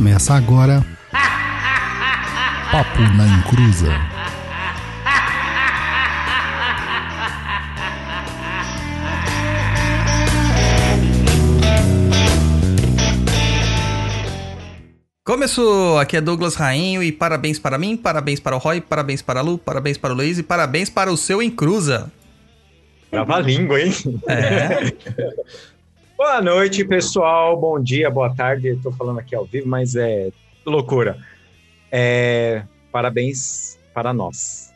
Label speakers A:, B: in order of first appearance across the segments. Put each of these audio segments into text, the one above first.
A: Começa agora. Papo na Encruza.
B: Começou! Aqui é Douglas Rainho e parabéns para mim, parabéns para o Roy, parabéns para a Lu, parabéns para o Luiz e parabéns para o seu Encruza.
C: Trava a língua, hein?
B: É.
C: Boa noite, pessoal. Bom dia, boa tarde. Estou falando aqui ao vivo, mas é loucura. É, parabéns para nós.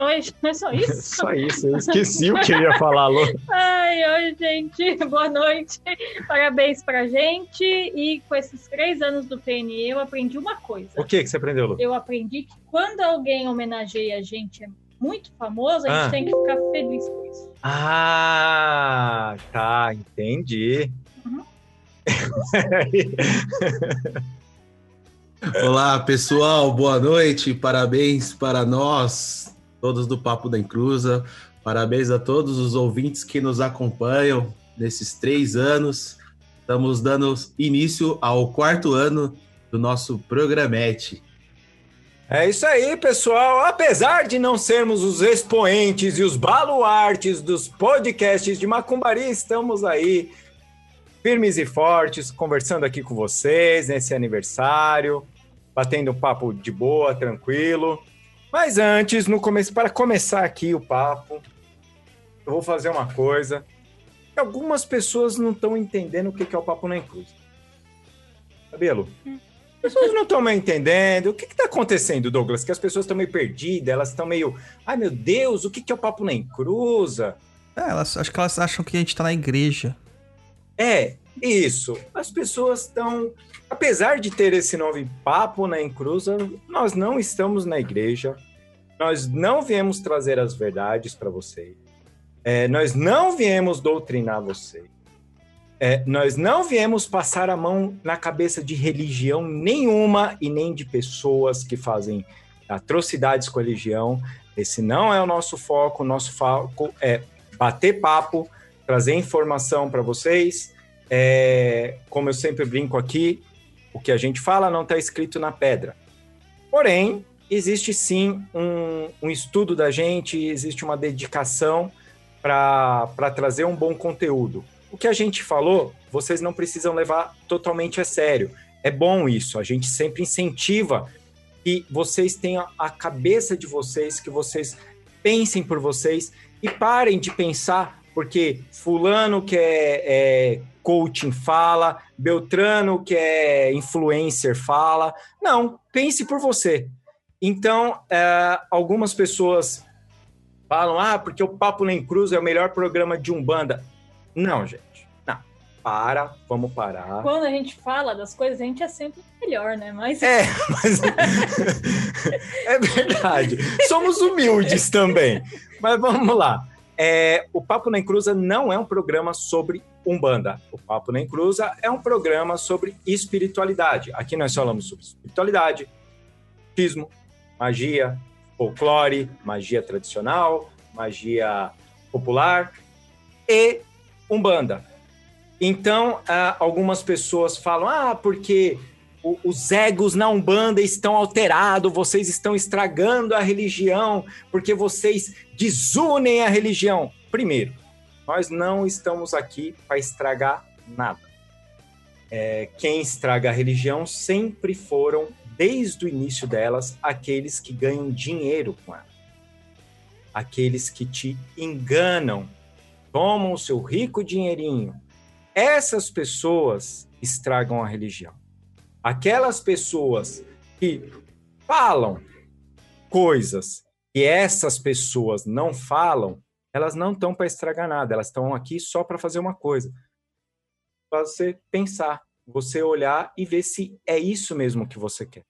D: Oi, não é só isso?
C: Só isso. Eu esqueci o que eu ia falar, Lu.
D: Ai, oi, gente. Boa noite. Parabéns pra gente. E com esses três anos do PNE, eu aprendi uma coisa.
C: O que, que você aprendeu, Lu?
D: Eu aprendi que quando alguém homenageia a gente é muito famoso, a gente
C: Ah.
D: tem que ficar feliz por isso.
C: Ah, tá. Entendi.
D: Uhum.
E: Olá, pessoal, boa noite. Parabéns para nós, todos do Papo da Encruza. Parabéns a todos os ouvintes que nos acompanham nesses três anos. Estamos dando início ao quarto ano do nosso programete.
C: É isso aí, pessoal. Apesar de não sermos os expoentes e os baluartes dos podcasts de Macumbari, estamos aí firmes e fortes, conversando aqui com vocês nesse aniversário, batendo papo de boa, tranquilo. Mas antes, no começo, para começar aqui o papo, eu vou fazer uma coisa. Algumas pessoas não estão entendendo o que é o papo na Inclusa. Cabelo? As pessoas não estão meio entendendo. O que está acontecendo, Douglas? Que as pessoas estão meio perdidas, elas estão meio. Ai, meu Deus, o que, que é o papo na encruza?
B: É, elas, acho que elas acham que a gente tá na igreja.
C: É, isso. As pessoas estão. Apesar de ter esse nome papo na encruza, nós não estamos na igreja. Nós não viemos trazer as verdades para vocês. É, nós não viemos doutrinar vocês. É, nós não viemos passar a mão na cabeça de religião nenhuma e nem de pessoas que fazem atrocidades com a religião. Esse não é o nosso foco. O nosso foco é bater papo, trazer informação para vocês. É, como eu sempre brinco aqui, o que a gente fala não está escrito na pedra. Porém, existe sim um, um estudo da gente, existe uma dedicação para trazer um bom conteúdo. O que a gente falou, vocês não precisam levar totalmente a sério. É bom isso, a gente sempre incentiva que vocês tenham a cabeça de vocês, que vocês pensem por vocês e parem de pensar porque fulano que é, é coaching fala, Beltrano que é influencer fala. Não, pense por você. Então, é, algumas pessoas falam, ah, porque o Papo Nem Cruz é o melhor programa de Umbanda. Não, gente. Não. Para, vamos parar.
D: Quando a gente fala das coisas, a gente é sempre melhor, né? Mas
C: É, mas é verdade. Somos humildes também. Mas vamos lá. É, o Papo na Encruza não é um programa sobre Umbanda. O Papo na Encruza é um programa sobre espiritualidade. Aqui nós falamos sobre espiritualidade, tismo, magia, folclore, magia tradicional, magia popular e Umbanda. Então, ah, algumas pessoas falam, ah, porque os egos na Umbanda estão alterados, vocês estão estragando a religião, porque vocês desunem a religião. Primeiro, nós não estamos aqui para estragar nada. É, quem estraga a religião sempre foram, desde o início delas, aqueles que ganham dinheiro com ela. Aqueles que te enganam, tomam o seu rico dinheirinho. Essas pessoas estragam a religião aquelas pessoas que falam coisas que essas pessoas não falam, elas não estão para estragar nada, elas estão aqui só para fazer uma coisa. Para você pensar, você olhar e ver se é isso mesmo que você quer.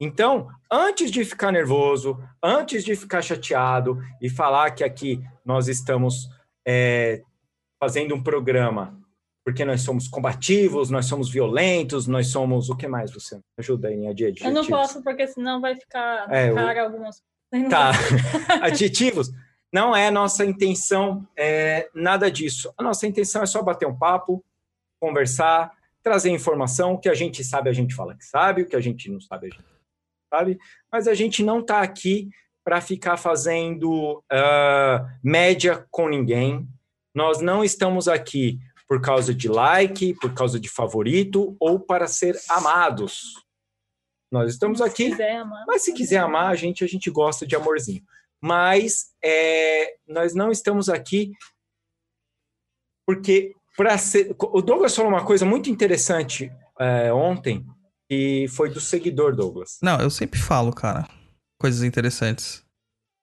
C: Então, antes de ficar nervoso, antes de ficar chateado e falar que aqui nós estamos é, fazendo um programa porque nós somos combativos, nós somos violentos, nós somos. O que mais você ajuda aí em adjetivos?
D: eu não posso, porque senão vai ficar
C: É,
D: cara algumas coisas.
C: Tá. Adjetivos. Não é nossa intenção é, nada disso. A nossa intenção é só bater um papo, conversar, trazer informação. O que a gente sabe, a gente fala que sabe, o que a gente não sabe, a gente sabe. Mas a gente não está aqui para ficar fazendo uh, média com ninguém. Nós não estamos aqui por causa de like, por causa de favorito ou para ser amados. Nós estamos aqui.
D: Se amar,
C: mas se quiser amar a gente, a gente gosta de amorzinho. Mas é, nós não estamos aqui porque para ser. O Douglas falou uma coisa muito interessante é, ontem e foi do seguidor Douglas.
B: Não, eu sempre falo, cara, coisas interessantes.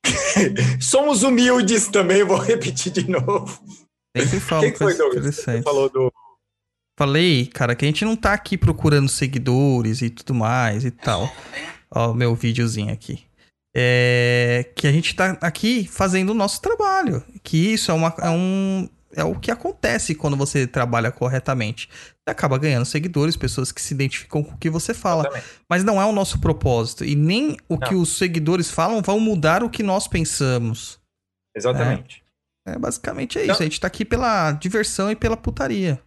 C: Somos humildes também, vou repetir de novo.
B: Sempre falo
C: Quem que foi,
B: coisas?
C: Você
B: interessantes.
C: falou do.
B: Falei, cara, que a gente não tá aqui procurando seguidores e tudo mais e tal. Ó, o meu videozinho aqui. É, que a gente tá aqui fazendo o nosso trabalho. Que isso é, uma, é um. É o que acontece quando você trabalha corretamente. Você acaba ganhando seguidores, pessoas que se identificam com o que você fala. Mas não é o nosso propósito. E nem o que os seguidores falam vão mudar o que nós pensamos.
C: Exatamente.
B: É, basicamente é
C: Não.
B: isso. A gente tá aqui pela diversão e pela putaria.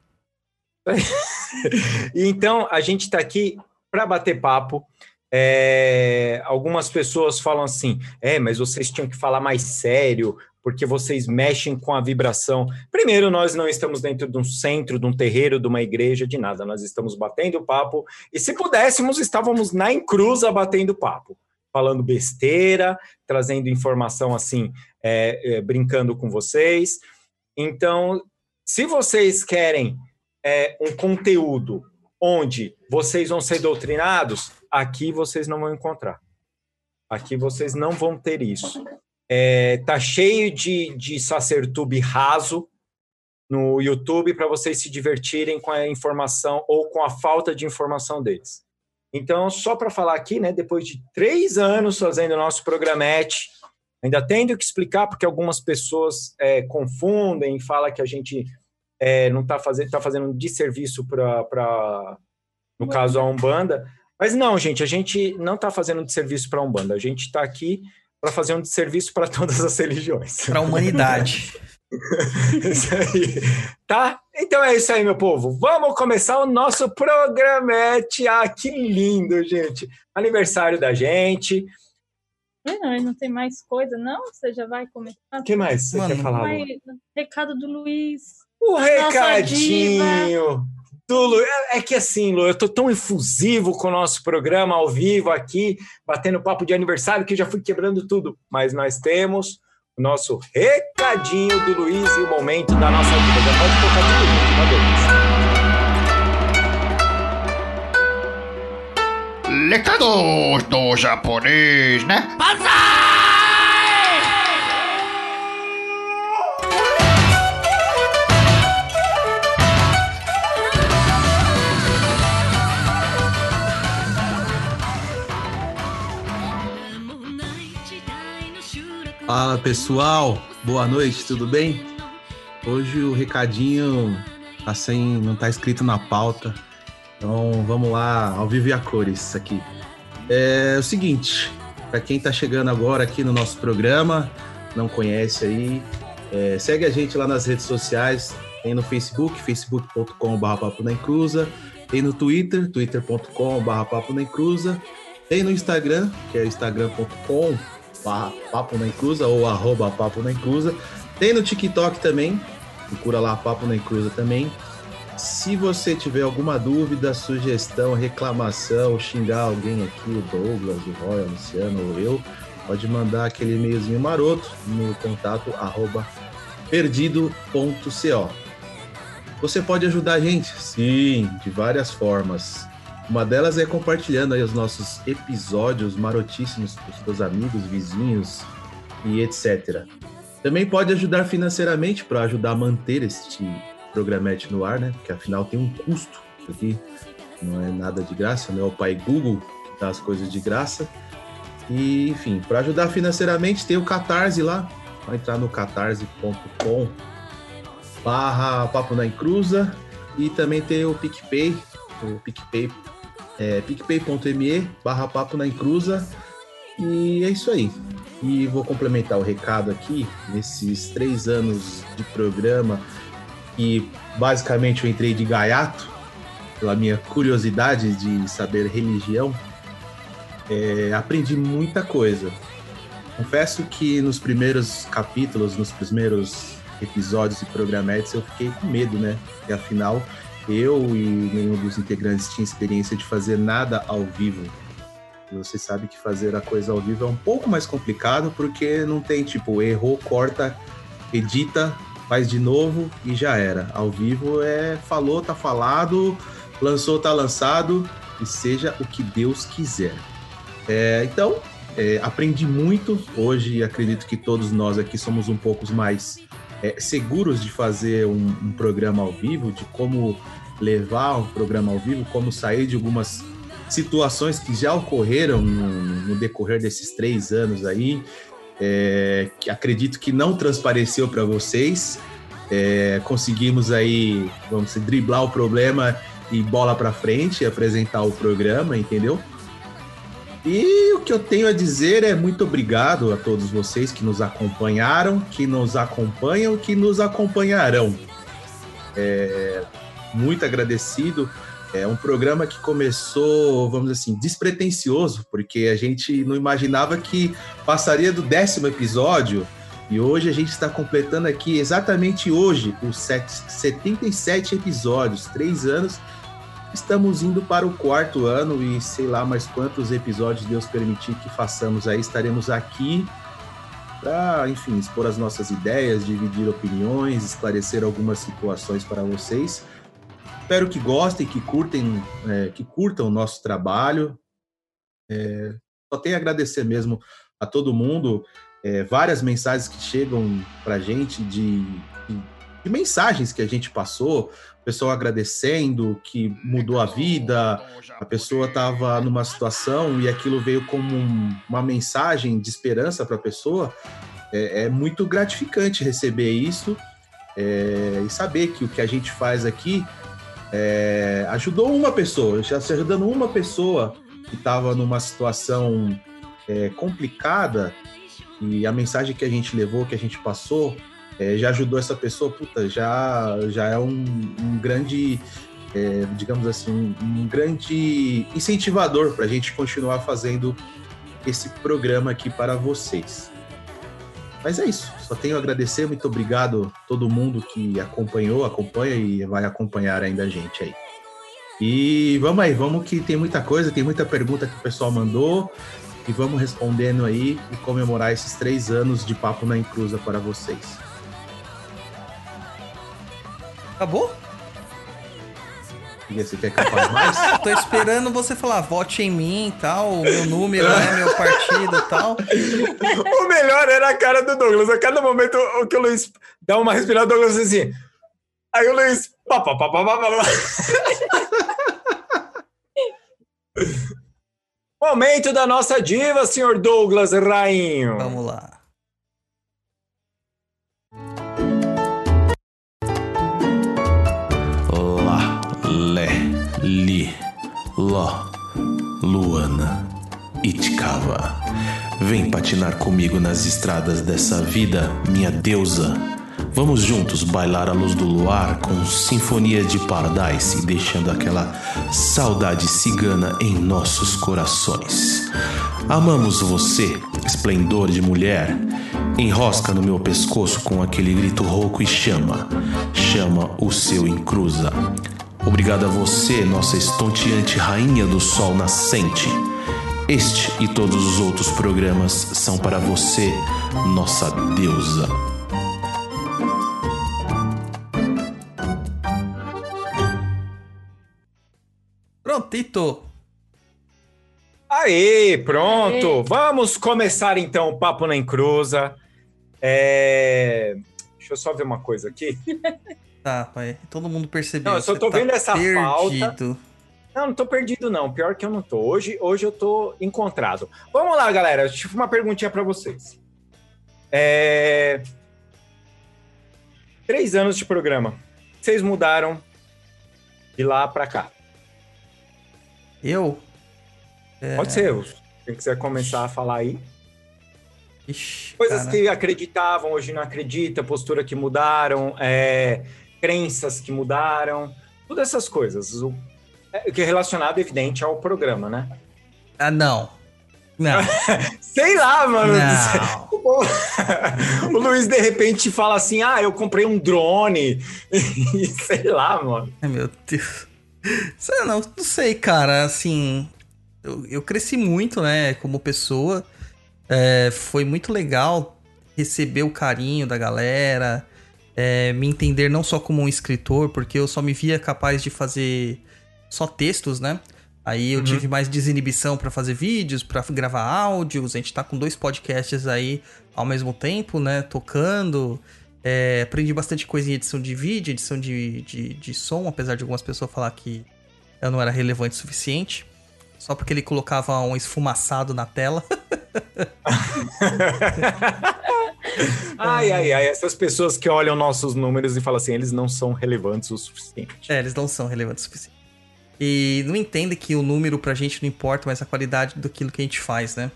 C: Então a gente está aqui para bater papo. É, algumas pessoas falam assim: é, mas vocês tinham que falar mais sério, porque vocês mexem com a vibração. Primeiro, nós não estamos dentro de um centro, de um terreiro, de uma igreja, de nada. Nós estamos batendo papo. E se pudéssemos, estávamos na encruza batendo papo, falando besteira, trazendo informação assim, é, é, brincando com vocês. Então, se vocês querem é, um conteúdo onde vocês vão ser doutrinados, aqui vocês não vão encontrar. Aqui vocês não vão ter isso. É, tá cheio de, de sacertube raso no YouTube para vocês se divertirem com a informação ou com a falta de informação deles. Então, só para falar aqui, né, depois de três anos fazendo o nosso programete, ainda tendo que explicar porque algumas pessoas é, confundem e falam que a gente é, não está fazendo, tá fazendo um desserviço para, no caso, a Umbanda. Mas não, gente, a gente não está fazendo um desserviço para a Umbanda. A gente está aqui para fazer um desserviço para todas as religiões.
B: Pra humanidade.
C: Isso aí. Tá? Então é isso aí, meu povo. Vamos começar o nosso programete. Ah, que lindo, gente. Aniversário da gente.
D: Não, não tem mais coisa, não? Você já vai começar?
C: O que mais você
B: Mano,
C: quer falar?
D: Vai, recado do Luiz.
C: O recadinho Lu. É, é que assim, Lu, eu tô tão efusivo com o nosso programa ao vivo aqui, batendo papo de aniversário, que eu já fui quebrando tudo. Mas nós temos o nosso recadinho do Luiz e o momento da nossa vida. Já pode colocar tudo junto, tá, Douglas?
A: Recados do japonês, né?
E: Fala pessoal, boa noite, tudo bem? Hoje o recadinho sem, não tá escrito na pauta, então vamos lá, ao vivo e a cores aqui. É o seguinte, para quem tá chegando agora aqui no nosso programa, não conhece aí, é, segue a gente lá nas redes sociais, tem no Facebook, facebook.com.br papo tem no Twitter, twitter.com.br papo tem no Instagram, que é instagram.com barra Papo na Encruza ou arroba Papo na Encruza. Tem no TikTok também, procura lá Papo na Encruza também. Se você tiver alguma dúvida, sugestão, reclamação, xingar alguém aqui, o Douglas, o Roy, o Luciano ou eu, pode mandar aquele e-mailzinho maroto no contato arroba perdido.co. Você pode ajudar a gente? Sim, de várias formas. Uma delas é compartilhando aí os nossos episódios marotíssimos com seus amigos, vizinhos e etc. Também pode ajudar financeiramente para ajudar a manter este programete no ar, né? Porque afinal tem um custo. Aqui não é nada de graça, não é o pai Google que dá as coisas de graça. E, enfim, para ajudar financeiramente tem o Catarse lá. Vai entrar no catarse.com barra Papo na Encruza e também tem o PicPay, o PicPay é picpay.me barra papo na encruza e é isso aí. E vou complementar o recado aqui, nesses três anos de programa, que basicamente eu entrei de gaiato, pela minha curiosidade de saber religião, é, aprendi muita coisa. Confesso que nos primeiros capítulos, nos primeiros episódios e programetes, eu fiquei com medo, né? E afinal, eu e nenhum dos integrantes tinha experiência de fazer nada ao vivo. Você sabe que fazer a coisa ao vivo é um pouco mais complicado porque não tem tipo errou, corta, edita, faz de novo e já era. Ao vivo é falou, tá falado, lançou, tá lançado e seja o que Deus quiser. É, então, é, aprendi muito. Hoje acredito que todos nós aqui somos um pouco mais é, seguros de fazer um, um, programa ao vivo, de como levar um programa ao vivo, como sair de algumas situações que já ocorreram no, no decorrer desses três anos aí, é, que acredito que não transpareceu para vocês. É, conseguimos aí, vamos dizer, driblar o problema e bola para frente, apresentar o programa, entendeu? E o que eu tenho a dizer é muito obrigado a todos vocês que nos acompanharam, que nos acompanham, que nos acompanharão. É, muito agradecido. É um programa que começou, vamos dizer assim, despretensioso, porque a gente não imaginava que passaria do décimo episódio. E hoje a gente está completando aqui, exatamente hoje, os 77 episódios, três anos Estamos indo para o quarto ano e sei lá mais quantos episódios Deus permitir que façamos aí. Estaremos aqui para, enfim, expor as nossas ideias, dividir opiniões, esclarecer algumas situações para vocês. Espero que gostem, que curtem, é, que curtam o nosso trabalho. É, só tenho a agradecer mesmo a todo mundo. É, várias mensagens que chegam para gente de, de, de mensagens que a gente passou, pessoa agradecendo que mudou a vida, a pessoa estava numa situação e aquilo veio como um, uma mensagem de esperança para a pessoa, é, é, muito gratificante receber isso é, e saber que o que a gente faz aqui é, ajudou uma pessoa, já se ajudando uma pessoa que estava numa situação é, complicada e a mensagem que a gente levou, que a gente passou, é, já ajudou essa pessoa, puta, já, já é um, um grande, é, digamos assim, um grande incentivador para a gente continuar fazendo esse programa aqui para vocês. Mas é isso, só tenho a agradecer, muito obrigado a todo mundo que acompanhou, acompanha e vai acompanhar ainda a gente aí. E vamos aí, vamos que tem muita coisa, tem muita pergunta que o pessoal mandou e vamos respondendo aí e comemorar esses três anos de Papo na Encruza para vocês.
B: Acabou?
E: E você quer que eu fale mais?
B: Tô esperando você falar, vote em mim e tal, o meu número é meu partido e tal.
C: o melhor era a cara do Douglas. A cada momento o que o Luiz dá uma respirada, o Douglas assim. Aí o Luiz. Pá, pá, pá, pá, pá, pá. Momento da nossa diva, senhor Douglas Rainho.
B: Vamos lá.
F: Ló, Luana, Itkava. Vem patinar comigo nas estradas dessa vida, minha deusa. Vamos juntos bailar à luz do luar com sinfonia de Paradise, deixando aquela saudade cigana em nossos corações. Amamos você, esplendor de mulher. Enrosca no meu pescoço com aquele grito rouco e chama, chama o seu encruza. Obrigado a você, nossa estonteante rainha do sol nascente. Este e todos os outros programas são para você, nossa deusa.
B: Prontito!
C: Aí, pronto! Aê. Vamos começar então o Papo na Encruza. É... Deixa eu só ver uma coisa aqui.
B: Tá, pai. Todo mundo percebeu.
C: Não, eu só tô tá vendo essa perdido. falta. Não, não tô perdido, não. Pior que eu não tô. Hoje, hoje eu tô encontrado. Vamos lá, galera. Deixa eu uma perguntinha para vocês. É... Três anos de programa. Vocês mudaram de lá para cá?
B: Eu?
C: É... Pode ser. Quem quiser começar a falar aí.
B: Ixi,
C: Coisas
B: cara.
C: que acreditavam, hoje não acredita, postura que mudaram, é, crenças que mudaram, todas essas coisas. O É, que é relacionado, evidente, ao programa, né?
B: Ah, não. Não.
C: Sei lá, mano.
B: Não.
C: o Luiz, de repente, fala assim: ah, eu comprei um drone. Sei lá, mano.
B: Ai, meu Deus. Sei não, não sei, cara. Assim, eu, eu cresci muito, né, como pessoa. É, foi muito legal receber o carinho da galera, é, me entender não só como um escritor, porque eu só me via capaz de fazer só textos, né? Aí eu
C: Uhum.
B: tive mais desinibição pra fazer vídeos, pra gravar áudios. A gente tá com dois podcasts aí ao mesmo tempo, né? Tocando. É, aprendi bastante coisa em edição de vídeo, edição de, de, de som, apesar de algumas pessoas falar que eu não era relevante o suficiente. Só porque ele colocava um esfumaçado na tela.
C: ai, ai, ai. Essas pessoas que olham nossos números e falam assim: eles não são relevantes o suficiente.
B: É, eles não são relevantes o suficiente. E não entendem que o número pra gente não importa, mas a qualidade daquilo que a gente faz, né?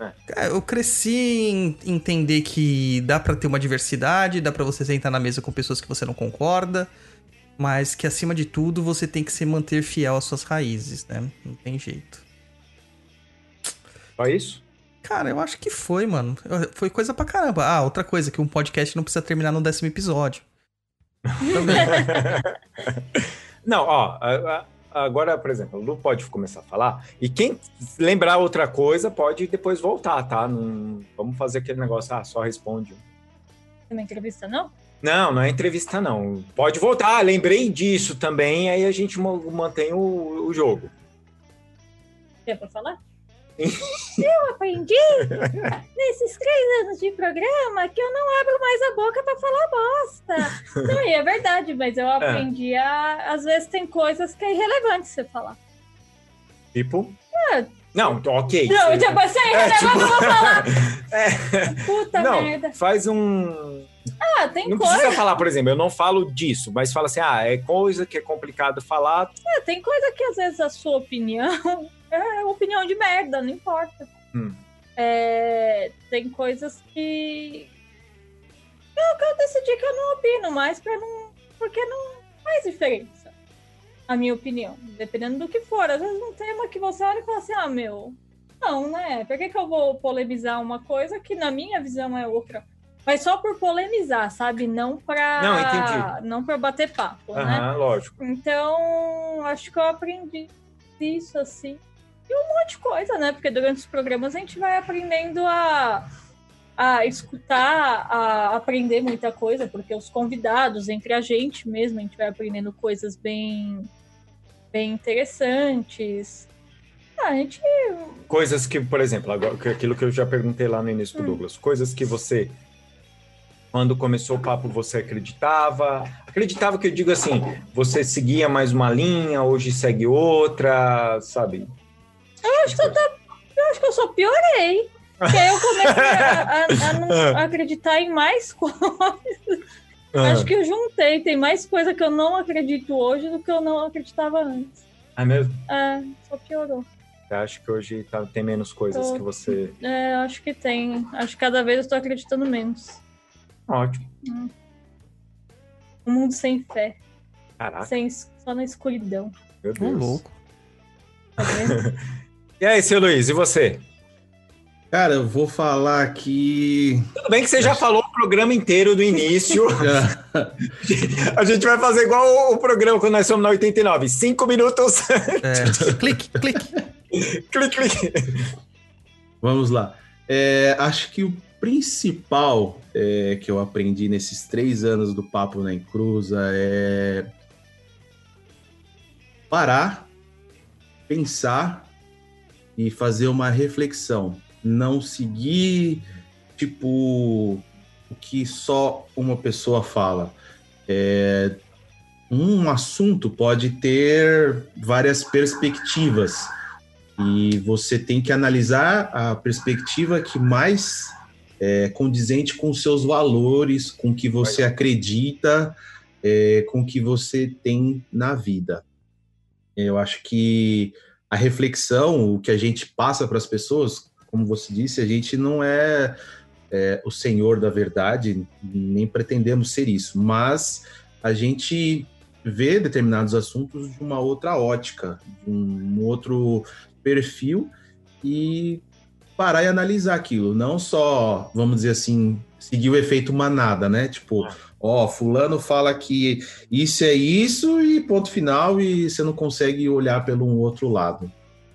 C: É.
B: Cara, Eu cresci em entender que dá pra ter uma diversidade, dá pra você sentar na mesa com pessoas que você não concorda, mas que acima de tudo você tem que se manter fiel às suas raízes, né? Não tem jeito.
C: Só isso?
B: Cara, eu acho que foi, mano. Foi coisa pra caramba. Ah, outra coisa, que um podcast não precisa terminar no décimo episódio. Também.
C: Não, ó, agora, por exemplo, o Lu pode começar a falar, e quem lembrar outra coisa pode depois voltar, tá? Não, vamos fazer aquele negócio, ah, só responde.
D: Na entrevista, não?
C: Não, não é entrevista, não. Pode voltar, lembrei disso também, aí a gente mantém o, o jogo.
D: Quer pra falar? eu aprendi nesses três anos de programa que eu não abro mais a boca pra falar bosta. Não, e é verdade, mas eu aprendi a. Às vezes tem coisas que é irrelevante você falar.
C: Tipo? Não, ok.
D: Não,
C: Você-
D: tipo assim, é
C: É,
D: irrelevante,
C: tipo-
D: eu vou falar.
C: É,
D: Puta
C: não,
D: merda.
C: faz um.
D: Ah, tem
C: Não
D: coisa.
C: precisa falar, por exemplo, eu não falo disso, mas fala assim, ah, é coisa que é complicado falar.
D: É, tem coisa que às vezes a sua opinião é opinião de merda, não importa.
C: Hum.
D: É, tem coisas que. Eu, que eu decidi que eu não opino mais pra não. Porque não faz diferença. A minha opinião. Dependendo do que for. Às vezes um tema que você olha e fala assim, ah, meu. Não, né? Por que, que eu vou polemizar uma coisa que na minha visão é outra? Mas só por polemizar, sabe? Não pra.
C: Não, entendi.
D: Não pra bater papo, né?
C: Aham, lógico.
D: Então, acho que eu aprendi isso, assim. E um monte de coisa, né? Porque durante os programas a gente vai aprendendo a, a escutar, a aprender muita coisa, porque os convidados, entre a gente mesmo, a gente vai aprendendo coisas bem, bem interessantes. Ah, a gente.
C: Coisas que, por exemplo, agora, aquilo que eu já perguntei lá no início pro
D: Hum.
C: Douglas, coisas que você, quando começou o papo, você acreditava. Acreditava que eu digo assim, você seguia mais uma linha, hoje segue outra, sabe?
D: Eu acho que eu, tô- eu acho que eu só piorei. Porque aí eu comecei a, a- a não acreditar em mais coisas. Acho que eu juntei. Tem mais coisa que eu não acredito hoje do que eu não acreditava antes.
C: É mesmo?
D: É, só piorou.
C: Eu acho que hoje tá- tem menos coisas
D: Tô-
C: que você.
D: É, acho que tem. Acho que cada vez eu tô acreditando menos.
C: Ótimo.
D: Um mundo sem fé.
C: Caraca,
D: Sem, só na escuridão.
C: meu Deus.
B: louco.
D: Tá?
C: E aí, seu Luiz, e você?
E: Cara, eu vou falar aqui.
C: Tudo bem que você já falou o programa inteiro do início. A gente vai fazer igual o, o programa quando nós somos na 89. Cinco minutos.
B: É, clique, clique.
C: clique, clique.
E: Vamos lá. É, acho que o principal é, que eu aprendi nesses três anos do Papo na Encruza é parar, pensar e fazer uma reflexão. Não seguir, tipo, o que só uma pessoa fala. É, um assunto pode ter várias perspectivas e você tem que analisar a perspectiva que mais é condizente com seus valores, com o que você acredita, é, com o que você tem na vida. Eu acho que a reflexão, o que a gente passa para as pessoas, como você disse, a gente não é, é o senhor da verdade, nem pretendemos ser isso, mas a gente ver determinados assuntos de uma outra ótica, de um outro perfil e parar e analisar aquilo, não só, vamos dizer assim, seguir o efeito manada, né? Tipo, ó, fulano fala que isso é isso e ponto final e você não consegue olhar pelo um outro lado.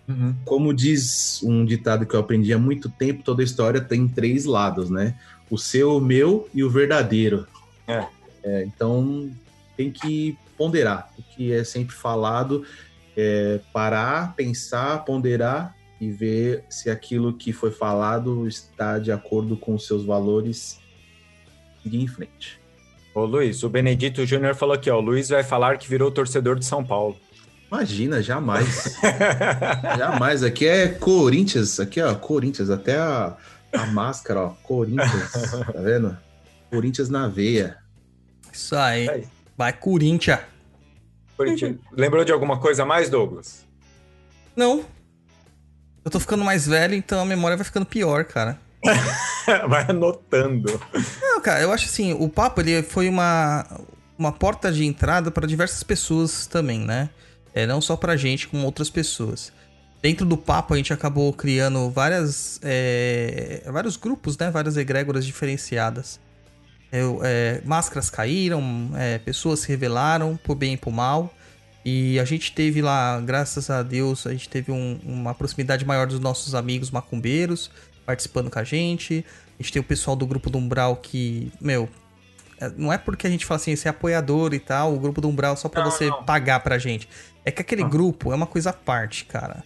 C: Uhum.
E: Como diz um ditado que eu aprendi há muito tempo, toda história tem três lados, né? O seu, o meu e o verdadeiro.
C: É.
E: É, então tem que ponderar. O que é sempre falado é parar, pensar, ponderar e ver se aquilo que foi falado está de acordo com os seus valores. Seguir em frente.
C: Ô Luiz, o Benedito Júnior falou aqui, ó. O Luiz vai falar que virou torcedor de São Paulo.
E: Imagina, jamais. jamais. Aqui é Corinthians. Aqui, ó, Corinthians. Até a, a máscara, ó. Corinthians. Tá vendo? Corinthians na veia.
B: Isso aí.
C: Aí.
B: Vai, Corinthians.
C: Corinthians. Lembrou de alguma coisa a mais, Douglas?
B: Não. Eu tô ficando mais velho, então a memória vai ficando pior, cara.
C: vai anotando.
B: Não, cara, eu acho assim, o papo ele foi uma, uma porta de entrada para diversas pessoas também, né? É, não só pra gente, como outras pessoas. Dentro do papo a gente acabou criando várias, é, vários grupos, né? Várias egrégoras diferenciadas. Eu, é, máscaras caíram, é, pessoas se revelaram por bem e por mal. E a gente teve lá, graças a Deus, a gente teve um- uma proximidade maior dos nossos amigos macumbeiros participando com a gente. A gente tem o pessoal do grupo do Umbral que, meu, é- não é porque a gente fala assim, esse é apoiador e tal, o grupo do Umbral só pra
C: Não,
B: você
C: não.
B: pagar pra gente. É que aquele
C: Ah.
B: grupo é uma coisa à parte, cara.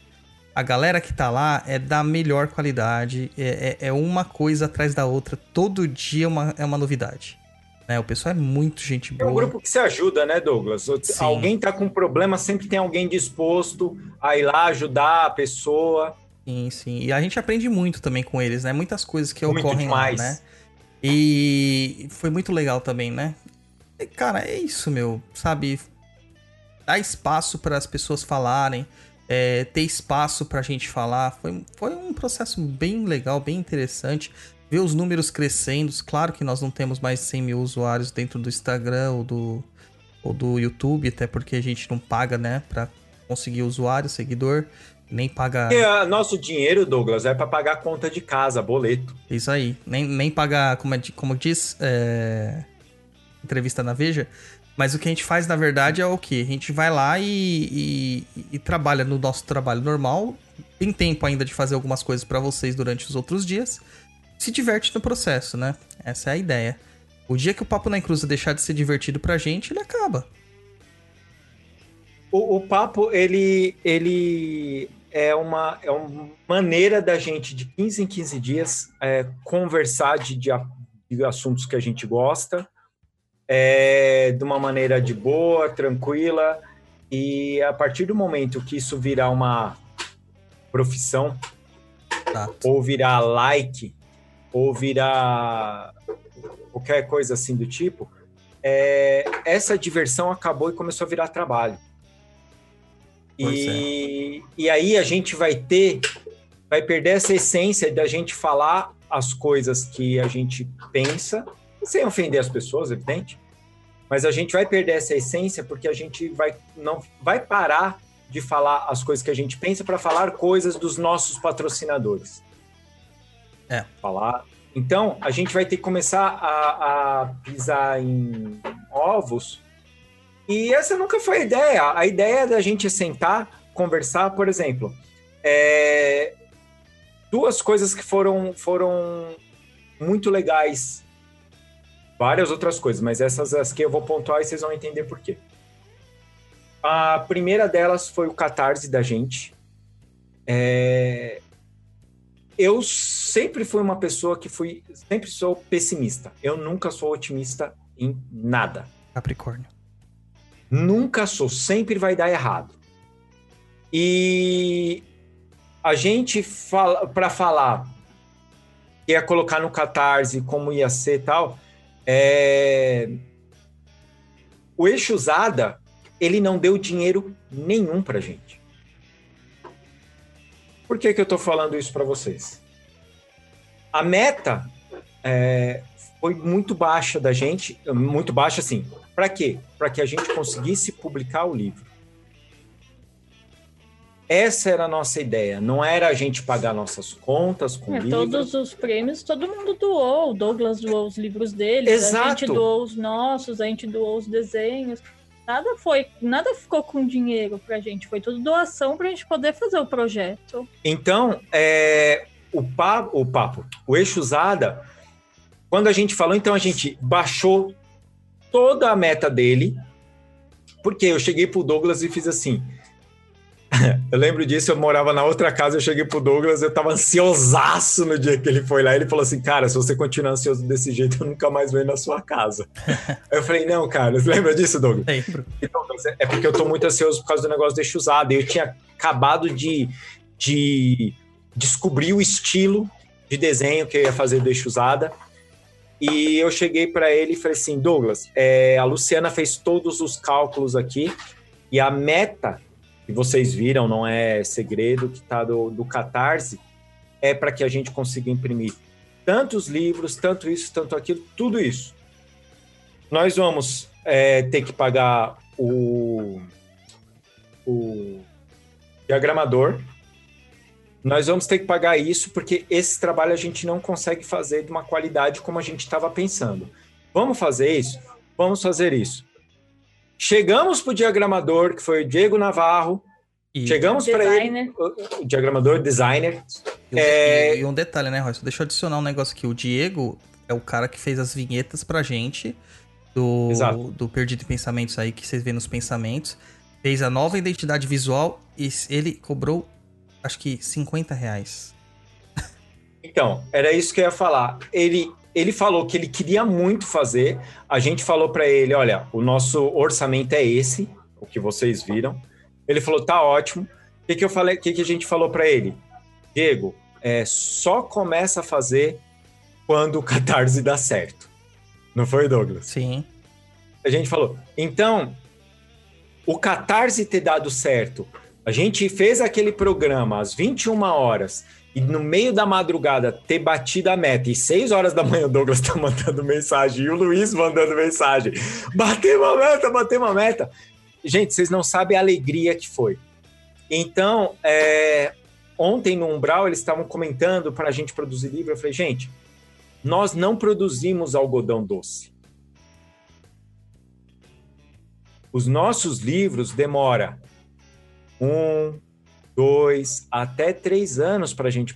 B: A galera que tá lá é da melhor qualidade, é, é- é uma coisa atrás da outra. Todo dia é uma, é uma novidade. Né? O pessoal é muito gente
C: É
B: boa.
C: um grupo que se ajuda, né, Douglas?
B: Sim.
C: Alguém tá com problema, sempre tem alguém disposto a ir lá ajudar a pessoa.
B: Sim, sim. E a gente aprende muito também com eles, né? Muitas coisas que
C: Muito
B: ocorrem lá,
C: demais.
B: né? E foi muito legal também, né? Cara, é isso, meu. Sabe? Dar espaço para as pessoas falarem, é, ter espaço pra gente falar. Foi, foi um processo bem legal, bem interessante. Ver os números crescendo. Claro que nós não temos mais 100 mil usuários dentro do Instagram ou do, ou do YouTube, até porque a gente não paga, né? Pra conseguir usuário, seguidor. Nem paga.
C: E a- nosso dinheiro, Douglas, é para pagar a conta de casa, boleto.
B: Isso aí. Nem, nem pagar, como, é, como diz, é, entrevista na Veja. Mas o que a gente faz, na verdade, é o quê? A gente vai lá e, e- e trabalha no nosso trabalho normal. Tem tempo ainda de fazer algumas coisas pra vocês durante os outros dias. Se diverte no processo, né? Essa é a ideia. O dia que o Papo na Encruza deixar de ser divertido pra gente, ele acaba.
C: O, o papo, ele, ele é, uma, é uma maneira da gente, de 15 em 15 dias, é, conversar de, de, de assuntos que a gente gosta, é, de uma maneira de boa, tranquila, e a partir do momento que isso virar uma profissão, ou virar like, ou virar qualquer coisa assim do tipo, é, essa diversão acabou e começou a virar trabalho. E, e aí a gente vai ter, vai perder essa essência da gente falar as coisas que a gente pensa, sem ofender as pessoas, evidente, mas a gente vai perder essa essência porque a gente vai não vai parar de falar as coisas que a gente pensa para falar coisas dos nossos patrocinadores.
B: É.
C: Falar. Então, a gente vai ter que começar a, a pisar em ovos. E essa nunca foi a ideia. A ideia da gente sentar, conversar, por exemplo. é, duas coisas que foram, foram muito legais. Várias outras coisas, mas essas as que eu vou pontuar e vocês vão entender por quê. A primeira delas foi o catarse da gente. É, Eu sempre fui uma pessoa que fui, sempre sou pessimista. Eu nunca sou otimista em nada.
B: Capricórnio.
C: Nunca sou, sempre vai dar errado. E a gente fala para falar ia colocar no Catarse como ia ser e tal, é... o eixo usada ele não deu dinheiro nenhum pra gente. Por que, que eu tô falando isso para vocês? A meta é, foi muito baixa da gente, muito baixa assim, Para quê? Para que a gente conseguisse publicar o livro. Essa era a nossa ideia. Não era a gente pagar nossas contas com
D: É,
C: livro.
D: todos os prêmios, todo mundo doou. O Douglas doou os livros dele, a gente doou os nossos, a gente doou os desenhos. Nada foi, nada ficou com dinheiro pra gente, foi tudo doação pra gente poder fazer o projeto.
C: Então, é, o, papo, o papo, o eixo usada, quando a gente falou, então a gente baixou toda a meta dele, porque eu cheguei pro Douglas e fiz assim. Eu lembro disso, eu morava na outra casa, eu cheguei pro Douglas, eu tava ansiosaço no dia que ele foi lá. Ele falou assim: Cara, se você continuar ansioso desse jeito, eu nunca mais venho na sua casa. Eu falei: Não, cara, você lembra disso, Douglas?
B: Lembro.
C: Então, é porque eu tô muito ansioso por causa do negócio deixa usado. Eu tinha acabado de, de descobrir o estilo de desenho que eu ia fazer deixa usada. E eu cheguei para ele e falei assim: Douglas, é, a Luciana fez todos os cálculos aqui e a meta que vocês viram, não é segredo, que tá do, do Catarse, é para que a gente consiga imprimir tantos livros, tanto isso, tanto aquilo, tudo isso. Nós vamos é, ter que pagar o, o diagramador. Nós vamos ter que pagar isso porque esse trabalho a gente não consegue fazer de uma qualidade como a gente estava pensando. Vamos fazer isso? Vamos fazer isso. Chegamos para o diagramador, que foi o Diego Navarro.
B: E,
C: Chegamos para ele,
D: Designer.
C: o, diagramador, designer.
B: e um-
C: é-
B: e um detalhe, né, Royce? Deixa eu adicionar um negócio aqui. O Diego é o cara que fez as vinhetas pra gente do,
C: Exato.
B: do Perdido em Pensamentos aí, que vocês vêem nos pensamentos. Fez a nova identidade visual e ele cobrou, acho que 50 reais.
C: Então, era isso que eu ia falar. Ele, ele falou que ele queria muito fazer. A gente falou para ele: olha, o nosso orçamento é esse, o que vocês viram. Ele falou: tá ótimo. O que, que eu falei? O que, que a gente falou para ele? Diego, é, só começa a fazer quando o catarse dá certo. Não foi, Douglas?
B: Sim.
C: a gente falou, então, o Catarse ter dado certo, a gente fez aquele programa às 21 horas e no meio da madrugada ter batido a meta e 6 horas da manhã o Douglas tá mandando mensagem e o Luiz mandando mensagem, batemos a meta, batemos a meta. Gente, vocês não sabem a alegria que foi. Então, é, ontem no Umbral eles estavam comentando para a gente produzir livro, eu falei, gente, nós não produzimos algodão doce. Os nossos livros demora um, dois, até três anos para a gente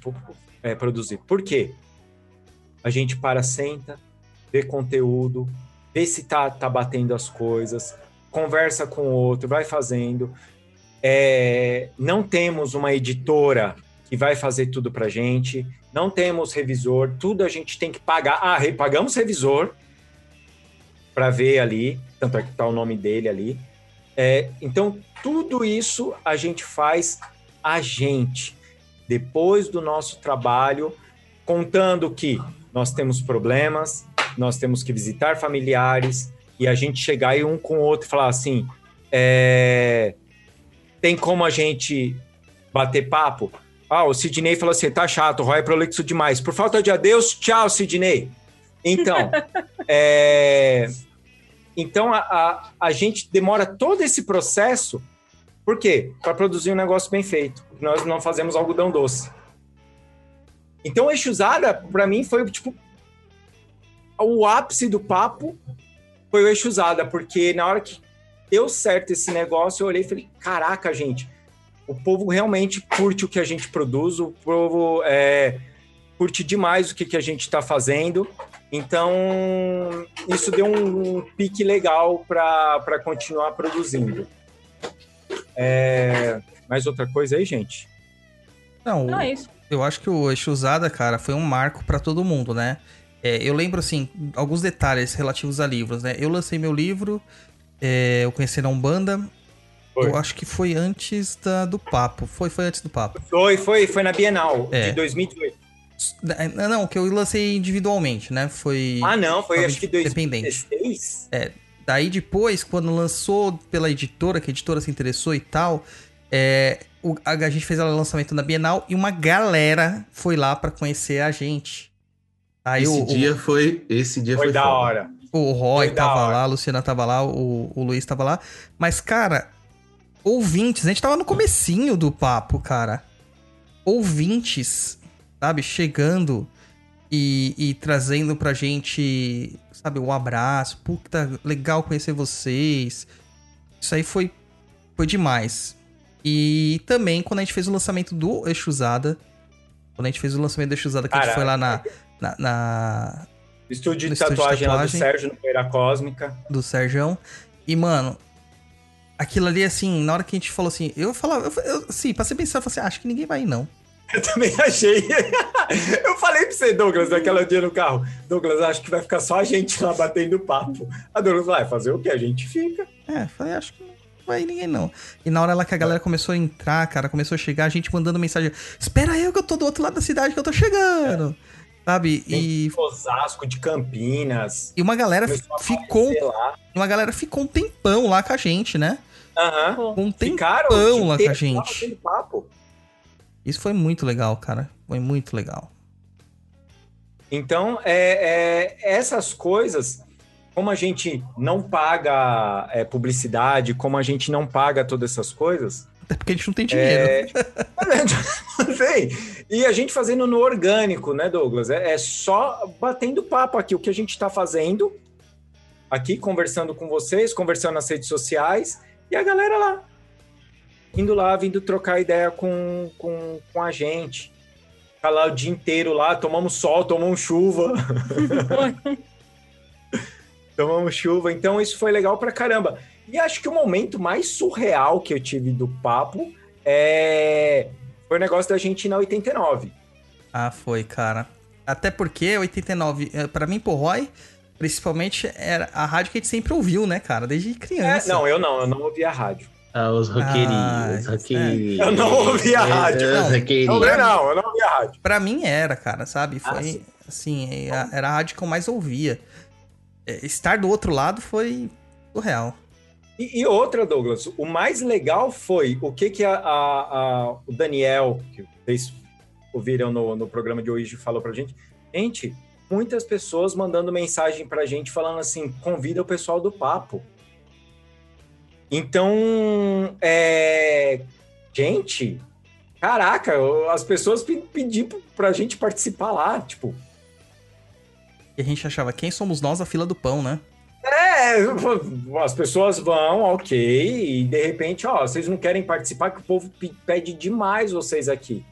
C: é, produzir. Por quê? A gente para, senta, vê conteúdo, vê se tá, tá batendo as coisas, conversa com o outro, vai fazendo. É, não temos uma editora que vai fazer tudo para gente, não temos revisor, tudo a gente tem que pagar. Ah, pagamos revisor para ver ali, tanto é que tá o nome dele ali. É, então, tudo isso a gente faz a gente, depois do nosso trabalho, contando que nós temos problemas, nós temos que visitar familiares, e a gente chegar aí um com o outro e falar assim: é, tem como a gente bater papo? Ah, o Sidney falou assim: tá chato, o Roy é prolixo demais. Por falta de adeus, tchau, Sidney. Então, é, então a, a, a gente demora todo esse processo, por quê? Para produzir um negócio bem feito. Nós não fazemos algodão doce. Então, o Exusada, para mim, foi tipo o ápice do papo foi o Exusada, porque na hora que deu certo esse negócio, eu olhei e falei: caraca, gente, o povo realmente curte o que a gente produz, o povo é, curte demais o que, que a gente está fazendo. Então, isso deu um, um pique legal para continuar produzindo. É, mais outra coisa aí, gente?
B: Não,
D: Não, é isso.
B: eu acho que o Exusada, cara, foi um marco pra todo mundo, né? É, eu lembro, assim, alguns detalhes relativos a livros, né? Eu lancei meu livro, é, eu conheci na Umbanda,
C: Foi.
B: eu acho que foi antes da, do papo. Foi, foi antes do papo.
C: Foi, foi, foi na Bienal
B: É.
C: de 2018.
B: Não, não, que eu lancei individualmente, né? Foi
C: Ah, não, foi acho que
B: independente.
C: 2016.
B: Daí depois, quando lançou pela editora, que a editora se interessou e tal, é, o- a, a gente fez o lançamento na Bienal e uma galera foi lá pra conhecer a gente. Aí
E: esse
B: o, o-
E: dia foi. Esse dia
C: Foi
E: foi,
C: da
E: foda.
C: hora.
B: O Roy
C: Foi
B: tava lá, a Luciana tava lá, o, o Luiz tava lá. Mas, cara, ouvintes, a gente tava no comecinho do papo, cara. Ouvintes, sabe, chegando e, e trazendo pra gente, sabe, um abraço. Puta, legal conhecer vocês. Isso aí foi, foi demais. E também quando a gente fez o lançamento do Exusada. Quando a gente fez o lançamento do Exusada, que a gente
C: Caraca.
B: foi lá na, na, na-
C: Estúdio de
B: estúdio de
C: tatuagem lá do
B: tatuagem.
C: Sérgio no Feira Cósmica.
B: do Serjão. E, mano, aquilo ali, assim, na hora que a gente falou assim, eu falava, eu, eu, assim, bem sincero, eu falei assim, ah, acho que ninguém vai ir, não.
C: Eu também achei. Eu falei pra você, Douglas, naquela dia no carro. Douglas, acho que vai ficar só a gente lá batendo papo. A Douglas vai fazer o quê? A gente fica.
B: É, falei, acho que não vai ninguém, não. E na hora lá que a galera começou a entrar, cara, começou a chegar, a gente mandando mensagem, espera eu que eu tô do outro lado da cidade que eu tô chegando. Sabe? E,
C: De Osasco, de Campinas.
B: e uma galera ficou, uma galera ficou um tempão lá com a gente, né?
C: Aham.
D: Pô,
B: Um
C: Ficaram
B: tempão
C: o
B: lá com a gente.
C: papo.
B: Isso foi muito legal, cara. Foi muito legal.
C: Então, é, é, essas coisas, como a gente não paga é, publicidade, como a gente não paga todas essas coisas,
B: Até porque a gente não tem dinheiro.
C: não sei. E a gente fazendo no orgânico, né, Douglas? É, é só batendo papo aqui, o que a gente está fazendo aqui, conversando com vocês, conversando nas redes sociais, e a galera lá. Indo lá, vindo trocar ideia com, com, com a gente. Tá lá o dia inteiro lá, tomamos sol, tomamos chuva. tomamos chuva, então isso foi legal pra caramba. E acho que o momento mais surreal que eu tive do papo é... foi o negócio da gente ir na 89.
B: Ah, foi, cara. Até porque 89, eh, pra mim, por Roy, principalmente era a rádio que a gente sempre ouviu, né, cara? Desde
C: É,
B: criança.
C: não, eu não, eu não ouvi a rádio.
E: Ah, os roqueirinhos,
B: Ah,
E: os roqueirinhos.
C: Eu não ouvi a rádio,
E: É,
B: não.
E: Os
C: Não, não, não, eu não ouvi a rádio.
B: Pra mim era, cara, sabe?
C: Ah,
B: Foi,
C: sim.
B: assim, a- era a rádio que eu mais ouvia. É, Estar do outro lado foi surreal.
C: E, e outra, Douglas, o mais legal foi o que, que a, a- a- o Daniel, que vocês ouviram no, no programa de hoje, falou pra gente. Gente, muitas pessoas mandando mensagem pra gente falando assim: convida o pessoal do papo. Então, é, gente, caraca, as pessoas pe- pediram pra gente participar lá, tipo,
B: E a gente achava, quem somos nós a fila do pão, né?
C: É, as pessoas vão, ok, e de repente, ó, vocês não querem participar, que o povo pe- pede demais vocês aqui.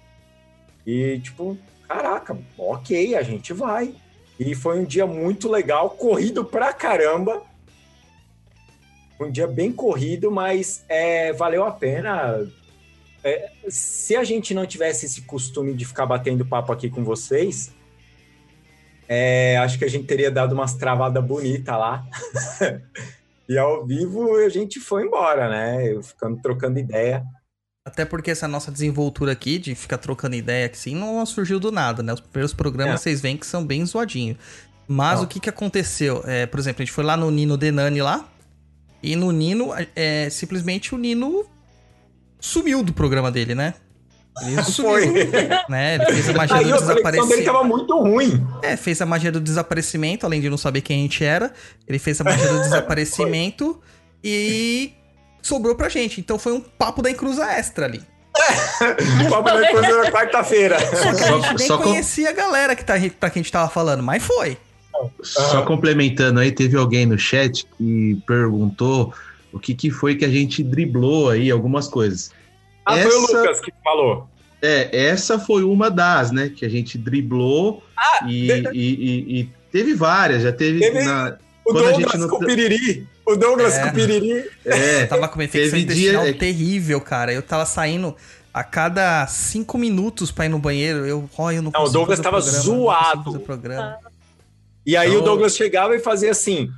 C: E tipo, caraca, ok, a gente vai. E foi um dia muito legal, corrido pra caramba. Um dia bem corrido, mas é, valeu a pena. É, se a gente não tivesse esse costume de ficar batendo papo aqui com vocês, é, acho que a gente teria dado umas travadas bonitas lá. e ao vivo a gente foi embora, né? Eu ficando trocando ideia.
B: Até porque essa nossa desenvoltura aqui, de ficar trocando ideia assim, não surgiu do nada, né? Os primeiros programas
C: É.
B: vocês veem que são bem zoadinhos. Mas
C: Não.
B: o que que aconteceu? É, por exemplo, a gente foi lá no Nino Denani lá, e no Nino, é, simplesmente o Nino sumiu do programa dele, né? Ele sumiu,
C: Foi.
B: né? Ele fez a magia
C: Aí
B: do
C: a conexão dele
B: desaparecimento.
C: tava muito ruim.
B: É, fez a magia do desaparecimento, além de não saber quem a gente era. Ele fez a magia do desaparecimento e sobrou pra gente. Então foi um papo da encruza extra ali.
C: Papo da coisa na quarta-feira.
B: Só que a
E: Só-
B: gente nem
E: só com-
B: conhecia a galera que tá, pra quem a gente tava falando, mas foi.
E: Só complementando aí, teve alguém no chat que perguntou o que, que foi que a gente driblou aí, algumas coisas.
C: Ah, foi o
E: Essa-
C: Lucas que falou.
E: É, essa foi uma das, né? Que a gente driblou e,
C: verdade.
E: e- e- e teve várias, já teve.
C: Teve-
E: na-
C: O
E: Quando a gente
C: Douglas
E: não
C: com o Piriri. O Douglas
B: É.
C: com o Piriri.
E: é,
B: Tava com uma infecção
E: Teve dia-
B: intestinal terrível, cara. Eu tava saindo a cada cinco minutos pra ir no banheiro. Eu, ó, eu não
C: Não, o Douglas
B: fazer
C: tava
B: programa,
C: zoado. E aí
E: Então-
C: o Douglas chegava e fazia assim.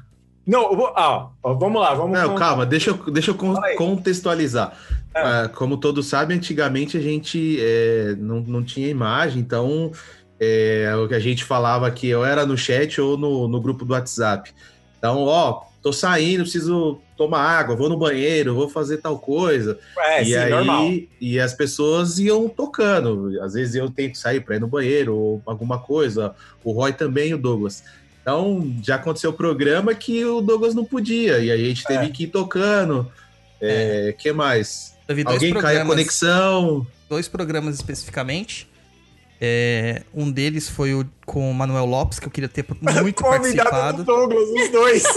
C: Não, vou- ah, vamos lá, vamos
E: Não,
C: vamos-
E: calma, deixa eu, deixa eu contextualizar.
C: É.
E: Ah, como todos sabem, antigamente a gente é, não, não tinha imagem, então é, o que a gente falava aqui, eu era no chat ou no, no grupo do WhatsApp. Então, ó, tô saindo, preciso tomar água, vou no banheiro, vou fazer tal coisa.
C: É,
E: e
C: sim,
E: aí,
C: normal.
E: e as pessoas iam tocando. Às vezes eu tenho que sair para ir no banheiro ou alguma coisa. O Roy também, o Douglas. Então, já aconteceu o programa que o Douglas não podia, e aí a gente teve que ir tocando. É, que mais? Alguém cai a conexão.
B: dois programas especificamente. É, um deles foi o com o Manuel Lopes, que eu queria ter muito
C: Convidado
B: participado.
C: do Douglas, os dois.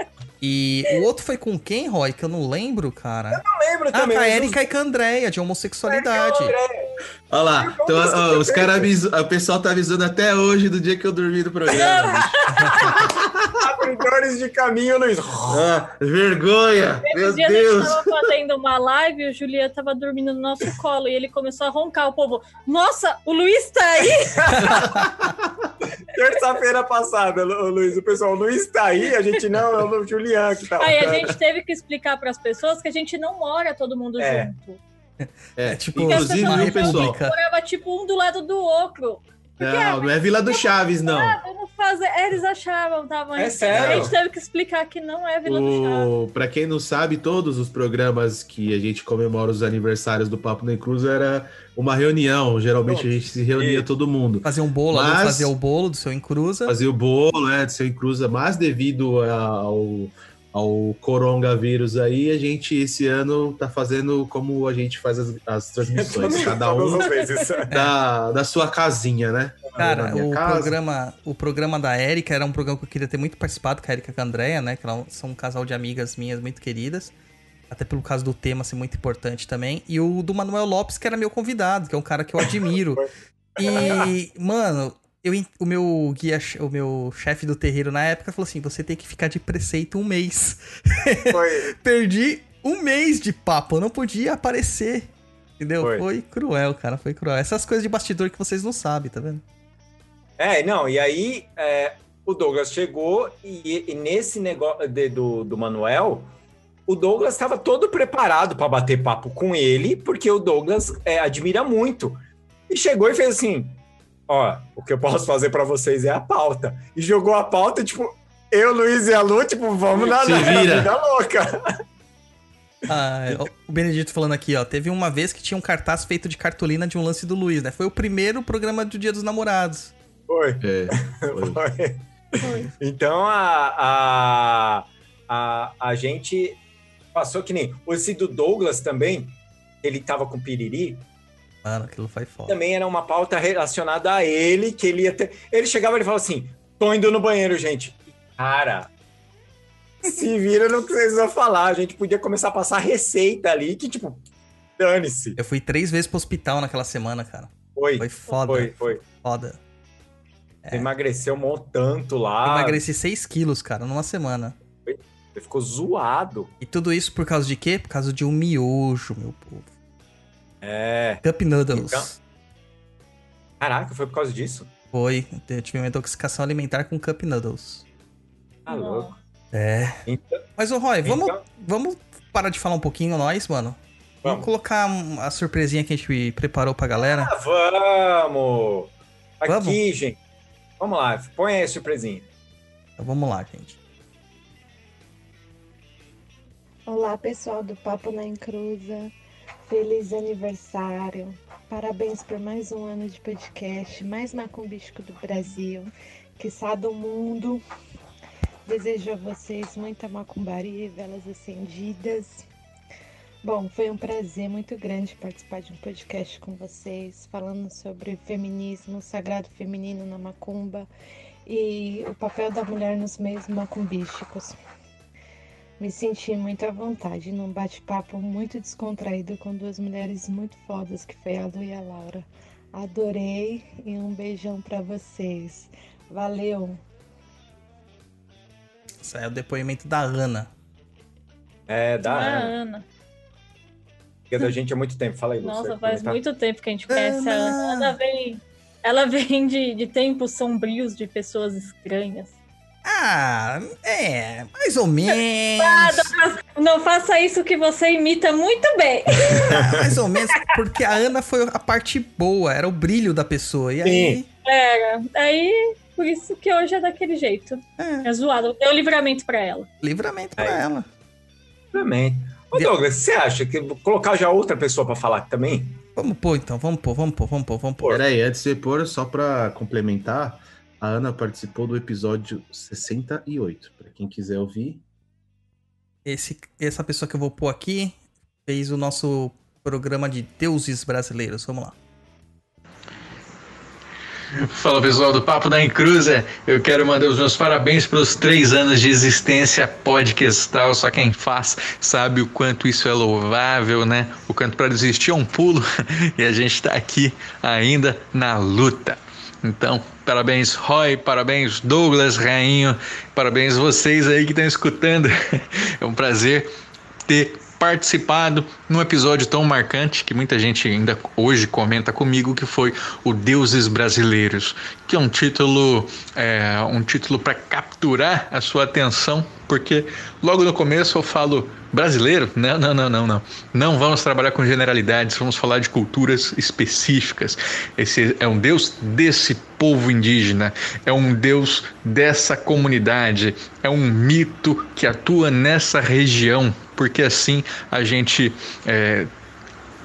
B: E o outro foi com quem, Roy? Que eu não lembro, cara.
C: Não lembro
B: Ah,
C: também.
B: com a Erika e com a Andrea, de homossexualidade.
E: Olha lá, então, ó, os caras avisam, o pessoal tá avisando até hoje do dia que eu dormi do programa.
C: Abridores de caminho, Luiz.
E: Ah, vergonha! Meu
D: Esse dia a
E: Deus!
D: gente tava fazendo uma live e o Juliano tava dormindo no nosso colo e ele começou a roncar. O povo, nossa, o Luiz tá aí?
C: Terça-feira passada, Lu- Luiz, o pessoal não está aí, a gente não, é o Julian que tá.
D: Aí a gente teve que explicar pras pessoas que a gente não mora todo mundo
C: É.
D: junto.
E: É,
B: tipo,
E: inclusive, pessoal?
D: Morava tipo um do lado do outro.
E: Não, não é Vila do Chaves, não.
D: Eu não fazer. Eles achavam, tá? Mas
C: É sério?
D: A gente teve que explicar que não é Vila do Chaves.
E: O, pra quem não sabe, todos os programas que a gente comemora os aniversários do Papo na Cruz era uma reunião. Geralmente a gente se reunia
C: Isso.
E: todo mundo.
B: Fazer um bolo,
E: Mas-
B: fazia o bolo do seu encruza.
E: Fazia o bolo, né, de seu encruza, mas devido ao, ao coronavírus aí, a gente esse ano tá fazendo como a gente faz as, as transmissões, cada um da, da sua casinha, né?
B: Cara, o
E: casa.
B: programa, o programa da Érica era um programa que eu queria ter muito participado, com a Érica e com a Andrea, né? Que são um casal de amigas minhas muito queridas. Até pelo caso do tema ser muito importante também. E o do Manuel Lopes, que era meu convidado, que é um cara que eu admiro. e, mano, eu, o meu guia, o meu chefe do terreiro na época falou assim: você tem que ficar de preceito um mês.
C: Foi.
B: Perdi um mês de papo, eu não podia aparecer. Entendeu?
C: Foi.
B: Foi. cruel, cara, foi cruel. Essas coisas de bastidor que vocês não sabem, tá vendo?
C: É, não, e aí é, o Douglas chegou e, e nesse negócio de- do, do Manuel, o Douglas estava todo preparado para bater papo com ele, porque o Douglas é, admira muito. E chegou e fez assim: Ó, o que eu posso fazer para vocês é a pauta. E jogou a pauta, tipo, eu, Luiz e a Lu, tipo, vamos na,
E: Se
C: na
E: vira.
C: vida louca.
B: Ah, ó, o Benedito falando aqui, ó. Teve uma vez que tinha um cartaz feito de cartolina de um lance do Luiz, né? Foi o primeiro programa do Dia dos Namorados.
C: Foi.
E: É, foi.
C: Foi. Então a, a, a, a gente passou que nem. Esse do Douglas também, ele tava com piriri,
B: Mano, aquilo foi foda.
C: também era uma pauta relacionada a ele, que ele ia ter. Ele chegava e falava assim: tô indo no banheiro, gente. Cara, se vira no que vocês vão falar. A gente podia começar a passar receita ali, que tipo, dane-se.
B: Eu fui três vezes pro hospital naquela semana, cara.
C: Foi,
B: Foi foda.
C: foi, foi.
B: Foda.
C: Você emagreceu um tanto lá.
B: Emagreci 6 quilos, cara, numa semana.
C: Você ficou zoado.
B: E tudo isso por causa de quê? Por causa de um miojo, meu povo.
C: É.
B: Cup Noodles.
C: Então- Caraca, foi por causa disso?
B: Foi. Eu tive uma intoxicação alimentar com Cup Noodles.
C: Tá louco.
B: É.
C: Então,
B: Mas, ô Roy, vamos,
C: então-
B: vamos parar de falar um pouquinho nós, mano? Vamos,
C: Vamos.
B: colocar a surpresinha que a gente preparou pra galera.
C: Ah, vamos! Aqui,
B: Vamos?
C: gente. Vamos lá, põe aí a surpresinha.
B: Então vamos lá, gente.
G: Olá, pessoal do Papo na Encruza. Feliz aniversário. Parabéns por mais um ano de podcast, mais macumbístico do Brasil, quiçá do mundo. Desejo a vocês muita macumbaria e velas acendidas. Bom, foi um prazer muito grande participar de um podcast com vocês, falando sobre feminismo, sagrado feminino na macumba e o papel da mulher nos meios macumbísticos. Me senti muito à vontade num bate-papo muito descontraído com duas mulheres muito fodas, que foi a Lu e a Laura. Adorei e um beijão pra vocês. Valeu!
B: Esse é o depoimento da Ana.
C: É, da
D: Ah,
C: Ana.
D: Ana.
C: Porque da gente há muito tempo. Fala aí,
D: Nossa,
C: você
D: faz
C: comentar?
D: muito tempo que a gente conhece a
B: Ana.
D: Ana. Ela vem, ela vem de, de tempos sombrios de pessoas estranhas.
B: Ah, é, mais ou menos.
D: Não faça isso que você imita muito bem.
B: mais ou menos, porque a Ana foi a parte boa, era o brilho da pessoa. E aí,
D: Era. Aí, por isso que hoje é daquele jeito.
B: é,
D: É zoado. Deu livramento pra ela.
B: livramento pra
C: Aí.
B: ela.
C: Também. Ô, Douglas, você acha que vou colocar já outra pessoa pra falar também?
B: Vamos pôr então, vamos pôr, vamos pôr, vamos pôr, vamos pôr.
E: Peraí, antes de pôr, só pra complementar, A Ana participou do episódio 68. Para quem quiser ouvir,
B: Esse, essa pessoa que eu vou pôr aqui fez o nosso programa de deuses brasileiros. Vamos lá.
H: Fala pessoal do Papo da Encruza, eu quero mandar os meus parabéns pelos três anos de existência podcastal. Só quem faz sabe o quanto isso é louvável, né? O quanto para desistir é um pulo e a gente está aqui ainda na luta. Então, parabéns Roy, parabéns Douglas Rainho, parabéns vocês aí que estão escutando. É um prazer ter participado num episódio tão marcante que muita gente ainda hoje comenta comigo que foi o Deuses Brasileiros, que é um título é, um título para capturar a sua atenção, porque logo no começo eu falo brasileiro, não, não, não, não, não, não vamos trabalhar com generalidades, vamos falar de culturas específicas. Esse é um Deus desse povo indígena, é um Deus dessa comunidade, é um mito que atua nessa região porque assim a gente é,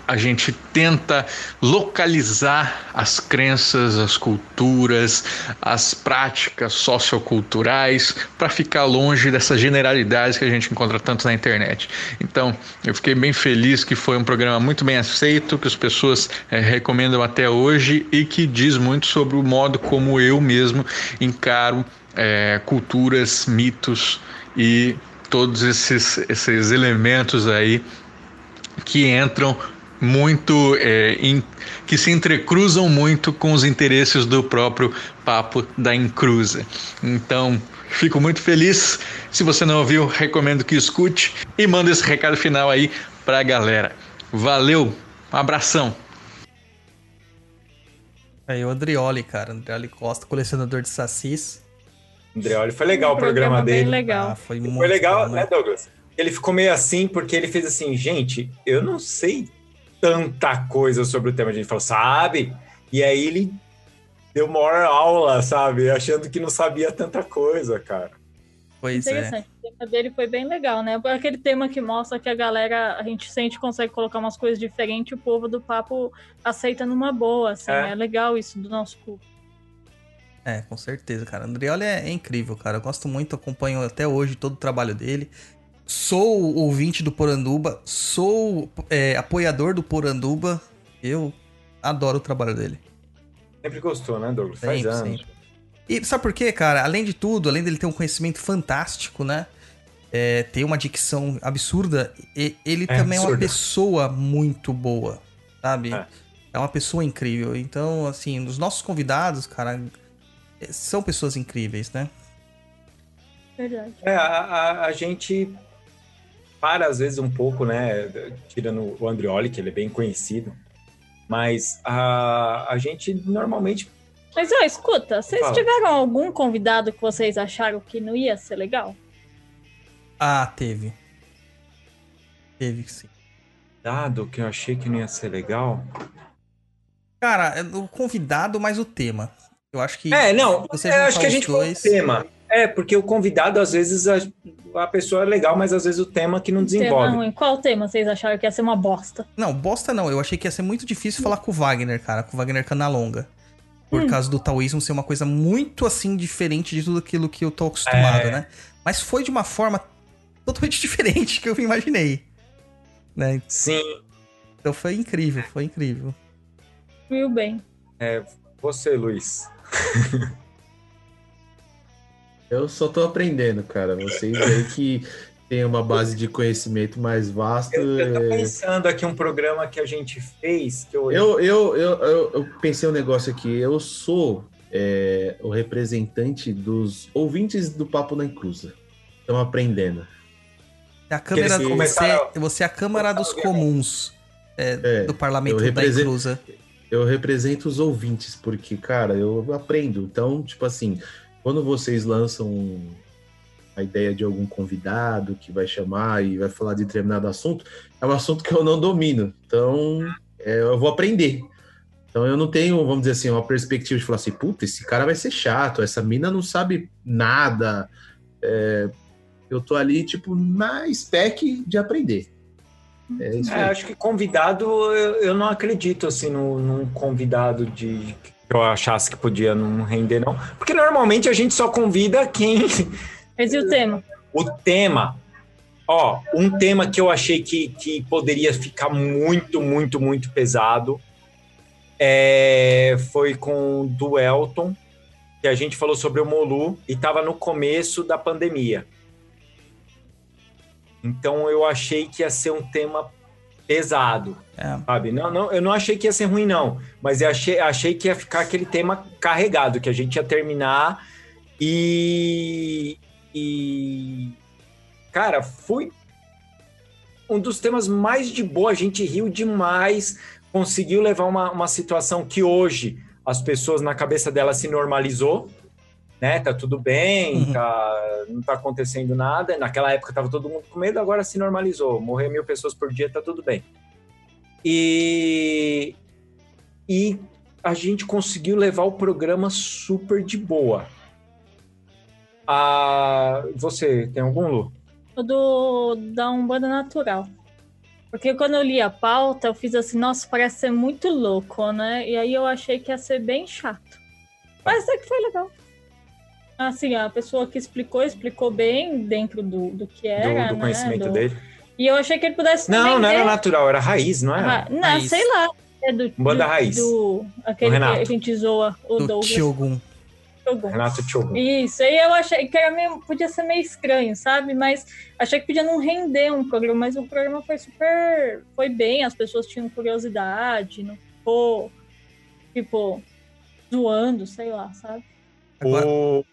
H: a gente tenta localizar as crenças, as culturas, as práticas socioculturais para ficar longe dessas generalidades que a gente encontra tanto na internet. Então, eu fiquei bem feliz que foi um programa muito bem aceito, que as pessoas é, recomendam até hoje e que diz muito sobre o modo como eu mesmo encaro é, culturas, mitos e todos esses, esses elementos aí que entram muito é, em, que se entrecruzam muito com os interesses do próprio papo da Encruza. Então, fico muito feliz. Se você não ouviu, recomendo que escute e manda esse recado final aí pra galera. Valeu, um abração.
B: Aí o Andrioli, cara, Andrioli Costa, colecionador de sacis.
C: Andreoli, foi legal o programa, dele.
D: legal.
B: Ah, foi,
C: Foi
B: muito
C: legal,
B: bom,
C: né, Douglas? Ele ficou meio assim porque ele fez assim, gente, eu não sei tanta coisa sobre o tema. A gente falou, sabe? E aí ele deu maior aula, sabe? Achando que não sabia tanta coisa, cara.
B: Pois é.
D: Interessante. O tema dele foi bem legal, né? Aquele tema que mostra que a galera, a gente sente, consegue colocar umas coisas diferentes, o povo do papo aceita numa boa, assim.
C: É.
D: É, legal isso do nosso culto.
B: É, com certeza, cara. Andrioli é, é incrível, cara. Eu gosto muito, acompanho até hoje todo o trabalho dele. Sou ouvinte do Poranduba, sou é, apoiador do Poranduba. Eu adoro o trabalho dele.
C: Sempre gostou, né, Douglas? Faz
B: Sempre,
C: anos.
B: sempre. E sabe por quê, cara? Além de tudo, além dele ter um conhecimento fantástico, né? É, ter uma dicção absurda, e- ele
C: É
B: também é uma
C: absurda.
B: pessoa muito boa, sabe?
C: É.
B: É. uma pessoa incrível. Então, assim, os nossos convidados, cara, são pessoas incríveis, né?
D: Verdade.
C: É, a, a, a gente para às vezes um pouco, né? Tirando o Andrioli, que ele é bem conhecido. Mas a, a gente normalmente.
D: Mas, ó, escuta, vocês
C: Fala.
D: tiveram algum convidado que vocês acharam que não ia ser legal?
B: Ah, teve. Teve sim.
C: Dado que eu achei que não ia ser legal.
B: Cara, é o convidado mais o tema. Eu acho que.
C: É, não.
B: você
C: é, acho que a gente
B: dois-
C: o tema. É, porque o convidado, às vezes, a, a pessoa é legal, mas às vezes o tema que não
D: Tema
C: desenvolve.
D: ruim. Qual tema vocês acharam que ia ser uma bosta?
B: Não, bosta não. Eu achei que ia ser muito difícil falar com o Wagner, cara. Com o Wagner Canalonga. Por causa do taoísmo ser uma coisa muito, assim, diferente de tudo aquilo que eu tô acostumado,
C: É.
B: né? Mas foi de uma forma totalmente diferente que eu imaginei. Né?
C: Sim,
B: Então foi incrível, foi incrível.
D: Viu bem.
C: você, Luiz.
E: Eu só tô aprendendo, cara. Vocês aí que têm uma base de conhecimento mais vasta.
C: Eu, eu tô
E: é,
C: pensando aqui um programa que a gente fez, que eu,
E: Eu, eu, eu, eu, eu pensei um negócio aqui. Eu sou é, o representante dos ouvintes do Papo na Encruza. Estão aprendendo.
B: A câmera,
C: eles
B: você,
C: começaram-
B: você é a Câmara dos Comuns é,
E: É,
B: do Parlamento da Inclusa.
E: Eu represento os ouvintes, porque, cara, eu aprendo. Então, tipo assim, quando vocês lançam a ideia de algum convidado que vai chamar e vai falar de determinado assunto, é um assunto que eu não domino. Então, é, eu vou aprender. Então, eu não tenho, vamos dizer assim, uma perspectiva de falar assim, puta, esse cara vai ser chato, essa mina não sabe nada. É, eu tô ali, tipo, na spec de aprender. É isso
C: É, acho que convidado, eu, eu não acredito assim no, num convidado de eu achasse que podia não render, não. Porque normalmente a gente só convida quem.
D: Esse é o tema.
C: O tema. Ó, um tema que eu achei que, que poderia ficar muito, muito, muito pesado é, foi com o do Elton, que a gente falou sobre o Molu e estava no começo da pandemia. Então eu achei que ia ser um tema pesado,
B: É.
C: sabe? Não, não, eu não achei que ia ser ruim, não. Mas eu achei, achei que ia ficar aquele tema carregado, que a gente ia terminar e. E. Cara, foi um dos temas mais de boa. A gente riu demais, conseguiu levar uma, uma situação que hoje as pessoas na cabeça delas se normalizou. Né, tá tudo bem,
B: Uhum.
C: tá, não tá acontecendo nada. Naquela época tava todo mundo com medo, agora se normalizou. Morrer mil pessoas por dia, tá tudo bem. E, e a gente conseguiu levar o programa super de boa. Ah, você tem algum, Lu?
D: O do da Umbanda Natural. Porque quando eu li a pauta, eu fiz assim, nossa, parece ser muito louco, né? E aí eu achei que ia ser bem chato. Mas até que foi legal. Assim, a pessoa que explicou, explicou bem dentro do, do que era,
C: do, do
D: né?
C: conhecimento
D: Do-
C: dele?
D: E eu achei que ele pudesse
C: Não, não era natural, era raiz, não era?
D: Ah, não,
B: Raiz.
D: sei lá. É do,
C: Banda
D: do,
C: Raiz.
D: Do, aquele
C: Do
D: que
C: Renato.
D: a gente zoa, o
B: Do
D: Douglas.
B: Tiogun.
D: Shogun.
C: Renato Tiogun.
D: Isso, aí eu achei que era meio, podia ser meio estranho, sabe? Mas achei que podia não render um programa, mas o programa foi super. Foi bem, as pessoas tinham curiosidade, não ficou, tipo, zoando, sei lá, sabe?
B: Agora,
C: O...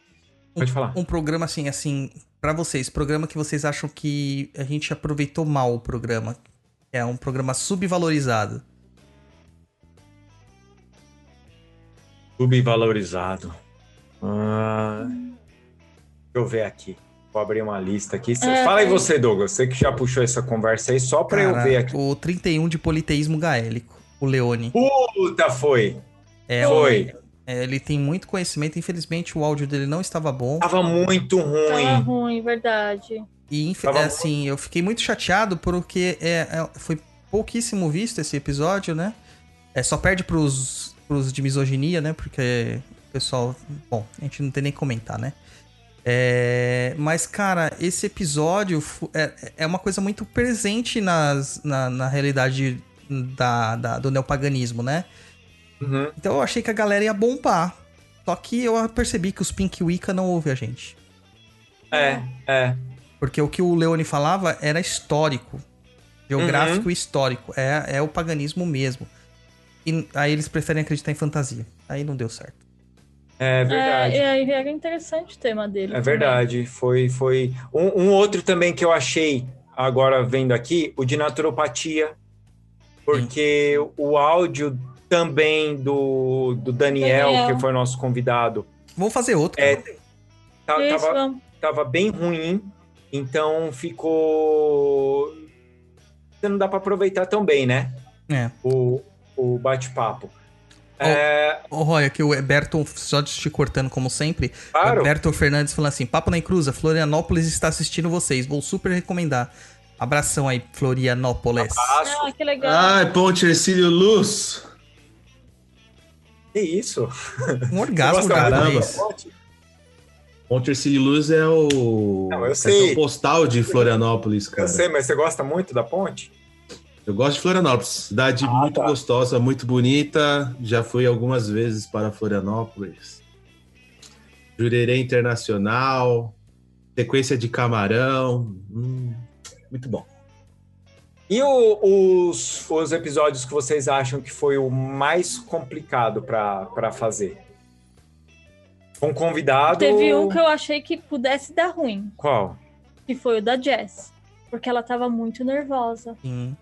B: um-
C: Pode falar.
B: Um programa assim, assim, pra vocês, programa que vocês acham que a gente aproveitou mal o programa. É um programa subvalorizado.
C: Subvalorizado. Ah, deixa eu ver aqui. Vou abrir uma lista aqui.
D: É,
C: Fala aí
D: é.
C: você, Douglas. Você que já puxou essa conversa aí, só pra eu ver aqui.
B: O 31 de politeísmo gaélico, o Leone.
C: Puta, foi.
B: É,
C: Foi.
B: É, ele tem muito conhecimento, infelizmente o áudio dele não estava bom.
C: Tava muito
D: Tava
C: ruim.
D: ruim, verdade.
B: E é, assim, eu fiquei muito chateado porque é, é- foi pouquíssimo visto esse episódio, né? É, só perde pros, pros de misoginia, né? Porque o pessoal. Bom, a gente não tem nem que comentar, né? É, mas, cara, esse episódio é, é uma coisa muito presente nas, na, na realidade da, da- do neopaganismo, né?
C: Uhum.
B: Então eu achei que a galera ia bombar. Só que eu percebi que os Pink Wicca não ouvem a gente.
C: É, é.
B: Porque o que o Leone falava era histórico. Geográfico e histórico. É, é o paganismo mesmo. E aí eles preferem acreditar em fantasia. Aí não deu certo.
C: É verdade.
D: É, aí era interessante o tema dele.
C: É
D: também.
C: verdade, foi, foi um, um outro também que eu achei agora vendo aqui, o de naturopatia, porque o áudio também do, do Daniel,
D: Daniel.
C: que foi nosso convidado,
B: Vamos fazer outro.
C: É, tá-
D: Isso,
C: tava,
D: vamos.
C: tava bem ruim, então ficou não dá para aproveitar tão bem, né?
B: É.
C: O, o bate-papo. É,
B: Ô, Roy, aqui o Berton, só te cortando como sempre.
C: claro.
B: O Berton Fernandes falando assim: Papo na Encruza, Florianópolis está assistindo vocês. Vou super recomendar. Abração aí, Florianópolis.
C: Abraço.
D: Ah, que legal.
E: Ai, Ponte Ercílio Luz.
C: Que isso?
B: Um orgasmo
E: caramba. Ponte Ercílio Luz é o
C: Não, eu sei.
E: postal de Florianópolis, cara.
C: Eu sei, mas você gosta muito da ponte?
E: Eu gosto de Florianópolis, cidade
C: Ah,
E: muito
C: tá.
E: gostosa, muito bonita. Já fui algumas vezes para Florianópolis. Jurerê Internacional, sequência de camarão. Hum, muito bom.
C: E o- os, os episódios que vocês acham que foi o mais complicado para fazer? Um convidado.
D: Teve um que eu achei que pudesse dar ruim,
C: Qual?
D: que foi o da Jess. Porque ela tava muito nervosa.
B: Sim.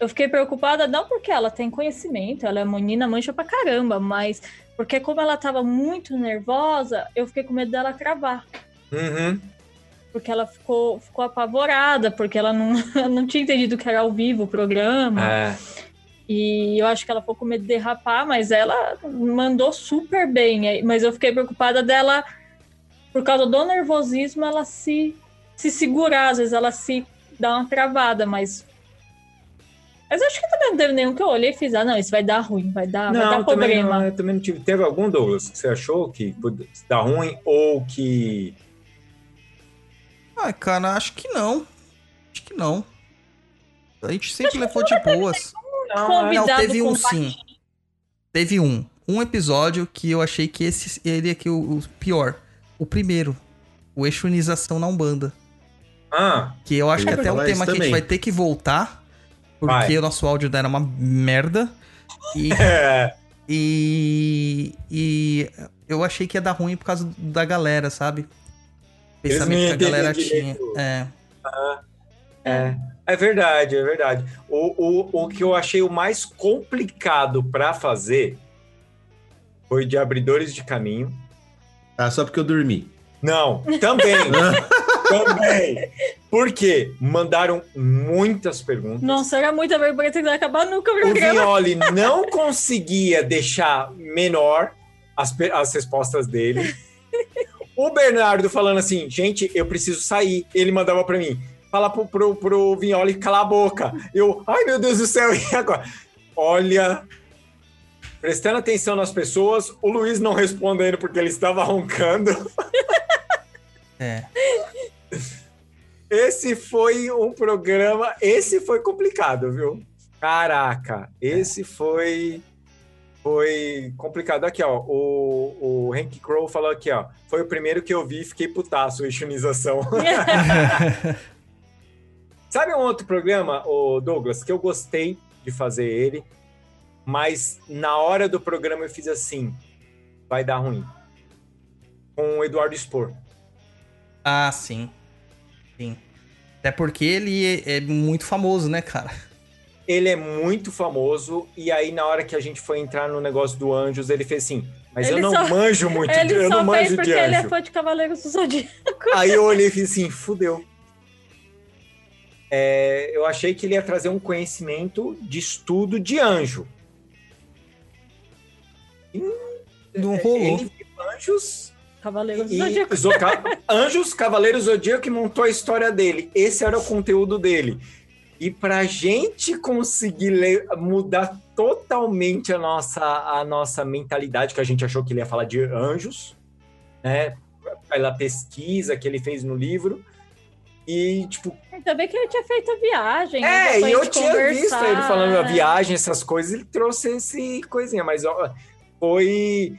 D: Eu fiquei preocupada não porque ela tem conhecimento, ela é menina mancha pra caramba, mas porque como ela tava muito nervosa, eu fiquei com medo dela travar.
C: Uhum.
D: Porque ela ficou, ficou apavorada, porque ela não, não tinha entendido que era ao vivo o programa.
C: É.
D: E eu acho que ela ficou com medo de derrapar, mas ela mandou super bem. Mas eu fiquei preocupada dela, por causa do nervosismo, ela se, se segurar, às vezes ela se dá uma travada, mas. Mas acho que também não teve nenhum que eu olhei e fiz, ah, não, isso vai dar ruim, vai dar, vai dar
C: não, também
D: problema.
C: não, eu também não tive. Teve algum, Douglas, que você achou que dar ruim ou que.
B: Ai, cara, acho que não. Acho que não. A gente sempre levou de boas.
C: Não,
B: Não,
D: Convidado
B: teve um sim. Teve um. Um episódio que eu achei que esse ele é que o, o pior. O primeiro. O Exunização na Umbanda.
C: Ah,
B: Que eu acho
E: Eu
B: que até um tema que a gente vai ter que voltar. Porque
C: Vai.
B: o nosso áudio era uma merda. E,
C: é.
B: e, e eu achei que ia dar ruim por causa da galera, sabe? Pensamento que a galera tinha. É.
C: É, é verdade, é verdade. O, o, o que eu achei o mais complicado para fazer foi de abridores de caminho.
E: Ah, só porque eu dormi.
C: Não, também, também. Por quê? Mandaram muitas perguntas.
D: Nossa, era muita vergonha que acabar nunca o
C: O
D: programa.
C: Violi não conseguia deixar menor as, as respostas dele. O Bernardo falando assim, gente, eu preciso sair. Ele mandava pra mim, fala pro, pro, pro Violi calar a boca. Eu, ai meu Deus do céu, e agora? Olha, prestando atenção nas pessoas, o Luiz não respondendo porque ele estava roncando.
B: É.
C: Esse foi um programa, esse foi complicado, viu? Caraca, esse foi foi complicado. Aqui, ó, o, o Hank Crow falou aqui, ó, foi o primeiro que eu vi e fiquei putaço, Ixunização. Sabe um outro programa, o Douglas, que eu gostei de fazer ele, mas na hora do programa eu fiz assim, vai dar ruim. Com o Eduardo Spor.
B: Ah, sim. Sim. Até porque ele é, é muito famoso, né, cara?
C: Ele é muito famoso, e aí na hora que a gente foi entrar no negócio do Anjos, ele fez assim, mas
D: Ele
C: eu não
D: só-
C: manjo muito, de-
D: Ele
C: eu não
D: só fez
C: manjo
D: porque
C: de
D: ele é
C: anjo.
D: fã de Cavaleiros do Zodíaco.
C: Aí eu olhei e fiz assim, fudeu. É, eu achei que ele ia trazer um conhecimento de estudo de anjo.
B: Não rolou.
C: Ele viu anjos
D: Cavaleiros do
C: e
D: Zodíaco.
C: Zoca- Anjos, Cavaleiros Zodíaco que montou a história dele. Esse era o conteúdo dele. E pra gente conseguir ler- mudar totalmente a nossa, a nossa mentalidade, que a gente achou que ele ia falar de anjos, né? Pela pesquisa que ele fez no livro. E, tipo,
D: Ainda bem que ele tinha feito a viagem.
C: é,
D: depois
C: e eu tinha visto ele falando a
D: né?
C: viagem, essas coisas, ele trouxe esse coisinha, mas ó, foi.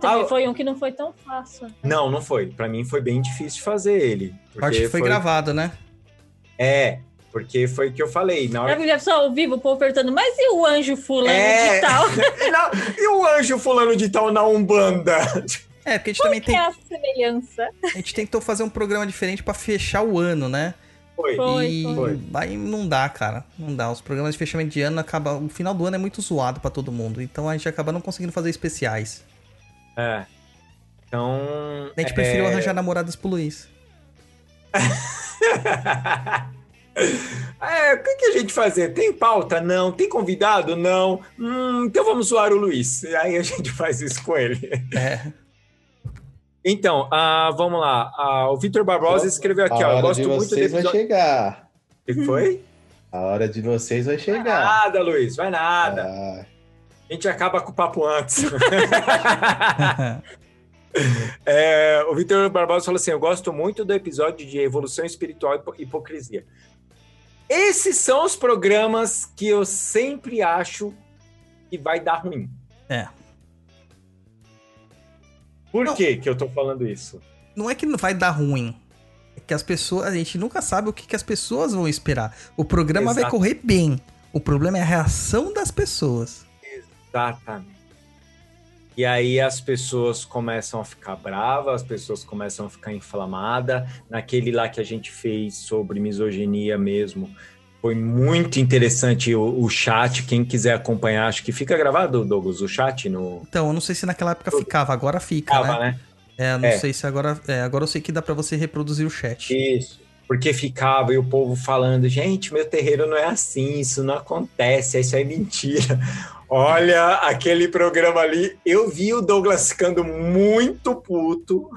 D: Também
C: Ah,
D: foi um que não foi tão fácil.
C: Não, não foi. Pra mim foi bem difícil de fazer ele.
B: Eu Acho que foi, gravado, né?
C: É, porque foi o que eu falei. Na hora
D: Já vi só ao vivo o povo perguntando, mas e o anjo fulano
C: É.
D: de tal?
C: E, não- e o anjo fulano de tal na Umbanda?
B: É, porque a gente também
D: que
B: tem,
D: é a semelhança?
B: a gente tentou fazer um programa diferente pra fechar o ano, né?
C: Foi.
D: Foi,
B: e
C: foi.
B: aí não dá, cara. Não dá. Os programas de fechamento de ano acaba, o final do ano é muito zoado pra todo mundo, então a gente acaba não conseguindo fazer especiais.
C: É. Então.
B: A gente
C: é...
B: preferiu arranjar namoradas pro Luiz.
C: É, o que, que a gente fazer? Tem pauta? Não. Tem convidado? Não. Hum, então vamos zoar o Luiz. E aí a gente faz isso com ele.
B: É.
C: Então, ah, vamos lá. Ah, o Vitor Barbosa escreveu aqui,
E: a
C: ó. Eu
E: hora
C: gosto
E: de
C: muito do
E: vocês vai chegar.
C: O que foi?
E: A hora de vocês vai
C: Vai
E: chegar.
C: nada, Luiz, vai nada.
E: Ah,
C: A gente acaba com o papo antes. É, o Vitor Barbosa falou assim: Eu gosto muito do episódio de evolução espiritual e hipo- hipocrisia. Esses são os programas que eu sempre acho que vai dar ruim.
B: É.
C: Por
B: Não.
C: que, que eu tô falando isso?
B: não é que não vai dar ruim. É que as pessoas. A gente nunca sabe o que, que as pessoas vão esperar. O programa vai
C: Exato.
B: correr bem. O problema é a reação das pessoas.
C: Exatamente. E aí as pessoas começam a ficar bravas, as pessoas começam a ficar inflamadas. Naquele lá que a gente fez sobre misoginia mesmo, foi muito interessante o, o chat. Quem quiser acompanhar, acho que fica gravado, Douglas, o chat no.
B: Então, eu não sei se naquela época ficava, agora fica,
C: Tava,
B: né?
C: né?
B: É, não
C: É.
B: sei se agora. É, agora eu sei que dá pra você reproduzir o chat.
C: Isso. Porque ficava e o povo falando, gente, meu terreiro não é assim, isso não acontece, isso é mentira. Olha, aquele programa ali, eu vi o Douglas ficando muito puto.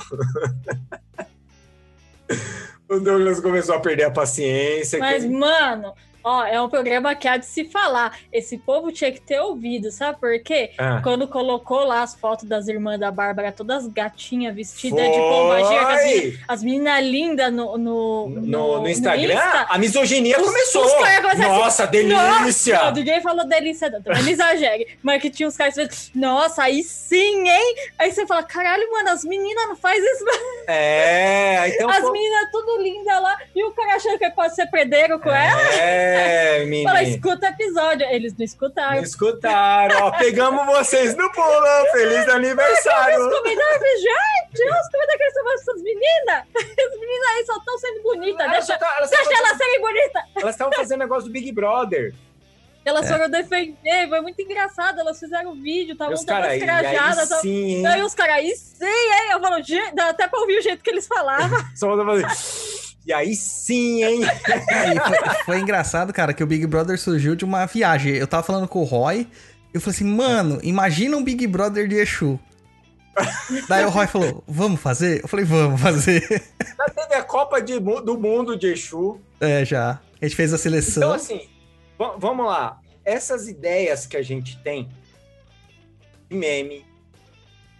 C: o Douglas começou a perder a paciência.
D: Mas, mano, Ó, é um programa que há de se falar. Esse povo tinha que ter ouvido, sabe por quê?
C: Ah.
D: Quando colocou lá as fotos das irmãs da Bárbara, todas gatinhas vestidas de pombagira, as meninas, as meninas lindas no no,
C: No, no Instagram,
D: Insta.
C: a misoginia
D: Os-
C: começou.
D: os começaram assim,
C: Nossa, delícia!
D: Não, ninguém falou delícia, não. Também não exagere. Mas que tinha uns caras que nossa, aí sim, hein? Aí você fala, caralho, mano, as meninas não fazem isso.
C: É, então.
D: as
C: pô-
D: meninas tudo lindas lá. E o cara achando que pode ser predeiro com ela.
C: É, menino.
D: Fala, escuta o episódio. Eles não escutaram.
C: Não escutaram, ó. Pegamos vocês no pulo. Feliz aniversário.
D: Os comentários, gente, os comentários que eles estão falando essas meninas. As meninas aí só estão sendo bonitas.
C: Elas
D: Deixa,
C: tá- elas
D: deixa
C: estavam
D: elas serem bonitas.
C: elas estavam fazendo negócio do Big Brother.
D: Elas foram defender, foi muito engraçado. Elas fizeram vídeo,
C: E
D: estavam
C: os caras
D: todas
C: aí,
D: trajadas.
C: aí
D: tavam-
C: sim, hein?
D: Aí os caras, aí sim, hein? Eu falo, dá até pra ouvir o jeito que eles falavam.
C: Só vou fazer. E aí sim, hein?
B: Foi, foi engraçado, cara, que o Big Brother surgiu de uma viagem. Eu tava falando com o Roy, eu falei assim, mano, imagina um Big Brother de Exu. Daí o Roy falou, vamos fazer? Eu falei, vamos fazer.
C: Já teve a Copa de do Mundo de Exu.
B: É, já. A gente fez a seleção.
C: Então, assim, va- vamos lá. Essas ideias que a gente tem de meme,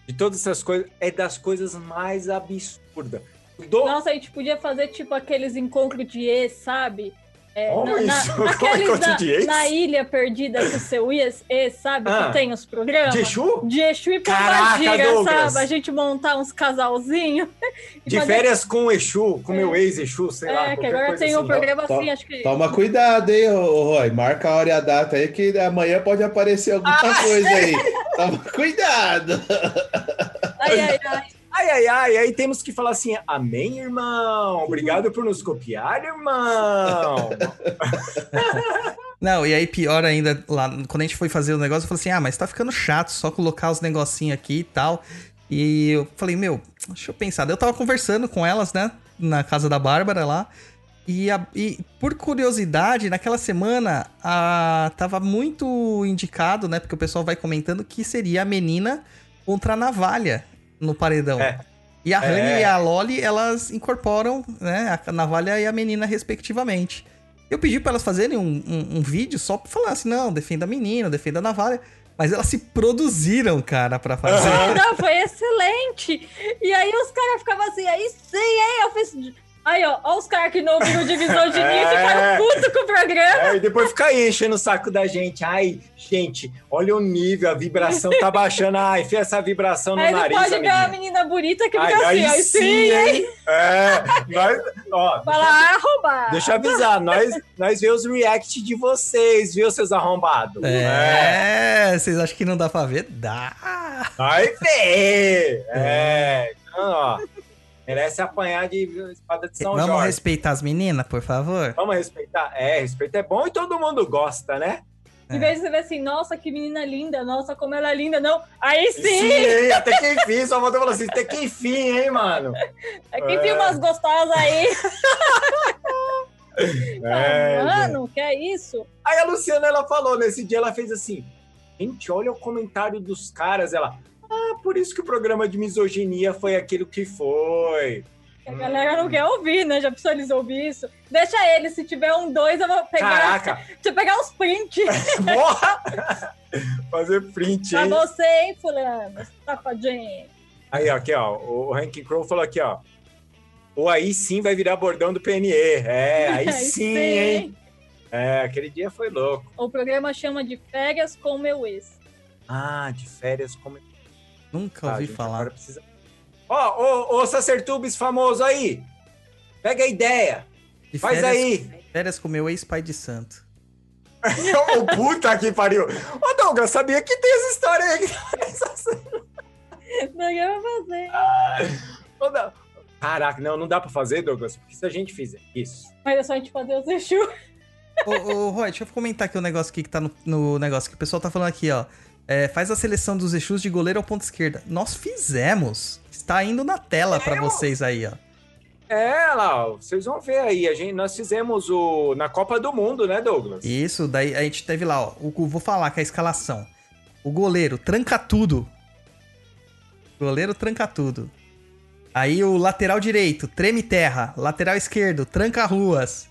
C: de todas essas coisas, é das coisas mais absurdas. Do...
D: Nossa, a gente podia fazer tipo aqueles encontros de ex, sabe? É, aqueles
C: Encontro
D: na,
C: de ex?
D: na ilha perdida que o seu ex, ex sabe?
C: Ah.
D: Que tem os programas.
C: De Exu?
D: De Exu e Pombagira, sabe? A gente montar uns casalzinhos.
C: De
D: fazer-
C: férias com o Exu, com o meu ex-Exu, sei lá.
D: É, que agora tem um
C: assim.
D: programa
E: Tó-
D: assim, acho que.
E: Toma cuidado, hein, Roy. Marca a hora e a data aí, que amanhã pode aparecer alguma
C: Ah!
E: coisa aí. Toma cuidado.
D: Ai, ai, ai.
C: Ai, ai, ai, aí temos que falar assim, amém, irmão? Obrigado por nos copiar, irmão.
B: Não, e aí pior ainda, lá, quando a gente foi fazer o negócio, eu falei assim, ah, mas tá ficando chato só colocar os negocinhos aqui e tal. E eu falei, meu, deixa eu pensar. Eu tava conversando com elas, né, na casa da Bárbara lá. E, a- e por curiosidade, naquela semana, a, tava muito indicado, né, porque o pessoal vai comentando que seria a menina contra a navalha no paredão.
C: É.
B: E a Honey
C: É.
B: e a Loli, elas incorporam, né, a navalha e a menina, respectivamente. Eu pedi pra elas fazerem um, um, um vídeo só pra falar assim, não, defenda a menina, defenda a navalha. Mas elas se produziram, cara, pra fazer.
D: Não, foi excelente. E aí os caras ficavam assim, aí sim, hein? Eu fiz. Aí, ó, ó os caras que não ouviram divisão de mim
C: É.
D: ficaram putos com o programa.
C: É, e depois fica aí enchendo o saco da gente. Ai, gente, olha o nível, a vibração tá baixando. Ai, enfia essa vibração no
D: Aí
C: nariz,
D: pode ver uma menina bonita que
C: Ai,
D: fica assim,
C: aí
D: aí
C: sim,
D: hein?
C: É, nós, ó,
D: Fala, roubar.
C: deixa eu avisar, nós, nós vê os react de vocês, viu, seus arrombados?
B: É, vocês acham que não dá pra ver? Dá.
C: Vai ver! É, então, ó, merece apanhar de espada de São
B: Vamos
C: Jorge.
B: respeitar as meninas, por favor?
C: Vamos respeitar? É, respeito é bom e todo mundo gosta, né?
D: Em vez de você ver assim, nossa, que menina linda, nossa, como ela é linda, não. Aí sim,
C: Sim? Até que enfim, só voltou falando assim, até que enfim, hein, mano?
D: é que
C: É.
D: tem umas gostosas aí.
C: É,
D: Mano, que é isso?
C: Aí a Luciana, ela falou, nesse dia ela fez assim, gente, olha o comentário dos caras, ela, ah, por isso que o programa de misoginia foi aquilo que foi.
D: A galera não quer ouvir, né? Já precisa eles ouvir isso. Deixa eles, se tiver um dois, eu vou pegar.
C: Caraca,
D: Deixa eu pegar uns prints
C: morra! Fazer print,
D: pra
C: hein?
D: você, hein, fulano? Safadinho.
C: Aí, ó, aqui, ó, o Ranking Crow falou aqui, ó, ou aí sim vai virar bordão do PNE. É, aí sim, hein? É, aquele dia foi louco.
D: O programa chama de Férias com Meu Ex.
C: Ah, de férias como
B: Nunca
C: Ah,
B: ouvi falar.
C: precisa- Ó, ô, ô, Sacertubes famoso aí. Pega a ideia.
B: De
C: Faz
B: férias,
C: aí.
B: Férias com meu ex-pai de santo.
C: Ô, puta que pariu. Ô, Douglas, sabia que tem essa história aí.
D: Programa fazer.
C: Ô, não. Caraca, não, não dá pra fazer, Douglas. Porque se a gente fizer isso...
D: Mas é só a gente fazer os Exu.
B: Ô, ô, Roy, deixa eu comentar aqui o negócio aqui que tá no, no negócio que o pessoal tá falando aqui, ó. É, faz a seleção dos Exus de goleiro ao ponto esquerda. Nós fizemos. Está indo na tela pra vocês aí, ó.
C: É, lá, ó, vocês vão ver aí. A gente, nós fizemos o na Copa do Mundo, né, Douglas?
B: Isso, daí a gente teve lá, ó. O, vou falar que é a escalação. O goleiro tranca tudo. Goleiro tranca tudo. Aí o lateral direito, treme terra. Lateral esquerdo, tranca ruas.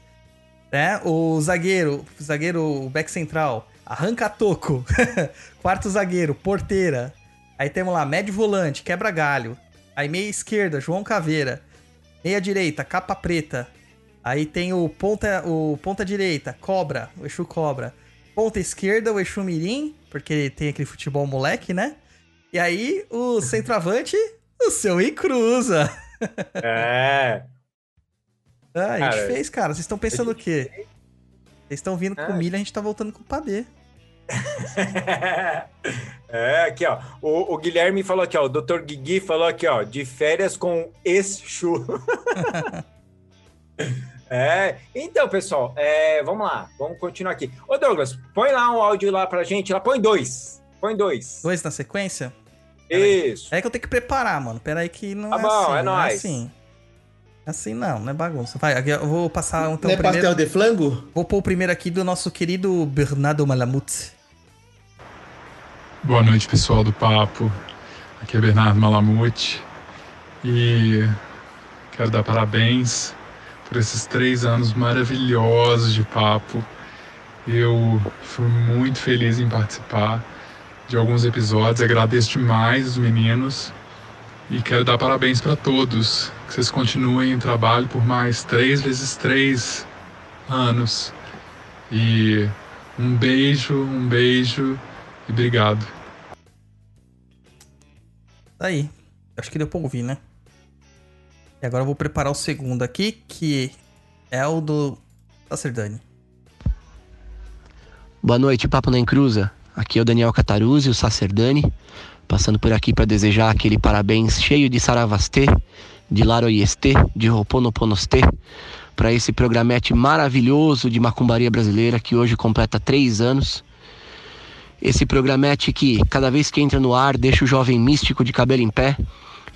B: Né? O zagueiro, o zagueiro o back central, arranca toco. Quarto zagueiro, porteira. Aí temos lá, médio volante, quebra galho. Aí meia esquerda, João Caveira. Meia direita, capa preta. Aí tem o ponta, o ponta direita, cobra, o Exu cobra. Ponta esquerda, o Exu mirim, porque tem aquele futebol moleque, né? E aí o centroavante, o seu Icruza.
C: É.
B: Ah, a gente
C: Cara,
B: fez, cara. Vocês estão pensando o quê? Vocês estão vindo com milha, a gente tá voltando com padê.
C: É, aqui, ó. O, o Guilherme falou aqui, ó. O Dr. Guigui falou aqui, ó. De férias com Exu. é. Então, pessoal, é, vamos lá. Vamos continuar aqui. Ô, Douglas, põe lá um áudio lá pra gente. Lá, põe dois. Põe dois.
B: Dois na sequência?
C: Isso.
B: É que eu tenho que preparar, mano. Pera aí que não
C: Tá
B: é
C: bom,
B: assim.
C: é
B: não
C: nóis.
B: É assim. Assim não, não é bagunça. Vai, aqui eu vou passar então
E: Não é
B: primeiro.
E: pastel de flango?
B: Vou pôr o primeiro aqui do nosso querido Bernardo Malamute.
I: Boa noite, pessoal do Papo. Aqui é Bernardo Malamute e quero dar parabéns por esses três anos maravilhosos de papo. Eu fui muito feliz em participar de alguns episódios, agradeço demais os meninos e quero dar parabéns para todos. Que vocês continuem em trabalho por mais três vezes três anos. E um beijo, um beijo e obrigado.
B: Tá aí. Acho que deu pra ouvir, né? E agora eu vou preparar o segundo aqui, que é o do Sacerdani.
J: Boa noite, Papo na Encruza. Aqui é o Daniel Cataruzzi, o Sacerdani, passando por aqui para desejar aquele parabéns cheio de Saravastê, de Laroiestê, de Roponoponostê, para esse programete maravilhoso de macumbaria brasileira que hoje completa três anos. Esse programete que, cada vez que entra no ar, deixa o jovem místico de cabelo em pé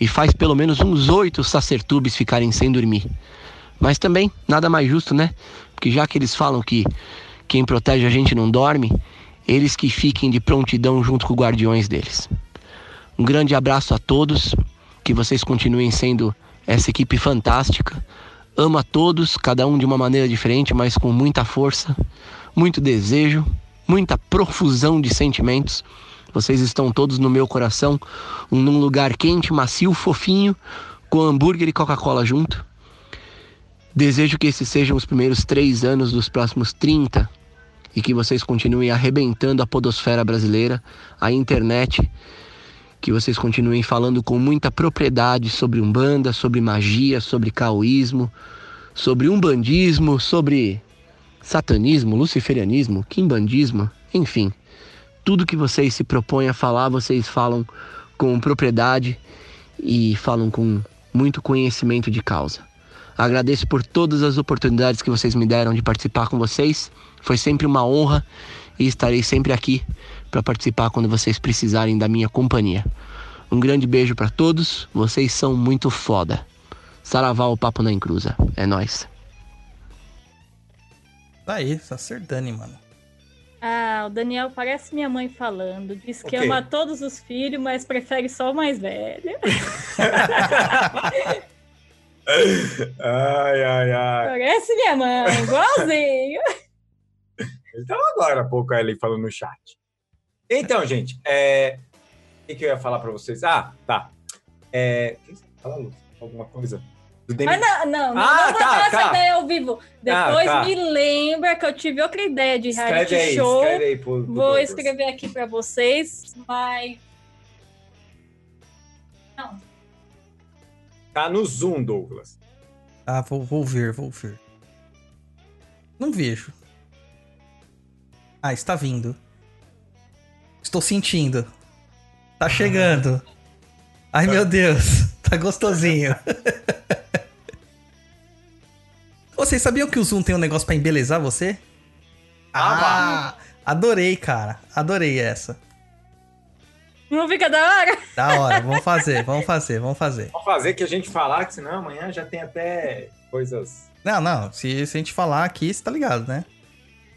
J: e faz pelo menos uns oito sacertubes ficarem sem dormir. Mas também, nada mais justo, né? Porque já que eles falam que quem protege a gente não dorme, eles que fiquem de prontidão junto com os guardiões deles. Um grande abraço a todos, que vocês continuem sendo essa equipe fantástica. Amo a todos, cada um de uma maneira diferente, mas com muita força, muito desejo, muita profusão de sentimentos. Vocês estão todos no meu coração, um- num lugar quente, macio, fofinho, com hambúrguer e Coca-Cola junto. Desejo que esses sejam os primeiros três anos dos próximos 30 e que vocês continuem arrebentando a podosfera brasileira, a internet, que vocês continuem falando com muita propriedade sobre umbanda, sobre magia, sobre caoísmo, sobre umbandismo, sobre satanismo, luciferianismo, quimbandismo, enfim. Tudo que vocês se propõem a falar, vocês falam com propriedade e falam com muito conhecimento de causa. Agradeço por todas as oportunidades que vocês me deram de participar com vocês. Foi sempre uma honra e estarei sempre aqui para participar quando vocês precisarem da minha companhia. Um grande beijo para todos. Vocês são muito foda. Saravá o papo na encruza. É nóis.
B: Tá aí, Sacerdani, mano.
D: Ah, o Daniel parece minha mãe falando. Diz que
C: O quê?
D: ama todos os filhos, mas prefere só o mais velho.
C: Ai, ai, ai.
D: Parece minha mãe, igualzinho.
C: Então, agora há pouco ali falando no chat. Então, gente, é... o que, que eu ia falar pra vocês? Ah, tá. É... Fala, Lu, alguma coisa?
D: Mas não, não, não,
C: Ah,
D: não vou
C: tá,
D: dar
C: tá.
D: essa ideia ao vivo. Depois
C: tá.
D: me lembra que eu tive outra ideia de reality
C: Escreve aí,
D: show.
C: escreve aí pro, pro
D: Vou
C: Douglas.
D: escrever aqui pra vocês, mas. Não,
C: Tá no Zoom, Douglas.
B: Ah, vou, vou ver, vou ver. Não vejo. Ah, está vindo. Estou sentindo. Tá chegando. Ai, meu Deus. Tá gostosinho. Vocês sabiam que o Zoom tem um negócio pra embelezar você? Ah, adorei, cara. Adorei essa.
D: não fica da hora?
B: Da hora. Vamos fazer, vamos fazer, vamos fazer.
C: Vamos fazer que a gente falar, que senão amanhã já tem até coisas.
B: Não, não. Se, se a gente falar aqui, você tá ligado, né?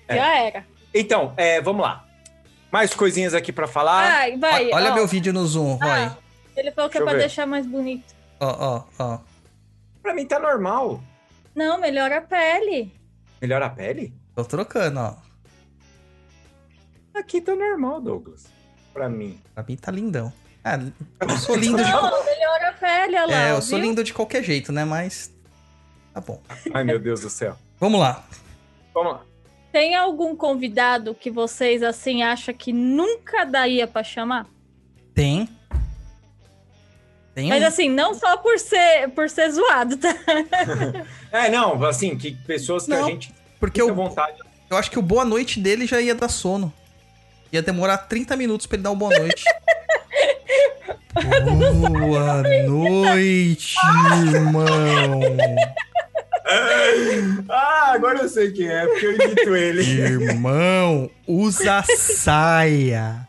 C: É.
D: Já era.
C: Então, é, vamos lá. Mais coisinhas aqui pra falar.
D: Vai, vai.
B: Olha
D: ó.
B: meu vídeo no Zoom, Roy.
D: Ah, ele falou que
C: Deixa
D: é pra
C: ver.
D: deixar mais bonito.
B: Ó, ó, ó.
C: Pra mim tá normal.
D: Não, melhora a pele.
C: Melhora a pele?
B: Tô trocando, ó.
C: Aqui tá normal, Douglas. Pra mim.
B: Pra mim tá lindão. Ah, eu sou lindo de.
D: Não, melhora a pele, olha lá.
B: É, eu sou
D: viu?
B: lindo de qualquer jeito, né? Mas. Tá bom.
C: Ai, meu Deus do céu.
B: Vamos lá.
C: Vamos lá.
D: Tem algum convidado que vocês, assim, acham que nunca daria pra chamar?
B: Tem. Tem
D: Mas
B: um.
D: assim, não só por ser, por ser zoado, tá?
C: É, não, assim, que pessoas que
B: Não,
C: a gente
B: Porque eu,
C: vontade.
B: eu acho que o boa noite dele já ia dar sono. Ia demorar 30 minutos pra ele dar um boa noite. boa noite, irmão.
C: Ah, agora eu sei quem é, porque eu imito ele.
B: Irmão, usa saia.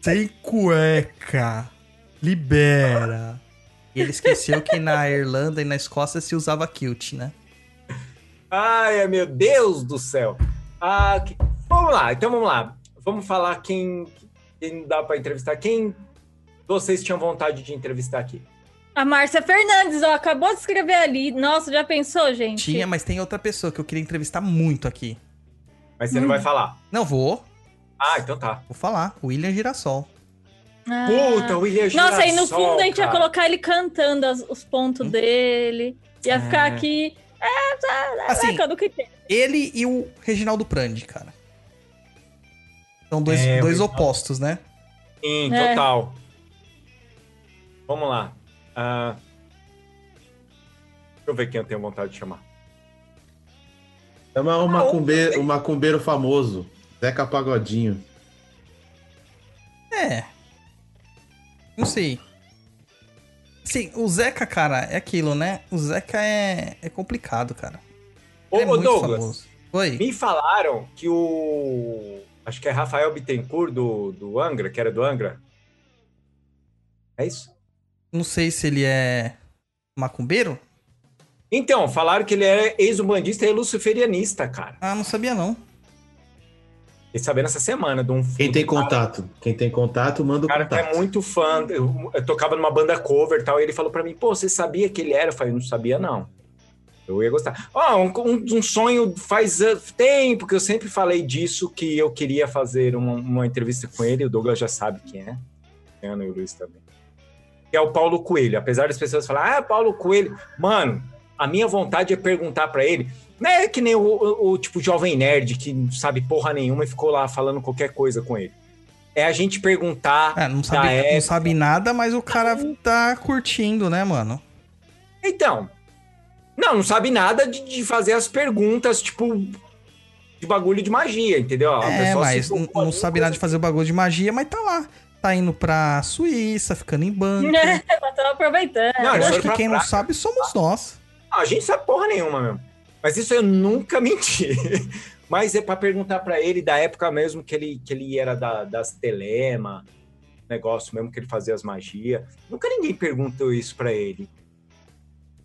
B: Sem cueca. Libera. E ele esqueceu que na Irlanda e na Escócia se usava kilt, né?
C: Ai, meu Deus do céu. Ah, que- Vamos lá, então vamos lá. Vamos falar quem, quem dá pra entrevistar. Quem vocês tinham vontade de entrevistar aqui?
D: A Márcia Fernandes, ó, acabou de escrever ali. Nossa, já pensou, gente?
B: Tinha, mas tem outra pessoa que eu queria entrevistar muito aqui.
C: Mas você não vai falar.
B: Não, vou.
C: Ah, então tá.
B: Vou falar. William Girassol.
D: Ah.
C: Puta, o William
D: Nossa, aí no
C: Girassol,
D: fundo a gente ia
C: cara.
D: colocar ele cantando as- os pontos dele. Ia ficar
C: É.
D: aqui. É, tá, tá,
B: Assim,
D: do que tem.
B: Ele e o Reginaldo Prandi, cara. São dois,
C: É,
B: dois opostos, né?
C: Sim,
D: É.
C: total. Vamos lá. Ah, Deixa eu ver quem eu tenho vontade de chamar.
E: Chama o macumbeiro, o macumbeiro famoso, Zeca Pagodinho.
B: É. Não sei. Sim, o Zeca, cara, é aquilo, né? O Zeca é, é complicado, cara.
C: Ô,
B: Ele é
C: ô,
B: muito
C: Douglas,
B: famoso. Oi.
C: me falaram que o. Acho que é Rafael Bittencourt do, do Angra, que era do Angra. É isso?
B: Não sei se ele é macumbeiro.
C: Então, falaram que ele era ex-umbandista e luciferianista, cara.
B: Ah, não sabia não.
C: Fiquei sabendo essa semana de um.
E: Quem tem contato? Quem tem contato, manda o
C: cara que
E: contato.
C: é muito fã. Eu, eu tocava numa banda cover e tal. E ele falou pra mim: pô, você sabia que ele era? Eu falei: não sabia, não. Eu ia gostar. Ó, um, um- um sonho faz tempo que eu sempre falei disso, que eu queria fazer uma, uma entrevista com ele. O Douglas já sabe quem é. Ana e o Luiz também. Que é o Paulo Coelho. Apesar das pessoas falarem, ah, Paulo Coelho. Mano, a minha vontade é perguntar pra ele. Não é que nem o, o- o tipo jovem nerd que não sabe porra nenhuma e ficou lá falando qualquer coisa com ele. É a gente perguntar.
B: Ah, não sabe,
C: época.
B: não sabe nada, mas o cara tá curtindo, né, mano?
C: Então. Não, não sabe nada de, de fazer as perguntas, tipo, de bagulho de magia, entendeu? A
B: É, mas não, não sabe nada de fazer o bagulho de magia, mas tá lá. Tá indo pra Suíça, ficando em banco.
D: Mas tava aproveitando.
C: Não,
B: Eu acho que quem não sabe somos nós.
C: Não, a gente sabe porra nenhuma mesmo. Mas isso eu nunca menti. Mas é pra perguntar pra ele da época mesmo que ele, que ele era da, das telema, negócio mesmo que ele fazia as magias. Nunca ninguém perguntou isso pra ele.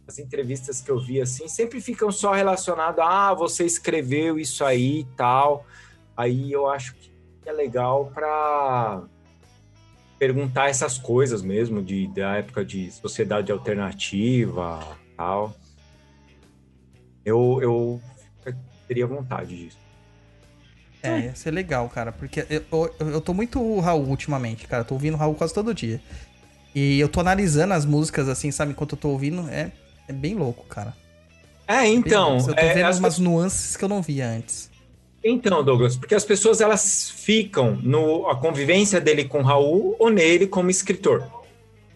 C: As entrevistas que eu vi assim sempre ficam só relacionadas a ah, você escreveu isso aí e tal. Aí eu acho que é legal pra perguntar essas coisas mesmo de da época de sociedade alternativa, tal. Eu eu teria vontade disso.
B: É, ia ser legal, cara, porque eu, eu, eu tô muito Raul ultimamente, cara. Eu tô ouvindo Raul quase todo dia. E eu tô analisando as músicas, assim, sabe, enquanto eu tô ouvindo, é, é bem louco, cara.
C: É, então.
B: Eu tô
C: é,
B: vendo
C: as
B: umas nuances que eu não via antes.
C: Então, Douglas, porque as pessoas elas ficam no a convivência dele com o Raul ou nele como escritor.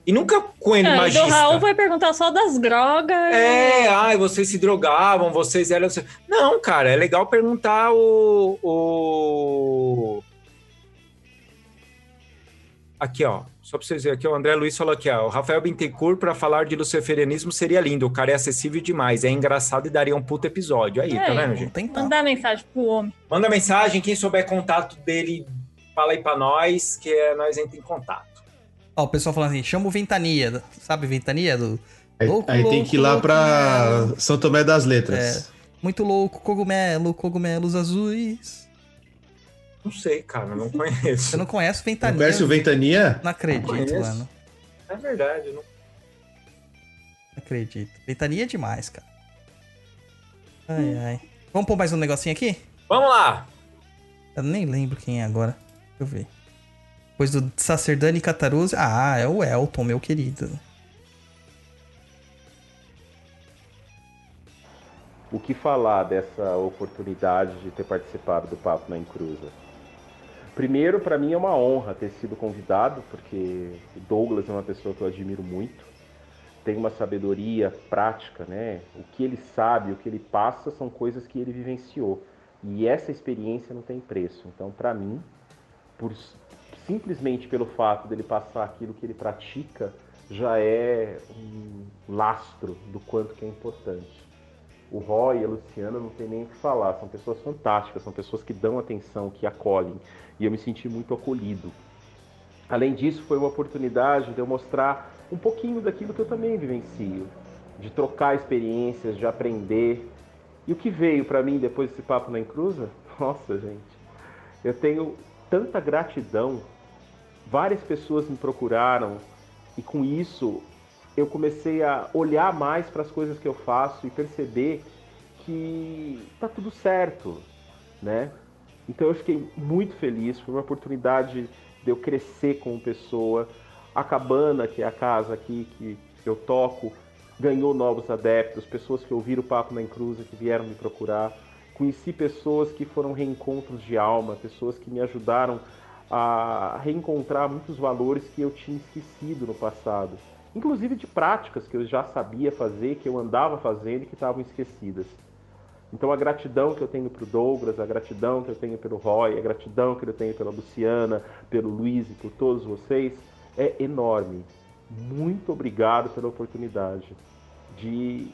C: E nunca com ele
D: do
C: magista.
D: Raul vai perguntar só das drogas.
C: É, ai, vocês se drogavam, vocês eram. Não, cara, é legal perguntar o. o... Aqui, ó. Só pra vocês verem aqui, o André Luiz falou aqui, ó. O Rafael Bittencourt, pra falar de luciferianismo, seria lindo. O cara é acessível demais. É engraçado e daria um puto episódio. Aí,
D: É,
C: tá vendo,
B: Vou
C: gente?
B: tentar.
D: Mandar mensagem pro homem.
C: Manda mensagem, quem souber contato dele, fala aí pra nós, que é, nós entra em contato.
B: Ó, o pessoal falando assim, chama o Ventania, sabe Ventania? Do...
E: Aí,
B: Louco,
E: aí tem
B: louco,
E: que ir lá
B: louco,
E: pra
B: louco.
E: São Tomé das Letras.
B: Muito louco, cogumelo, cogumelos azuis.
C: Não sei, cara, não conheço.
B: Você não conhece o
E: Não
B: Ventania?
E: conhece o Ventania?
B: Não acredito,
C: Conheço.
B: mano.
C: É verdade, não.
B: Não acredito. Ventania é demais, cara. Ai, ai. Vamos pôr mais um negocinho aqui?
C: Vamos lá!
B: Eu nem lembro quem é agora. Deixa eu ver. Depois do Sacerdani Cataruzzi. Ah, é o Elton, meu querido.
K: O que falar dessa oportunidade de ter participado do Papo na Encruza? Primeiro, para mim é uma honra ter sido convidado, porque o Douglas é uma pessoa que eu admiro muito. Tem uma sabedoria prática, né? O que ele sabe, o que ele passa são coisas que ele vivenciou. E essa experiência não tem preço. Então, para mim, por simplesmente pelo fato dele passar aquilo que ele pratica, já é um lastro do quanto que é importante. O Roy e a Luciana não tem nem o que falar, são pessoas fantásticas, são pessoas que dão atenção, que acolhem, e eu me senti muito acolhido. Além disso, foi uma oportunidade de eu mostrar um pouquinho daquilo que eu também vivencio, de trocar experiências, de aprender. E o que veio para mim depois desse papo na Encruza? Nossa, gente, eu tenho tanta gratidão. Várias pessoas me procuraram e com isso eu comecei a olhar mais para as coisas que eu faço e perceber que tá tudo certo, né? Então eu fiquei muito feliz, foi uma oportunidade de eu crescer como pessoa. A cabana, que é a casa aqui que eu toco, ganhou novos adeptos, pessoas que ouviram o papo na Encruza, que vieram me procurar. Conheci pessoas que foram reencontros de alma, pessoas que me ajudaram a reencontrar muitos valores que eu tinha esquecido no passado inclusive de práticas que eu já sabia fazer, que eu andava fazendo e que estavam esquecidas. Então a gratidão que eu tenho para o Douglas, a gratidão que eu tenho pelo Roy, a gratidão que eu tenho pela Luciana, pelo Luiz e por todos vocês é enorme. Muito obrigado pela oportunidade de,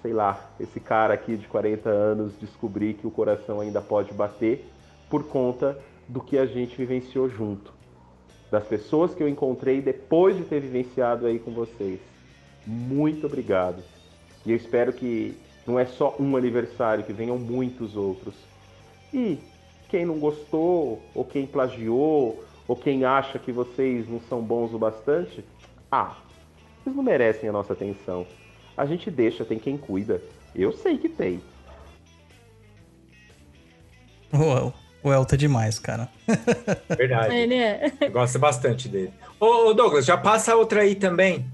K: sei lá, esse cara aqui de 40 anos descobrir que o coração ainda pode bater por conta do que a gente vivenciou junto das pessoas que eu encontrei depois de ter vivenciado aí com vocês. Muito obrigado. E eu espero que não é só um aniversário, que venham muitos outros. E quem não gostou, ou quem plagiou, ou quem acha que vocês não são bons o bastante, ah, vocês não merecem a nossa atenção. A gente deixa, tem quem cuida. Eu sei que tem.
B: Uau. O Elton é demais, cara.
C: Verdade.
D: Ele é.
C: Eu gosto bastante dele. Ô, Douglas, já passa outra aí também.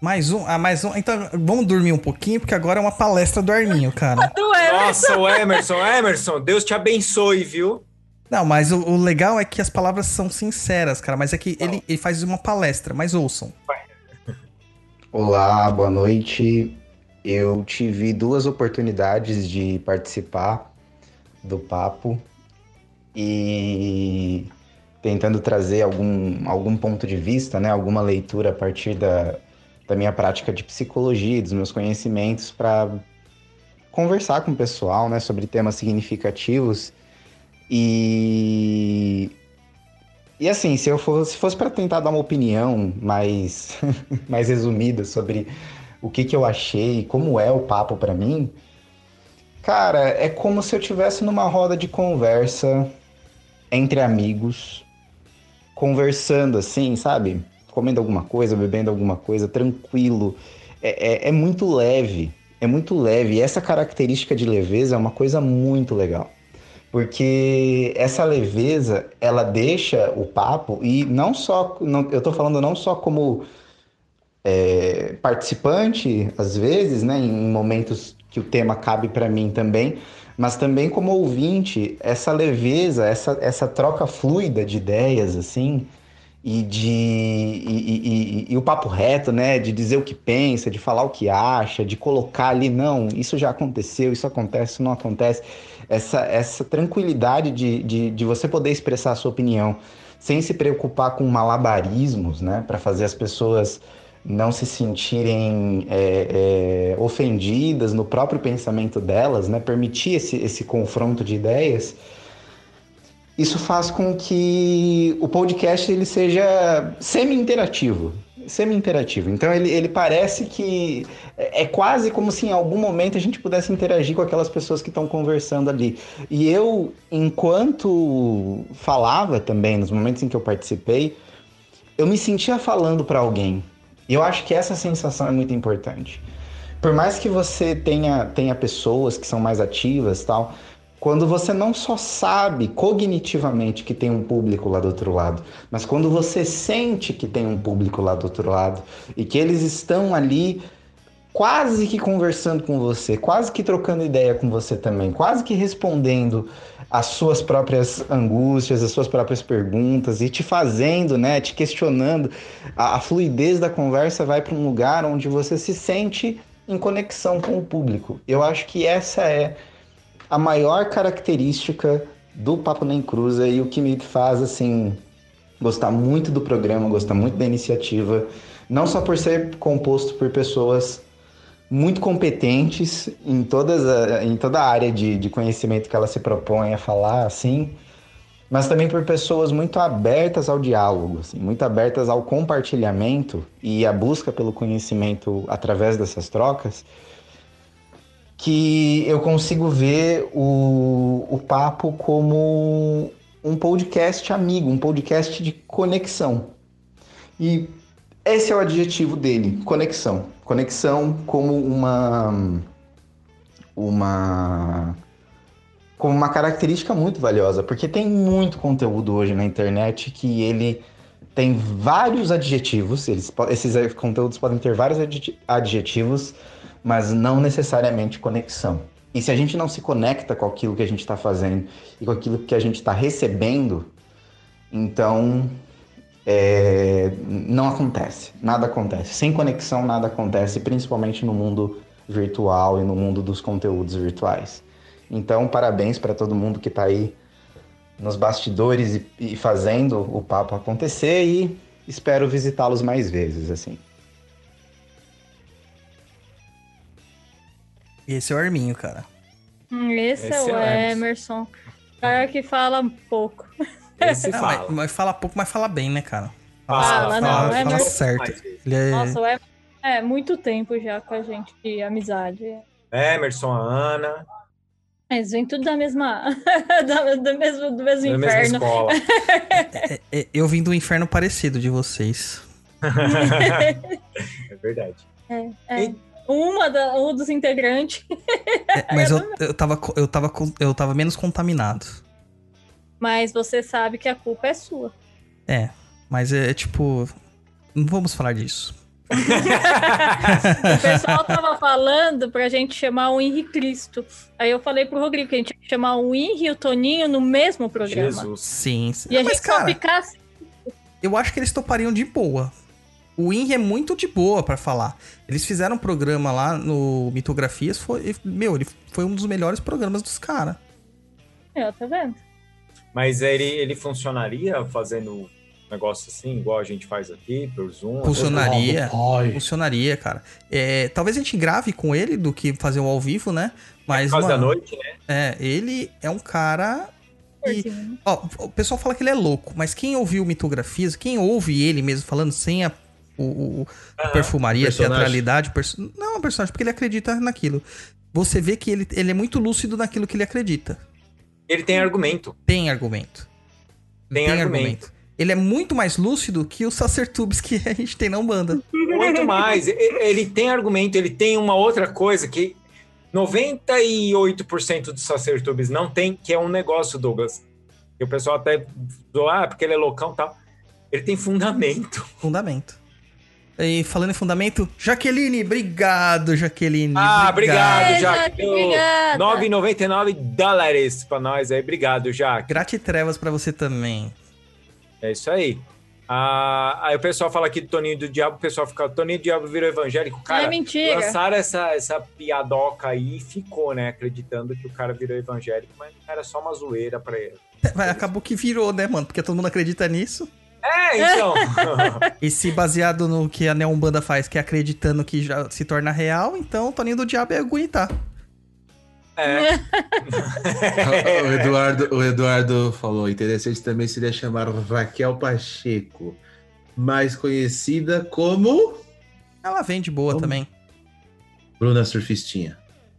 B: Mais um? Ah, mais um. Então, vamos dormir um pouquinho, porque agora é uma palestra do Arminho, cara.
D: Do Emerson.
C: Nossa, o Emerson, Emerson, Deus te abençoe, viu?
B: Não, mas o, o legal é que as palavras são sinceras, cara. Mas é que ele, ele faz uma palestra, mas ouçam.
L: Olá, boa noite. Eu tive duas oportunidades de participar do papo e tentando trazer algum, algum ponto de vista, né, alguma leitura a partir da, da minha prática de psicologia, dos meus conhecimentos, para conversar com o pessoal né, sobre temas significativos. E, e assim, se eu fosse, se fosse para tentar dar uma opinião mais, mais resumida sobre o que, que eu achei, como é o papo para mim, cara, é como se eu tivesse numa roda de conversa entre amigos, conversando assim, sabe? Comendo alguma coisa, bebendo alguma coisa, tranquilo. É, é, é muito leve, é muito leve. E essa característica de leveza é uma coisa muito legal. Porque essa leveza, ela deixa o papo, e não só, não, eu tô falando não só como é, participante, às vezes, né, em momentos que o tema cabe para mim também, mas também como ouvinte, essa leveza, essa, essa troca fluida de ideias, assim, e de e, e, e, o papo reto, né? De dizer o que pensa, de falar o que acha, de colocar ali, não, isso já aconteceu, isso acontece, isso não acontece. Essa, essa tranquilidade de, de, de você poder expressar a sua opinião sem se preocupar com malabarismos, né? Para fazer as pessoas não se sentirem é, é, ofendidas no próprio pensamento delas, né? permitir esse, esse confronto de ideias, isso faz com que o podcast ele seja semi-interativo. Semi-interativo. Então ele, ele parece que é quase como se em algum momento a gente pudesse interagir com aquelas pessoas que estão conversando ali. E eu, enquanto falava também, nos momentos em que eu participei, eu me sentia falando para alguém, e eu acho que essa sensação é muito importante. por mais que você tenha, tenha pessoas que são mais ativas tal, quando você não só sabe cognitivamente que tem um público lá do outro lado, mas quando você sente que tem um público lá do outro lado e que eles estão ali quase que conversando com você, quase que trocando ideia com você também, quase que respondendo as suas próprias angústias, as suas próprias perguntas e te fazendo, né, te questionando, a, a fluidez da conversa vai para um lugar onde você se sente em conexão com o público. Eu acho que essa é a maior característica do Papo Nem Cruza e o que me faz assim gostar muito do programa, gostar muito da iniciativa, não só por ser composto por pessoas muito competentes em, todas a, em toda a área de, de conhecimento que ela se propõe a falar, assim, mas também por pessoas muito abertas ao diálogo, assim, muito abertas ao compartilhamento e à busca pelo conhecimento através dessas trocas, que eu consigo ver o, o papo como um podcast amigo, um podcast de conexão. E esse é o adjetivo dele, conexão. Conexão como uma uma como uma característica muito valiosa, porque tem muito conteúdo hoje na internet que ele tem vários adjetivos, eles, esses conteúdos podem ter vários adjetivos, mas não necessariamente conexão. E se a gente não se conecta com aquilo que a gente está fazendo e com aquilo que a gente está recebendo, então é, não acontece, nada acontece. Sem conexão, nada acontece, principalmente no mundo virtual e no mundo dos conteúdos virtuais. Então, parabéns para todo mundo que está aí nos bastidores e, e, fazendo o papo acontecer e espero visitá-los mais vezes, assim.
B: Esse é o Arminho, cara.
D: Hum, esse, esse, é o é Emerson. Cara que fala pouco.
B: Esse fala. Mas, mas, fala pouco, mas fala bem, né, cara?
D: Fala, fala, não,
B: fala, fala certo.
D: Ele é... Nossa, o Emerson é muito tempo já com a gente de amizade.
C: Emerson, a Ana.
D: Mas vem tudo da mesma. do, mesmo, do mesmo da inferno.
C: Mesma escola.
B: é, é, eu vim do inferno parecido de vocês.
C: é verdade.
D: É, é. Uma da, um dos integrantes.
B: É, mas eu, eu, tava, eu, tava, eu tava menos contaminado.
D: Mas você sabe que a culpa é sua.
B: É, mas é, é tipo. Não vamos falar disso.
D: o pessoal tava falando pra gente chamar o Henri Cristo. Aí eu falei pro Rodrigo que a gente ia chamar o Henri e o Toninho no mesmo programa.
B: Jesus. Sim, sim.
D: E a gente cara, só ficasse.
B: Eu acho que eles topariam de boa. O Henry é muito de boa para falar. Eles fizeram um programa lá no Mitografias, foi, meu, ele foi um dos melhores programas dos caras.
D: É, tá vendo?
C: Mas ele, ele funcionaria fazendo negócio assim, igual a gente faz aqui, por Zoom?
B: Funcionaria. Funcionaria, cara. É, talvez a gente grave com ele do que fazer um ao vivo, né? Mas,
C: é por da noite, né?
B: É, ele é um cara. E, ó, o pessoal fala que ele é louco, mas quem ouviu mitografias, quem ouve ele mesmo falando sem a, o, o a perfumaria, a teatralidade, perso... não é um personagem, porque ele acredita naquilo. Você vê que ele, ele é muito lúcido naquilo que ele acredita.
C: Ele tem argumento.
B: Tem argumento.
C: Tem, tem argumento. argumento
B: ele é muito mais lúcido que os Sacertubes que a gente tem na Umbanda.
C: Muito mais. Ele tem argumento, ele tem uma outra coisa que 98% dos Sacertubes não tem, que é um negócio, Douglas. Que o pessoal até zoa, ah, porque ele é loucão e tal. Ele tem fundamento.
B: Fundamento. E falando em fundamento, Jaqueline, obrigado, Jaqueline.
C: Ah, obrigado, obrigado Jaqueline. 9,99 dólares pra nós aí. Obrigado, Jaque.
B: Gratitrevas pra você também.
C: É isso aí. Ah, aí o pessoal fala aqui do Toninho do Diabo, o pessoal fica, Toninho do Diabo virou evangélico. Cara,
D: é mentira.
C: lançaram essa, essa piadoca aí e ficou, né? Acreditando que o cara virou evangélico, mas era só uma zoeira pra ele.
B: Mas acabou que virou, né, mano? Porque todo mundo acredita nisso.
C: É, então.
B: e se baseado no que a Neombanda faz, que é acreditando que já se torna real, então o Toninho do Diabo é aguentar.
C: É.
E: o, Eduardo, o Eduardo falou: interessante também seria chamar Raquel Pacheco, mais conhecida como.
B: Ela vem de boa como? também.
E: Bruna Surfistinha.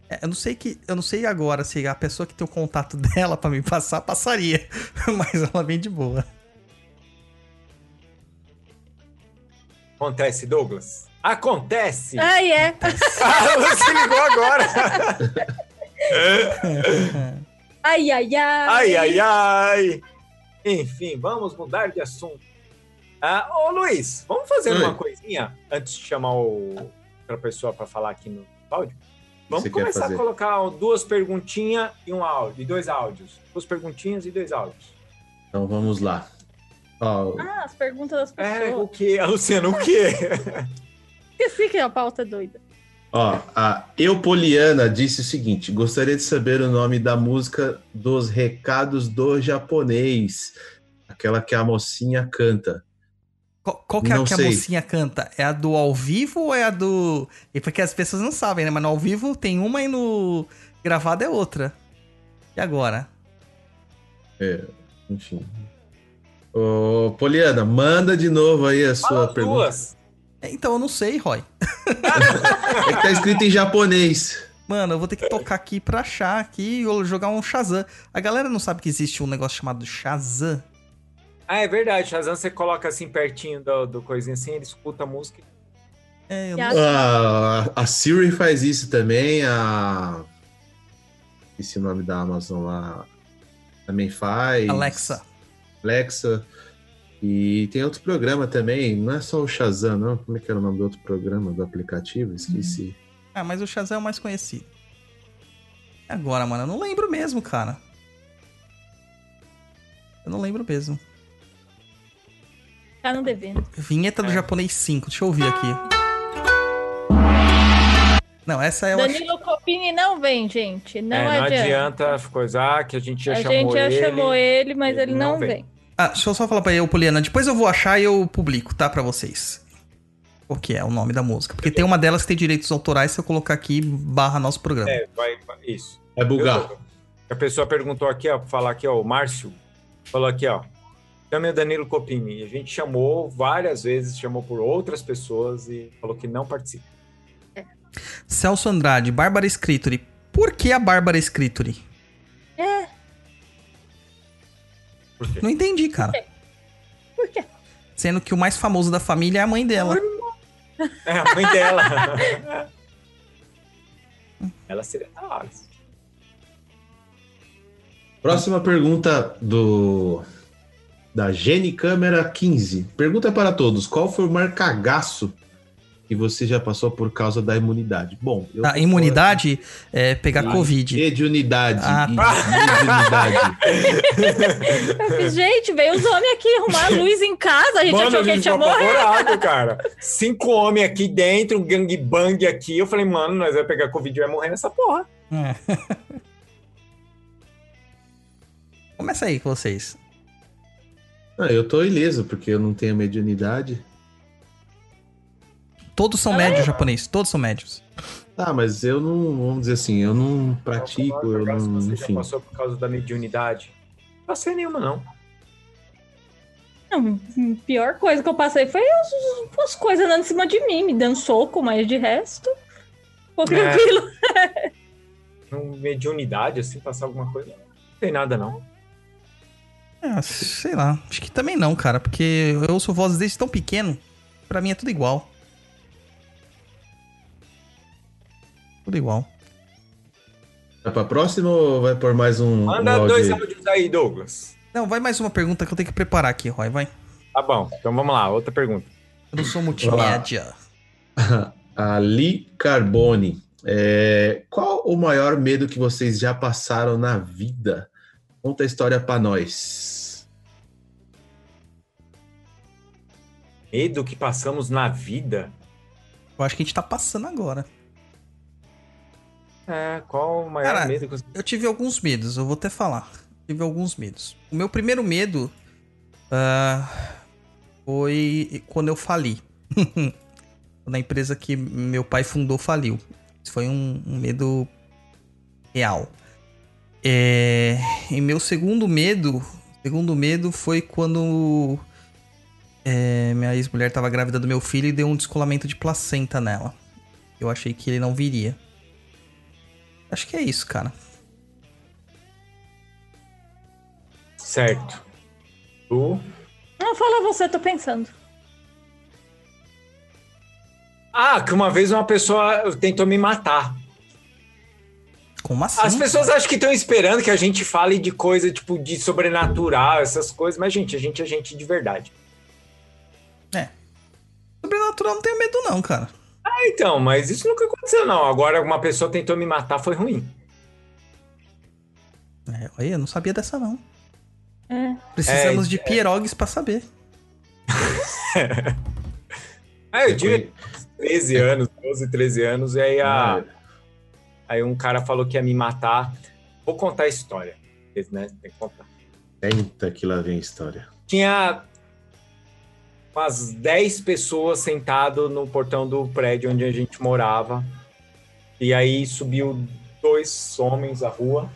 B: É, eu não sei que eu não sei agora se a pessoa que tem o contato dela para me passar passaria, mas ela vem de boa.
C: Acontece, Douglas. Acontece!
D: Ah, é.
C: Ah, você ligou agora!
D: Ai, ai, ai.
C: Ai, ai, ai! Enfim, vamos mudar de assunto. Ah, ô Luiz, vamos fazer
E: Oi.
C: uma coisinha antes de chamar o, outra pessoa para falar aqui no áudio? Vamos começar a colocar duas perguntinhas e um áudio, e dois áudios. Duas perguntinhas e dois áudios.
E: Então vamos lá.
D: Ah, as perguntas das
C: É, o
D: pessoas.
C: que, Luciano, o quê?
D: Esqueci que é a pauta doida.
E: ó, a Eupoliana disse o seguinte: gostaria de saber o nome da música dos recados do japonês. Aquela que a mocinha canta.
B: Qual, qual que é a que a
E: sei.
B: mocinha canta? É a do ao vivo ou é a do. E porque as pessoas não sabem, né? Mas no ao vivo tem uma e no gravado é outra. E agora?
E: É, enfim. Ô, Poliana, manda de novo aí a sua
C: Fala
E: pergunta.
C: duas.
B: Então eu não sei, Roy.
E: É que tá escrito em japonês.
B: Mano, eu vou ter que tocar aqui pra achar aqui ou jogar um Shazam. A galera não sabe que existe um negócio chamado Shazam.
C: Ah, é verdade. Shazam você coloca assim pertinho do, do coisinha assim, ele escuta a música.
B: É, eu
D: E
B: não...
D: a-
E: A, a Siri faz isso também, a. Esse nome da Amazon lá também faz.
B: Alexa.
E: Alexa. E tem outro programa também, não é só o Shazam, não. Como é que era o nome do outro programa, do aplicativo? Esqueci.
B: Ah, mas o Shazam é o mais conhecido. E Agora, mano, eu não lembro mesmo, cara. Eu não lembro mesmo.
D: Tá no devendo.
B: Vinheta do
C: É.
B: japonês 5, deixa eu ouvir aqui. Não, essa é.
D: Danilo Copini não vem, gente. Não,
C: é, não
D: adianta.
C: adianta coisar que a gente já
D: A
C: chamou
D: gente já
C: ele.
D: chamou ele, mas
C: ele
D: ele não,
C: não vem.
D: vem.
B: Ah, deixa eu só falar pra eu, Poliana. Depois eu vou achar e eu publico, tá? Pra vocês. O que é o nome da música. Porque tem uma delas que tem direitos autorais, se eu colocar aqui, barra nosso programa.
C: É, vai, vai- isso.
E: É bugar.
C: Eu- A pessoa perguntou aqui, ó, falar aqui, ó, o Márcio falou aqui, ó. Chame o Danilo Copini. A gente chamou várias vezes, chamou por outras pessoas e falou que não participa.
B: Celso Andrade, Bárbara Scritori. Por que a Bárbara Scritori?
D: É,
C: Por quê?
B: Não entendi, cara.
D: por quê?
B: Sendo que o mais famoso da família é a mãe dela.
C: É a mãe dela. Ela seria da hora.
E: Próxima pergunta do da Gene Câmera 15. Pergunta para todos: qual foi o maior cagaço que você já passou por causa da imunidade? Bom, eu
B: A imunidade é pegar Covid. Ah,
E: e- e de unidade.
D: Eu fiz, gente, veio os homens aqui arrumar a luz em casa. A gente
C: Mano,
D: achou que a
C: gente
D: ia morrer.
C: cara. Cinco homens aqui dentro, um gangbang aqui. Eu falei, mano, nós vamos pegar Covid e vai morrer nessa porra.
B: É. Começa aí com vocês.
E: Ah, eu tô ileso, porque eu não tenho mediunidade.
B: Todos são médios japoneses, todos são médios.
E: Tá, mas eu não, vamos dizer assim, eu não pratico, eu não,
C: você já passou por causa da mediunidade. Não passei nenhuma, não.
D: Não, a pior coisa que eu passei foi as, as coisas andando em cima de mim, me dando soco, mas de resto, ficou
C: É.
D: tranquilo.
C: Não, mediunidade, assim, passar alguma coisa. Não tem nada, não.
B: Ah, sei lá, acho que também não, cara, porque eu ouço vozes desde tão pequeno, pra mim é tudo igual. Tudo igual.
E: Vai pra próxima ou vai por mais um, um
C: Manda
E: áudio
C: dois áudios aí, Douglas.
B: Não, vai mais uma pergunta que eu tenho que preparar aqui, Roy, vai.
C: Tá bom, então vamos lá, outra pergunta.
B: Eu não sou multimédia.
E: Ali Carbone. É, qual o maior medo que vocês já passaram na vida? Conta a história pra nós.
C: Medo que passamos na vida?
B: Eu acho que a gente tá passando agora.
C: É, qual o maior
B: Cara,
C: medo que você...
B: Eu tive alguns medos, eu vou até falar. Tive alguns medos. O meu primeiro medo ah, foi quando eu fali. quando a empresa que meu pai fundou faliu. Isso foi um, um medo real. É, e meu segundo medo, segundo medo foi quando é, minha ex-mulher estava grávida do meu filho e deu um descolamento de placenta nela. Eu achei que ele não viria. Acho que é isso, cara.
C: Certo. Tu?
D: Não, fala você, tô pensando.
C: Ah, que uma vez uma pessoa tentou me matar.
B: Como assim?
C: As pessoas acham que estão esperando que a gente fale de coisa tipo de sobrenatural, essas coisas, mas gente, a gente é gente de verdade.
B: Sobrenatural não tenho medo, não, cara.
C: Ah, então, mas isso nunca aconteceu, não. Agora uma pessoa tentou me matar, foi ruim.
B: É, olha, eu não sabia dessa, não.
D: É.
B: Precisamos
C: É,
B: de pierogues pra saber.
C: Ah, eu tinha 13 anos, 12, 13 anos, e aí, a, aí um cara falou que ia me matar. Vou contar a história, né? Tem que contar.
E: Eita, que lá vem a história.
C: Tinha umas 10 pessoas sentado no portão do prédio onde a gente morava. E aí subiu dois homens à rua.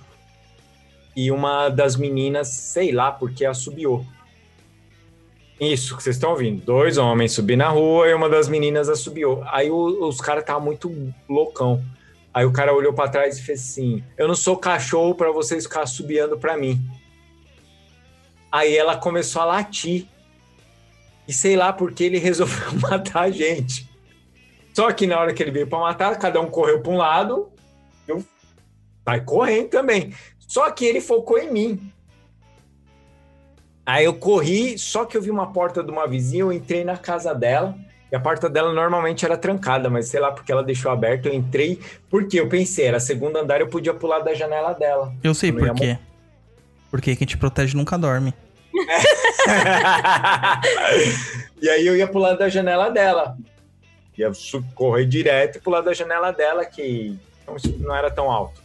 C: E uma das meninas, sei lá porque, assobiou. Isso que vocês estão ouvindo. Dois homens subindo na rua e uma das meninas assobiou. Aí o- os caras estavam muito loucão. Aí o cara olhou pra trás e fez assim: Eu não sou cachorro pra vocês ficar assobiando pra mim. Aí ela começou a latir. E sei lá porque ele resolveu matar a gente. Só que na hora que ele veio pra matar, cada um correu pra um lado. Eu vai correndo também. Só que ele focou em mim. Aí eu corri, só que eu vi uma porta de uma vizinha, eu entrei na casa dela. E a porta dela normalmente era trancada, mas sei lá porque ela deixou aberta, eu entrei. Porque eu pensei, era segundo andar, eu podia pular da janela dela.
B: Eu sei por quê. Porque quem te protege nunca dorme.
C: e aí eu ia pular da janela dela. Ia correr direto e pular da janela dela, que não, era tão alto.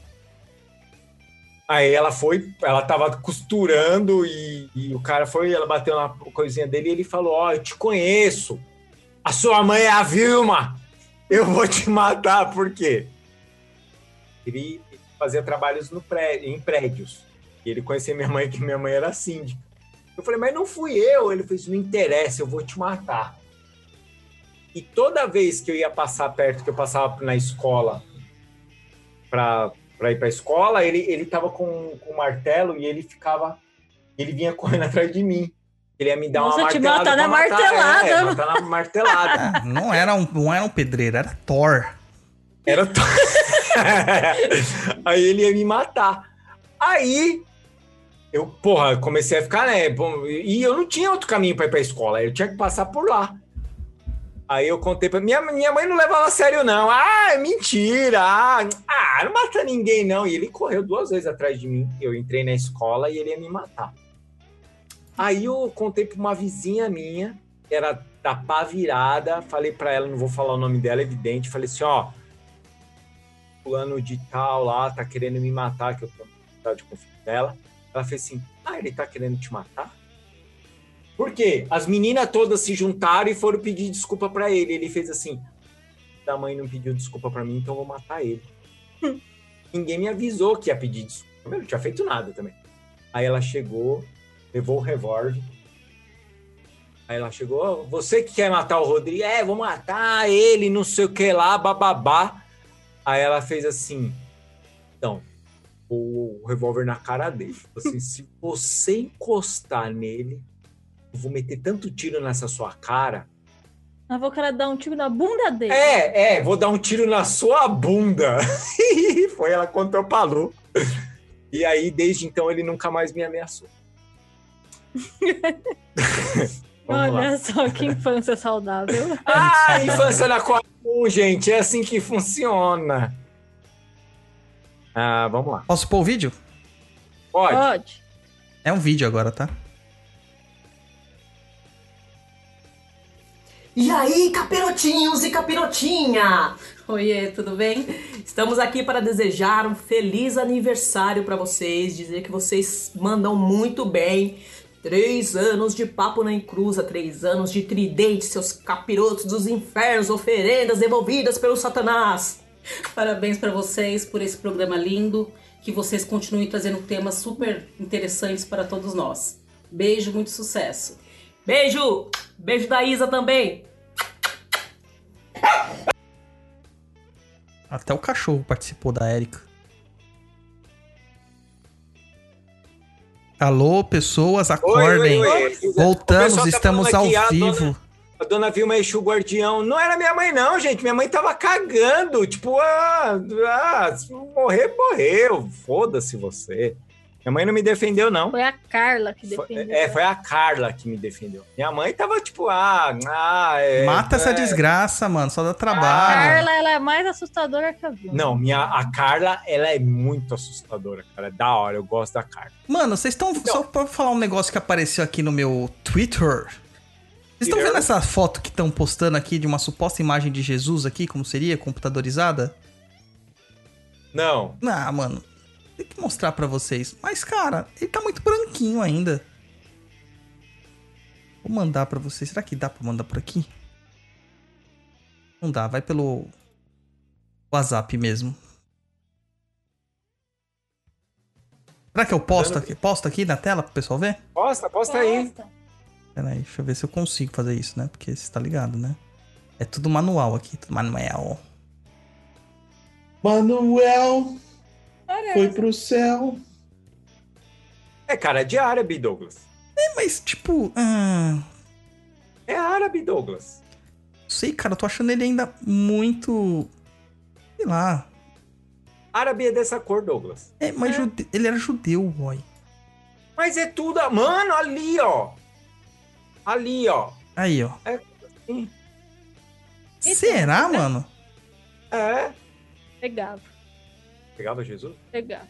C: Aí ela foi, ela tava costurando e, e o cara foi, ela bateu na coisinha dele e ele falou: Ó, eu te conheço. A sua mãe é a Vilma. Eu vou te matar, por quê? Ele fazia trabalhos no prédio, em prédios. E ele conhecia minha mãe, que minha mãe era síndica. Eu falei, mas não fui eu. Ele fez, não interessa, eu vou te matar. E toda vez que eu ia passar perto, que eu passava na escola pra, pra ir pra escola, ele, ele tava com, com um martelo e ele ficava. Ele vinha correndo atrás de mim. Ele ia me dar
D: Nossa,
C: uma
D: te
C: martelada.
D: matar na
C: pra matar,
D: martelada.
C: É, matar na martelada.
B: Não, era um, não era um pedreiro, era Thor.
C: Era to- Aí ele ia me matar. Aí eu, porra, comecei a ficar, né? E eu não tinha outro caminho pra ir pra escola, eu tinha que passar por lá. Aí eu contei pra minha, minha mãe não levava a sério, não. Ah, mentira! Ah, ah, não mata ninguém, não. E ele correu duas vezes atrás de mim. Eu entrei na escola e ele ia me matar. Aí eu contei pra uma vizinha minha, era da pá virada, falei pra ela, não vou falar o nome dela, evidente, falei assim, ó, fulano de tal lá tá querendo me matar, que eu tô de conflito dela. Ela fez assim: Ah, ele tá querendo te matar? Por quê? As meninas todas se juntaram e foram pedir desculpa pra ele. Ele fez assim: Da mãe não pediu desculpa pra mim, então vou matar ele. Ninguém me avisou que ia pedir desculpa. Eu não tinha feito nada também. Aí ela chegou, levou o revólver. Aí ela chegou, "Ó, você que quer matar o Rodrigo? É, vou matar ele, não sei o que lá, bababá. Aí ela fez assim, então, o revólver na cara dele. Falou Assim, se você encostar nele, eu vou meter tanto tiro nessa sua cara.
D: Eu vou querer dar um tiro na bunda dele.
C: É, é, vou dar um tiro na sua bunda. Foi, ela contou pra Lu. E aí, desde então, ele nunca mais me ameaçou. Vamos lá.
D: Olha só que infância saudável.
C: Ah, infância na comum, gente. É assim que funciona. Ah, vamos lá.
B: Posso pôr o vídeo?
C: Pode.
D: Pode.
B: É um vídeo agora, tá?
M: E aí, capirotinhos e capirotinha! Oiê, tudo bem? Estamos aqui para desejar um feliz aniversário para vocês, dizer que vocês mandam muito bem. Três anos de papo na encruza, três anos de tridente, seus capirotos dos infernos, oferendas devolvidas pelo Satanás.
N: Parabéns para vocês por esse programa lindo. Que vocês continuem trazendo temas super interessantes para todos nós. Beijo, muito sucesso.
M: Beijo! Beijo da Isa também!
B: Até o cachorro participou da Érica. Alô, pessoas, acordem.
C: oi, oi. O
B: Voltamos,
C: tá
B: estamos ao
C: aqui, a
B: vivo.
C: dona- A dona Vilma Exu Guardião. Não era minha mãe, não, gente. Minha mãe tava cagando. Tipo, ah, ah se morrer, morreu. Foda-se você. Minha mãe não me defendeu, não.
D: Foi a Carla que defendeu.
C: Foi, é, foi a Carla que me defendeu. Minha mãe tava tipo, ah, ah é,
B: Mata essa
C: é.
B: desgraça, mano. Só dá
D: A
B: trabalho.
D: Carla, ela é mais assustadora que a Vilma.
C: Não, minha, a Carla, ela é muito assustadora, cara. É da hora, eu gosto da Carla.
B: Mano, vocês estão. Só pra falar um negócio que apareceu aqui no meu Twitter. Vocês estão vendo essa foto que estão postando aqui de uma suposta imagem de Jesus aqui, como seria, computadorizada?
C: Não.
B: Ah, mano. Tem que mostrar pra vocês. Mas, cara, ele tá muito branquinho ainda. Vou mandar pra vocês. Será que dá pra mandar por aqui? Não dá, vai pelo WhatsApp mesmo. Será que eu posto aqui, posto aqui na tela pro pessoal ver?
C: Posta, posta aí.
B: Pera aí, deixa eu ver se eu consigo fazer isso, né? Porque você tá ligado, né? É tudo manual aqui, tudo manual.
E: Manuel foi pro céu.
C: É cara de árabe, Douglas.
B: É, mas tipo. ah,
C: É árabe, Douglas.
B: sei, cara, eu tô achando ele ainda muito. Sei lá.
C: Árabe é dessa cor, Douglas.
B: É, mas jude- ele era judeu, boy.
C: Mas é tudo. Mano, ali, ó. Ali, ó.
B: Aí, ó.
C: É assim.
B: Será, mano?
C: É.
D: Pegava,
C: Pegava Jesus?
D: pegava.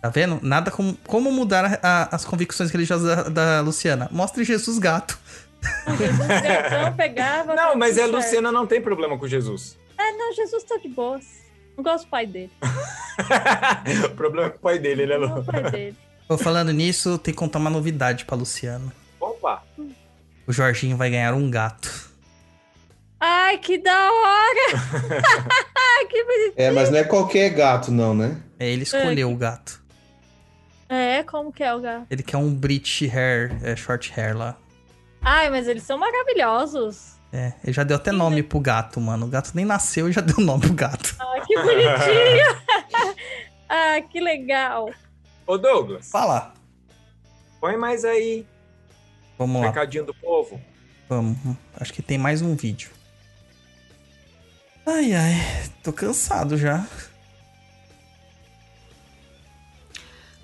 B: Tá vendo? Nada como, como mudar a- a- as convicções religiosas da, da Luciana. Mostre Jesus gato.
D: Gatão pegava.
C: Não, mas a
D: certo.
C: Luciana não tem problema com Jesus.
D: É, não, Jesus tá de boas. Não gosto do pai dele.
C: o problema é com o pai dele, né,
D: Não
C: Lu?
D: gosto do pai dele.
B: Tô falando nisso, tem que contar uma novidade pra Luciana.
C: Opa!
B: O Jorginho vai ganhar um gato.
D: Ai, que da hora! que bonitinho.
E: É, mas não é qualquer gato, não, né?
B: É, ele escolheu o gato.
D: É, como que é o gato?
B: Ele quer um British hair, é, short hair lá.
D: Ai, mas eles são maravilhosos.
B: É, ele já deu até nome pro gato, mano. O gato nem nasceu e já deu nome pro gato.
D: Ai, que bonitinho! ah, que legal.
C: Ô, Douglas.
B: Fala.
C: Põe mais aí.
B: Vamos lá.
C: Recadinho do povo.
B: Vamos. Acho que tem mais um vídeo. Ai, ai. Tô cansado já.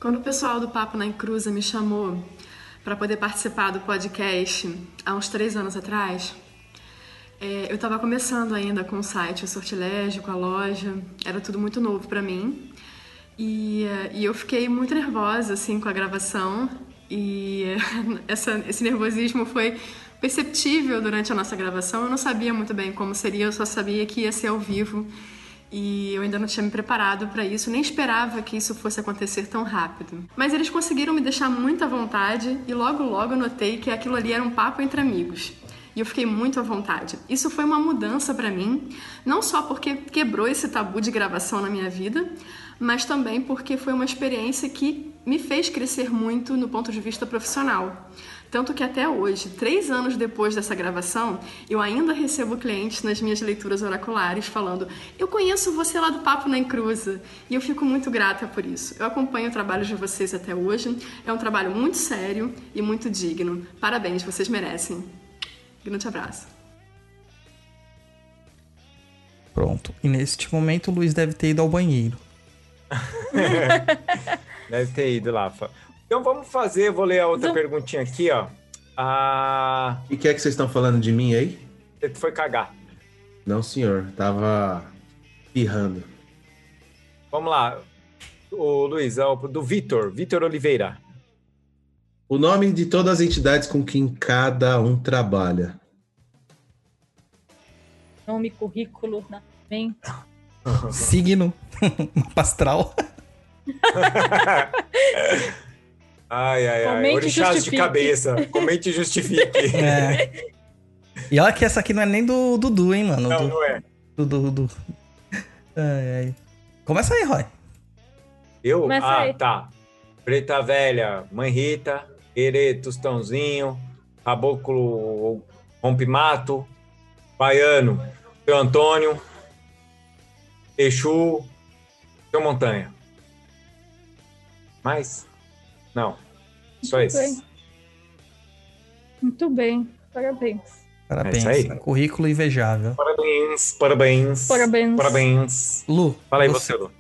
O: Quando o pessoal do Papo na Encruza me chamou para poder participar do podcast há uns três anos atrás, é, eu estava começando ainda com o site, o sortilégio, com a loja, era tudo muito novo para mim. E, é, e eu fiquei muito nervosa assim com a gravação e essa, esse nervosismo foi perceptível durante a nossa gravação. Eu não sabia muito bem como seria, eu só sabia que ia ser ao vivo e eu ainda não tinha me preparado para isso, nem esperava que isso fosse acontecer tão rápido. Mas eles conseguiram me deixar muito à vontade e logo logo notei que aquilo ali era um papo entre amigos. E eu fiquei muito à vontade. Isso foi uma mudança para mim, não só porque quebrou esse tabu de gravação na minha vida, mas também porque foi uma experiência que me fez crescer muito no ponto de vista profissional. Tanto que até hoje, três anos depois dessa gravação, eu ainda recebo clientes nas minhas leituras oraculares falando: Eu conheço você lá do Papo na Encruza. E eu fico muito grata por isso. Eu acompanho o trabalho de vocês até hoje. É um trabalho muito sério e muito digno. Parabéns, vocês merecem. Grande abraço.
B: Pronto. E neste momento o Luiz deve ter ido ao banheiro.
C: Deve ter ido lá. Então vamos fazer, vou ler a outra perguntinha aqui, ó. Ah,
E: E o que é que vocês estão falando de mim aí?
C: você foi cagar.
E: Não, senhor. Tava pirrando.
C: Vamos lá. O Luiz, é o do Vitor, Vitor Oliveira.
E: O nome de todas as entidades com quem cada um trabalha.
D: Nome, currículo, nascimento.
B: Signo. Mapa astral.
C: Ai, ai, ai.
D: Comente e
C: Orixás de
D: justifique.
C: cabeça. Comente e justifique.
B: É. E olha que essa aqui não é nem do Dudu, hein, mano?
C: Não,
B: do,
C: não é.
B: Do, do, do- Ai, ai. Começa aí, Roy.
C: Eu?
D: Começa
C: ah,
D: aí.
C: tá. Preta Velha, Mãe Rita, Herê Tostãozinho, Caboclo Rompimato, Baiano, Seu Antônio, Exu, Seu Montanha. Mais? Não. Só
D: Muito
C: esses.
D: bem. Muito bem. Parabéns.
B: Parabéns.
C: É isso aí.
B: Currículo invejável.
C: Parabéns, parabéns.
D: Parabéns.
C: Parabéns.
B: Lu,
C: Fala aí
B: você-
C: você, Lu.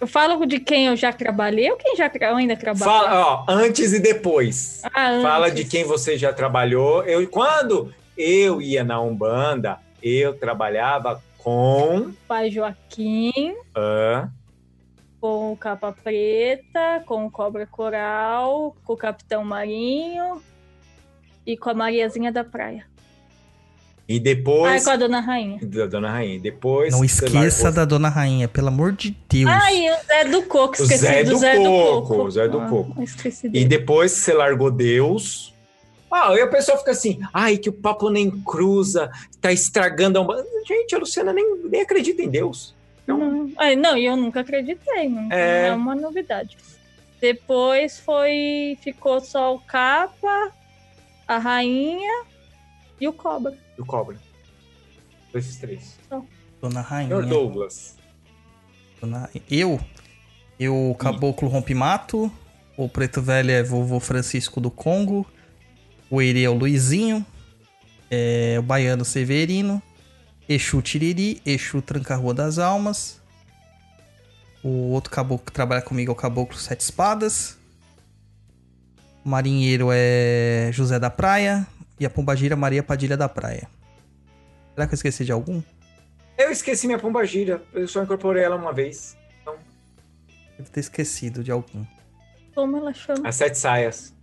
D: Eu falo de quem eu já trabalhei ou quem já tra... ainda trabalho?
C: Fala, ó, antes e depois.
D: Ah, antes.
C: Fala de quem você já trabalhou. Eu, quando eu ia na Umbanda, eu trabalhava com.
D: Pai Joaquim,
C: ah,
D: com o Capa Preta, com o Cobra Coral, com o Capitão Marinho e com a Mariazinha da Praia.
C: e
D: Ah,
C: depois.
D: e com a Dona Rainha.
C: Da Dona Rainha. Depois.
B: Não esqueça
C: largou-
B: da Dona Rainha, pelo amor de Deus.
D: Ah, e o Zé do Coco, esqueci
C: Zé
D: do
C: do
D: Zé do
C: Coco, Zé do
D: Ah,
C: Coco.
D: Esqueci
C: E
D: dele.
C: depois que você largou Deus. Ah, aí a pessoa fica assim, ai, que o papo nem cruza, tá estragando a Umbanda. Gente, a Luciana nem, nem acredita em Deus.
D: Não, é, não, e eu nunca acreditei, não
C: É.
D: é uma novidade. Depois foi. Ficou só o Capa, a Rainha e o Cobra.
C: E o Cobra. Esses três.
B: Dona Rainha.
C: Senhor Douglas.
B: Dona- Eu? Eu, Caboclo Rompimato. O Preto Velho é vovô Francisco do Congo. O Eri é o Luizinho. É, o Baiano Severino. Exu Tiriri. Exu Tranca-Rua das Almas. O outro caboclo que trabalha comigo é o Caboclo Sete Espadas. O marinheiro é José da Praia. E a pombagira Maria Padilha da Praia. Será que eu esqueci de algum?
C: Eu esqueci minha pombagira. Eu só incorporei ela uma vez. Então,
B: Devo ter esquecido de algum.
D: Como ela chama?
C: as sete saias.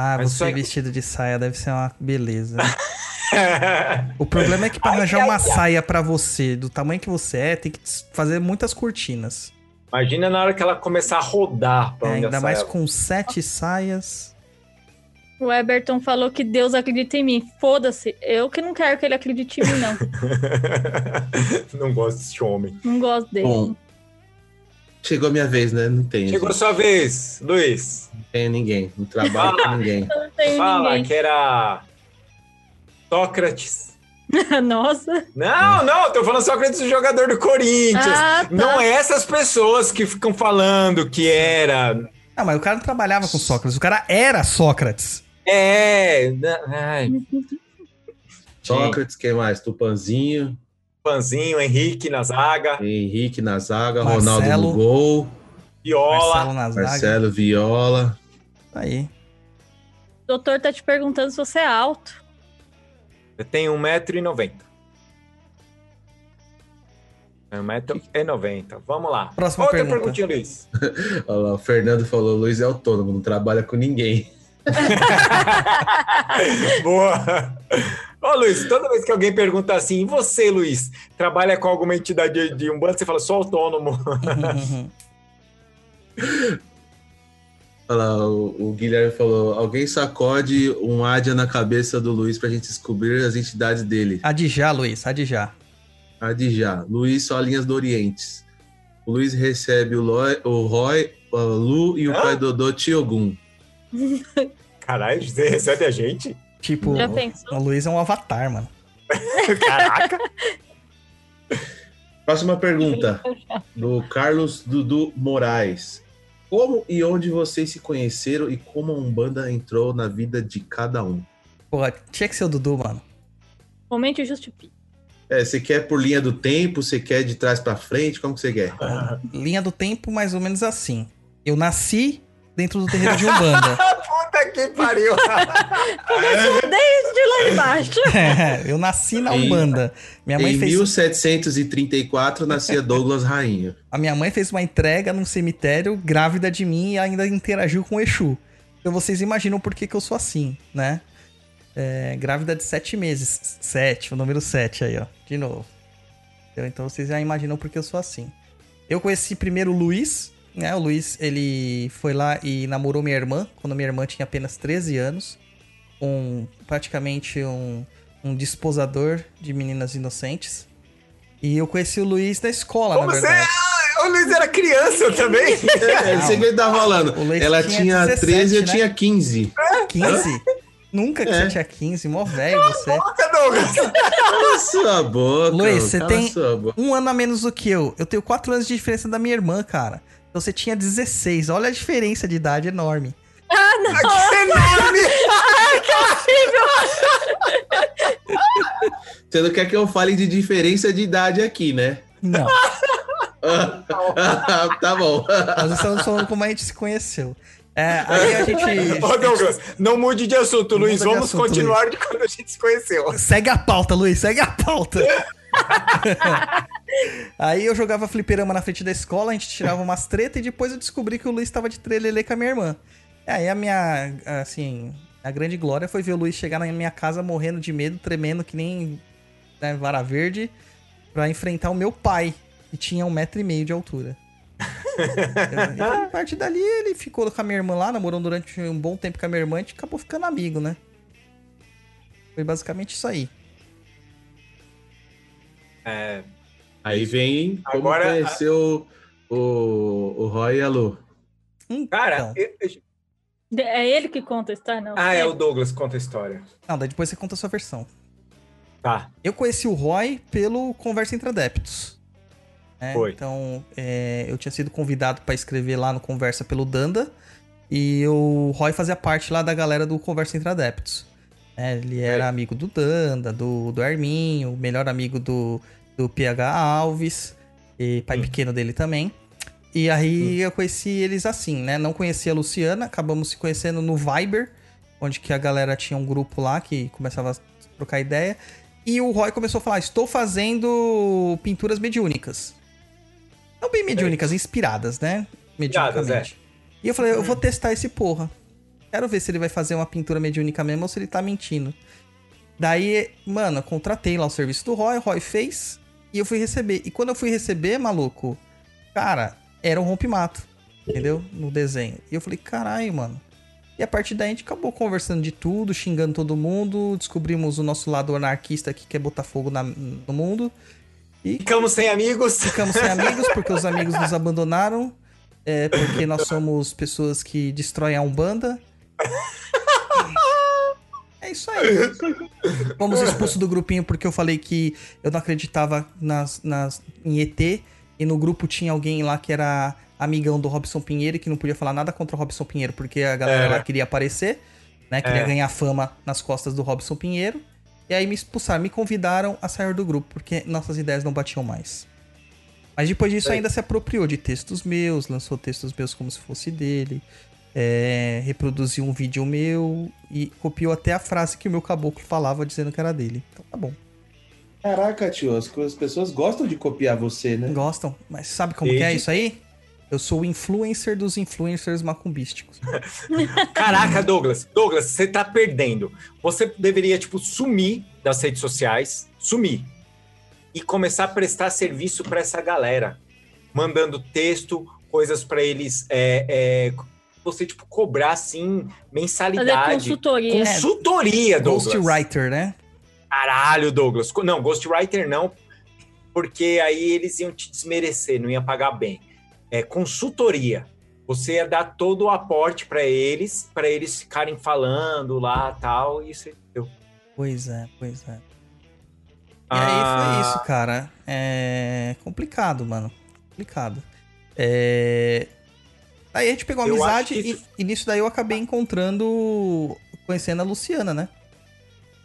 B: Ah,
C: Mas
B: você
C: só-
B: vestido de saia deve ser uma beleza. o problema é que pra arranjar uma saia pra você, do tamanho que você é, tem que fazer muitas cortinas.
C: Imagina na hora que ela começar a rodar pra
B: É,
C: onde
B: ainda
C: a
B: mais
C: saia-
B: com sete saias.
D: O Eberton falou que Deus acredita em mim. Foda-se. Eu que não quero que ele acredite em mim, não.
C: Não gosto desse homem.
D: Não gosto dele.
E: Bom, chegou a minha vez, né? Não tem.
C: Chegou a sua vez, Luiz.
E: Não tem ninguém. Não trabalho com ninguém.
D: Não
C: Fala
D: ninguém.
C: que era Sócrates.
D: Nossa.
C: Não, não, tô falando Sócrates, o jogador do Corinthians.
D: Ah, tá.
C: Não é essas pessoas que ficam falando que era.
B: Ah, mas o cara não trabalhava com Sócrates, o cara era Sócrates.
C: É. na- Ai,
E: Sócrates, quem mais? Tupanzinho,
C: Panzinho, Henrique na zaga,
E: Henrique na zaga,
B: Marcelo.
E: Ronaldo no gol,
C: Viola.
B: Marcelo na zaga.
E: Marcelo Viola.
B: Aí.
D: O doutor tá te perguntando se você é alto.
C: Eu tenho 1,90m. 1,90m. Vamos lá.
B: Próxima
C: Outra
B: pergunta.
C: perguntinha, Luiz.
E: Olha lá, o Fernando falou: Luiz é autônomo, não trabalha com ninguém.
C: Boa. Ô, Luiz, toda vez que alguém pergunta assim, e você, Luiz, trabalha com alguma entidade de, de Umbanda, você fala, sou autônomo.
E: Olha lá, o, o Guilherme falou: alguém sacode um Adia na cabeça do Luiz pra gente descobrir as entidades dele.
B: Adijá, Luiz, Adijá.
E: Adijá, Luiz só linhas do Orientes. O Luiz recebe o, Loi, o Roy, o Lu e o
C: Hã?
E: pai Dodô Tiogun.
C: Caralho, você recebe a gente?
B: Tipo,
D: Já pensou?
B: o Luiz é um avatar, mano.
C: Caraca.
E: Próxima pergunta, do Carlos Dudu Moraes. Como e onde vocês se conheceram e como a Umbanda entrou na vida de cada um?
B: Pô, tinha que ser o Dudu, mano.
D: Momente justifique.
E: É, você quer por linha do tempo? Você quer de trás pra frente? Como que você quer?
B: Linha do tempo, mais ou menos assim. Eu nasci dentro do terreiro de Umbanda.
C: Puta que pariu.
D: Começou desde lá embaixo.
B: É, eu nasci na Umbanda. Minha mãe
E: em
B: fez
E: 1734 nascia Douglas Rainha.
B: A minha mãe fez uma entrega num cemitério grávida de mim e ainda interagiu com o Exu. Então vocês imaginam por que, que eu sou assim, né? É, grávida de sete meses. Sete, o número sete aí, ó. De novo. Então vocês já imaginam por que eu sou assim. Eu conheci primeiro o Luiz, né? O Luiz, ele foi lá e namorou minha irmã, quando minha irmã tinha apenas 13 anos. Um, praticamente um, um desposador de meninas inocentes. E eu conheci o Luiz na escola,
C: Como
B: na
C: você?
B: verdade.
C: Ah, o Luiz era criança também.
E: É, não sei o que ele tá falando.
B: O Luiz
E: Ela
B: tinha
E: tinha
B: 17,
E: 13 e eu
B: né?
E: tinha 15.
B: 15? Nunca que
E: É.
B: você tinha 15, mó velho você.
C: Boca, Douglas.
E: Cala sua boca.
B: Luiz, você
E: cala
B: tem um ano a menos do que eu. Eu tenho 4 anos de diferença da minha irmã, cara. Então você tinha 16. Olha a diferença de idade enorme.
D: Ah, não.
C: Que enorme.
E: Você não quer que eu fale de diferença de idade aqui, né?
B: Não.
E: tá bom.
B: Nós estamos falando como a gente se conheceu. É, aí a gente.
C: Ô, Douglas, não mude de assunto,
B: Não
C: Luiz.
B: de
C: Vamos
B: assunto,
C: continuar
B: Luiz.
C: de quando a gente se conheceu.
B: Segue a pauta, Luiz, segue a pauta. Aí eu jogava fliperama na frente da escola, a gente tirava umas treta e depois eu descobri que o Luiz tava de trelelê com a minha irmã. Aí a minha, assim, a grande glória foi ver o Luiz chegar na minha casa morrendo de medo, tremendo que nem né, vara verde, pra enfrentar o meu pai, que tinha um metro e meio de altura. E a partir dali ele ficou com a minha irmã lá, namorou durante um bom tempo com a minha irmã e a gente acabou ficando amigo, né? Foi basicamente isso aí.
C: É,
E: Aí vem como
C: Agora-
E: conheceu o, o Roy e a Lu.
C: Cara, eu-
D: É ele que conta a história, não?
C: ah, é o Douglas que conta a história.
B: Não, daí depois você conta a sua versão.
C: Tá.
B: Eu conheci o Roy pelo Conversa entre Adeptos. né?
C: Foi.
B: Então, é, eu tinha sido convidado pra escrever lá no Conversa pelo Danda. E o Roy fazia parte lá da galera do Conversa entre Adeptos. né? ele era amigo do Danda, do, do Arminho, melhor amigo do, do PH Alves, e pai pequeno dele também. E aí eu conheci eles assim, né? Não conhecia a Luciana, acabamos se conhecendo no Viber, onde que a galera tinha um grupo lá que começava a trocar ideia. E o Roy começou a falar: estou fazendo pinturas mediúnicas. Não bem mediúnicas, inspiradas, né?
C: Inspiradas,
B: Mediunicamente. E eu falei, eu vou testar esse porra. Quero ver se ele vai fazer uma pintura mediúnica mesmo ou se ele tá mentindo. Daí, mano, eu contratei lá o serviço do Roy, o Roy fez e eu fui receber. E quando eu fui receber, maluco, cara, era um rompimato, entendeu? No desenho. E eu falei, caralho, mano. E a partir daí a gente acabou conversando de tudo, xingando todo mundo, descobrimos o nosso lado anarquista que quer botar fogo na- no mundo. E
C: Ficamos sem amigos.
B: Ficamos sem amigos porque os amigos nos abandonaram. É, porque nós somos pessoas que destroem a Umbanda. É isso aí. Fomos expulsos do grupinho porque eu falei que eu não acreditava nas, nas, em ET. E no grupo tinha alguém lá que era amigão do Robson Pinheiro e que não podia falar nada contra o Robson Pinheiro porque a galera
C: É.
B: lá queria aparecer, né? Queria
C: É.
B: ganhar fama nas costas do Robson Pinheiro. E aí me expulsaram, me convidaram a sair do grupo porque nossas ideias não batiam mais. Mas depois disso ainda se apropriou de textos meus, lançou textos meus como se fosse dele, é, reproduziu um vídeo meu e copiou até a frase que o meu caboclo falava dizendo que era dele. Então tá bom.
E: Caraca, tio, as, as pessoas gostam de copiar você, né?
B: Gostam, mas sabe como que é isso aí? Eu sou o influencer dos influencers macumbísticos.
C: Caraca, Douglas. Douglas, você tá perdendo. Você deveria, tipo, sumir das redes sociais, sumir. E começar a prestar serviço pra essa galera. Mandando texto, coisas pra eles. É, é, você, tipo, cobrar, assim, mensalidade.
D: Fazer consultoria.
C: Consultoria, Douglas.
B: Ghostwriter, né?
C: Caralho, Douglas. Não, Ghostwriter não, porque aí eles iam te desmerecer, não ia pagar bem. É consultoria. Você ia dar todo o aporte pra eles, pra eles ficarem falando lá tal, e isso deu.
B: Pois é, pois é. E
C: Ah.
B: aí foi isso, cara. É complicado, mano. Complicado. É... Aí a gente pegou
C: Eu
B: amizade
C: acho que
B: e, e nisso daí eu acabei encontrando, conhecendo a Luciana, né?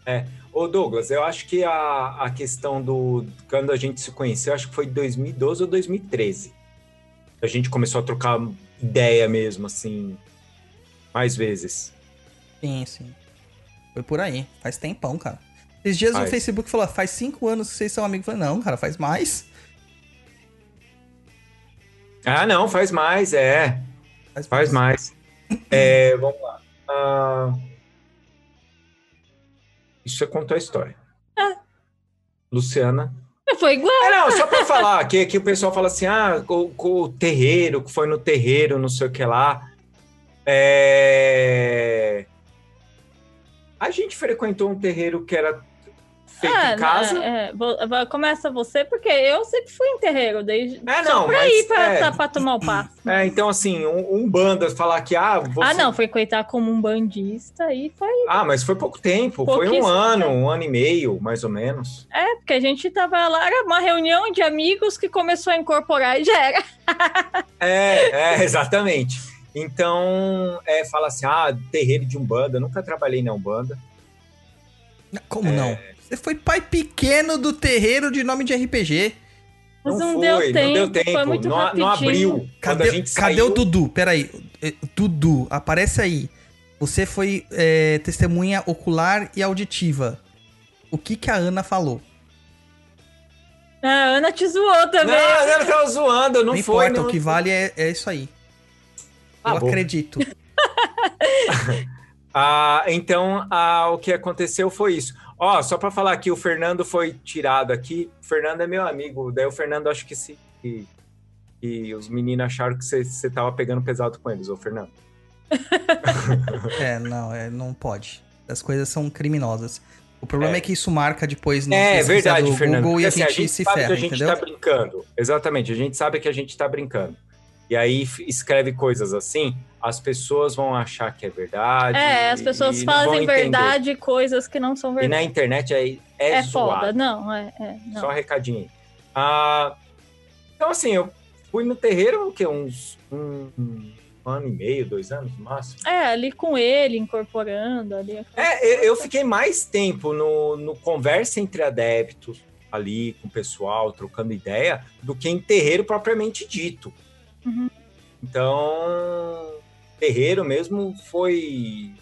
C: É. Ô, Douglas, eu acho que a, a questão do. Quando a gente se conheceu, acho que foi 2012 ou 2013. A gente começou a trocar ideia mesmo, assim, mais vezes.
B: Sim, sim. Foi por aí. Faz tempão, cara. Esses dias
C: Faz.
B: o Facebook falou, faz cinco anos que vocês são amigos. Eu falei, não, cara, faz mais.
C: Ah, não, faz mais, é. Faz, mais. É, vamos lá. Ah, isso você contou a história. Luciana.
D: Foi igual.
C: É, não, só pra falar, que, que o pessoal fala assim, ah, o, o terreiro, que foi no terreiro, não sei o que lá. É... A gente frequentou um terreiro que era feito
D: Ah,
C: em casa.
D: É, é, começa você, porque eu sempre fui em terreiro, desde
C: É,
D: só
C: não,
D: pra
C: mas,
D: ir pra,
C: é.
D: pra tomar o passo.
C: É, então, assim, um, um banda falar que, ah, você...
D: Ah, não, frequentar como um bandista aí foi.
C: Ah, mas foi pouco tempo, foi um ano,
D: tempo.
C: um ano e meio, mais ou menos.
D: É, porque a gente tava lá, era uma reunião de amigos que começou a incorporar e já era.
C: É, é, exatamente. Então, é, fala assim, ah, terreiro de Umbanda. Nunca trabalhei na Umbanda.
B: Como não? Você foi pai pequeno do terreiro de nome de RPG.
D: Mas
C: Não
D: não,
C: foi,
D: deu
C: não
D: tempo,
C: deu tempo,
D: foi muito
C: não- não abriu.
B: Cadê, cadê
C: saiu-
B: o Dudu? Peraí. Eh, Dudu, aparece aí. Você foi eh, testemunha ocular e auditiva. O que que a Ana falou?
D: A Ana te zoou também.
C: Não, a Ana tava zoando, não,
B: Não
C: foi.
B: importa,
C: não-
B: o que vale é, é isso aí.
C: Ah,
B: Eu
C: bom.
B: acredito.
C: Ah, então, ah, o que aconteceu foi isso. Ó, só pra falar aqui, o Fernando foi tirado aqui. O Fernando é meu amigo. Daí o Fernando, acho que se. Que, que os meninos acharam que você- tava pegando pesado com eles, ô Fernando.
B: É, não, é, não pode. As coisas são criminosas. O problema é,
C: É.
B: que isso marca depois no
C: É verdade,
B: do
C: Fernando.
B: Google
C: Porque,
B: e a
C: assim,
B: gente,
C: a gente
B: se
C: sabe
B: ferra,
C: que a gente
B: entendeu?
C: tá brincando. Exatamente, a gente sabe que a gente tá brincando. E aí escreve coisas assim, as pessoas vão achar que é verdade.
D: É, as pessoas fazem verdade coisas que não são
C: E na
D: verdade.
C: internet é, é,
D: É,
C: zoado.
D: foda, não, é, é, não.
C: Só um recadinho aí. Ah, então, assim, eu fui no terreiro, o quê? Uns um, um ano e meio, dois anos no máximo.
D: É, ali com ele, incorporando ali.
C: É, eu, eu fiquei mais tempo no, no conversa entre adeptos, ali com o pessoal, trocando ideia, do que em terreiro propriamente dito.
D: Uhum.
C: Então, terreiro mesmo foi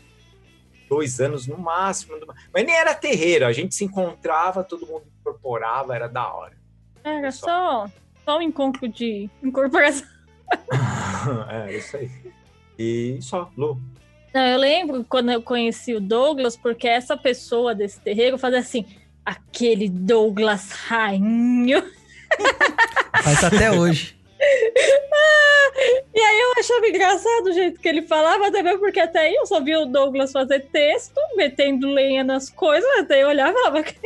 C: dois anos no máximo. Mas nem era terreiro, a gente se encontrava, todo mundo incorporava, era da hora.
D: Era só, só um encontro de incorporação.
C: é, isso aí. E só, Lu.
D: Não, eu lembro quando eu conheci o Douglas, porque essa pessoa desse terreiro fazia assim, aquele Douglas Rainho.
B: Mas até hoje.
D: E aí eu achava engraçado o jeito que ele falava, também porque até aí eu só via o Douglas fazer texto, metendo lenha nas coisas, até eu olhava e falava.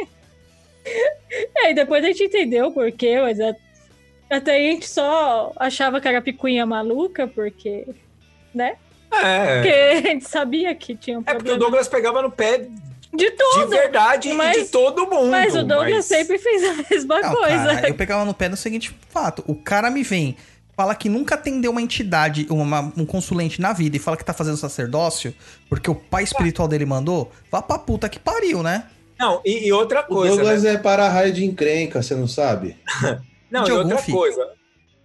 D: e aí depois a gente entendeu o porquê, mas até aí a gente só achava que era picuinha maluca, porque. né?
C: É.
D: Porque a gente sabia que tinha um
C: É porque o
D: problema.
C: Douglas pegava no pé
D: de tudo.
C: de verdade e de todo mundo.
D: Mas o Douglas
C: mas-
D: sempre fez a mesma
B: Não,
D: coisa.
B: cara, eu pegava no pé no seguinte fato: o cara me vem, fala que nunca atendeu uma entidade, uma- um consulente na vida e fala que tá fazendo sacerdócio porque o pai espiritual dele mandou, vá pra puta que pariu, né?
C: Não, e, e outra
E: O
C: coisa.
E: Douglas
C: né?
E: é para-raio de encrenca, você não sabe?
C: Não,
B: de
C: e outra
B: filho.
C: coisa.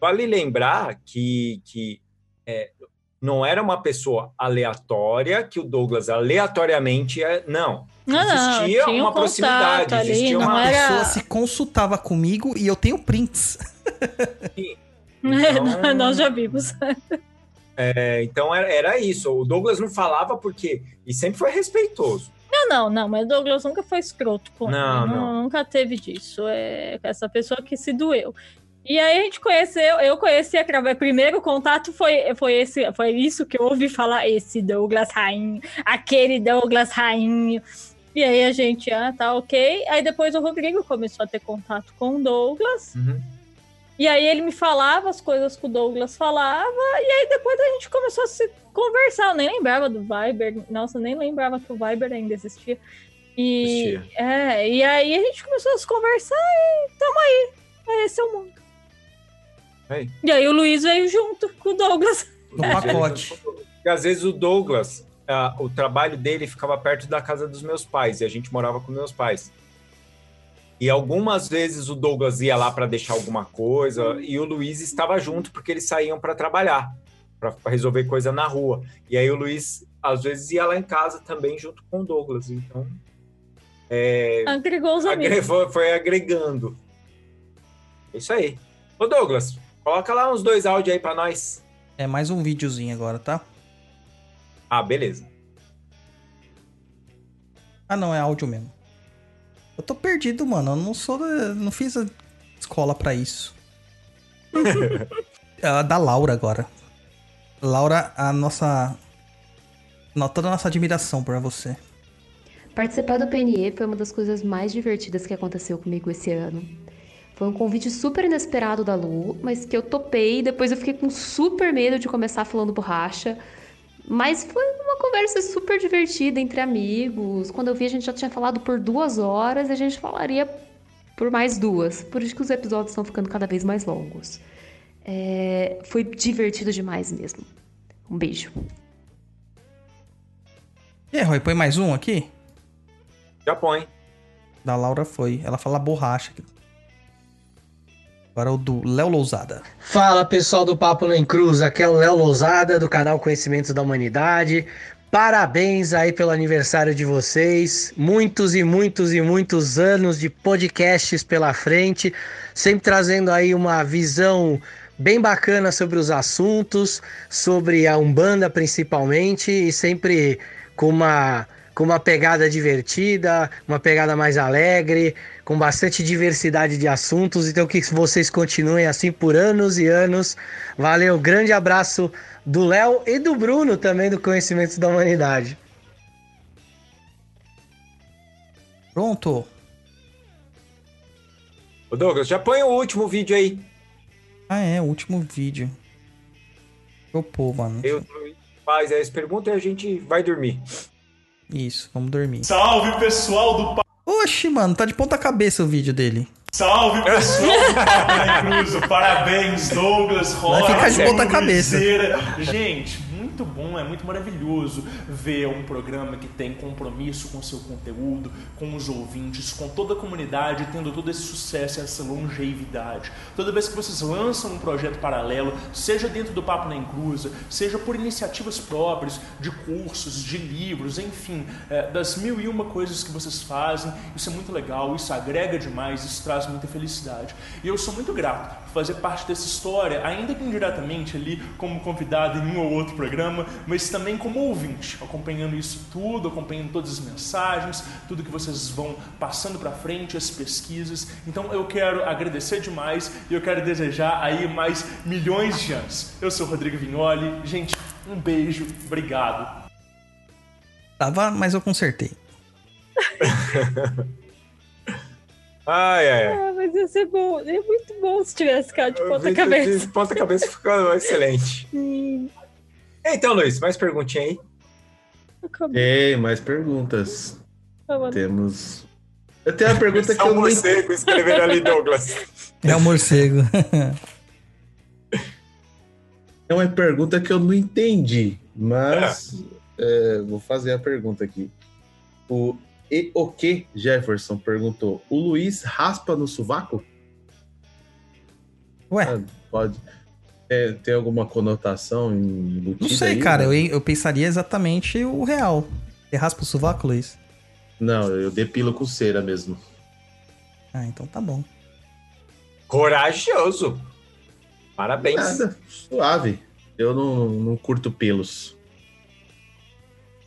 C: Vale lembrar que, que é, não era uma pessoa aleatória, que o Douglas aleatoriamente é. Não.
D: Não, não,
C: existia
D: tinha um
C: uma proximidade,
D: contato ali,
C: existia
D: não
C: uma
B: A
D: era-
B: pessoa se consultava comigo e eu tenho prints.
C: Então-
D: Nós já vimos.
C: É, então era, era isso. O Douglas não falava porque. E sempre foi respeitoso.
D: Não, não, não, mas o Douglas nunca foi escroto com
C: Não,
D: ele.
C: não.
D: Nunca teve disso. É essa pessoa que se doeu. E aí a gente conheceu, eu conheci através. Primeiro contato foi, foi, esse, foi isso que eu ouvi falar, esse Douglas Rainho, aquele Douglas Rainho. E aí a gente, ah, tá ok. Aí depois o Rodrigo começou a ter contato com o Douglas. E aí ele me falava as coisas que o Douglas falava, e aí depois a gente começou a se conversar. Eu nem lembrava do Viber. Nossa, eu nem lembrava que o Viber ainda existia. E,
C: Existia.
D: é, e aí a gente começou a se conversar e tamo aí. Esse é o mundo.
C: Aí.
D: E aí o Luiz veio junto com o Douglas.
B: No pacote.
C: Porque às vezes o Douglas, o trabalho dele ficava perto da casa dos meus pais, e a gente morava com meus pais. E algumas vezes o Douglas ia lá para deixar alguma coisa, e o Luiz estava junto porque eles saíam para trabalhar, para resolver coisa na rua. E aí o Luiz, às vezes, ia lá em casa também junto com o Douglas. Então, é,
D: Agregou os
C: agre-
D: amigos.
C: foi, foi agregando. É Isso aí. Ô Douglas, coloca lá uns dois áudios aí para nós.
B: É mais um videozinho agora, tá?
C: Ah, beleza.
B: Ah, não, é áudio mesmo. Eu tô perdido, mano. Eu não sou. da- Não fiz a escola pra isso. é a da Laura agora. Laura, a nossa. no- Toda a nossa admiração por você.
P: Participar do PNE foi uma das coisas mais divertidas que aconteceu comigo esse ano. Foi um convite super inesperado da Lu, mas que eu topei. Depois eu fiquei com super medo de começar falando borracha. Mas foi uma conversa super divertida entre amigos. Quando eu vi, a gente já tinha falado por duas horas e a gente falaria por mais duas. Por isso que os episódios estão ficando cada vez mais longos. É, Foi divertido demais mesmo. Um beijo.
B: E aí, Roy, põe mais um aqui?
C: Já põe.
B: Da Laura foi. Ela fala borracha. Agora o do Léo Lousada.
Q: Fala pessoal do Papo na Cruz, aqui é o Léo Lousada do canal Conhecimentos da Humanidade. Parabéns aí pelo aniversário de vocês. Muitos e muitos e muitos anos de podcasts pela frente, sempre trazendo aí uma visão bem bacana sobre os assuntos, sobre a Umbanda principalmente e sempre com uma com uma pegada divertida, uma pegada mais alegre, com bastante diversidade de assuntos. Então que vocês continuem assim por anos e anos. Valeu, grande abraço do Léo e do Bruno também do Conhecimentos da Humanidade.
B: Pronto.
C: Ô Douglas, já põe o último vídeo aí.
B: Ah, é, o último vídeo. Ô, pô, mano.
C: Eu faz as perguntas e a gente vai dormir.
B: Isso, vamos dormir.
R: Salve pessoal do Papo.
B: Oxi, mano, tá de ponta cabeça o vídeo dele.
R: Salve pessoal do Cruz. Parabéns, Douglas, Rosa.
B: Vai ficar de ponta cabeça.
R: Gente, muito bom, é muito maravilhoso ver um programa que tem compromisso com seu conteúdo, com os ouvintes, com toda a comunidade, tendo todo esse sucesso, essa longevidade. Toda vez que vocês lançam um projeto paralelo, seja dentro do Papo na Encruza, seja por iniciativas próprias, de cursos, de livros, enfim, é, das mil e uma coisas que vocês fazem, isso é muito legal, isso agrega demais, isso traz muita felicidade. E eu sou muito grato por fazer parte dessa história, ainda que indiretamente ali como convidado em um ou outro programa, mas também como ouvinte, acompanhando isso tudo, acompanhando todas as mensagens, tudo que vocês vão passando para frente, as pesquisas. Então eu quero agradecer demais e eu quero desejar aí mais milhões de anos. Eu sou o Rodrigo Vignoli. Gente, um beijo, obrigado.
B: Tava, mas eu consertei.
C: Ai, ai.
D: Ah, mas ia ser bom. É muito bom se tivesse ficado de ponta cabeça.
C: De ponta cabeça ficou excelente. Então, Luiz, mais perguntinha aí?
E: Ei, mais perguntas. Temos. Eu tenho uma pergunta que eu não
C: morcego escreveram ali, Douglas.
B: É o morcego.
E: É uma pergunta que eu não entendi, mas é, vou fazer a pergunta aqui. O e o que Jefferson perguntou: o Luiz raspa no sovaco?
B: Ué?
E: Ah, pode. É, tem alguma conotação embutida
B: Não sei,
E: aí,
B: cara.
E: né?
B: Eu, eu pensaria exatamente o real. Você raspa o sovaco, Luiz?
E: Não, eu depilo com cera mesmo.
B: Ah, então tá bom.
C: Corajoso. Parabéns.
E: Nada, suave. Eu não, não curto pelos.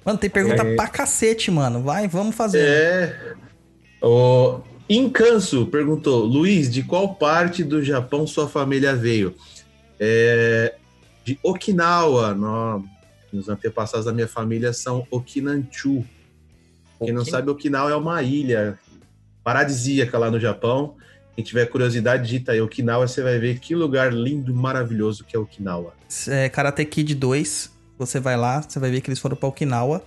B: Mano, tem pergunta
E: É.
B: pra cacete, mano. Vai, vamos fazer.
E: É. O Incanso perguntou: Luiz, de qual parte do Japão sua família veio? É, de Okinawa. No, os antepassados da minha família são Okinanchu. Quem não sabe, Okinawa é uma ilha paradisíaca lá no Japão. Quem tiver curiosidade, digita aí Okinawa, você vai ver que lugar lindo, maravilhoso que é Okinawa.
B: É, Karate Kid 2, você vai lá, você vai ver que eles foram pra Okinawa.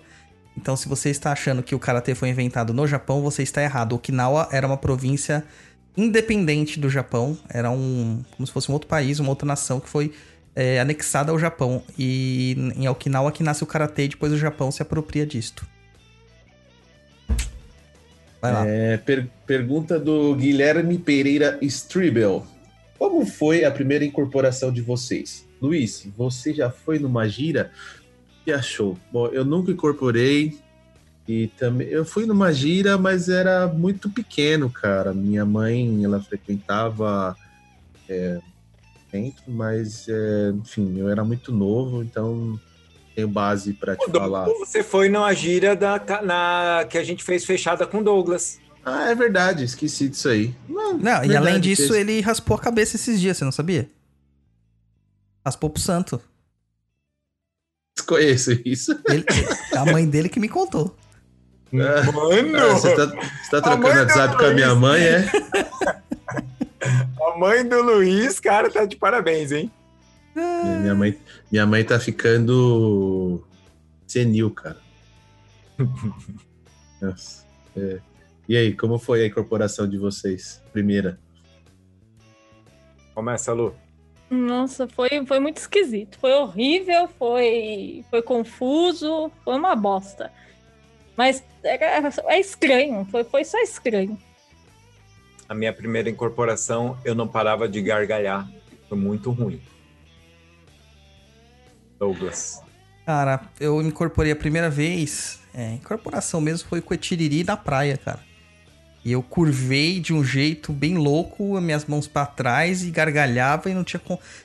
B: Então, se você está achando que o karatê foi inventado no Japão, você está errado. Okinawa era uma província independente do Japão, era um como se fosse um outro país, uma outra nação que foi é, anexada ao Japão. E em Okinawa que nasce o karatê e depois o Japão se apropria disto. Vai lá.
E: É, per- pergunta do Guilherme Pereira Stribel. Como foi a primeira incorporação de vocês? Luiz, você já foi numa gira? O que achou? Bom, eu nunca incorporei e também eu fui numa gira, mas era muito pequeno, cara. Minha mãe, ela frequentava é, centro, mas é, enfim, eu era muito novo, então tenho base para te falar.
C: Você foi numa gira da, na, que a gente fez fechada com o Douglas.
E: Ah, é verdade, esqueci disso aí. Não,
B: Não, e
E: verdade,
B: além disso,
E: fez-
B: ele raspou a cabeça esses dias, você não sabia? Raspou pro santo.
E: Desconheço isso.
B: Ele- a mãe dele que me contou.
C: Mano!
E: Ah, você tá, você tá
C: A
E: trocando WhatsApp com a minha mãe, é?
C: A mãe do Luiz, cara, tá de parabéns, hein?
E: Minha mãe, minha mãe tá ficando senil, cara. Nossa, é. E aí, como foi a incorporação de vocês? Primeira.
C: Começa, Lu.
D: Nossa, foi, foi muito esquisito. Foi horrível, foi, foi confuso, foi uma bosta. Mas é, é estranho, foi, foi só estranho.
C: A minha primeira incorporação, eu não parava de gargalhar. Foi muito ruim. Douglas.
B: Cara, eu me incorporei a primeira vez. É, incorporação mesmo foi com o Etiriri na praia, cara. E eu curvei de um jeito bem louco, as minhas mãos para trás e gargalhava e não tinha,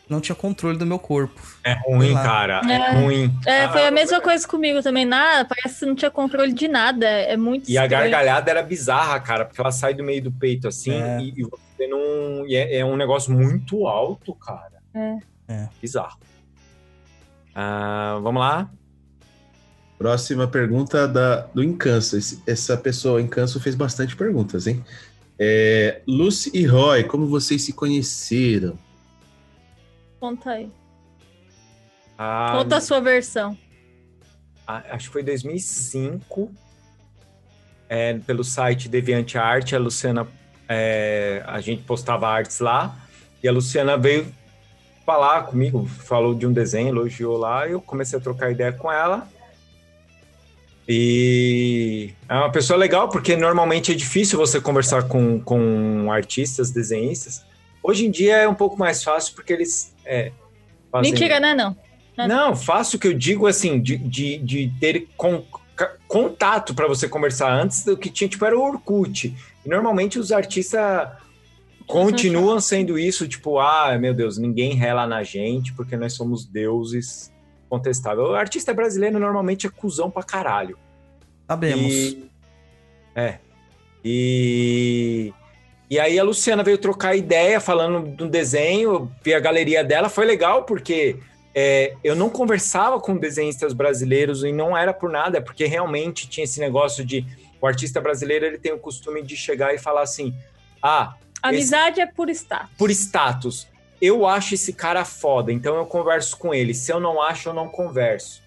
B: não tinha controle do meu corpo.
C: É ruim, cara. É, é, ruim.
D: É, foi a mesma coisa comigo também. Nada, parece que não tinha controle de nada. É muito
C: E estranho. a gargalhada era bizarra, cara, porque ela sai do meio do peito assim é. e, e, você não. E é, é, um negócio muito alto, cara.
D: É.
B: é.
C: Bizarro. Uh, vamos lá.
E: Próxima pergunta da, do Encanso. Esse, essa pessoa, Encanso, fez bastante perguntas, hein? É, Lucy e Roy, como vocês se conheceram?
D: Conta aí. Ah, Conta a sua versão.
C: Acho que foi 2005. É, pelo site Deviante Arte, a Luciana, é, a gente postava artes lá, e a Luciana veio falar comigo, falou de um desenho, elogiou lá, eu comecei a trocar ideia com ela. E é uma pessoa legal, porque normalmente é difícil você conversar com, com artistas, desenhistas. Hoje em dia é um pouco mais fácil, porque eles. É,
D: fazem... Mentira, né? Não.
C: Não, não fácil que eu digo assim, de, de, de ter con, contato para você conversar antes do que tinha, tipo, era o Orkut. E normalmente os artistas continuam sendo isso, tipo, ah, meu Deus, ninguém rela na gente porque nós somos deuses contestável. O artista brasileiro normalmente é cuzão pra caralho.
B: Sabemos.
C: E... É. E... E aí a Luciana veio trocar ideia falando do desenho, vi a galeria dela, foi legal porque é, eu não conversava com desenhistas brasileiros e não era por nada, é porque realmente tinha esse negócio de o artista brasileiro ele tem o costume de chegar e falar assim, ah,
D: amizade esse... é por status.
C: Por status eu acho esse cara foda, então eu converso com ele. Se eu não acho, eu não converso.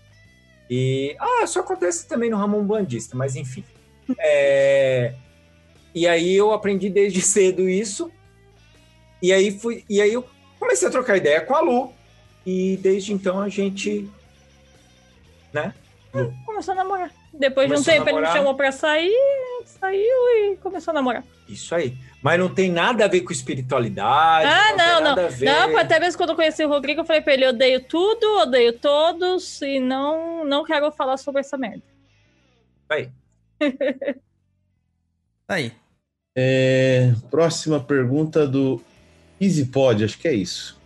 C: E. Ah, isso acontece também no Ramon Bandista, mas enfim. É, e aí eu aprendi desde cedo isso. E aí fui. E aí eu comecei a trocar ideia com a Lu. E desde então a gente. Né?
D: É, começou a namorar. Depois começou de um tempo ele me chamou pra sair, saiu e começou a namorar.
C: Isso aí. Mas não tem nada a ver com espiritualidade.
D: Ah, não, não. Não, não até mesmo quando eu conheci o Rodrigo, eu falei pra ele: odeio tudo, odeio todos e não, não quero falar sobre essa merda.
C: Aí.
E: aí. É, próxima pergunta do EasyPod, acho que é isso.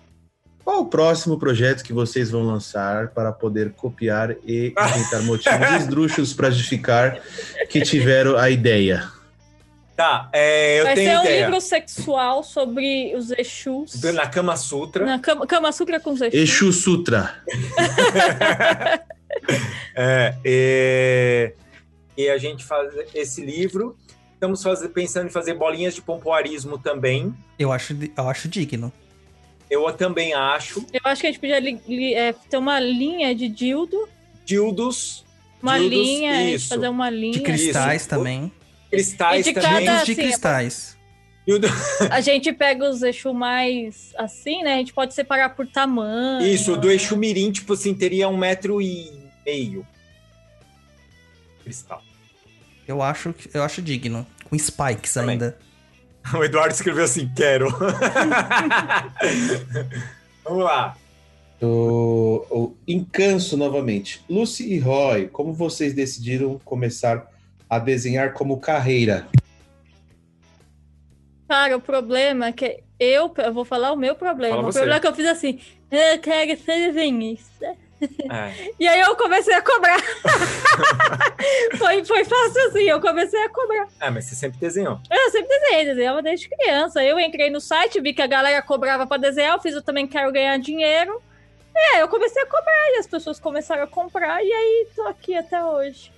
E: Qual o próximo projeto que vocês vão lançar para poder copiar e inventar motivos esdrúxulos para justificar que tiveram a ideia?
C: Tá, é, eu
D: Vai
C: tenho
D: ser um
C: ideia.
D: livro sexual sobre os Exus.
C: Na Kama Sutra.
D: Na Kama, Kama Sutra com os Exus.
E: Exu Sutra.
C: é, e, e, a gente faz esse livro. Estamos fazer, pensando em fazer bolinhas de pompoarismo também.
B: Eu acho, eu acho digno.
C: Eu também acho.
D: Eu acho que a gente podia li, li, é, ter uma linha de dildo.
C: Dildos.
D: Uma
C: dildos,
D: linha,
C: isso.
D: fazer uma linha.
B: De cristais isso. também
C: cristais
D: de
C: também.
D: Cada,
B: de cristais.
D: A gente pega os Exu mais assim, né? A gente pode separar por tamanho.
C: Isso, do Exu Mirim, tipo assim, teria um metro e meio. Cristal.
B: Eu acho, eu acho digno. Com spikes também. ainda.
C: O Eduardo escreveu assim, quero. Vamos lá.
E: O, o Encanso novamente. Lucy e Roy, como vocês decidiram começar a desenhar como carreira?
D: Cara, o problema é que eu, eu vou falar o meu problema. Fala o você. problema é que eu fiz assim, eu quero ser desenhista. É. E aí eu comecei a cobrar. foi, foi fácil assim, eu comecei a cobrar.
C: Ah, mas você sempre desenhou.
D: Eu sempre desenhei, desenhava desde criança. Eu entrei no site, vi que a galera cobrava para desenhar, eu fiz, eu também quero ganhar dinheiro. É, eu comecei a cobrar e as pessoas começaram a comprar e aí tô aqui até hoje.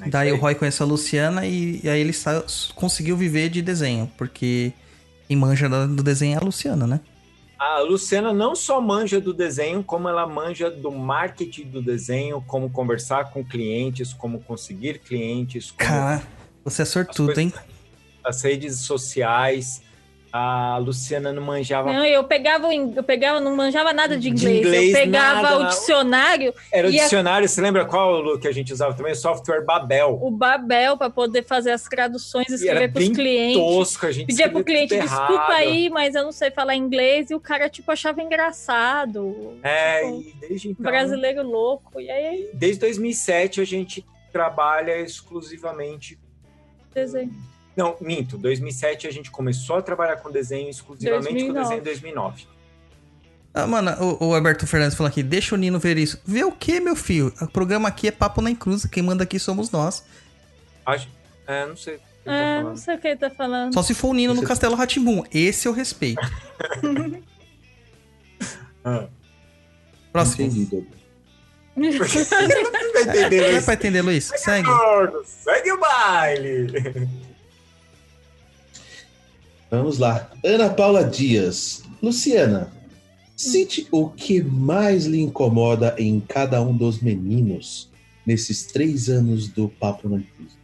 B: É Daí o Roy conhece a Luciana e, e aí ele sa- conseguiu viver de desenho, porque quem manja do desenho é a Luciana, né?
C: A Luciana não só manja do desenho, como ela manja do marketing do desenho, como conversar com clientes, como conseguir clientes. Como
B: Cara, você é sortudo,
C: coisas,
B: hein?
C: As redes sociais. A Luciana não manjava.
D: Não, eu pegava, o eu pegava, não manjava nada de inglês.
C: inglês,
D: eu pegava
C: nada,
D: o dicionário.
C: Era o
D: e a-
C: dicionário, você lembra qual Lu, que a gente usava também? O software Babel.
D: o Babel para poder fazer as traduções,
C: E
D: escrever para os clientes.
C: tosco, a gente
D: Pedia pro
C: escrevia
D: cliente, desculpa
C: errado."
D: aí, mas eu não sei falar inglês. E o cara, tipo, achava engraçado.
C: É,
D: Tipo,
C: e desde então.
D: Brasileiro louco. E aí,
C: Desde 2007 a gente trabalha exclusivamente.
D: desenho.
C: Não, minto. 2007 a gente começou a trabalhar com desenho exclusivamente com
D: 2009.
C: desenho em 2009.
B: Ah, mano, o, o Alberto Fernandes falou aqui, deixa o Nino ver isso. Ver o quê, meu filho? O programa aqui é Papo na Encruza, quem manda aqui somos nós.
C: Acho, é, não sei. que tá
D: Ah,
C: falando.
D: não sei o que ele tá falando.
B: Só se for o Nino no Castelo Ratimbum. Esse eu respeito.
C: Ah.
B: Próximo.
E: Entendi, Douglas.
C: Vai entender,
B: É, é
C: Luiz.
B: entender, Luiz? Segue.
C: Segue o baile.
E: Vamos lá. Ana Paula Dias. Luciana, cite o que mais lhe incomoda em cada um dos meninos nesses três anos do Papo na Cruz.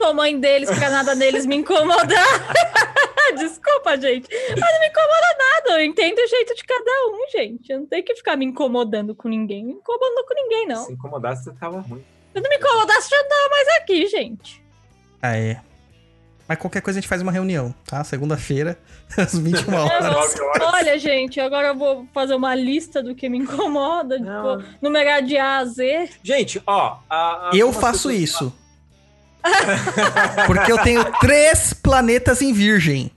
D: Sou mãe deles, pra nada deles me incomodar. Desculpa, gente. Mas não me incomoda nada. Eu entendo o jeito de cada um, gente. Eu não tenho que ficar me incomodando com ninguém. Me incomodando com ninguém, não.
C: Se incomodasse, você tava ruim.
D: Se não me incomodasse, já não tava mais aqui, gente.
B: Ah, é. Mas qualquer coisa a gente faz uma reunião, tá? Segunda-feira, às 21
D: Eu
B: horas.
D: Olha, gente, agora eu vou fazer uma lista do que me incomoda. Tipo, numerar de A a Z.
C: Gente, ó. a- a-
B: Eu faço isso. Porque eu tenho três planetas em virgem.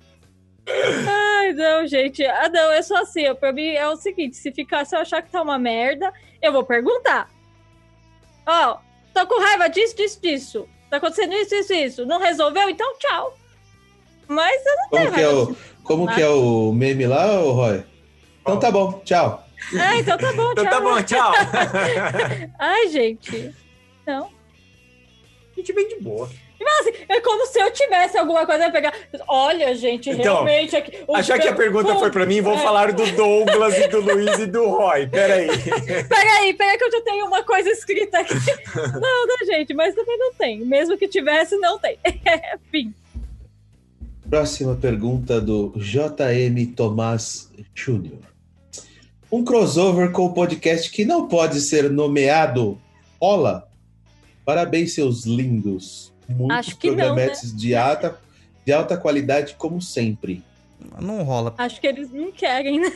D: Ai, não, gente. Ah, não, é só assim. ó, Pra mim é o seguinte: se ficar, se eu achar que tá uma merda, eu vou perguntar. Ó, tô com raiva disso, disso, disso. Tá acontecendo isso, isso, isso. Não resolveu? Então tchau. Mas eu não tenho
E: Como que é o, como que é o meme lá, ô Roy? Então tá bom, tchau.
D: Ah, então tá bom,
C: Então
D: tchau.
C: tá bom, tchau.
D: Ai, gente. Não.
C: A gente vem de boa.
D: Mas, assim, é como se eu tivesse alguma coisa a pegar. Olha, gente,
C: Então,
D: realmente aqui. o
C: Achar que a não foi pra mim, vou
D: É.
C: falar do Douglas e do Luiz e do Roy. Peraí.
D: Peraí, peraí, que eu já tenho uma coisa escrita aqui. Não, não, gente, mas também não tem. Mesmo que tivesse, não tem. Fim.
E: Próxima pergunta do JM Tomás Júnior. Um crossover com o podcast que não pode ser nomeado rola? Parabéns, seus lindos. Muitos
D: Acho que não,
E: programetes de, alta, de alta qualidade, como sempre.
B: Não rola.
D: Acho que eles não querem, né?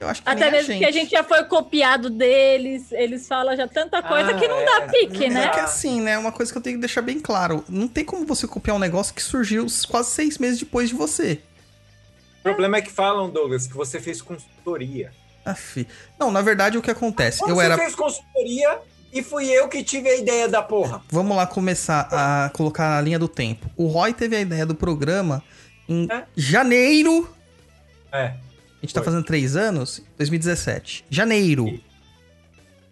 B: Eu acho que
D: Até mesmo
B: gente.
D: que a gente já foi copiado deles, eles falam já tanta coisa
B: Ah,
D: que não dá pique, né?
B: É que assim, né? Uma coisa que eu tenho que deixar bem claro. Não tem como você copiar um negócio que surgiu quase seis meses depois de você.
C: O problema é que falam, Douglas, que você fez consultoria.
B: Aff. Não, na verdade, o que acontece?
C: Você
B: eu era.
C: fez consultoria e fui eu que tive a ideia da porra.
B: Vamos lá começar a colocar a linha do tempo. O Roy teve a ideia do programa em janeiro.
C: É.
B: A gente tá fazendo três anos, 2017. Janeiro.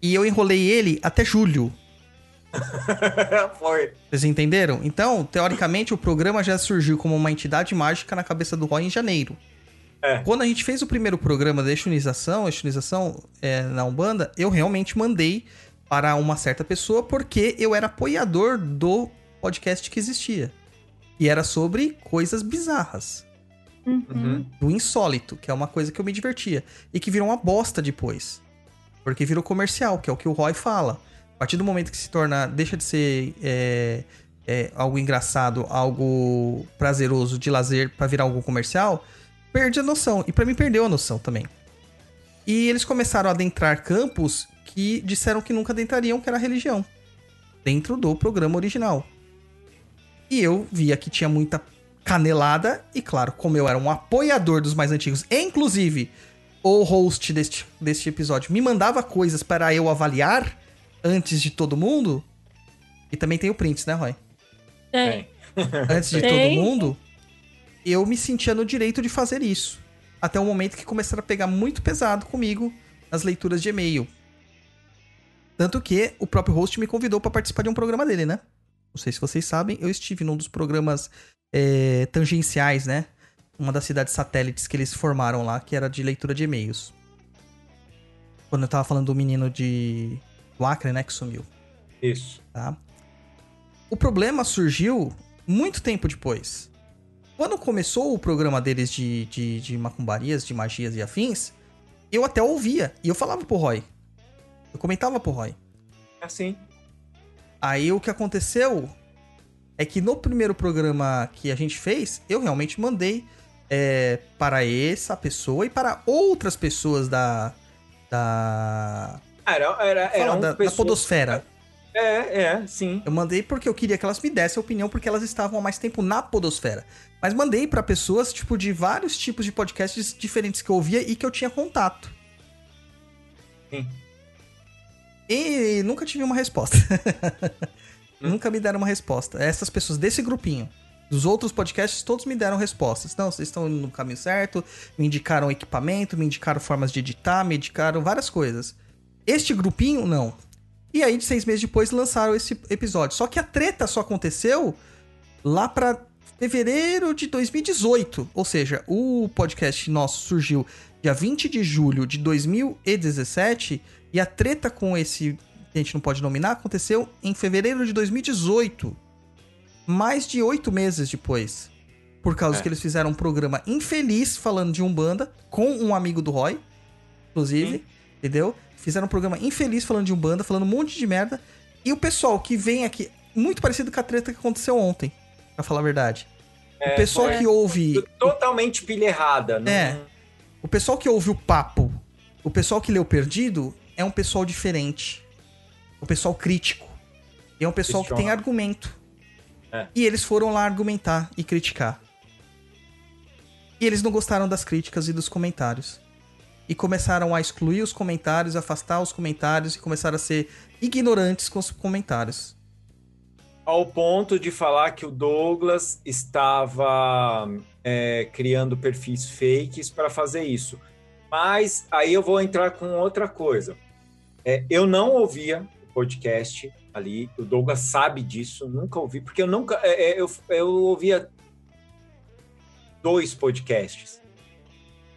B: E eu enrolei ele até julho.
C: Foi.
B: Vocês entenderam? Então, teoricamente, o programa já surgiu como uma entidade mágica na cabeça do Roy em janeiro.
C: É.
B: Quando a gente fez o primeiro programa da Extunização, Extunização é, na Umbanda, eu realmente mandei para uma certa pessoa porque eu era apoiador do podcast que existia. E era sobre coisas bizarras.
D: Uhum.
B: Do insólito, que é uma coisa que eu me divertia. E que virou uma bosta depois. Porque virou comercial, que é o que o Roy fala. A partir do momento que se torna. deixa de ser é, é, algo engraçado, algo prazeroso de lazer para virar algo comercial, perde a noção. E para mim perdeu a noção também. E eles começaram a adentrar campos que disseram que nunca adentrariam, que era a religião. Dentro do programa original. E eu via que tinha muita canelada. E claro, como eu era um apoiador dos mais antigos, e, inclusive o host deste, deste episódio me mandava coisas para eu avaliar antes de todo mundo. E também tem o prints, né, Roy?
D: Tem.
B: Antes de
D: Tem.
B: todo mundo, eu me sentia no direito de fazer isso. Até o momento que começaram a pegar muito pesado comigo nas leituras de e-mail. Tanto que o próprio host me convidou para participar de um programa dele, né? Não sei se vocês sabem, eu estive num dos programas é, tangenciais, né? Uma das cidades satélites que eles formaram lá, que era de leitura de e-mails. Quando eu tava falando do menino de. do Acre, né? Que sumiu.
C: Isso.
B: Tá? O problema surgiu muito tempo depois. Quando começou o programa deles de, de, de macumbarias, de magias e afins, eu até ouvia. E eu falava pro Roy. Eu comentava pro Roy.
C: Assim.
B: Aí o que aconteceu é que no primeiro programa que a gente fez, eu realmente mandei é, para essa pessoa e para outras pessoas da. Da.
C: Era, era, era
B: Fala, da, da
C: pessoa-
B: Podosfera.
C: É, é, sim.
B: Eu mandei porque eu queria que elas me dessem a opinião, porque elas estavam há mais tempo na Podosfera. Mas mandei pra pessoas, tipo, de vários tipos de podcasts diferentes que eu ouvia e que eu tinha contato.
C: Sim.
B: E nunca tive uma resposta. nunca me deram uma resposta. Essas pessoas desse grupinho. Dos outros podcasts, todos me deram respostas. Não, vocês estão indo no caminho certo, me indicaram equipamento, me indicaram formas de editar, me indicaram várias coisas. Este grupinho, não. E aí, seis meses depois, lançaram esse episódio. Só que a treta só aconteceu lá pra fevereiro de 2018. Ou seja, o podcast nosso surgiu dia 20 de julho de 2017 e a treta com esse que a gente não pode nominar aconteceu em fevereiro de 2018. Mais de oito meses depois. Por causa
C: É.
B: que eles fizeram um programa infeliz falando de Umbanda com um amigo do Roy, inclusive, entendeu? Fizeram um programa infeliz falando de Umbanda, falando um monte de merda. E o pessoal que vem aqui, muito parecido com a treta que aconteceu ontem, pra falar a verdade.
C: É,
B: o pessoal que ouve.
C: Totalmente pilha errada. Não...
B: É. O pessoal que ouve o papo, o pessoal que lê o perdido, é um pessoal diferente. O pessoal crítico. E é um pessoal que tem
C: Questiona.
B: argumento.
C: É.
B: E eles foram lá argumentar e criticar. E eles não gostaram das críticas e dos comentários. E começaram a excluir os comentários, afastar os comentários e começaram a ser ignorantes com os comentários.
C: Ao ponto de falar que o Douglas estava é, criando perfis fakes para fazer isso. Mas aí eu vou entrar com outra coisa. É, eu não ouvia o podcast ali, o Douglas sabe disso, nunca ouvi, porque eu nunca. é, é, eu, eu ouvia dois podcasts.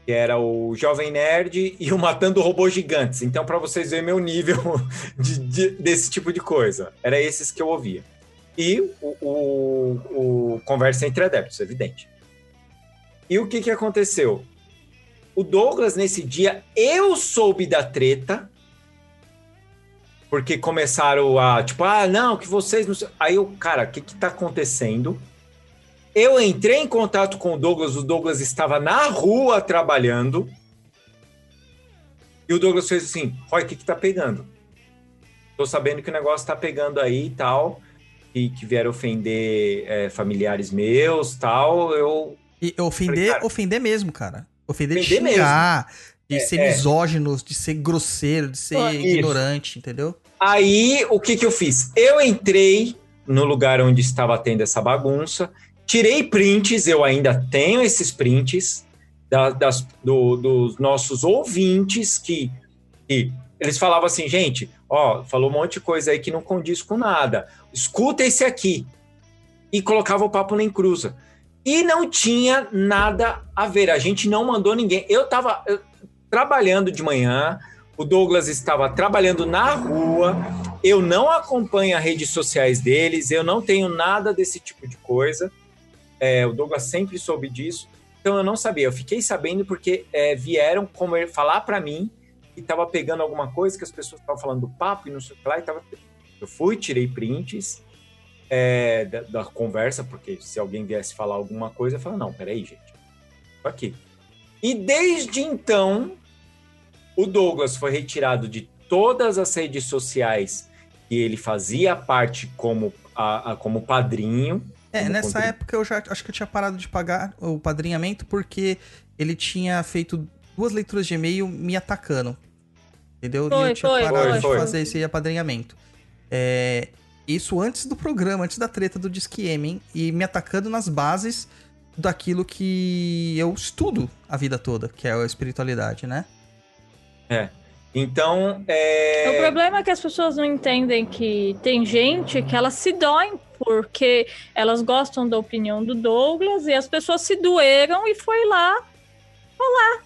C: Que era o Jovem Nerd e o Matando Robôs Gigantes. Então, para vocês verem meu nível de- de- desse tipo de coisa, era esses que eu ouvia. E o, o- o Conversa entre Adeptos, evidente. E o que, que aconteceu? O Douglas, nesse dia, eu soube da treta, porque começaram a, tipo, ah, não, que vocês não. Aí eu, cara, o que que tá acontecendo? Eu entrei em contato com o Douglas, o Douglas estava na rua trabalhando. E o Douglas fez assim: Roy, o que que tá pegando? Tô sabendo que o negócio tá pegando aí e tal, e que vieram ofender é, familiares meus tal. Eu.
B: E ofender, ofender mesmo, cara. Ofender de
C: Ofender
B: xingar, de
C: É,
B: ser
C: é.
B: misógino, de ser grosseiro, de ser
C: Ah, isso.
B: ignorante, entendeu?
C: Aí, o que que eu fiz? Eu entrei no lugar onde estava tendo essa bagunça, tirei prints, eu ainda tenho esses prints da- das- do- dos nossos ouvintes que, que eles falavam assim, gente, ó, falou um monte de coisa aí que não condiz com nada. Escuta esse aqui. E colocava o papo nem cruza. E não tinha nada a ver. A gente não mandou ninguém. Eu tava eu- trabalhando de manhã, o Douglas estava trabalhando na rua. Eu não acompanho as redes sociais deles, eu não tenho nada desse tipo de coisa. É, o Douglas sempre soube disso, então eu não sabia. Eu fiquei sabendo porque é, vieram comer, falar para mim que estava pegando alguma coisa, que as pessoas estavam falando do papo e não sei o que lá. E tava... Eu fui, tirei prints é, da, da conversa, porque se alguém viesse falar alguma coisa, eu falava, não, peraí, gente. Tô aqui. E desde então, o Douglas foi retirado de todas as redes sociais que ele fazia parte como, a, a- como padrinho.
B: É,
C: como
B: nessa
C: contribu-
B: época eu já acho que eu tinha parado de pagar o padrinhamento porque ele tinha feito duas leituras de e-mail me atacando. Entendeu? e
D: Foi,
B: eu tinha
D: foi,
B: parado
C: foi,
B: de
C: foi.
B: fazer esse apadrinhamento. É, isso antes do programa, antes da treta do Disque M, hein? E me atacando nas bases daquilo que eu estudo a vida toda, que é a espiritualidade, né?
C: É. Então, é...
D: O problema é que as pessoas não entendem que tem gente que elas se doem porque elas gostam da opinião do Douglas e as pessoas se doeram e foi lá falar.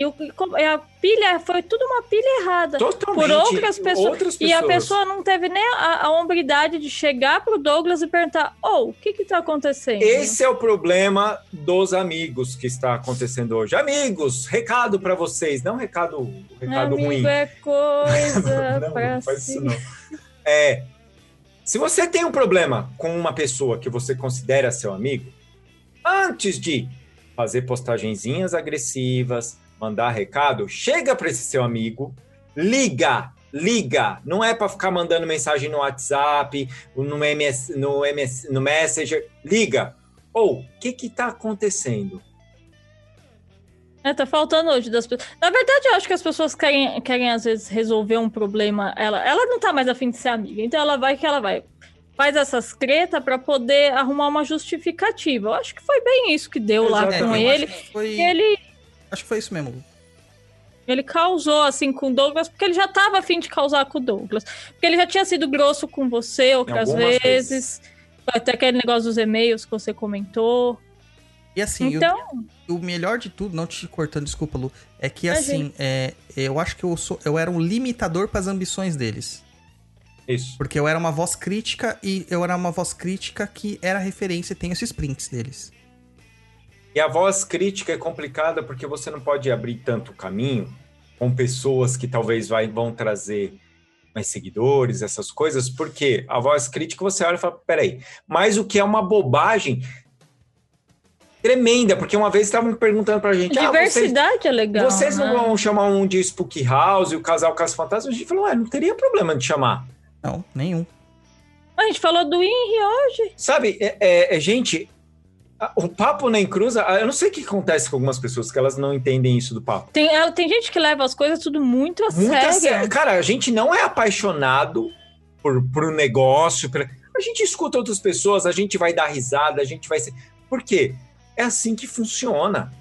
D: E, o, a pilha foi tudo uma pilha errada.
C: Totalmente.
D: Por outras pessoas.
C: Outras
D: E a
C: pessoas.
D: pessoa não teve nem a, a hombridade de chegar pro Douglas e perguntar: Oh, o que que tá acontecendo?
C: Esse é o problema dos amigos que está acontecendo hoje. Amigos, recado para vocês, não recado, recado
D: Amigo
C: ruim.
D: é coisa
C: Não,
D: pra
C: não faz
D: si.
C: isso não. É, se você tem um problema com uma pessoa que você considera seu amigo, antes de fazer postagenzinhas agressivas, mandar recado, chega para esse seu amigo, liga, liga. Não é para ficar mandando mensagem no WhatsApp, no MS, no MS, no Messenger. Liga. Ou, o que que tá acontecendo?
D: É, tá faltando hoje das pessoas. Na verdade, eu acho que as pessoas querem, querem às vezes, resolver um problema. Ela, ela não tá mais afim de ser amiga, então ela vai que ela vai. Faz essas tretas pra poder arrumar uma justificativa. Eu acho que foi bem isso que deu lá
B: Exatamente.
D: com
B: É,
D: ele.
B: foi-
D: Que ele,
B: Acho que foi isso mesmo.
D: ele causou assim com o Douglas, porque ele já tava afim de causar com o Douglas. Porque ele já tinha sido grosso com você outras
B: algumas
D: vezes. Até aquele negócio dos e-mails que você comentou.
B: E assim,
D: Então-
B: o, o melhor de tudo, não te cortando, desculpa, Lu, é que assim, é, eu acho que eu, sou, eu era um limitador para as ambições deles.
C: Isso.
B: Porque eu era uma voz crítica e eu era uma voz crítica que era referência, tem esses prints deles.
C: E a voz crítica é complicada porque você não pode abrir tanto caminho com pessoas que talvez vai, vão trazer mais seguidores, essas coisas, porque a voz crítica você olha e fala, peraí, mas o que é uma bobagem tremenda, porque uma vez estavam perguntando pra gente, ah, vocês,
D: Diversidade é legal.
C: vocês não
D: né?
C: vão chamar um de Spook House e o casal Caso Fantasma? A gente falou, ué, não teria problema de chamar.
B: Não, nenhum.
D: A gente falou do Henry hoje.
C: Sabe, é, é- é, gente, o papo nem cruza. Eu não sei o que acontece com algumas pessoas que elas não entendem isso do papo.
D: Tem, ela- tem gente que leva as coisas tudo muito a sério.
C: Cara, a gente não é apaixonado por, por um negócio. A gente escuta outras pessoas, a gente vai dar risada, a gente vai ser. Por quê? É assim que funciona.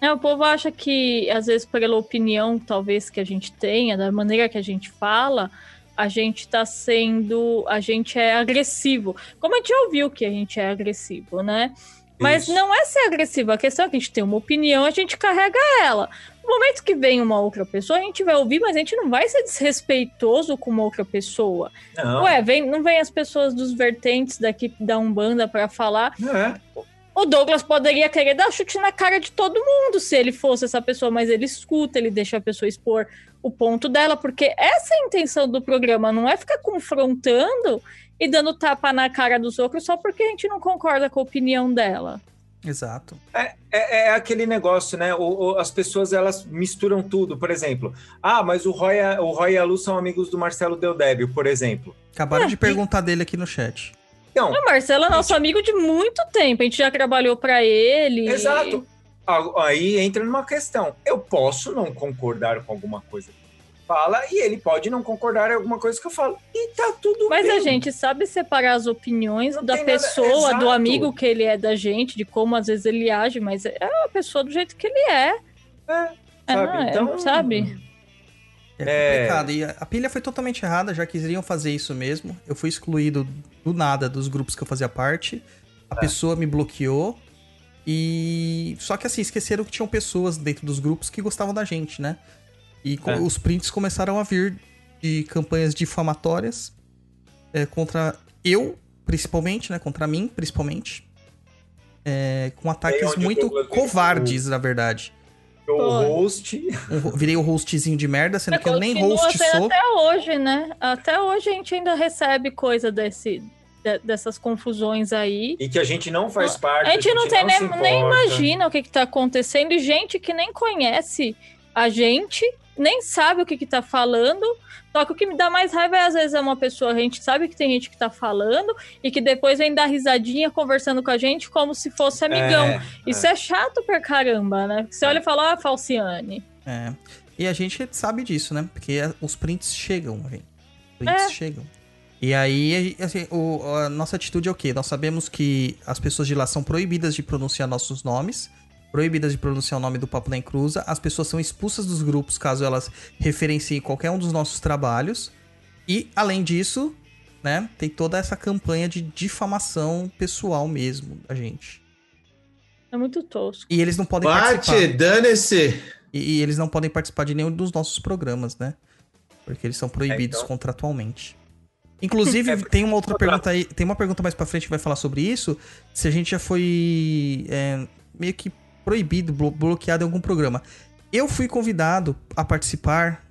D: É, o povo acha que, às vezes, pela opinião, talvez, que a gente tenha, da maneira que a gente fala, a gente tá sendo. A gente é agressivo. Como a gente já ouviu que a gente é agressivo, né? Mas
S: Isso.
D: não é ser agressivo, a questão é que a gente tem uma opinião, a gente carrega ela. No momento que vem uma outra pessoa, a gente vai ouvir, mas a gente não vai ser desrespeitoso com uma outra pessoa.
C: Não.
D: Ué, vem, não vem as pessoas dos vertentes daqui da Umbanda pra falar.
C: É.
D: O Douglas poderia querer dar chute na cara de todo mundo se ele fosse essa pessoa, mas ele escuta, ele deixa a pessoa expor o ponto dela, porque essa é a intenção do programa, não é ficar confrontando e dando tapa na cara dos outros só porque a gente não concorda com a opinião dela.
B: Exato.
C: É, é, é aquele negócio, né? O- o- as pessoas elas misturam tudo. Por exemplo, ah, mas o Roy, o Roy e a Lu são amigos do Marcelo Deldébio, por exemplo.
B: Acabaram de perguntar dele aqui no chat.
C: Então,
D: o Marcelo é nosso amigo de muito tempo, a gente já trabalhou pra ele.
C: Exato. Aí entra numa questão. Eu posso não concordar com alguma coisa que ele fala e ele pode não concordar com alguma coisa que eu falo. E tá tudo
D: Mas
C: bem.
D: a gente sabe separar as opiniões da
C: tem nada-
D: pessoa, do amigo que ele é da gente, de como às vezes ele age, mas é a pessoa do jeito que ele é.
C: É,
D: É,
C: sabe?
D: não, é,
C: Então-
D: sabe?
B: É complicado. E a- pilha foi totalmente errada, já queriam fazer isso mesmo. Eu fui excluído do nada dos grupos que eu fazia parte. A
C: É.
B: pessoa me bloqueou. E. Só que assim, esqueceram que tinham pessoas dentro dos grupos que gostavam da gente, né? E
C: É.
B: os prints começaram a vir de campanhas difamatórias é, contra eu, principalmente, né? Contra mim, principalmente. É, com ataques muito covardes, na verdade.
C: O
D: Foi.
C: host.
B: Eu virei o hostzinho de merda, sendo que eu nem host sou.
D: até hoje, né? Até hoje a gente ainda recebe coisa desse, de- dessas confusões aí.
C: E que a gente não faz parte.
D: A gente não tem nem,
C: se
D: nem
C: importa.
D: imagina o que, que tá acontecendo. E gente que nem conhece a gente, nem sabe o que, que tá falando. Só que o que me dá mais raiva é, às vezes, é uma pessoa, a gente sabe que tem gente que tá falando e que depois vem dar risadinha conversando com a gente como se fosse amigão.
B: É,
D: Isso é. chato pra caramba, né? Porque você olha e fala, ah, Falciane.
B: É. E a gente sabe disso, né? Porque os prints chegam, gente. Prints
D: É.
B: chegam. E aí, assim, o- a nossa atitude é o quê? Nós sabemos que as pessoas de lá são proibidas de pronunciar nossos nomes, proibidas de pronunciar o nome do Papo na Encruza. As pessoas são expulsas dos grupos caso elas referenciem qualquer um dos nossos trabalhos. E, além disso, né, tem toda essa campanha de difamação pessoal mesmo da gente.
D: É muito tosco.
B: E eles não podem
E: Bate,
B: participar.
E: dane-se.
B: E, e eles não podem participar de nenhum dos nossos programas, né? Porque eles são proibidos
C: É, então-
B: contratualmente. Inclusive,
C: É,
B: tem uma outra pergunta aí, tem uma pergunta mais pra frente que vai falar sobre isso, se a gente já foi é, meio que proibido, blo- bloqueado em algum programa. Eu fui convidado a participar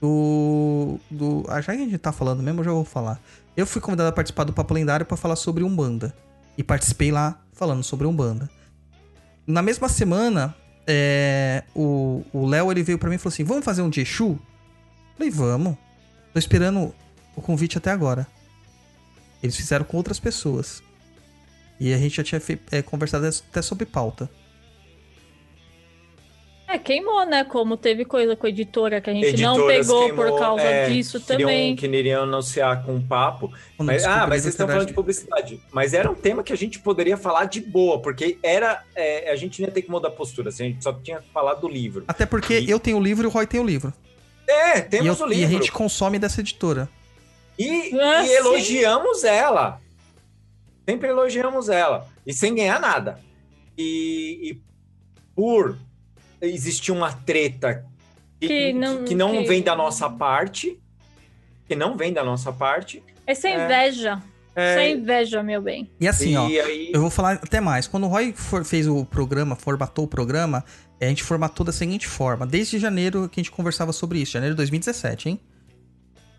B: do. do ah, já que a gente tá falando mesmo, eu já vou falar. Eu fui convidado a participar do Papo Lendário pra falar sobre Umbanda. E participei lá falando sobre Umbanda. Na mesma semana, é, o Léo ele veio pra mim e falou assim: Vamos fazer um de? Falei, vamos. Tô esperando o convite até agora. Eles fizeram com outras pessoas. E a gente já tinha é, conversado até sobre pauta.
D: É, queimou, né? Como teve coisa com a editora que a gente não
C: Editoras
D: pegou
C: queimou,
D: por causa
C: é,
D: disso
C: queriam-
D: também.
C: Que iriam anunciar com um papo. Mas,
B: descobri
C: ah, mas vocês estão falando de publicidade. Mas era um tema que a gente poderia falar de boa, porque era. é, a gente não ia ter que mudar a postura, assim, a gente só tinha que falar do livro.
B: Até porque eu tenho o livro e o Roy tem o livro.
C: É,
B: E,
C: temos
B: eu-
C: o
B: e
C: livro.
B: a gente consome dessa editora.
C: E,
D: Ah,
C: e
D: sim.
C: elogiamos ela. Sempre elogiamos ela. E sem ganhar nada. E, e por existir uma treta que,
D: Que não-
C: que não
D: que-
C: vem da nossa parte, que não vem da nossa parte.
D: Essa
C: É.
D: inveja.
C: É.
D: Essa inveja, meu bem.
B: E assim,
C: E
B: ó,
C: aí-
B: eu vou falar até mais. Quando o Roy for- fez o programa, formatou o programa, a gente formatou da seguinte forma. Desde janeiro que a gente conversava sobre isso, janeiro de 2017, hein?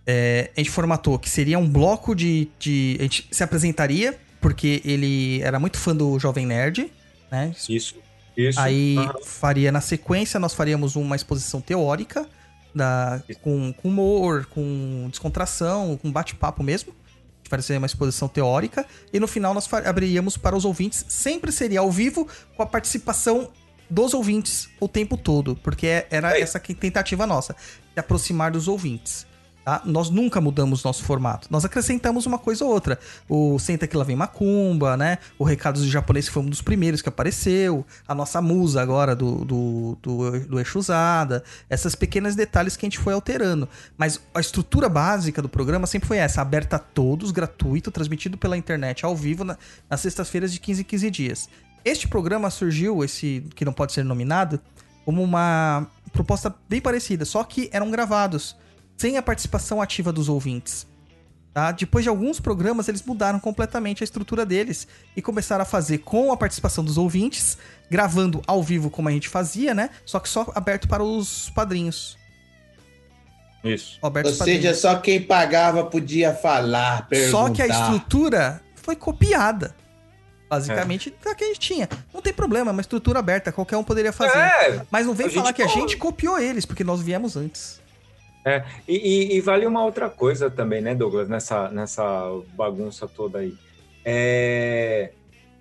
B: É, a gente formatou que seria um bloco de, de. A gente se apresentaria, porque ele era muito fã do Jovem Nerd, né?
C: Isso. Isso.
B: Aí
C: Aham.
B: faria na sequência, nós faríamos uma exposição teórica, da, com, com humor, com descontração, com bate-papo mesmo. A gente faria uma exposição teórica. E no final nós abriríamos para os ouvintes. Sempre seria ao vivo, com a participação dos ouvintes o tempo todo. Porque é- era essa que- tentativa nossa, de aproximar dos ouvintes. Tá? Nós nunca mudamos nosso formato. Nós acrescentamos uma coisa ou outra. O Senta que lá vem Macumba, né? O Recados do Japonês foi um dos primeiros que apareceu. A nossa musa agora do, do, do, do Exusada. Essas pequenos detalhes que a gente foi alterando. Mas a estrutura básica do programa sempre foi essa. Aberta a todos, gratuito, transmitido pela internet ao vivo na- nas sextas-feiras de 15 em 15 dias. Este programa surgiu, esse que não pode ser nominado, como uma proposta bem parecida, só que eram gravados, sem a participação ativa dos ouvintes. Tá? Depois de alguns programas, eles mudaram completamente a estrutura deles e começaram a fazer com a participação dos ouvintes, gravando ao vivo como a gente fazia, né? Só que só aberto para os padrinhos.
C: Isso.
E: Ou
B: padrinhos.
E: seja, só quem pagava podia falar, perguntar.
B: Só que a estrutura foi copiada. Basicamente, da que a gente tinha. Não tem problema, é uma estrutura aberta, qualquer um poderia fazer.
C: É,
B: Mas não vem falar que a gente copiou eles, porque nós viemos antes.
C: É, e, e- vale uma outra coisa também, né, Douglas, nessa, nessa bagunça toda aí. É,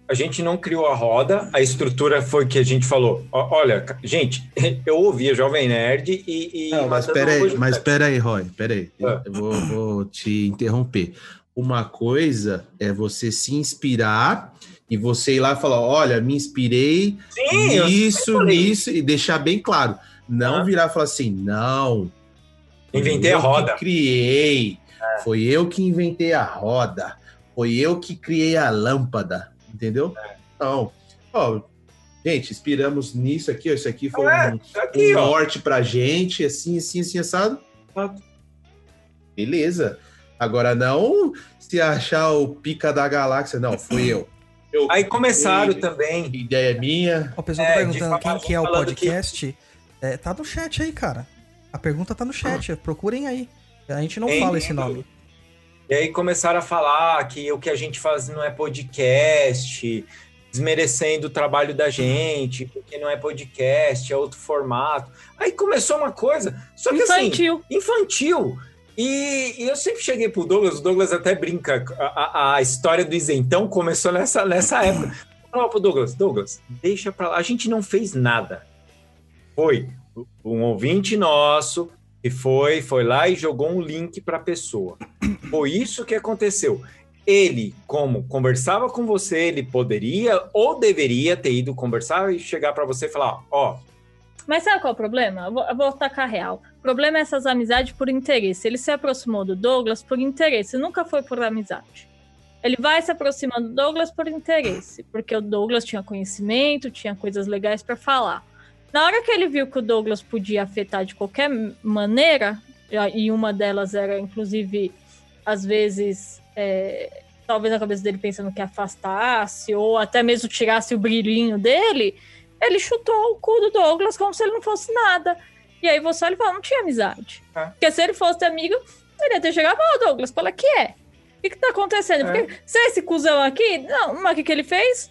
C: a gente não criou a roda, a estrutura foi que a gente falou. olha, gente, eu ouvia Jovem Nerd e. e
E: Não, mas
C: Matando
E: pera aí,
C: Robô
E: mas
C: Gigante.
E: pera aí, Roy, pera aí.
C: Ah.
E: Eu vou, vou te interromper. Uma coisa é você se inspirar e você ir lá e falar, olha, me inspirei
C: Sim,
E: nisso, nisso, e deixar bem claro. Não
C: Ah.
E: virar e falar assim, não.
C: Inventei a
E: eu que
C: roda."
E: criei.
C: É.
E: Foi eu que inventei a roda. Foi eu que criei a lâmpada. Entendeu?
C: É.
E: Não. Ó, gente, inspiramos nisso aqui, ó. Isso aqui foi
C: É,
E: um,
C: aqui,
E: um norte pra gente, assim, assim, assim, assado. Beleza. Agora não se achar o pica da galáxia. Não, fui eu. eu
C: Aí começaram
E: criei,
C: também.
E: Ideia minha.
B: O pessoal
C: É,
B: tá perguntando quem que é o
C: falando que-
B: podcast. É, tá no chat aí, cara. A pergunta tá no chat, procurem aí. A gente não
C: Hein?
B: fala esse nome.
C: E aí começaram a falar que o que a gente faz não é podcast, desmerecendo o trabalho da gente, porque não é podcast, é outro formato. Aí começou uma coisa, só que
D: Infantil.
C: assim, infantil. E, e eu sempre cheguei pro Douglas, o Douglas até brinca, a, a- a história do isentão começou nessa, nessa época. Eu falava pro Douglas, Douglas, deixa pra lá, a gente não fez nada. Foi um ouvinte nosso que foi, foi lá e jogou um link para a pessoa. Foi isso que aconteceu. Ele, como conversava com você, ele poderia ou deveria ter ido conversar e chegar para você e falar: Ó,
D: Mas sabe qual é o problema? Eu vou, eu vou tacar real. O problema é essas amizades por interesse. Ele se aproximou do Douglas por interesse, nunca foi por amizade. Ele vai se aproximando do Douglas por interesse, porque o Douglas tinha conhecimento, tinha coisas legais para falar. Na hora que ele viu que o Douglas podia afetar de qualquer maneira, e uma delas era, inclusive, às vezes, é, talvez a cabeça dele pensando que afastasse, ou até mesmo tirasse o brilhinho dele, ele chutou o cu do Douglas como se ele não fosse nada. E aí você olha e fala, não tinha amizade.
C: É.
D: Porque se ele fosse amigo, ele ia ter chegado, ô Douglas, fala que é. O que, que tá acontecendo?
C: É.
D: Porque você é esse cuzão aqui? Não, mas o que, que ele fez?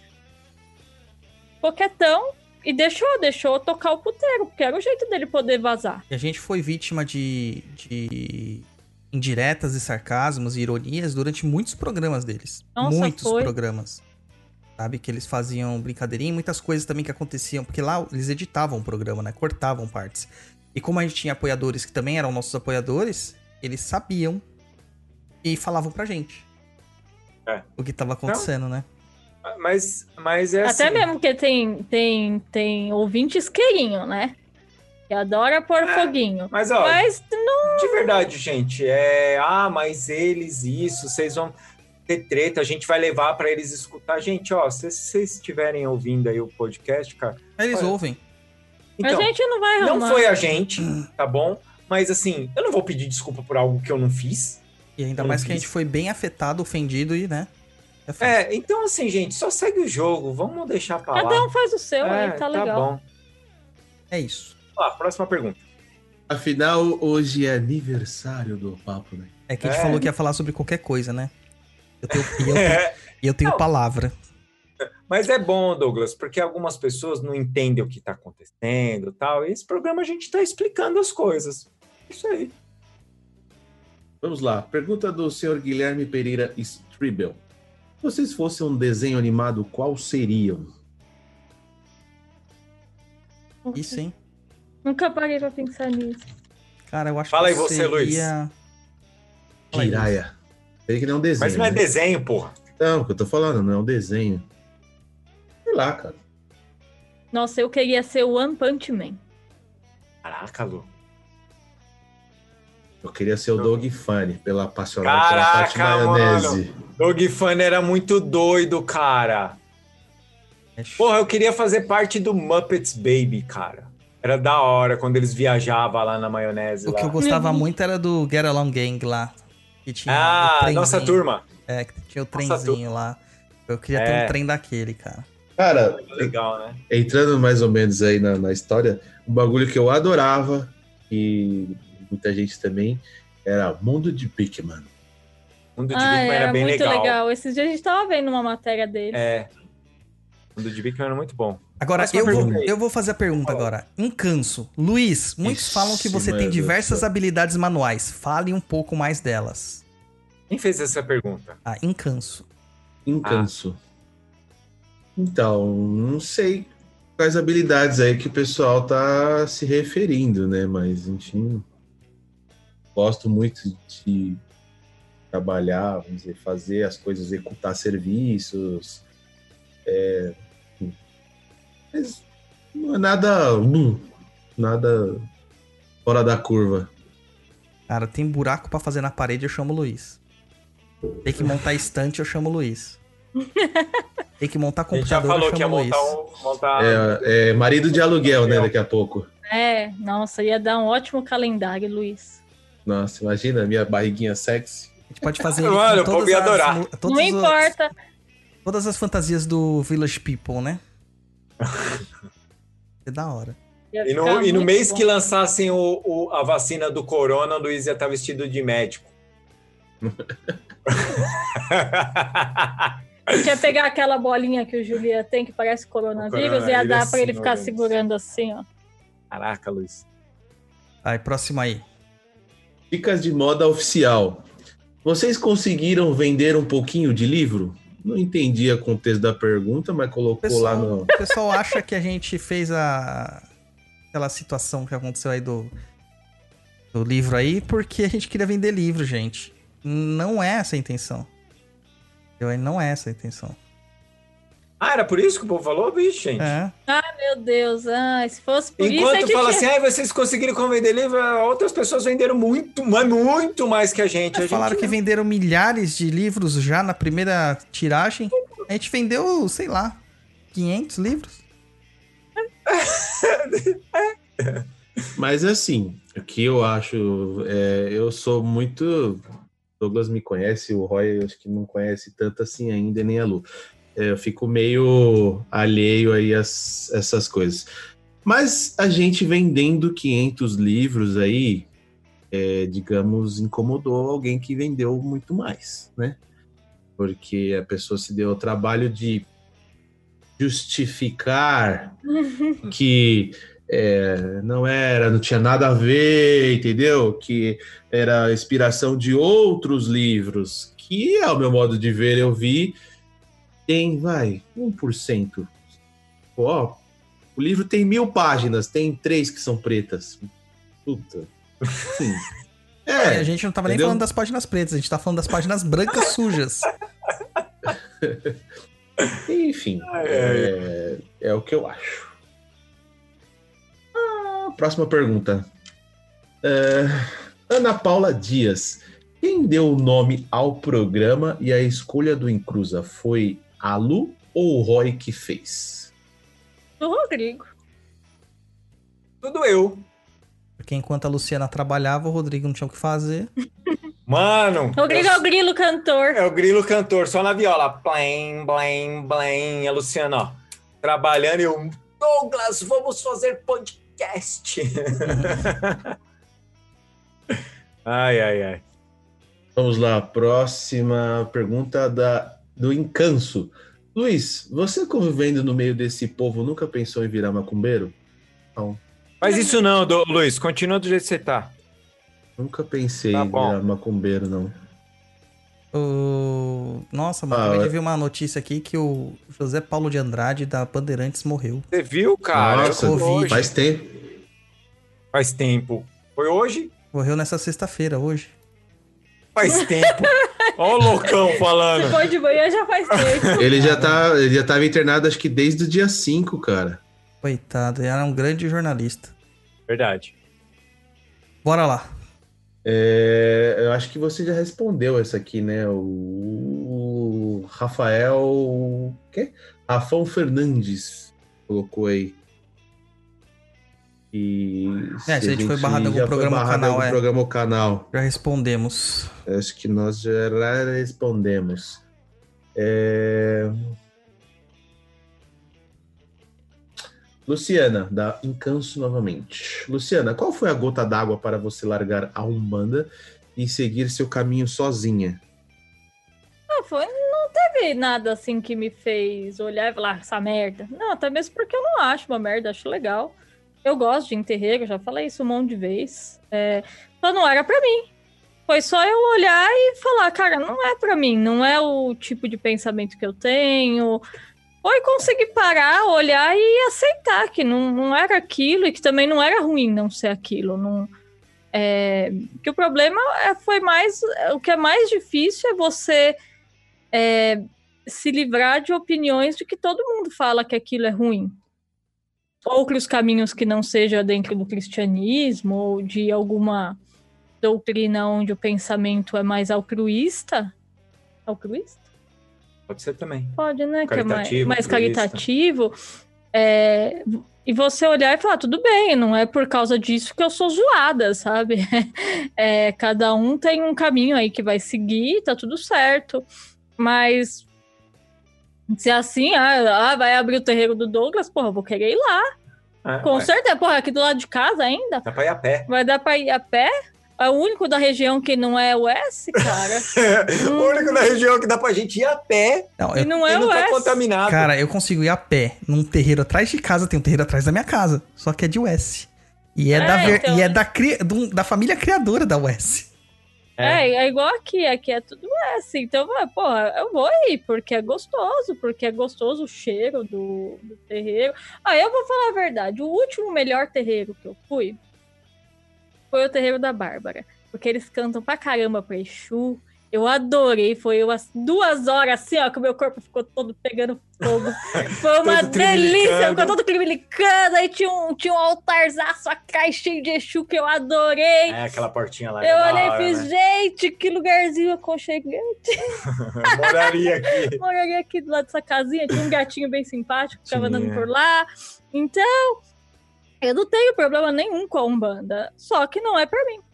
D: Coquetão e deixou, deixou tocar o puteiro, porque era o jeito dele poder vazar.
B: E a gente foi vítima de, de indiretas e sarcasmos e ironias durante muitos programas deles.
D: Nossa,
B: muitos
D: foi.
B: programas. Sabe? Que eles faziam brincadeirinha e muitas coisas também que aconteciam. Porque lá eles editavam o programa, né? Cortavam partes. E como a gente tinha apoiadores que também eram nossos apoiadores, eles sabiam e falavam pra gente
C: É.
B: o que tava acontecendo, né?
C: Mas, mas é
D: Até
C: assim.
D: mesmo que tem, tem, tem ouvinte isqueirinho, né? Que adora pôr foguinho.
C: Mas, ó,
D: Mas não.
C: De verdade, gente, é. Ah, mas eles, isso, vocês vão ter treta, a gente vai levar pra eles escutar. Gente, ó, se vocês estiverem ouvindo aí o podcast, cara.
B: Eles
C: olha,
B: ouvem.
C: Então,
D: a gente não vai
C: não
D: arrumar.
C: foi a gente, tá bom? Mas assim, eu não vou pedir desculpa por algo que eu não fiz.
B: E ainda mais
C: não
B: que a
C: fiz.
B: gente foi bem afetado, ofendido e, né?
C: É, então assim, gente, só segue o jogo, vamos deixar pra lá.
D: Cada um faz o seu,
C: é,
D: aí tá legal.
C: bom.
B: É isso.
C: Ó, próxima pergunta.
E: Afinal, hoje é aniversário do papo, né?
B: É que a gente
C: É.
B: falou que ia falar sobre qualquer coisa, né? Eu tenho, e eu,
C: É.
B: e eu tenho
C: Não.
B: palavra.
C: Mas é bom, Douglas, porque algumas pessoas não entendem o que tá acontecendo e tal. E esse programa a gente tá explicando as coisas. Isso aí.
E: Vamos lá. Pergunta do senhor Guilherme Pereira Stribel. Se vocês fossem um desenho animado, qual seriam?
B: Isso, hein?
D: Nunca parei pra pensar nisso.
B: Cara, eu acho
C: Fala
B: que
C: aí você, Luiz.
B: seria... Aí,
E: Jiraya. Sei que não é um desenho.
C: Mas não é
E: né?
C: desenho, porra.
E: Não, o que eu tô falando, não é um desenho. Sei lá, cara.
D: Nossa, eu queria ser o One Punch Man.
C: Caraca, Lu.
E: Eu queria ser o Dog Funny, pela apaixonada pela parte maionese.
C: mano. Dog Funny era muito doido, cara. Porra, eu queria fazer parte do Muppets Baby, cara. Era da hora quando eles viajavam lá na maionese.
B: O
C: lá.
B: que eu gostava muito era do Get Along Gang lá. Que tinha
C: Ah, nossa turma.
B: É, que tinha o
C: Nossa
B: trenzinho lá. Eu queria ter
C: É.
B: um trem daquele, cara.
E: Cara,
C: Legal, né?
E: entrando mais ou menos aí na, na história, um bagulho que eu adorava, e muita gente também, era Mundo de Pikmin.
C: Mundo de
D: Ah,
C: Big Man
D: era
C: era bem
D: muito
C: legal.
D: legal. Esses dias a gente tava vendo uma matéria dele.
C: É. Mundo de Big Man era muito bom.
B: Agora, eu vou,
C: aí.
B: eu vou fazer a pergunta agora. Encanso. Luiz, muitos
E: Ixi,
B: falam que você tem diversas habilidades manuais. Fale um pouco mais delas.
C: Quem fez essa pergunta?
B: Ah, encanso.
E: Encanso. Então, não sei quais habilidades aí que o pessoal tá se referindo, né? Mas, enfim, gosto muito de trabalhar, vamos dizer, fazer as coisas, executar serviços. É, mas não é nada, hum, nada fora da curva.
B: Cara, tem buraco pra fazer na parede, eu chamo o Luiz. Tem que montar estante, eu chamo o Luiz. Tem que montar
C: A gente já
B: computador,
C: falou
B: eu
C: que ia
B: chamo o Luiz.
C: montar um. Montar...
E: É, é marido de aluguel, né? Daqui a pouco.
D: É, nossa, ia dar um ótimo calendário, Luiz.
E: Nossa, imagina minha barriguinha sexy.
B: A gente pode fazer
C: Mano, o povo ia
B: as
C: adorar.
B: todas
D: Não
B: as-
D: importa.
B: Todas as fantasias do Village People, né? É da hora.
C: E no, e no mês
D: bom.
C: que lançassem o, o- a vacina do corona, o Luiz ia estar vestido de médico.
D: A gente ia pegar aquela bolinha que o Julia tem, que parece coronavírus, e ia dar pra ele
C: assim,
D: ficar segurando assim, ó.
C: Caraca, Luiz.
B: Aí, próximo aí.
E: Dicas de moda oficial. Vocês conseguiram vender um pouquinho de livro? Não entendi o contexto da pergunta, mas colocou lá no.
B: O pessoal acha que a gente fez a aquela situação que aconteceu aí do do livro aí porque a gente queria vender livro, gente. Não é essa a intenção. Eu não é essa a intenção.
C: Ah, era por isso que o povo falou, bicho, gente?
B: É.
D: Ah, meu Deus. Ah, se fosse por isso, a
C: Enquanto
D: gente
C: fala
D: tinha-
C: assim, ah, vocês conseguiram vender livro, outras pessoas venderam muito, mas muito mais que a gente. A
B: Falaram
C: gente
B: que venderam milhares de livros já na primeira tiragem. A gente vendeu, sei lá, 500 livros.
E: Mas assim, o que eu acho, é, eu sou muito. Douglas me conhece, o Roy acho que não conhece tanto assim ainda, nem a Lu. É, eu fico meio alheio aí a essas coisas. Mas a gente vendendo 500 livros aí, é, digamos, incomodou alguém que vendeu muito mais, né? Porque a pessoa se deu o trabalho de justificar que é, não era, não tinha nada a ver, entendeu? Que era inspiração de outros livros, que, ao meu modo de ver, eu vi, tem, vai, 1%. Ó, o livro tem mil páginas, tem três que são pretas. Puta. Sim.
B: É, a gente não tava nem
E: entendeu?
B: falando das páginas pretas, a gente tá falando das páginas brancas sujas.
E: Enfim, é, é o que eu acho. Ah, próxima pergunta. É, Ana Paula Dias. Quem deu o nome ao programa e a escolha do Encruza? Foi a Lu ou o Roy que fez?
D: Do Rodrigo.
C: Tudo eu.
B: Porque enquanto a Luciana trabalhava, o Rodrigo não tinha o que fazer.
C: Mano.
D: Rodrigo é o grilo cantor.
C: É o grilo cantor, só na viola. Blém, blém, blém. A Luciana, ó. Trabalhando e eu. Douglas, vamos fazer podcast. ai, ai, ai.
E: Vamos lá, próxima pergunta da, do Encanso. Luiz, você convivendo no meio desse povo nunca pensou em virar macumbeiro? Não.
C: Faz isso não, do, Luiz. Continua do jeito que você tá.
E: Nunca pensei
C: Tá
E: em virar macumbeiro, não.
B: O... Nossa, mano,
E: Ah,
B: acabei de
E: eu-
B: ver uma notícia aqui que o José Paulo de Andrade da Bandeirantes morreu.
C: Você viu, cara?
E: Nossa,
C: Eu- hoje.
E: faz tempo.
C: Faz tempo. Foi hoje?
B: Morreu nessa sexta-feira, hoje.
C: Faz tempo. Ó o loucão falando.
D: Se for de manhã já faz tempo.
E: Ele já, tá, ele já tava internado acho que desde o dia 5, cara.
B: Coitado, ele era um grande jornalista.
C: Verdade.
B: Bora lá.
E: É, eu acho que você já respondeu essa aqui, né? O, o Rafael. O quê? Rafão Fernandes colocou aí. E
B: É, se a gente foi barrado em algum
E: já foi
B: programa ou canal, é.
E: programa ou canal.
B: Já respondemos.
E: Acho que nós já respondemos. É... Luciana, da Encanso novamente. Luciana, qual foi a gota d'água para você largar a Umbanda e seguir seu caminho sozinha?
D: Não, foi, não teve nada assim que me fez olhar e falar, "Ah, essa merda. Não, até mesmo porque eu não acho uma merda, acho legal. Eu gosto de enterreiro, já falei isso um monte de vez. É, só não era pra mim. Foi só eu olhar e falar, cara, não é pra mim, não é o tipo de pensamento que eu tenho. Foi conseguir parar, olhar e aceitar que não, não era aquilo e que também não era ruim não ser aquilo. Não, é, que o problema é- foi mais. O que é mais difícil é você é, se livrar de opiniões de que todo mundo fala que aquilo é ruim. Outros caminhos que não seja dentro do cristianismo ou de alguma doutrina onde o pensamento é mais altruísta. Altruísta?
C: Pode ser também.
D: Pode, né? Que é mais,
C: Caritativo,
D: mais
C: altruísta.
D: caritativo. É, e você olhar e falar, tudo bem, não é por causa disso que eu sou zoada, sabe? É, cada um tem um caminho aí que vai seguir, tá tudo certo. Mas se é assim, ah, ah, vai abrir o terreiro do Douglas, porra, eu vou querer ir lá.
C: É,
D: Com
C: ué.
D: certeza, porra, aqui do lado de casa ainda.
C: Dá pra ir a pé.
D: Vai dar pra ir a pé? É o único da região que não é o S, cara.
C: o único da região que dá pra gente ir a pé.
B: Não,
D: E
B: eu-
D: não é
C: e não
D: o
C: tá
D: S.
C: contaminado.
B: Cara, eu consigo ir a pé num terreiro atrás de casa, tem um terreiro atrás da minha casa, só que é de US. E é,
D: É,
B: da,
D: então.
B: e é da, cri- do- da família criadora da US.
D: É. é igual aqui, aqui é tudo S. Então, vai, porra, eu vou ir, porque é gostoso, porque é gostoso o cheiro do, do terreiro. Ah, eu vou falar a verdade, o último melhor terreiro que eu fui foi o terreiro da Bárbara. Porque eles cantam pra caramba pra Exu. Eu adorei, foi umas duas horas assim, ó, que o meu corpo ficou todo pegando fogo. Foi uma delícia, ficou todo crimilicando. Aí tinha um, tinha um altarzaço atrás cheio de Exu que eu adorei.
C: É, aquela portinha lá.
D: Eu olhei e fiz,
C: né?
D: gente, que lugarzinho aconchegante.
C: Moraria aqui.
D: Moraria aqui do lado dessa casinha, tinha um gatinho bem simpático que ficava
C: Tinha.
D: andando por lá. Então, Eu não tenho problema nenhum com a Umbanda, só que não é pra mim.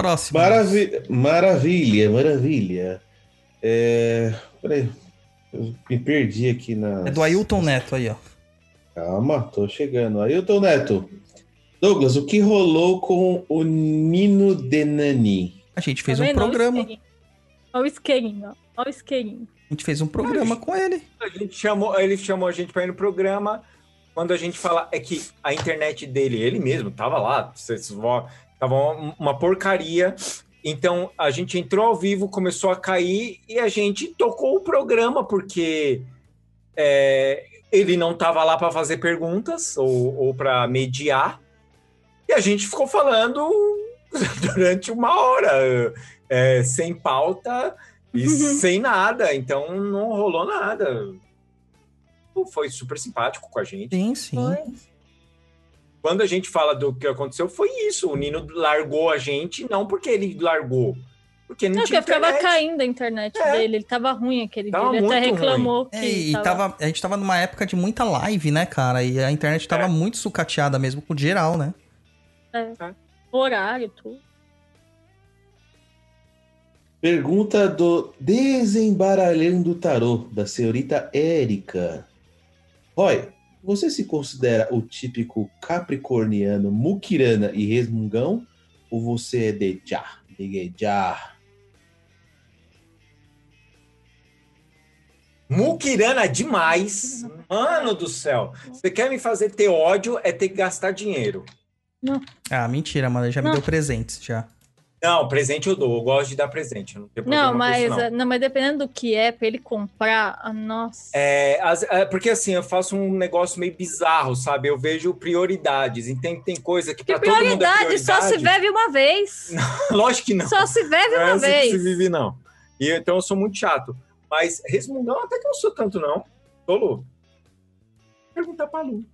B: Próximo.
E: Maravi maravilha, maravilha. É... Peraí, eu me perdi aqui na.
B: É do Ailton Neto aí, ó.
E: Calma, tô chegando. Ailton Neto. Douglas, o que rolou com o Nino Denani?
B: A gente fez
D: Tá
B: um programa.
D: Olha o isqueirinho, ó. Olha o isqueirinho.
B: A gente fez um programa com ele.
C: A gente chamou, ele chamou a gente para ir no programa. Quando a gente fala é que a internet dele, ele mesmo tava lá, vocês vão- tava uma, uma porcaria. Então a gente entrou ao vivo, começou a cair e a gente tocou o programa porque é, ele não tava lá para fazer perguntas ou, ou para mediar. E a gente ficou falando durante uma hora, é, sem pauta e sem nada. Então não rolou nada. Foi super simpático com a gente.
B: Sim, sim.
C: Quando a gente fala do que aconteceu, foi isso. O Nino largou a gente, não porque ele largou, porque não
D: Não,
C: tinha
D: porque ficava
C: internet.
D: caindo a internet dele. Ele tava ruim aquele
C: Tava
D: dia. Ele até
C: muito
D: reclamou que.
B: É, e
D: tava-
B: tava, a gente tava numa época de muita live, né, cara? E a internet tava muito sucateada mesmo com geral, né?
D: É. Horário, tudo.
E: Pergunta do Desembaralhando Tarô, da senhorita Érica. Roy, você se considera o típico capricorniano, muquirana e resmungão? Ou você é de já, de já?
C: Mukirana demais. Mano do céu. Você quer me fazer ter ódio, é ter que gastar dinheiro.
B: Ah, mentira, mano. Ele já me
D: Não.
B: deu presentes, já.
C: Não, presente eu dou. Eu gosto de dar presente. Não,
D: Não, mas,
C: isso, não.
D: não, mas dependendo do que é, pra ele comprar, ah, nossa.
C: É, as- é, porque assim, eu faço um negócio meio bizarro, sabe? Eu vejo prioridades. E tem, tem coisa que pra todo mundo é
D: Prioridade só se bebe uma vez.
C: Lógico que não.
D: Só se bebe
C: Não é
D: uma
C: assim que
D: vez.
C: se vive, não. E então eu sou muito chato. Mas resmungão até que eu não sou tanto, não. Tolo. Perguntar pra Lu.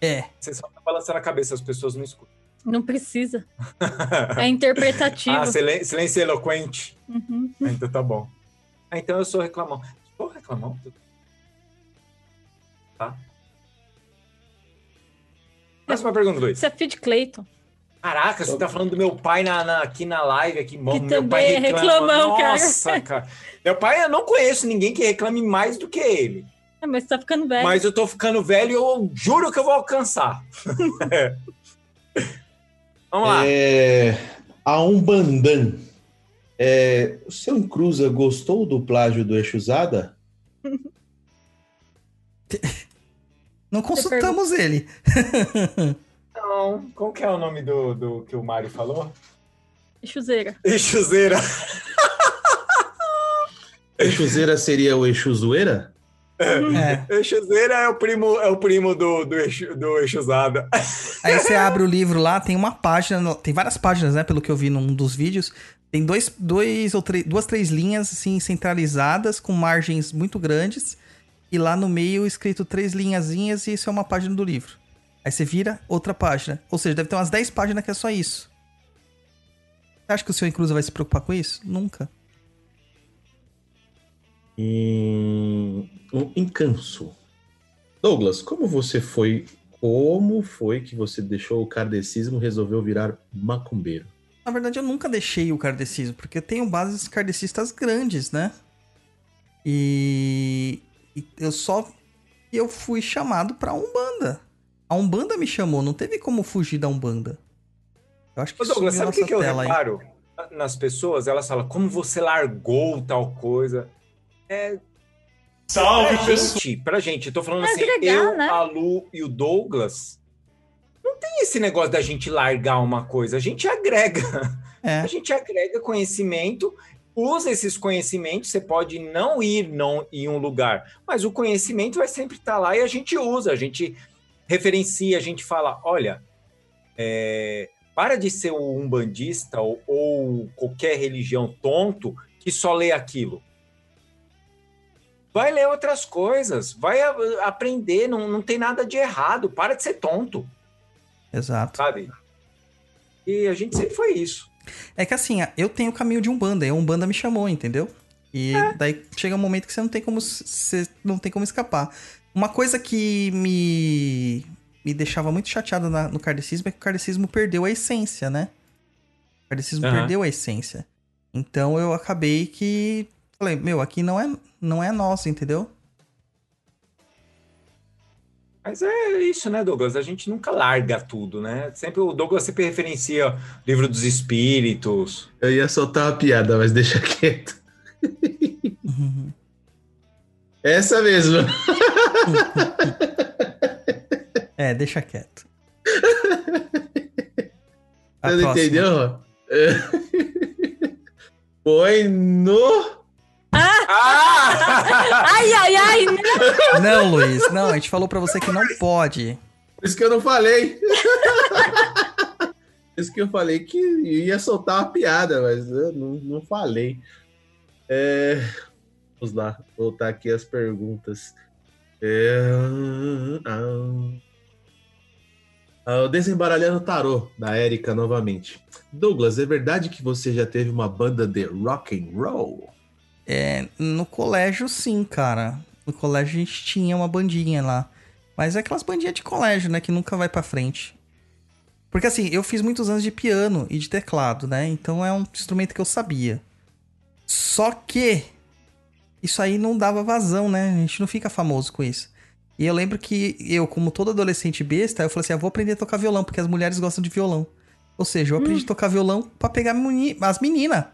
B: É.
C: Você só tá balançando a cabeça, as pessoas não escutam.
D: Não precisa. É interpretativo.
C: ah, silen- silêncio eloquente.
D: Uhum.
C: Ah, Então tá bom. Ah, então eu sou reclamão. Sou reclamão? Tá. Próxima pergunta, Luiz.
D: Isso é Clayton.
C: Caraca, você tá falando do meu pai na, na- aqui na live, aqui,
D: Que
C: meu
D: também
C: pai
D: é
C: reclama.
D: reclamão, cara.
C: Nossa, cara. Meu pai, eu não conheço ninguém que reclame mais do que ele.
D: É, mas tá ficando velho.
C: Mas eu tô ficando velho e eu juro que eu vou alcançar. Vamos lá.
E: É, a Umbandan. É, o seu Encruza gostou do plágio do Exusada?
B: Não consultamos ele.
C: Não, qual que é o nome do, do que o Mário falou?
D: Chuzeira.
C: Exuzeira.
E: Exuzeira seria o Exuzoeira?
B: É.
C: Exuzeira é o primo, é o primo do, do, Exu, do Exusada.
B: Aí você abre o livro lá, tem uma página, tem várias páginas, né? Pelo que eu vi num dos vídeos. Tem dois, dois ou três, duas, três linhas assim centralizadas com margens muito grandes e lá no meio escrito três linhazinhas e isso é uma página do livro. Aí você vira outra página, ou seja, deve ter umas 10 páginas que é só isso. Você acha que o seu Inclusa vai se preocupar com isso? Nunca.
E: Hum, um encanso. Douglas, como você foi? Como foi que você deixou o kardecismo e resolveu virar macumbeiro?
B: Na verdade, eu nunca deixei o kardecismo, porque eu tenho bases kardecistas grandes, né? E, e eu só eu fui chamado pra Umbanda. A Umbanda me chamou, não teve como fugir da Umbanda. Eu acho que
C: Ô, Douglas, sabe o que, que eu
B: tela aí.
C: reparo nas pessoas? Elas falam, como você largou tal coisa? É.
R: Salve,
C: pra
R: pessoal.
C: gente, pra gente, eu tô falando
D: É
C: assim,
D: agregar,
C: eu,
D: né?
C: a Lu e o Douglas, não tem esse negócio da gente largar uma coisa, a gente agrega.
B: É.
C: A gente agrega conhecimento, usa esses conhecimentos, você pode não ir não em um lugar, mas o conhecimento vai sempre estar lá e a gente usa, a gente referencia, a gente fala, olha, é, para de ser um umbandista ou, ou qualquer religião tonto que só lê aquilo. Vai ler outras coisas, vai aprender, não, não tem nada de errado, para de ser tonto,
B: Exato.
C: sabe? E a gente sempre foi isso.
B: É que assim, eu tenho o caminho de Umbanda, e a Umbanda me chamou, entendeu? E daí chega um momento que você não tem como você não tem como escapar. Uma coisa que me me deixava muito chateado na- no kardecismo é que o kardecismo perdeu a essência, né? O kardecismo
C: Aham.
B: perdeu a essência. Então eu acabei que falei, meu, aqui não é não é nosso, entendeu?
C: Mas é isso, né, Douglas? A gente nunca larga tudo, né? Sempre o Douglas sempre referencia o livro dos espíritos.
E: Eu ia soltar uma piada, mas deixa quieto. Essa mesmo.
B: É, deixa quieto. A
E: Você não
B: próxima.
E: entendeu? É. Foi no.
D: Ai, ai, ai! não.
B: Não, Luiz, não, a gente falou pra você que não pode.
E: Por isso que eu não falei. Por isso que eu falei que ia soltar uma piada, mas eu não, não falei. É, Vamos lá, voltar aqui as perguntas. É... ah, ah, o Desembaralhando Tarô, da Érica, novamente. Douglas, é verdade que você já teve uma banda de rock and roll?
B: É, no colégio, sim, cara. No colégio a gente tinha uma bandinha lá. Mas é aquelas bandinhas de colégio, né? Que nunca vai pra frente. Porque assim, eu fiz muitos anos de piano e de teclado, né? Então é um instrumento que eu sabia. Só que isso aí não dava vazão, né? A gente não fica famoso com isso. E eu lembro que eu, como todo adolescente besta, eu falei assim: ah, vou aprender a tocar violão, porque as mulheres gostam de violão. Ou seja, eu aprendi a tocar violão pra pegar as meninas.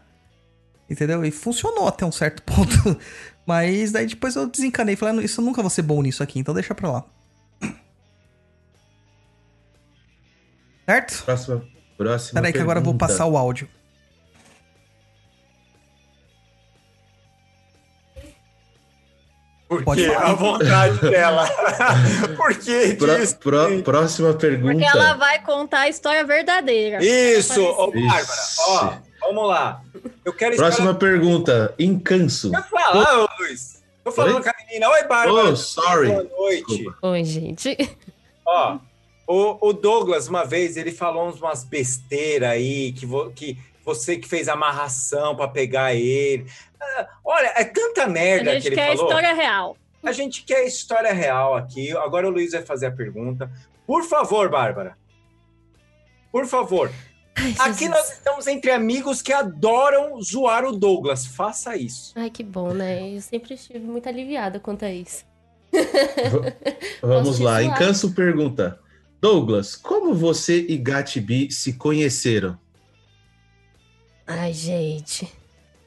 B: Entendeu? E funcionou até um certo ponto. Mas daí depois eu desencanei. Falei, "Ah, isso eu nunca vou ser bom nisso aqui, então deixa pra lá. Certo?
E: Próxima, próxima
B: Peraí que agora eu vou passar o áudio.
C: Por
B: Pode
C: quê?
B: falar.
C: A vontade dela. Por que
E: Pró-
C: disso?
E: pró- próxima pergunta.
D: Porque ela vai contar a história verdadeira.
C: Isso! Ô. Bárbara, ó, vamos lá. Eu quero
E: Próxima pergunta. Incanso.
C: Quer falar, ô, Luiz? Tô falando
E: Oi?
C: com a menina. Oi, Bárbara.
E: Oh, sorry.
C: Boa noite.
S: Oi, gente.
C: Ó, o, o Douglas, uma vez, ele falou umas besteiras aí, que, vo- que você que fez amarração pra pegar ele. Ah, olha, é tanta
D: A
C: merda que
D: gente
C: ele
D: quer a
C: falou.
D: história real.
C: A gente quer a história real aqui. Agora o Luiz vai fazer a pergunta. Por favor, Bárbara. Por favor. Aqui nós estamos entre amigos que adoram zoar o Douglas. Faça isso.
S: Ai, que bom, né? Eu sempre estive muito aliviada quanto a isso.
E: Vamos lá.
S: zoar?
E: Incanso pergunta. Douglas, como você e Gatibi se conheceram?
S: Ai, gente.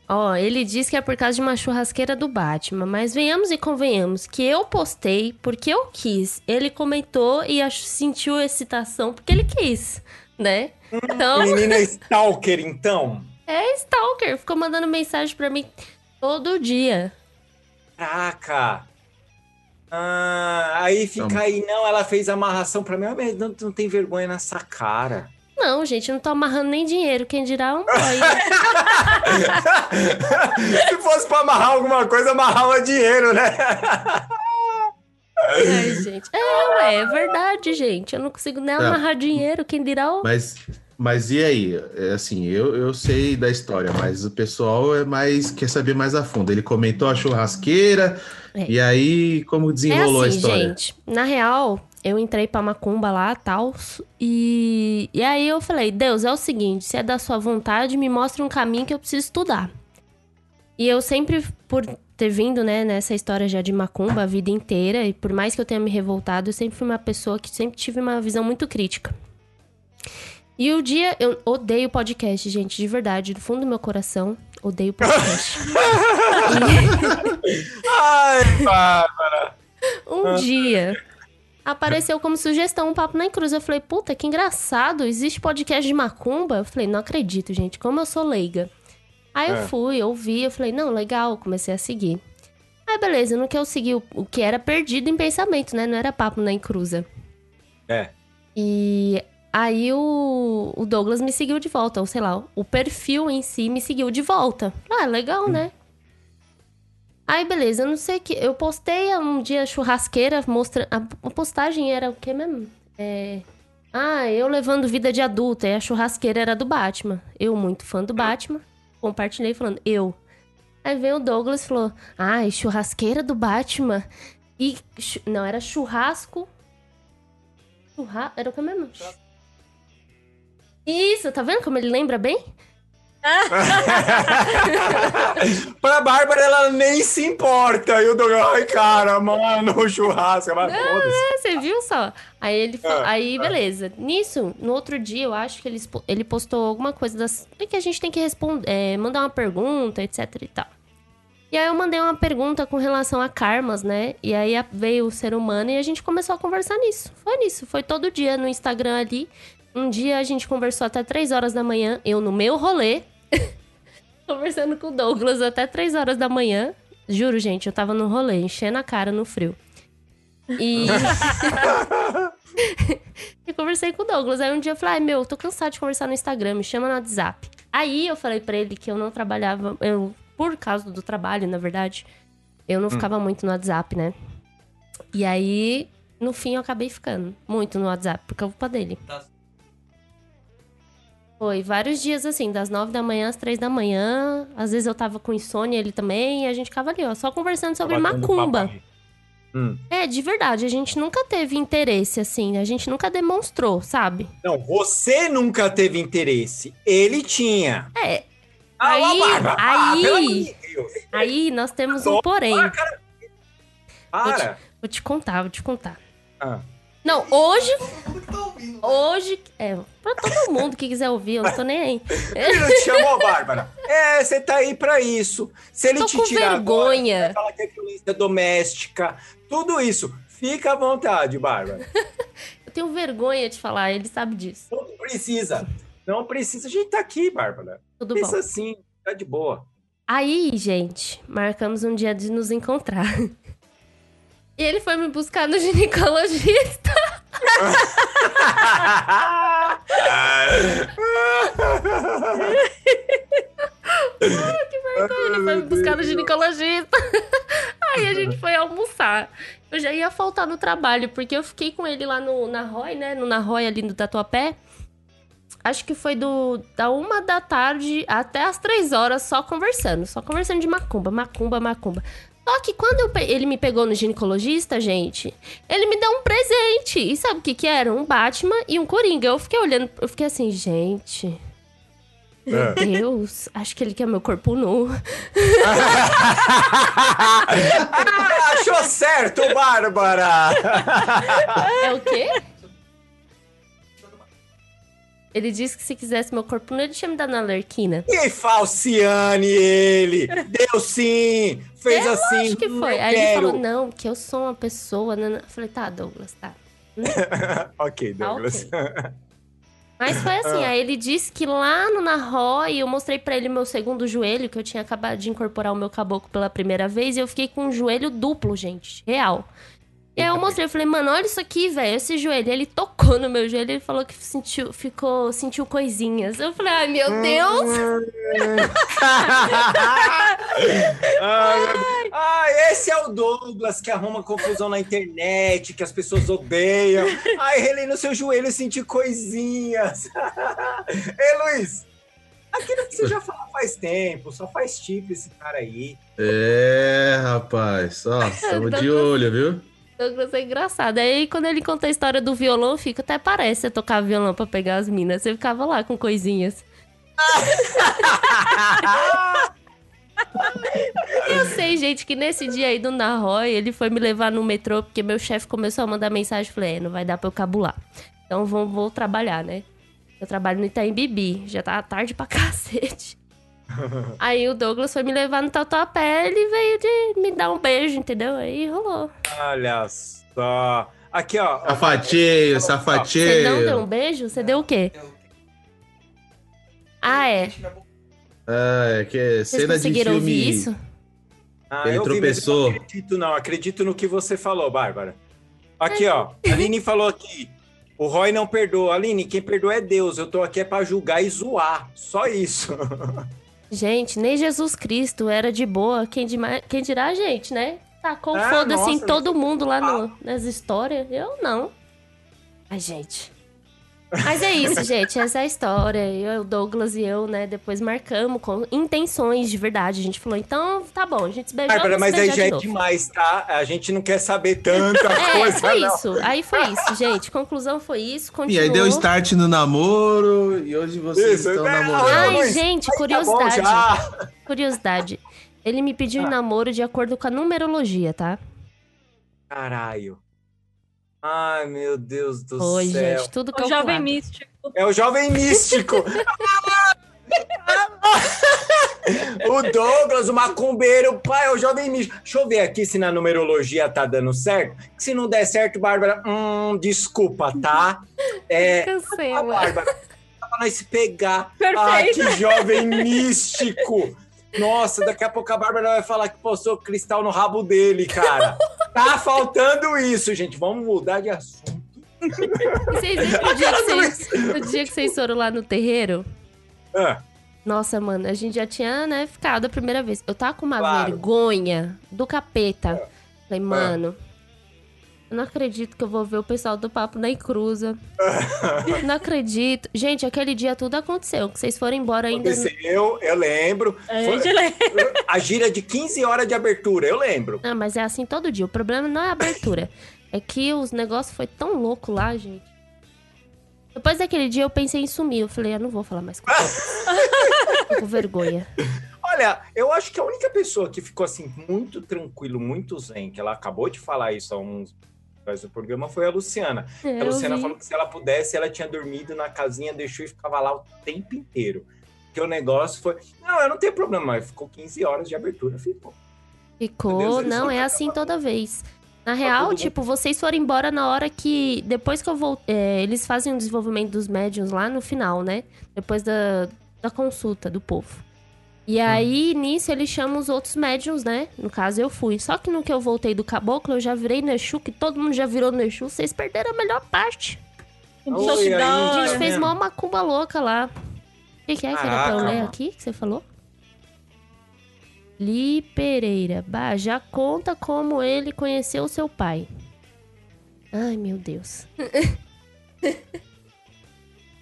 S: Ó, ele diz que é por causa de uma churrasqueira do Batman, mas venhamos e convenhamos que eu postei porque eu quis. Ele comentou e sentiu excitação porque ele quis, né? Então,
C: Menina Stalker, então.
S: é stalker, ficou mandando mensagem pra mim todo dia.
C: Caraca. Ah, aí fica aí, não, ela fez amarração pra mim, mas não, não tem vergonha nessa cara.
S: Não, gente, não tô amarrando nem dinheiro, quem dirá um boy.
C: Se fosse pra amarrar alguma coisa, amarrava dinheiro, né?
S: Ai, gente. É, ué, é verdade, gente. Eu não consigo nem
E: Tá.
S: amarrar dinheiro, quem dirá o.
E: Mas, mas e aí? É assim, eu, eu sei da história, mas o pessoal é mais quer saber mais a fundo. Ele comentou a churrasqueira,
S: É.
E: e aí como desenrolou
S: é
E: a
S: assim,
E: história?
S: gente. Na real, eu entrei pra Macumba lá, tal, e e aí eu falei: "Deus, é o seguinte, se é da sua vontade, me mostra um caminho que eu preciso estudar". E eu sempre por ter vindo, né, nessa história já de Macumba a vida inteira, e por mais que eu tenha me revoltado, eu sempre fui uma pessoa que sempre tive uma visão muito crítica. E o dia, eu odeio podcast, gente, de verdade, do fundo do meu coração, odeio podcast.
C: Ai, Bárbara.
S: Um dia apareceu como sugestão um papo na cruz. Eu falei, puta, que engraçado. Existe podcast de macumba? Eu falei, não acredito, gente. Como eu sou leiga. Aí
T: É.
S: eu fui, ouvi, eu falei, não, legal, comecei a seguir. Aí beleza, no que eu segui o, o que era perdido em pensamento, né? Não era papo na encruza.
C: É.
S: E aí o, o Douglas me seguiu de volta, ou sei lá, o perfil em si me seguiu de volta. Ah, legal, né? Aí, beleza, eu não sei o que. Eu postei um dia churrasqueira, mostra. A a postagem era o que mesmo? É. Ah, eu levando vida de adulta. E a churrasqueira era do Batman. Eu, muito fã do Batman, compartilhei falando, eu. Aí veio o Douglas e falou: Ai, churrasqueira do Batman. E. Não, era churrasco. Churra... Era o que mesmo? Isso, tá vendo como ele lembra bem?
C: pra Bárbara, ela nem se importa. E o Douglas, ai, cara, mano, churrasco. Mas foda-se.
S: É, você viu só? Aí ele fa-
C: Ah,
S: aí
C: ah.
S: beleza. Nisso, no outro dia, eu acho que ele, ele postou alguma coisa das é que a gente tem que responder, é, mandar uma pergunta, etc e tal. E aí eu mandei uma pergunta com relação a karmas, né? E aí veio o ser humano e a gente começou a conversar nisso. Foi nisso, foi todo dia no Instagram ali. Um dia a gente conversou até 3 horas da manhã, eu no meu rolê, conversando com o Douglas até 3 horas da manhã. Juro, gente, eu tava no rolê, enchendo a cara no frio. E. e conversei com o Douglas. Aí um dia eu falei, ai meu, tô cansado de conversar no Instagram, me chama no WhatsApp. Aí eu falei pra ele que eu não trabalhava, eu, por causa do trabalho, na verdade, eu não
U: Hum.
S: ficava muito no WhatsApp, né? E aí, no fim, eu acabei ficando muito no WhatsApp, por culpa dele. Foi vários dias assim, das nove da manhã às três da manhã. Às vezes eu tava com insônia, ele também, e a gente ficava ali, ó, só conversando sobre
C: Batendo
S: macumba.
C: Hum.
S: É, de verdade, a gente nunca teve interesse, assim, a gente nunca demonstrou, sabe?
C: Não, você nunca teve interesse. Ele tinha.
S: É.
C: Ah,
S: aí.
C: Ah,
S: aí,
C: Deus.
S: aí nós temos um porém. Vou
C: Para.
S: te, vou te contar, vou te contar.
C: Ah.
S: Não, hoje. Hoje. É, pra todo mundo que quiser ouvir, eu não tô nem aí.
C: Ele não te chamou, Bárbara? É, você tá aí pra isso. Se ele
S: Tô
C: te tirar agora,
S: vergonha.
C: vai falar que é violência doméstica, tudo isso. Fica à vontade, Bárbara.
S: Eu tenho vergonha de falar, ele sabe disso.
C: Não precisa. Não precisa. A gente tá aqui, Bárbara.
S: Tudo
C: Pensa
S: bom.
C: assim, tá de boa.
S: Aí, gente, marcamos um dia de nos encontrar. E ele foi me buscar no ginecologista. Ai, que vergonha, ele foi me buscar no ginecologista. Aí a gente foi almoçar. Eu já ia faltar no trabalho, porque eu fiquei com ele lá no Narrói, né? No Narrói ali no Tatuapé. Acho que foi do da uma da tarde até as três horas só conversando. Só conversando de macumba, macumba, macumba. Só que quando eu pe- ele me pegou no ginecologista, gente, ele me deu um presente. E sabe o que que era? Um Batman e um Coringa. Eu fiquei olhando, eu fiquei assim, gente... Meu
C: É.
S: Deus, acho que ele quer meu corpo nu.
C: Ah, achou certo, Bárbara!
S: É o quê? Ele disse que se quisesse meu corpo nu, ele tinha me dado uma lerquina.
C: E Falciane ele! Deu sim! Fez
S: É,
C: assim.
S: lógico que foi.
C: não
S: Aí ele
C: quero.
S: falou, não, que eu sou uma pessoa. né? Eu falei, tá, Douglas, tá.
C: ok, Douglas.
S: Mas foi assim,
C: Ah.
S: aí ele disse que lá no Narrói eu mostrei pra ele meu segundo joelho, que eu tinha acabado de incorporar o meu caboclo pela primeira vez, e eu fiquei com um joelho duplo, gente, real. E aí eu mostrei, eu falei, mano, olha isso aqui, velho, esse joelho. Ele tocou no meu joelho, ele falou que sentiu, ficou, sentiu coisinhas. Eu falei, ai, meu Deus!
C: Ai, ah, esse é o Douglas que arruma confusão na internet, que as pessoas odeiam. Ai, ele no seu joelho sentir coisinhas. Ei, Luiz, aquilo que você já falou faz tempo, só faz tipo esse cara aí.
E: É, rapaz, ó, estamos de olho, viu?
S: Douglas é engraçado. Aí quando ele conta a história do violão, fica até parece você tocar violão pra pegar as minas. Você ficava lá com coisinhas. Eu sei, gente, que nesse dia aí do Narroy, ele foi me levar no metrô, porque meu chefe começou a mandar mensagem. Falei, é, não vai dar pra eu cabular. Então vou, vou trabalhar, né? Eu trabalho no Itaim Bibi, já tá tarde pra cacete. Aí o Douglas foi me levar no Tatuapé, ele veio de me dar um beijo, entendeu? Aí rolou.
C: Olha só. Aqui, ó.
E: Safatinho,
S: Você não deu um beijo? Você deu o quê? Ah, é.
E: Ah, é que é
S: Vocês
E: cena de
S: conseguiram
E: filme.
S: ouvir isso?
C: Ah,
E: Ele
C: eu vi,
E: tropeçou.
C: não acredito, não. Acredito no que você falou, Bárbara. Aqui, ó. A Aline falou aqui. O Roy não perdoa. Aline, quem perdoa é Deus. Eu tô aqui é pra julgar e zoar. Só isso.
S: Gente, nem Jesus Cristo era de boa. Quem, dima- quem dirá a gente, né? Tacou
C: Ah,
S: foda-se em todo mundo lá no- nas histórias. Eu não. Ai, gente. Mas é isso, gente. Essa é a história. Eu, o Douglas e eu, né, depois marcamos com intenções de verdade. A gente falou, então tá bom, a gente se beijou.
C: Bárbara, mas
S: se
C: aí já
S: de
C: é
S: novo.
C: demais, tá? A gente não quer saber tanta
S: É,
C: coisa,
S: foi
C: não.
S: isso. Aí foi isso, gente. Conclusão foi isso.
E: E
S: Continuou.
E: aí deu start no namoro e hoje vocês
C: Isso,
E: estão
C: é,
E: namorando.
S: Ai,
C: mas-
S: gente,
C: mas tá bom
S: curiosidade.
C: já.
S: curiosidade. Ele me pediu em namoro de acordo com a numerologia, tá?
C: Caralho. Ai, meu Deus do
S: Oi,
C: céu.
S: gente, tudo
D: O jovem místico.
C: É o jovem místico. o Douglas, o macumbeiro, pai, é o jovem místico. Deixa eu ver aqui se na numerologia tá dando certo. Se não der certo, Bárbara, hum, desculpa, tá? É,
S: Cancela.
C: a Bárbara, pra nós se pegar.
D: Perfeito.
C: Ah, que jovem místico. Nossa, daqui a pouco a Bárbara vai falar que postou cristal no rabo dele, cara. Tá faltando isso, gente. Vamos mudar de assunto.
S: Vocês viram o dia que vocês, o dia que vocês foram lá no terreiro?
C: Ah,
S: Nossa, mano, a gente já tinha, né, ficado a primeira vez. Eu tava com uma
C: Claro.
S: vergonha do capeta. Falei, mano, não acredito que eu vou ver o pessoal do Papo na Encruza. não acredito. Gente, aquele dia tudo aconteceu. Que vocês foram embora ainda.
C: Aconteceu, eu lembro.
D: A
C: Foi-
D: gente lembra.
C: A gira de 15 horas de abertura, eu lembro.
S: Ah, mas é assim todo dia. O problema não é a abertura. é que os negócios foi tão louco lá, gente. Depois daquele dia eu pensei em sumir. Eu falei, eu não vou falar mais com você. Com vergonha.
C: Olha, eu acho que a única pessoa que ficou assim muito tranquilo, muito zen, que ela acabou de falar isso há uns atrás do programa foi a Luciana.
S: É,
C: a
S: eu
C: Luciana
S: vi.
C: falou que se ela pudesse, ela tinha dormido na casinha, deixou e ficava lá o tempo inteiro. Porque o negócio foi. Não, eu não tenho problema, mas ficou 15 horas de abertura. Ficou.
S: Ficou,
C: Deus,
S: não, é assim toda vez. Na real, tipo, vocês foram embora na hora que. Depois que eu voltei. eles fazem o desenvolvimento dos médiums lá no final, né? Depois da, da consulta do povo. E aí, nisso, eles chamam os outros médiums, né? No caso, eu fui. Só que no que eu voltei do caboclo, eu já virei Nexu, que todo mundo já virou Nexu. Vocês perderam a melhor parte.
C: Oi,
S: a gente fez uma macumba louca lá. O que, que é que era pra eu ler aqui que você falou? Li Pereira. Bah, já conta como ele conheceu seu pai. Ai, meu Deus.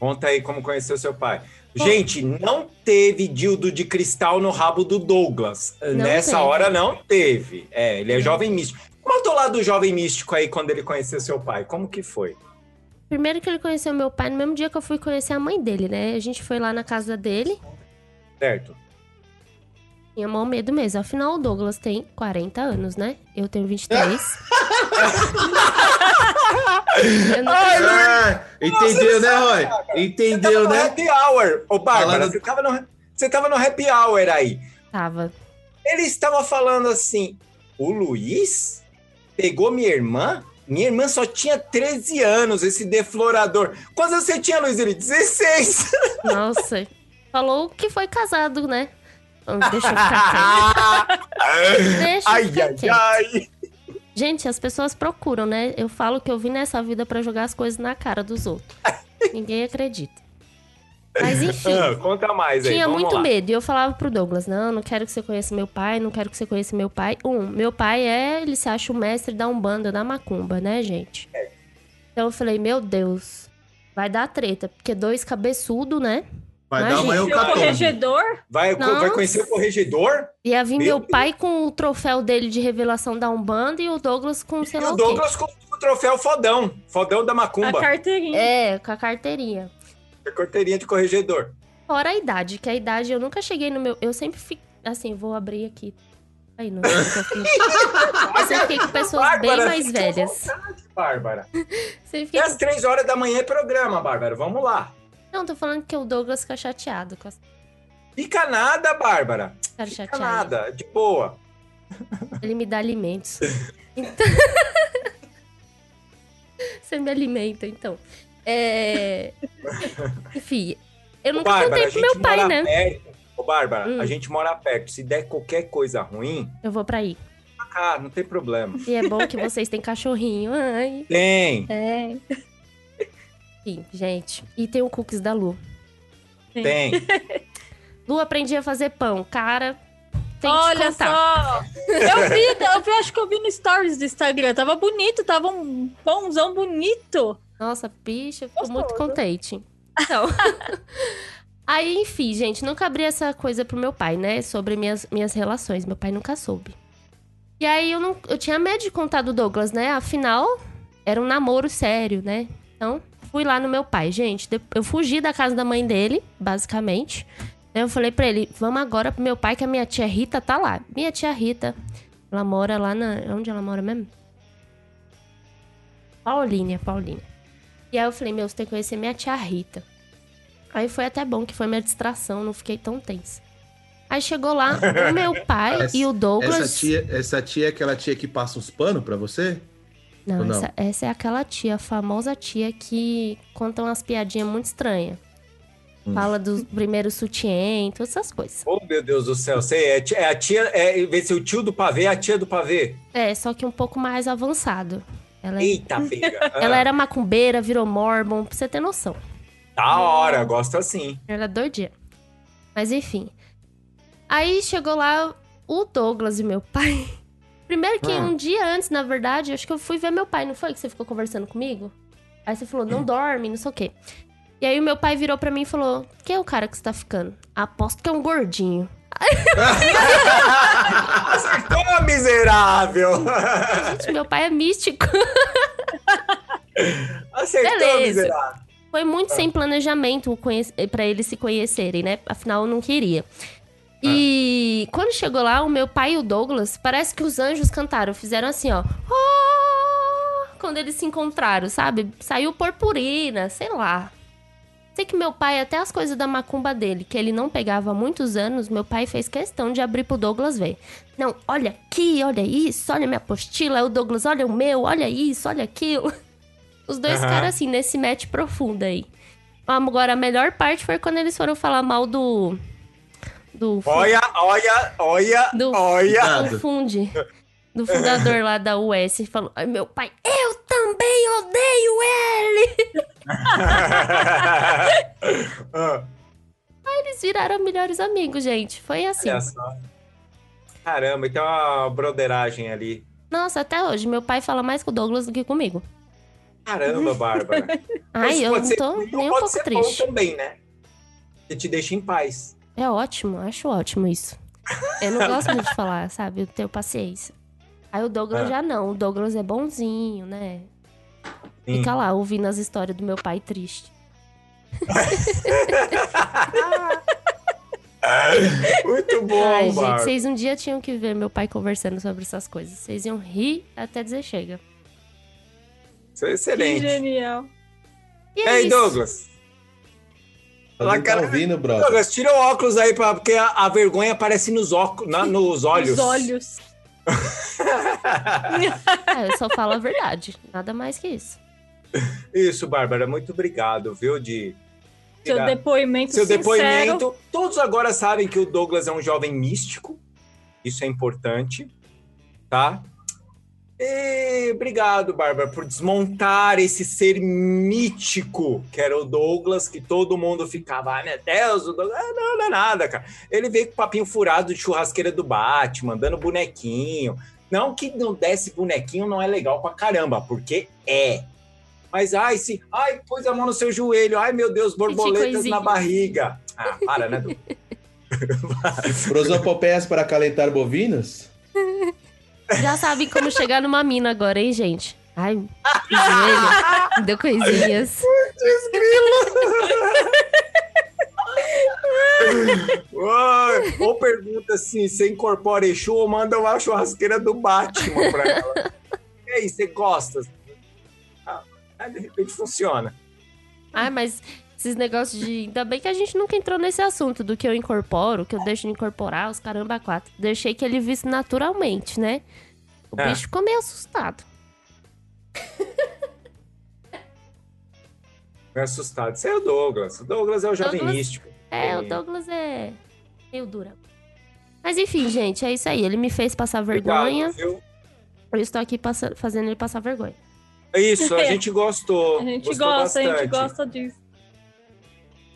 C: Conta aí como conheceu seu pai. Gente, não teve dildo de cristal no rabo do Douglas. Nessa
S: teve.
C: hora não teve. É, ele é jovem místico. Conta o lado do jovem místico aí quando ele conheceu seu pai. Como que foi?
S: Primeiro que ele conheceu meu pai no mesmo dia que eu fui conhecer a mãe dele, né? A gente foi lá na casa dele.
C: Certo?
S: Tinha mal medo mesmo. Afinal, o Douglas tem 40 anos, né? Eu tenho 23. Eu não tenho-
E: Ah, entendeu, né, Roy? Entendeu, né?
C: happy hour. Ô, Bárbara,
E: Falando-
C: você, tava no, você tava no happy hour aí.
S: Tava.
C: Ele estava falando assim: o Luiz pegou minha irmã? Minha irmã só tinha 13 anos, esse deflorador. Quantos anos você tinha, Luiz? Ele, 16.
S: Nossa. Falou que foi casado, né? Deixa eu ficar quieto. Deixa eu
C: ai, ai, ai.
S: Gente, as pessoas procuram, né? Eu falo que eu vim nessa vida pra jogar as coisas na cara dos outros. Ninguém acredita. Mas enfim.
C: Ah, conta mais aí.
S: Tinha muito
C: lá.
S: medo. E eu falava pro Douglas: não, não quero que você conheça meu pai, não quero que você conheça meu pai. Um, meu pai é, ele se acha o mestre da Umbanda, da Macumba, né, gente? Então eu falei: meu Deus, vai dar treta. Porque dois cabeçudo, né?
E: Vai dar uma
S: Imagina.
E: eucatombe.
D: Corregedor?
C: Vai, vai conhecer o corregedor?
S: Ia vir
C: Meu
S: meu pai com o troféu dele de revelação da Umbanda e o Douglas com sei
C: E
S: lá
C: o
S: o quê.
C: Douglas com o troféu fodão. Fodão da Macumba.
D: A carteirinha.
S: É, com a carteirinha.
C: A carteirinha de corregedor.
S: Fora a idade, que a idade eu nunca cheguei no meu. Eu sempre fico. Assim, vou abrir aqui. Aí, não eu sempre fiquei com pessoas bem
C: Bárbara,
S: mais
C: fique à
S: velhas.
C: Bárbara.
S: Sempre fiquei
C: É às três horas da manhã é programa, Bárbara. Vamos lá.
S: Não, tô falando que o Douglas fica chateado com as
C: Fica nada, Bárbara. Fica
S: chateado.
C: nada. De boa.
S: Ele me dá alimentos. Então... Você me alimenta, então. É... Enfim, eu nunca
C: Bárbara,
S: contei pro meu pai, né?
C: perto. Ô, Bárbara,
S: Hum.
C: a gente mora perto. Se der qualquer coisa ruim,
S: Eu vou pra aí.
C: ah, não tem problema.
S: E é bom que vocês têm cachorrinho. Ai.
C: Tem.
S: É. Enfim, gente. E tem o cookies da Lu.
C: Tem.
S: Lu aprendi a fazer pão. Cara, tem
D: Olha só! Eu vi, eu vi- acho que eu vi no stories do Instagram. Tava bonito, tava um pãozão bonito.
S: Nossa, bicha, eu fico muito contente. Então. Aí, enfim, gente, nunca abri essa coisa pro meu pai, né? Sobre minhas, minhas relações. Meu pai nunca soube. E aí eu não. Eu tinha medo de contar do Douglas, né? Afinal, era um namoro sério, né? Então, fui lá no meu pai. Gente, eu fugi da casa da mãe dele, basicamente. Eu falei pra ele, vamos agora pro meu pai, que a minha tia Rita tá lá. Minha tia Rita, ela mora lá na. Onde ela mora mesmo? Paulínia, Paulínia. E aí eu falei, meu, você tem que conhecer minha tia Rita. Aí foi até bom que foi minha distração, não fiquei tão tensa. Aí chegou lá o meu pai
E: Essa-
S: e o Douglas.
E: Essa tia, essa tia é aquela tia que passa uns panos pra você?
S: Não,
E: não?
S: Essa, essa é aquela tia, a famosa tia que conta umas piadinhas muito estranhas.
E: Hum.
S: Fala do primeiro sutiã, todas essas coisas.
C: Oh, meu Deus do céu. Sei, é, é a tia, é, em vez de ser o tio do pavê, é a tia do pavê.
S: É, só que um pouco mais avançado. Ela, é-
C: Eita, pega.
S: ela era macumbeira, virou mormon, pra você ter noção.
C: Da hora, gosto assim.
S: Ela é doidinha. Mas enfim. Aí chegou lá o Douglas e meu pai. Primeiro que
C: Ah.
S: um dia antes, na verdade, acho que eu fui ver meu pai, não foi que você ficou conversando comigo? Aí você falou, não dorme, não sei o quê. E aí o meu pai virou pra mim e falou: Quem é o cara que você tá ficando? Aposto que é um gordinho.
C: Acertou, miserável!
S: Gente, meu pai é místico.
C: Acertou,
S: Beleza.
C: miserável.
S: Foi muito sem planejamento conhece- pra eles se conhecerem, né? Afinal, eu não queria. E quando chegou lá, o meu pai e o Douglas, parece que os anjos cantaram, fizeram assim, ó. "Ah", Quando eles se encontraram, sabe? Saiu purpurina, sei lá. Sei que meu pai, até as coisas da macumba dele, que ele não pegava há muitos anos, meu pai fez questão de abrir pro Douglas ver. Não, olha aqui, olha isso, olha minha apostila. O Douglas, olha o meu, olha isso, olha aquilo. Os dois
C: Aham.
S: caras, assim, nesse match profundo aí. Agora, a melhor parte foi quando eles foram falar mal do. Do.
C: Olha, olha, olha,
S: do,
C: olha.
S: Do Funde. Do fundador lá da US. Falou: Ai, meu pai, eu também odeio ele! Aí eles viraram melhores amigos, gente. Foi assim.
C: Olha só. Caramba, então uma broderagem ali.
S: Nossa, até hoje, meu pai fala mais com o Douglas do que comigo.
C: Caramba, Bárbara.
S: Ai, eu não
C: ser
S: tô
C: ruim,
S: nem um
C: pode
S: pouco
C: ser
S: triste.
C: bom também, né? Que te deixa em paz.
S: É ótimo, acho ótimo isso. Eu não gosto muito de falar, sabe? Eu tenho paciência. Aí o Douglas
C: Ah.
S: já não. O Douglas é bonzinho, né?
C: Sim.
S: Fica lá ouvindo as histórias do meu pai triste.
C: Muito bom,
S: Ai, gente, vocês um dia tinham que ver meu pai conversando sobre essas coisas. Vocês iam rir até dizer chega.
C: Isso é excelente.
D: Que genial.
S: E é
C: Ei,
S: isso.
C: Douglas.
E: Alguém tá
C: cara-
E: ouvindo, brother?
C: Douglas, tira o óculos aí, pra, porque a, a vergonha aparece nos, óculos, na- nos olhos.
D: Os olhos.
S: É, eu só falo a verdade. Nada mais que isso.
C: Isso, Bárbara, muito obrigado, viu, de...
D: Seu depoimento
C: Seu
D: sincero.
C: depoimento. Todos agora sabem que o Douglas é um jovem místico. Isso é importante, tá? E obrigado, Bárbara, por desmontar esse ser mítico que era o Douglas, que todo mundo ficava, ai meu Deus, o Douglas. Ah, não, não é nada, cara. Ele veio com papinho furado de churrasqueira do Batman, dando bonequinho. Não que não desse bonequinho não é legal pra caramba, porque é. Mas, ai, se. Ai, pôs a mão no seu joelho. Ai, meu Deus, borboletas na barriga. Ah, para, né, Du?
E: Prosopopeias para calentar bovinos?
S: Já sabem como chegar numa mina agora, hein, gente? Ai, que joelho. Deu coisinhas.
C: Ai, ou pergunta assim: você incorpora Exu ou manda uma churrasqueira do Batman pra ela. E aí, você gosta? Ah, de repente funciona.
S: Ai, mas esses negócios de. Ainda bem que a gente nunca entrou nesse assunto do que eu incorporo, que eu deixo de incorporar, os caramba quatro. Deixei que ele visse naturalmente, né? O
C: É.
S: bicho ficou meio assustado.
C: Me assustado. Você é o Douglas. O Douglas é o jovem
S: Douglas-
C: místico.
S: É, o Douglas é meio dura. Mas enfim, gente, é isso aí. Ele me fez passar vergonha.
C: Obrigado?
S: Eu estou aqui passa- fazendo ele passar vergonha.
C: É isso, a gente gostou.
D: A gente
C: gostou
D: gosta, a gente
C: bastante.
D: gosta disso.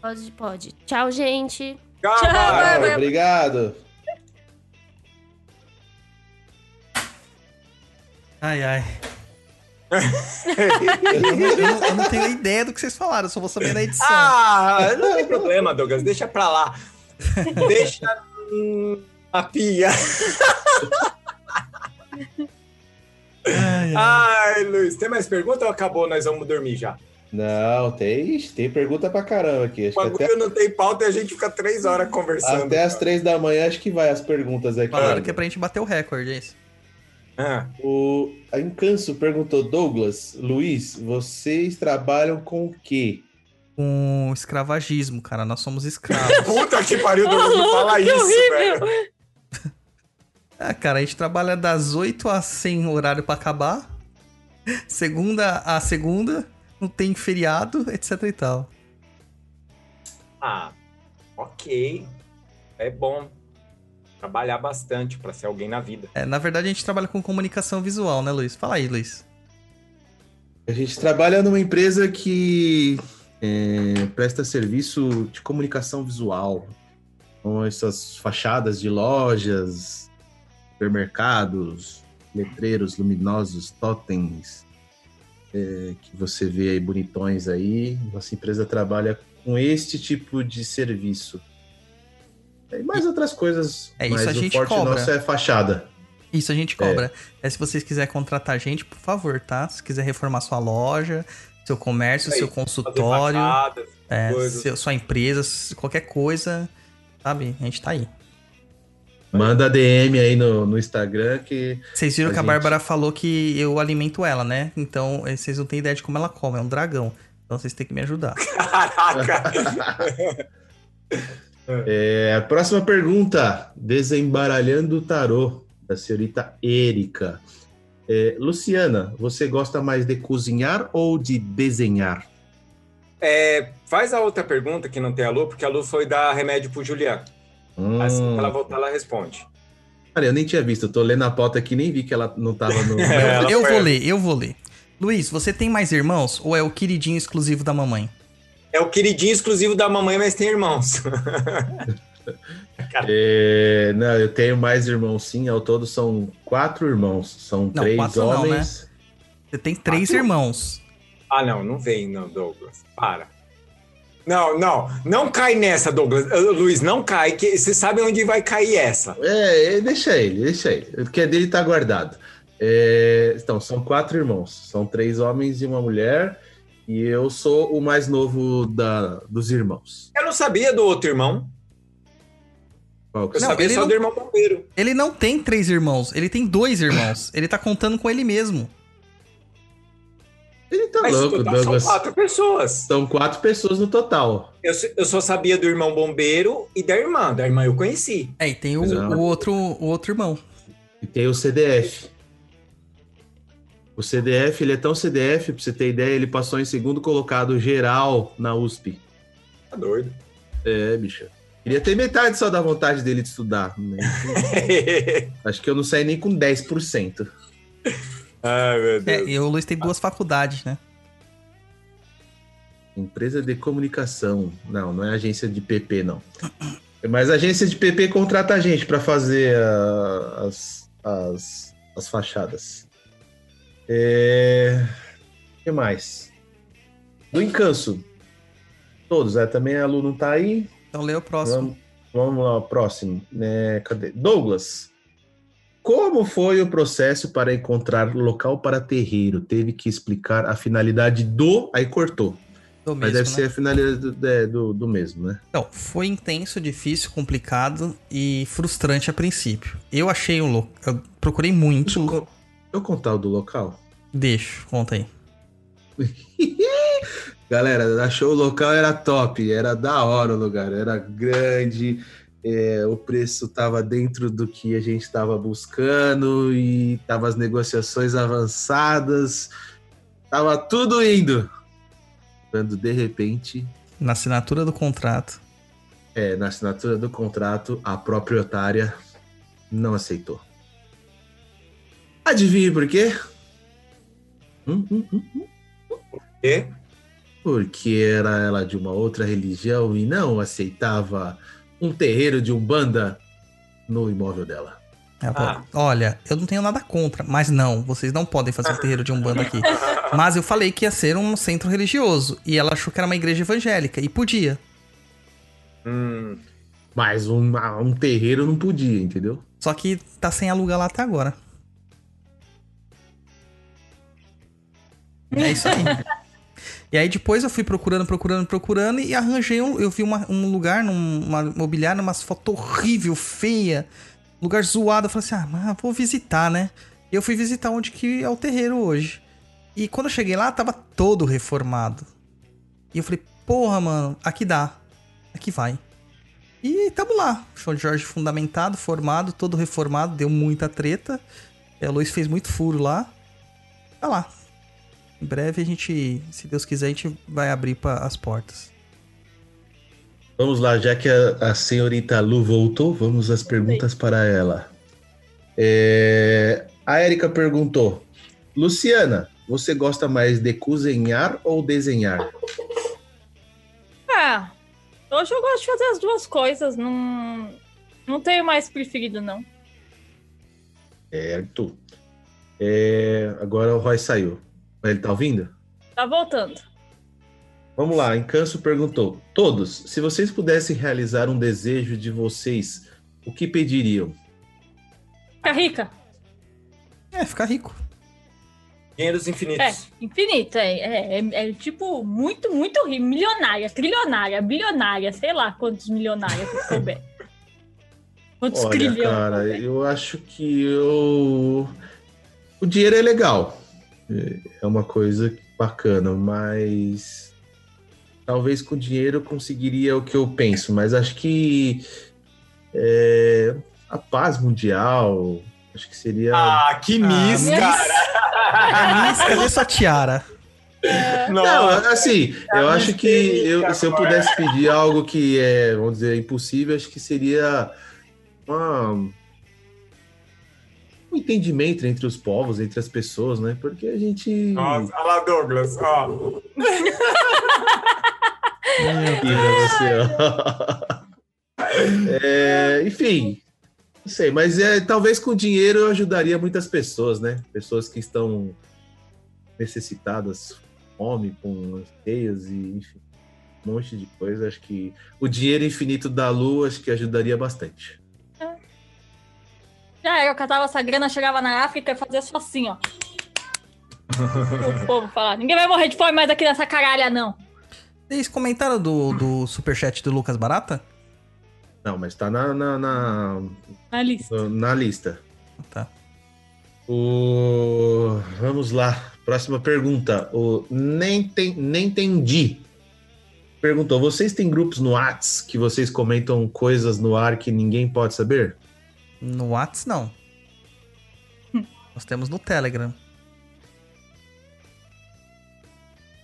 S: Pode, pode. Tchau, gente.
C: Tchau,
D: Tchau,
C: Bárbara.
E: Obrigado.
B: Ai, ai. eu, não, eu não- eu não tenho ideia do que vocês falaram, eu só vou saber na edição.
C: Ah, não tem problema, Douglas, deixa pra lá. Deixa hum, a pia. Ai, Luiz, tem mais pergunta ou acabou? Nós vamos dormir já.
E: Não, tem, tem pergunta pra caramba aqui. Acho
C: O
E: que
C: bagulho
E: até,
C: não tem pauta e a gente fica três horas conversando.
E: até as três da manhã acho que vai as perguntas aqui.
B: Falaram que é pra gente bater o recorde, é isso.
E: O a Encanso perguntou, Douglas, Luiz, vocês trabalham com o quê?
B: Com escravagismo, cara, nós somos escravos.
C: Puta que pariu, Douglas, não fala
S: Que
C: isso,
S: horrível.
C: velho.
B: Ah, cara, a gente trabalha das 8 às 100 horário pra acabar. Segunda a segunda, não tem feriado, etc e tal.
C: Ah, ok. É bom trabalhar bastante pra ser alguém na vida.
B: É, na verdade, a gente trabalha com comunicação visual, né, Luiz? Fala aí, Luiz.
E: A gente trabalha numa empresa que é, presta serviço de comunicação visual. Com essas fachadas de lojas, supermercados, letreiros luminosos, totens, é, que você vê aí bonitões aí. Nossa empresa trabalha com este tipo de serviço. E mais outras coisas,
B: É, isso
E: mas
B: a
E: o
B: gente
E: forte
B: cobra.
E: nosso é fachada.
B: Isso a gente cobra. É. se vocês quiserem contratar a gente, por favor, tá? Se quiser reformar sua loja, seu comércio,
C: Aí,
B: seu consultório, é, seu- sua empresa, qualquer coisa, sabe? A gente tá aí.
E: Manda DM aí no, no Instagram que.
B: Vocês viram
E: a
B: que a
E: gente-
B: Bárbara falou que eu alimento ela, né? Então, eh, vocês não têm ideia de como ela come, é um dragão. Então vocês têm que me ajudar.
E: É, a próxima pergunta: Desembaralhando o tarô, da senhorita Érica. É, Luciana, você gosta mais de cozinhar ou de desenhar?
C: É, faz a outra pergunta que não tem a Lu, porque a Lu foi dar remédio pro Juliano.
E: Hum.
C: Assim que ela voltar, ela responde.
E: Cara, eu nem tinha visto, eu tô lendo a pauta aqui, nem vi que ela não tava no.
C: É,
B: eu vou ler, eu vou ler. Luiz, você tem mais irmãos ou é o queridinho exclusivo da mamãe?
C: É o queridinho exclusivo da mamãe, mas tem irmãos.
E: É, não, eu tenho mais irmãos, sim. Ao todo são quatro irmãos. São
B: Não,
E: três
B: quatro não, né?
E: homens.
B: Você tem três irmãos.
C: Ah, não, não vem, não, Douglas. Para. Não, não, não cai nessa, Douglas. Luiz, não cai, que você sabe onde vai cair essa.
E: É, é, deixa ele, deixa ele. O que é dele tá guardado. É, então, são quatro irmãos. São três homens e uma mulher. E eu sou o mais novo da, dos irmãos.
C: Eu não sabia do outro irmão.
E: Qual que
C: Eu
B: Não,
C: sabia
B: ele
C: só
B: não-
C: do irmão bombeiro.
B: Ele não tem três irmãos, ele tem dois irmãos. ele tá contando com ele mesmo.
E: Ele tá
C: Mas
E: louco,
C: total
E: Douglas.
C: são quatro pessoas.
E: São quatro pessoas no total.
C: Eu, eu só sabia do irmão bombeiro e da irmã. Da irmã eu conheci.
B: É, e tem o,
E: Exato.
B: o outro, o outro irmão.
E: E tem o CDF. O CDF, ele é tão CDF, pra você ter ideia, ele passou em segundo colocado geral na USP.
C: Tá doido.
E: É, bicho. Queria ter metade só da vontade dele de estudar. mas- Acho que eu não saí nem com 10%.
C: Ai, meu
B: É, e o Luiz tem duas faculdades, né?
E: Empresa de comunicação. Não, não é agência de PP, não. Mas a agência de PP contrata a gente para fazer a- as, as, as fachadas. É... O que mais? Do Encanso. Todos, é. Também a Lu não tá aí.
B: Então lê o próximo.
E: Vamos, vamos lá, o próximo. É, cadê? Douglas. Como foi o processo para encontrar local para terreiro? Teve que explicar a finalidade do. Aí cortou.
B: Do
E: Mas
B: mesmo,
E: deve
B: né?
E: ser a finalidade do, é, do, do mesmo, né?
B: Então, foi intenso, difícil, complicado e frustrante a princípio. Eu achei um local. Eu procurei muito.
E: Deixa eu contar o do local.
B: Deixa, conta aí.
E: Galera, achou o local era top, era da hora o lugar, era grande, é, o preço tava dentro do que a gente estava buscando e tava as negociações avançadas, tava tudo indo. Quando de repente,
B: Na assinatura do contrato.
E: é, na assinatura do contrato, a proprietária não aceitou. Adivinhe por quê? Hum, hum, hum, hum.
C: quê?
E: Porque era ela de uma outra religião e não aceitava um terreiro de umbanda no imóvel dela.
B: Ela falou, Olha, eu não tenho nada contra, mas não, vocês não podem fazer o terreiro de Umbanda aqui. Mas eu falei que ia ser um centro religioso. E ela achou que era uma igreja evangélica. E podia.
E: Mas um, um terreiro não podia, entendeu?
B: Só que tá sem alugar lá até agora. É isso aí. E aí depois eu fui procurando, procurando, procurando e arranjei um. Eu vi uma- um lugar, numa imobiliária, umas fotos horrível, feia, lugar zoado. Eu falei assim, ah, mas vou visitar, né? E eu fui visitar onde que é o terreiro hoje. E quando eu cheguei lá, tava todo reformado. E eu falei, porra, mano, aqui dá. Aqui vai. E tamo lá. Show de Jorge fundamentado, formado, todo reformado, deu muita treta. A Luiz fez muito furo lá. Tá lá. Em breve a gente, se Deus quiser, a gente vai abrir para as portas.
E: Vamos lá, já que a, a senhorita Lu voltou, vamos às perguntas para ela. É, a Érica perguntou: Luciana, você gosta mais de cozinhar ou desenhar?
D: Ah, hoje eu gosto de fazer as duas coisas. Não, não tenho mais preferido, não.
E: Certo. É, agora o Roy saiu. Ele tá ouvindo?
D: Tá voltando.
E: Vamos lá, Encanso perguntou: Todos, se vocês pudessem realizar um desejo de vocês, o que pediriam?
D: Fica rica.
B: É, ficar rico.
C: Dinheiros
D: É,
C: infinitos.
D: infinito. É, é, é, é tipo muito, muito rico. Milionária, trilionária, bilionária, sei lá quantos milionários que couber. Quantos
E: Olha,
D: trilhões.
E: cara, eu acho que eu... o dinheiro é legal. É uma coisa bacana, mas talvez com dinheiro eu conseguiria o que eu penso, mas acho que é, a paz mundial, acho que seria.
C: Ah, que miss, cara!
B: Miss, cadê sua tiara?
E: Não, assim, eu acho que eu- se eu pudesse pedir algo que é, vamos dizer, impossível, acho que seria uma- um entendimento entre os povos, entre as pessoas, né? Porque a gente.
C: Nossa, olha lá, Douglas, ó.
E: Meu Deus do céu. É, enfim, não sei, mas é, talvez com dinheiro eu ajudaria muitas pessoas, né? Pessoas que estão necessitadas, fome, com teias e enfim, um monte de coisa. Acho que o dinheiro infinito da lua acho que ajudaria bastante.
D: Já era, eu catava essa grana, chegava na África e fazia só assim, ó. o povo falar, ninguém vai morrer de fome mais aqui nessa caralha, não.
B: Vocês comentaram do, do superchat do Lucas Barata?
E: Não, mas tá na, na, na,
D: Na lista.
E: na lista.
B: Tá.
E: O... Vamos lá. Próxima pergunta. O Nem, tem, Nem Entendi perguntou: vocês têm grupos no Whats que vocês comentam coisas no ar que ninguém pode saber?
B: No Whats, não. Nós temos no Telegram.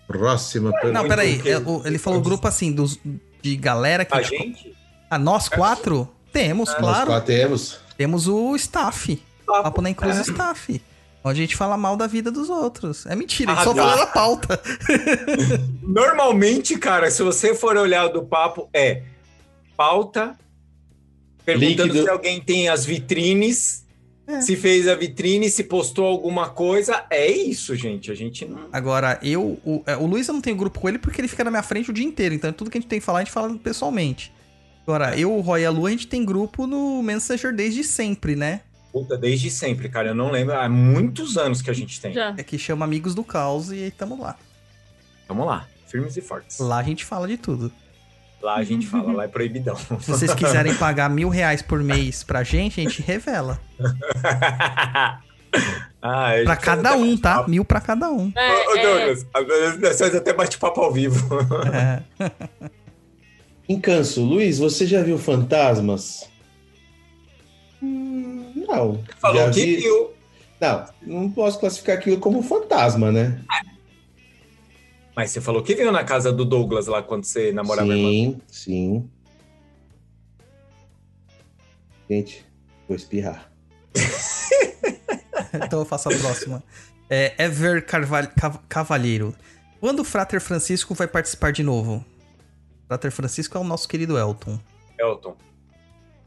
E: Próxima pergunta.
B: Não, peraí. é, Ele falou grupo assim, dos, de galera que.
C: A gente?
B: Ah, nós quatro? Temos,
E: Ah,
B: claro.
E: nós quatro temos.
B: Temos o staff. Papo na Inclusa Staff. Onde a gente fala mal da vida dos outros. É mentira, a gente
C: Ah,
B: só fala na pauta.
C: Normalmente, cara, se você for olhar do papo, é pauta, perguntando
E: Líquido.
C: se alguém tem as vitrines,
B: É.
C: se fez a vitrine, se postou alguma coisa. É isso, gente. A gente não.
B: Agora, eu. O, é, o Luiz eu não tenho grupo com ele porque ele fica na minha frente o dia inteiro. Então tudo que a gente tem que falar, a gente fala pessoalmente. Agora, eu, o Roy e a Lu, a gente tem grupo no Messenger desde sempre, né?
C: Puta, desde sempre, cara. Eu não lembro. Há muitos anos que a gente tem.
D: Já.
B: É que chama Amigos do Caos e aí tamo lá.
C: Vamos lá. Firmes e fortes.
B: Lá a gente fala de tudo.
C: Lá a gente fala, lá é proibidão.
B: Se vocês quiserem pagar mil reais por mês pra gente, a gente revela.
C: ah, gente
B: Pra cada um, tá? Mil pra cada um.
C: Ô, ô, Douglas, às vezes faz até bate-papo ao vivo.
B: É.
E: Encanso, Luiz, você já viu fantasmas? Hum, Não.
C: Falou
E: já
C: que
E: vi-
C: viu.
E: Não, não posso classificar aquilo como fantasma, né?
C: Mas você falou que viu na casa do Douglas lá quando você namorava a irmã.
E: Sim, sim. Gente, vou espirrar.
B: então eu faço a próxima. É, Ever Carval Cav- Cavalheiro. Quando o Frater Francisco vai participar de novo? Frater Francisco é o nosso querido Elton.
C: Elton.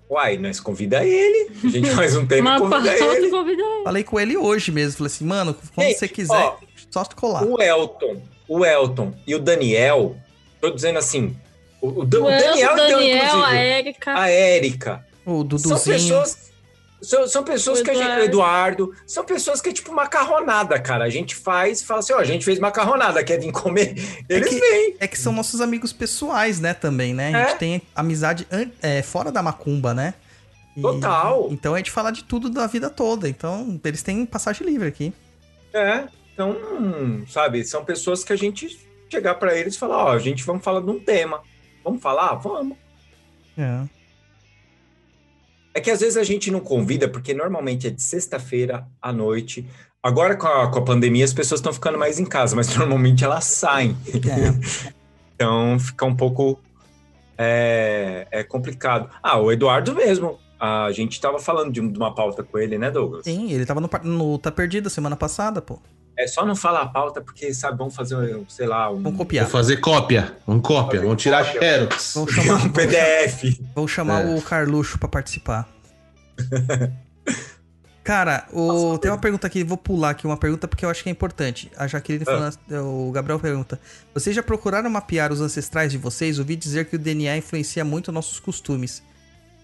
C: Uai, nós convida ele. A gente faz um tema e convida ele.
B: Falei com ele hoje mesmo. Falei assim, mano, quando
C: Ei,
B: você quiser,
C: ó,
B: só colar.
C: O Elton, o Elton e o Daniel, tô dizendo assim, o, o Dan-
D: O
C: o Daniel,
D: Elton,
C: então,
D: Daniel,
C: inclusive,
D: a Érica.
C: a Érica.
B: O
C: São
B: Duduzinho.
C: pessoas. São, são pessoas
D: O
C: que a gente.
D: Eduardo.
C: Eduardo. São pessoas que é tipo macarronada, cara. A gente faz, fala assim, ó, a gente fez macarronada, quer vir comer? Eles vêm.
B: É que são nossos amigos pessoais, né, também, né? A gente
C: É.
B: tem amizade é, fora da macumba, né? E-
C: Total.
B: Então a gente fala de tudo da vida toda. Então eles têm passagem livre aqui.
C: É. Então, sabe, são pessoas que a gente chegar pra eles e falar, ó, a gente vamos falar de um tema. Vamos falar? Vamos.
B: É.
C: É que às vezes a gente não convida, porque normalmente é de sexta-feira à noite. Agora com a, com a pandemia as pessoas estão ficando mais em casa, mas normalmente elas saem. então fica um pouco é, é complicado. Ah, o Eduardo mesmo. A gente estava falando de, de uma pauta com ele, né, Douglas?
B: Sim, ele tava no, no Tá Perdido semana passada, pô.
C: É só não falar a pauta, porque, sabe, vamos fazer, um, sei lá, um,
B: Vamos copiar.
E: Vou fazer cópia. Vamos cópia. Vamos tirar xerox.
B: Vamos chamar,
C: um PDF.
B: Vou chamar
E: É.
B: o Carluxo pra participar. Cara, o... tem uma pergunta aqui, vou pular aqui uma pergunta porque eu acho que é importante. A Jaqueline falando, o Gabriel pergunta: Vocês já procuraram mapear os ancestrais de vocês? Ouvi dizer que o DNA influencia muito nossos costumes.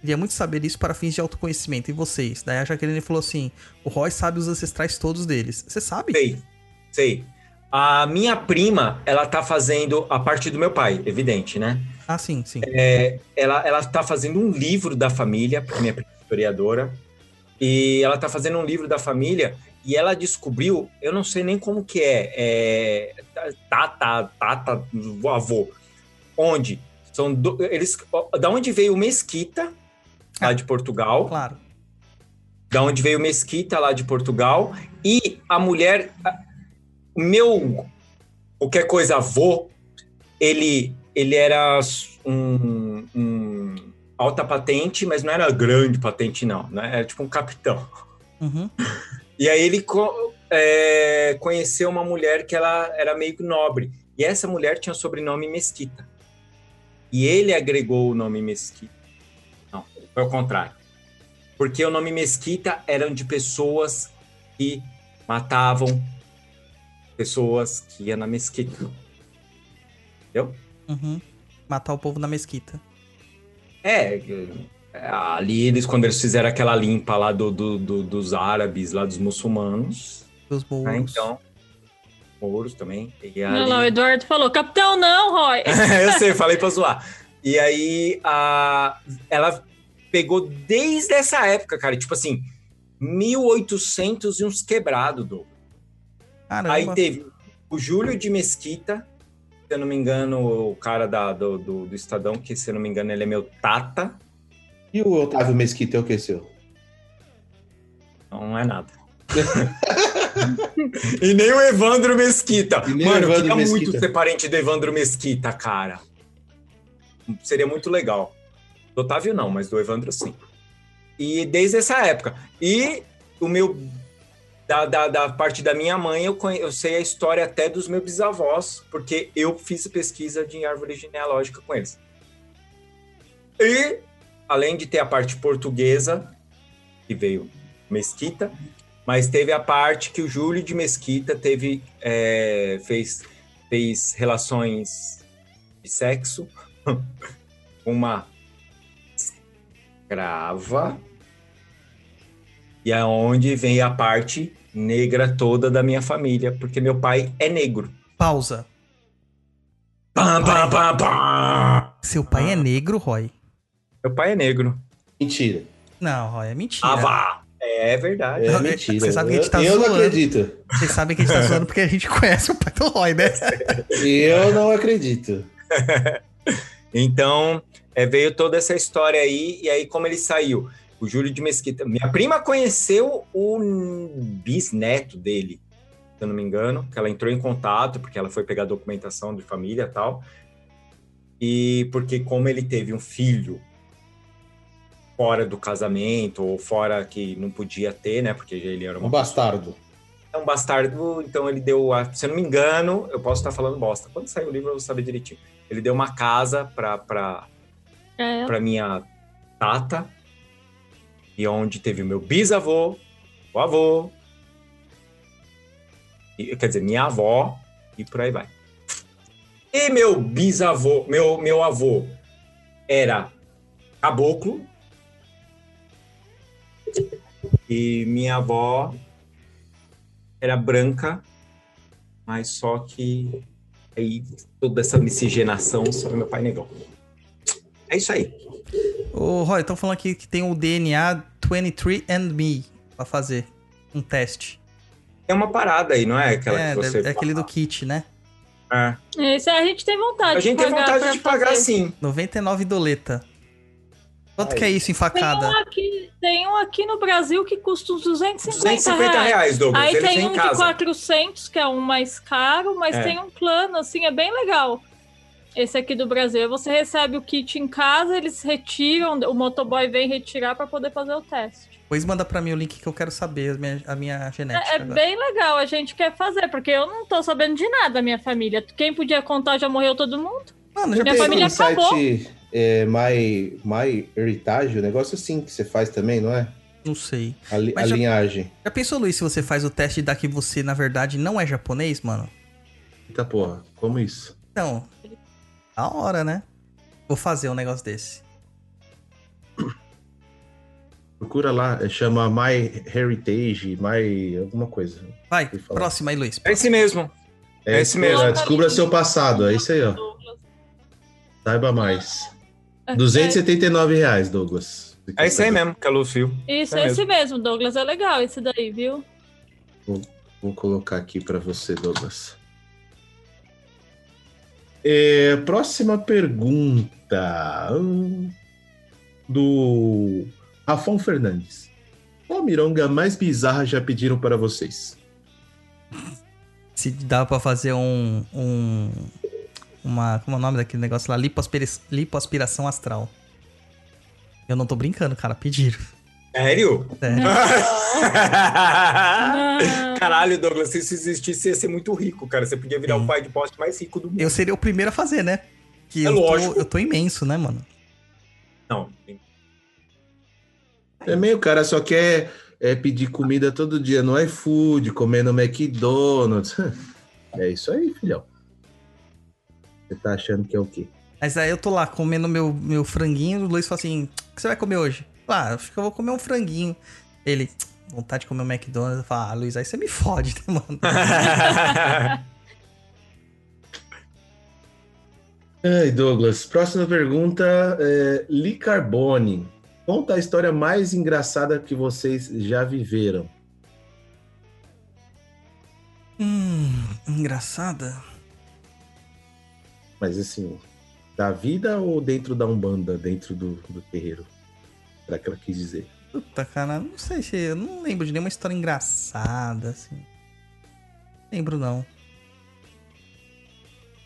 B: Queria muito saber isso para fins de autoconhecimento. E vocês? Daí a Jaqueline falou assim: O Roy sabe os ancestrais todos deles. Você sabe?
C: Sei, sei. A minha prima, ela tá fazendo a parte do meu pai, evidente, né?
B: Ah, sim, sim.
C: É, ela, ela tá fazendo um livro da família, porque minha prima é historiadora, e ela tá fazendo um livro da família, e ela descobriu, eu não sei nem como que é, é tata, tata, do avô, onde são, do- eles, da onde veio o Mesquita, lá de Portugal,
B: Claro.
C: da onde veio Mesquita lá de Portugal. E a mulher meu qualquer coisa avô ele ele era um, um alta patente mas não era grande patente não né? era tipo um capitão.
B: Uhum.
C: e aí ele é, conheceu uma mulher que ela era meio nobre. E essa mulher tinha o sobrenome Mesquita. E ele agregou o nome Mesquita foi o contrário porque o nome Mesquita eram de pessoas que matavam pessoas que iam na mesquita. Entendeu?
B: Uhum. Matar o povo na mesquita.
C: É, é, ali eles, quando eles fizeram aquela limpa lá do, do- do- dos árabes, lá dos muçulmanos,
B: Dos mouros.
C: né, então, mouros também, e
D: Não,
C: ali-
D: não, o Eduardo falou, capitão não, Roy.
C: eu sei, falei pra zoar. E aí, a, ela pegou desde essa época, cara, tipo assim, 1800 e uns quebrados, do.
B: Caramba.
C: Aí teve o Júlio de Mesquita, se eu não me engano, o cara da, do, do, do Estadão, que se eu não me engano ele é meu tata,
E: E o Otávio Mesquita é o que seu?
C: não é nada. e nem o Evandro Mesquita. Mano, eu
E: Evandro
C: queria
E: Mesquita.
C: muito ser parente do Evandro Mesquita, cara. Seria muito legal. Do Otávio não, mas do Evandro sim. E desde essa época. E o meu. Da, da, da parte da minha mãe, eu, conhe- eu sei a história até dos meus bisavós, porque eu fiz pesquisa de árvore genealógica com eles. E, além de ter a parte portuguesa, que veio Mesquita, mas teve a parte que o Júlio de Mesquita teve, é, fez, fez relações de sexo com uma escrava. E é onde vem a parte negra toda da minha família, porque meu pai é negro.
B: Pausa.
C: Pam, pam, pam, pam.
B: Seu pai é negro, Roy?
C: Meu pai é negro.
E: Mentira.
B: Não, Roy, é mentira.
C: Ah, vá! É verdade.
E: É mentira.
B: Você sabe que a gente
E: Eu-
B: tá
E: eu não
B: zoando.
E: acredito.
B: Vocês sabem que a gente tá zoando porque a gente conhece o pai do Roy, né?
E: Eu não acredito.
C: Então, é, veio toda essa história aí, e aí como ele saiu? O Júlio de Mesquita. Minha prima conheceu o bisneto dele, se eu não me engano, que ela entrou em contato, porque ela foi pegar documentação de família e tal. E porque como ele teve um filho fora do casamento, ou fora que não podia ter, né? Porque ele era
E: Um bastardo.
C: é um bastardo, então ele deu, a- se eu não me engano, eu posso estar falando bosta. Quando sair o livro eu vou saber direitinho. Ele deu uma casa pra, pra,
D: É.
C: pra minha tata e onde teve o meu bisavô, o avô, e- quer dizer, minha avó, e por aí vai. E meu bisavô, meu, meu avô era caboclo, e minha avó era branca, mas só que aí toda essa miscigenação sobre meu pai negão. É isso aí.
B: Ô, Roy, estão falando aqui que tem o DNA 23andMe pra fazer um teste.
C: É uma parada aí, não é? Aquela
B: é,
C: que você
B: é aquele do kit, né?
C: É.
D: Esse a gente tem vontade
C: A gente tem
D: pagar
C: vontade de pagar
D: fazer.
C: sim.
B: 99 doleta. Quanto
C: Aí.
B: que é isso em
D: Tem
B: facada?
D: um, aqui, tem um aqui no Brasil que custa uns 250,
C: 250 reais, Douglas.
D: Aí
C: Ele
D: tem
C: tem
D: um de
C: casa.
D: 400, que é um mais caro, mas
C: É.
D: tem um plano, assim, é bem legal. Esse aqui do Brasil. Aí Você recebe o kit em casa, eles retiram, o motoboy vem retirar pra poder fazer o teste.
B: Depois manda pra mim o link que eu quero saber a minha, a minha genética.
D: É, é bem legal, a gente quer fazer, porque eu não tô sabendo de nada da minha família. Quem podia contar já morreu todo mundo.
B: Mano,
D: minha família acabou.
E: site é, My, My Heritage, o negócio assim que você faz também, não é?
B: Não sei.
E: A, li- a
B: já-
E: linhagem.
B: Já pensou, Luiz, se você faz o teste e dá que você, na verdade, não é japonês, mano?
E: Eita porra, como isso?
B: Então, da hora, né? Vou fazer um negócio desse.
E: Procura lá, é, chama My Heritage, My alguma coisa.
B: Vai, próxima aí, Luiz.
C: É esse mesmo.
E: É,
C: É
E: esse mesmo. Descubra seu passado, é isso aí, ó. Saiba mais.
D: É,
E: 279 reais, Douglas.
C: É isso aí mesmo, que é Lucio.
D: Isso,
C: É
D: esse mesmo, Douglas. É legal esse daí, viu?
E: Vou, vou colocar aqui para você, Douglas. É, próxima pergunta. hum, Do Rafão Fernandes. Qual mironga mais bizarra já pediram para vocês?
B: Se dá pra fazer um. um uma. Como é o nome daquele negócio lá? Lipoaspira- lipoaspiração astral. Eu não tô brincando, cara. Pediram.
C: Sério?
B: Sério.
C: Caralho, Douglas, se isso existisse, você ia ser muito rico, cara. Você podia virar o pai de poste mais rico do mundo.
B: Eu seria o primeiro a fazer, né? Que
C: É
B: eu,
C: lógico.
B: Tô, eu tô imenso, né, mano?
C: Não.
E: Também o cara só quer é, pedir comida todo dia no iFood, comer no McDonald's. É isso aí, filhão. Você tá achando que é o quê?
B: Mas aí eu tô lá comendo meu, meu franguinho, o Luiz fala assim: o que você vai comer hoje? Ah, acho que eu vou comer um franguinho. Ele, vontade de comer um McDonald's. Eu falo, ah, Luiz, aí você me fode, né, mano?
E: Ai, Douglas, próxima pergunta. É, Li Carbone. Conta a história mais engraçada que vocês já viveram.
B: hum, engraçada.
E: Mas assim, da vida ou dentro da Umbanda, dentro do, do terreiro? Será que ela quis dizer?
B: Puta, cara, não sei se. Eu não lembro de nenhuma história engraçada, assim. Lembro, não.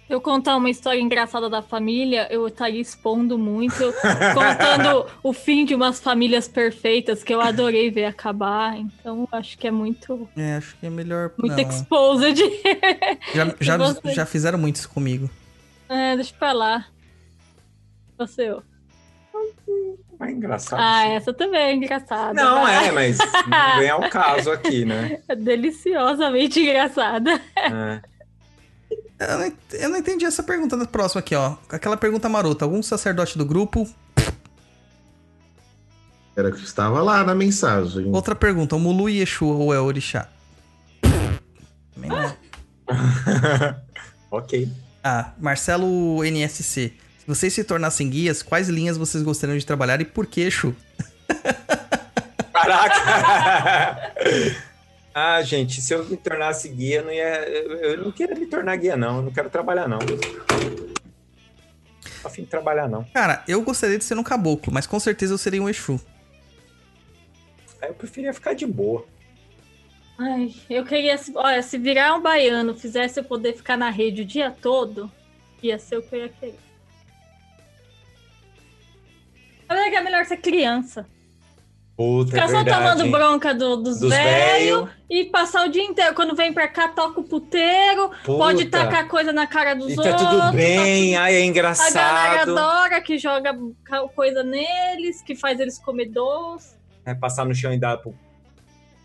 D: Eu contar uma história engraçada da família, eu estaria expondo muito, contando o fim de umas famílias perfeitas que eu adorei ver acabar. Então, acho que é muito,
B: É, acho que é melhor.
D: muito
B: não.
D: exposed.
B: Já, já, já fizeram muito isso comigo.
D: É, deixa pra lá. Você, ó.
C: É engraçado.
D: Ah, essa também é engraçada.
C: Não,
D: vai.
C: é, mas não vem ao caso aqui, né?
D: É deliciosamente engraçada.
C: É.
B: Eu não, eu não entendi essa pergunta da próxima aqui, ó. Aquela pergunta marota. Algum sacerdote do grupo.
E: Era que estava lá na mensagem.
B: Outra pergunta: o Mulu e Exu ou é Orixá? Também não.
C: ok.
B: Ah, Marcelo NSC. Se vocês se tornassem guias, quais linhas vocês gostariam de trabalhar e por que, Exu?
C: Caraca! ah, gente, se eu me tornasse guia, não ia. Eu não queria me tornar guia, não. Eu não quero trabalhar, não. A fim de trabalhar, não.
B: Cara, eu gostaria de ser um caboclo, mas com certeza eu seria um Exu.
C: Eu preferia ficar de boa.
D: Ai, eu queria. Olha, se virar um baiano fizesse eu poder ficar na rede o dia todo, ia ser o que eu ia querer. Acho que é melhor ser criança.
C: Puta,
D: Ficar
C: é
D: só tomando bronca do- dos,
C: Dos
D: velhos
C: velho.
D: e passar o dia inteiro. Quando vem pra cá, toca o puteiro,
C: Puta.
D: pode tacar coisa na cara dos
C: E
D: outros.
C: tá tudo bem, ai, é
D: A galera
C: engraçado.
D: adora que joga coisa neles, que faz eles comer doce.
C: né, passar no chão e dar pro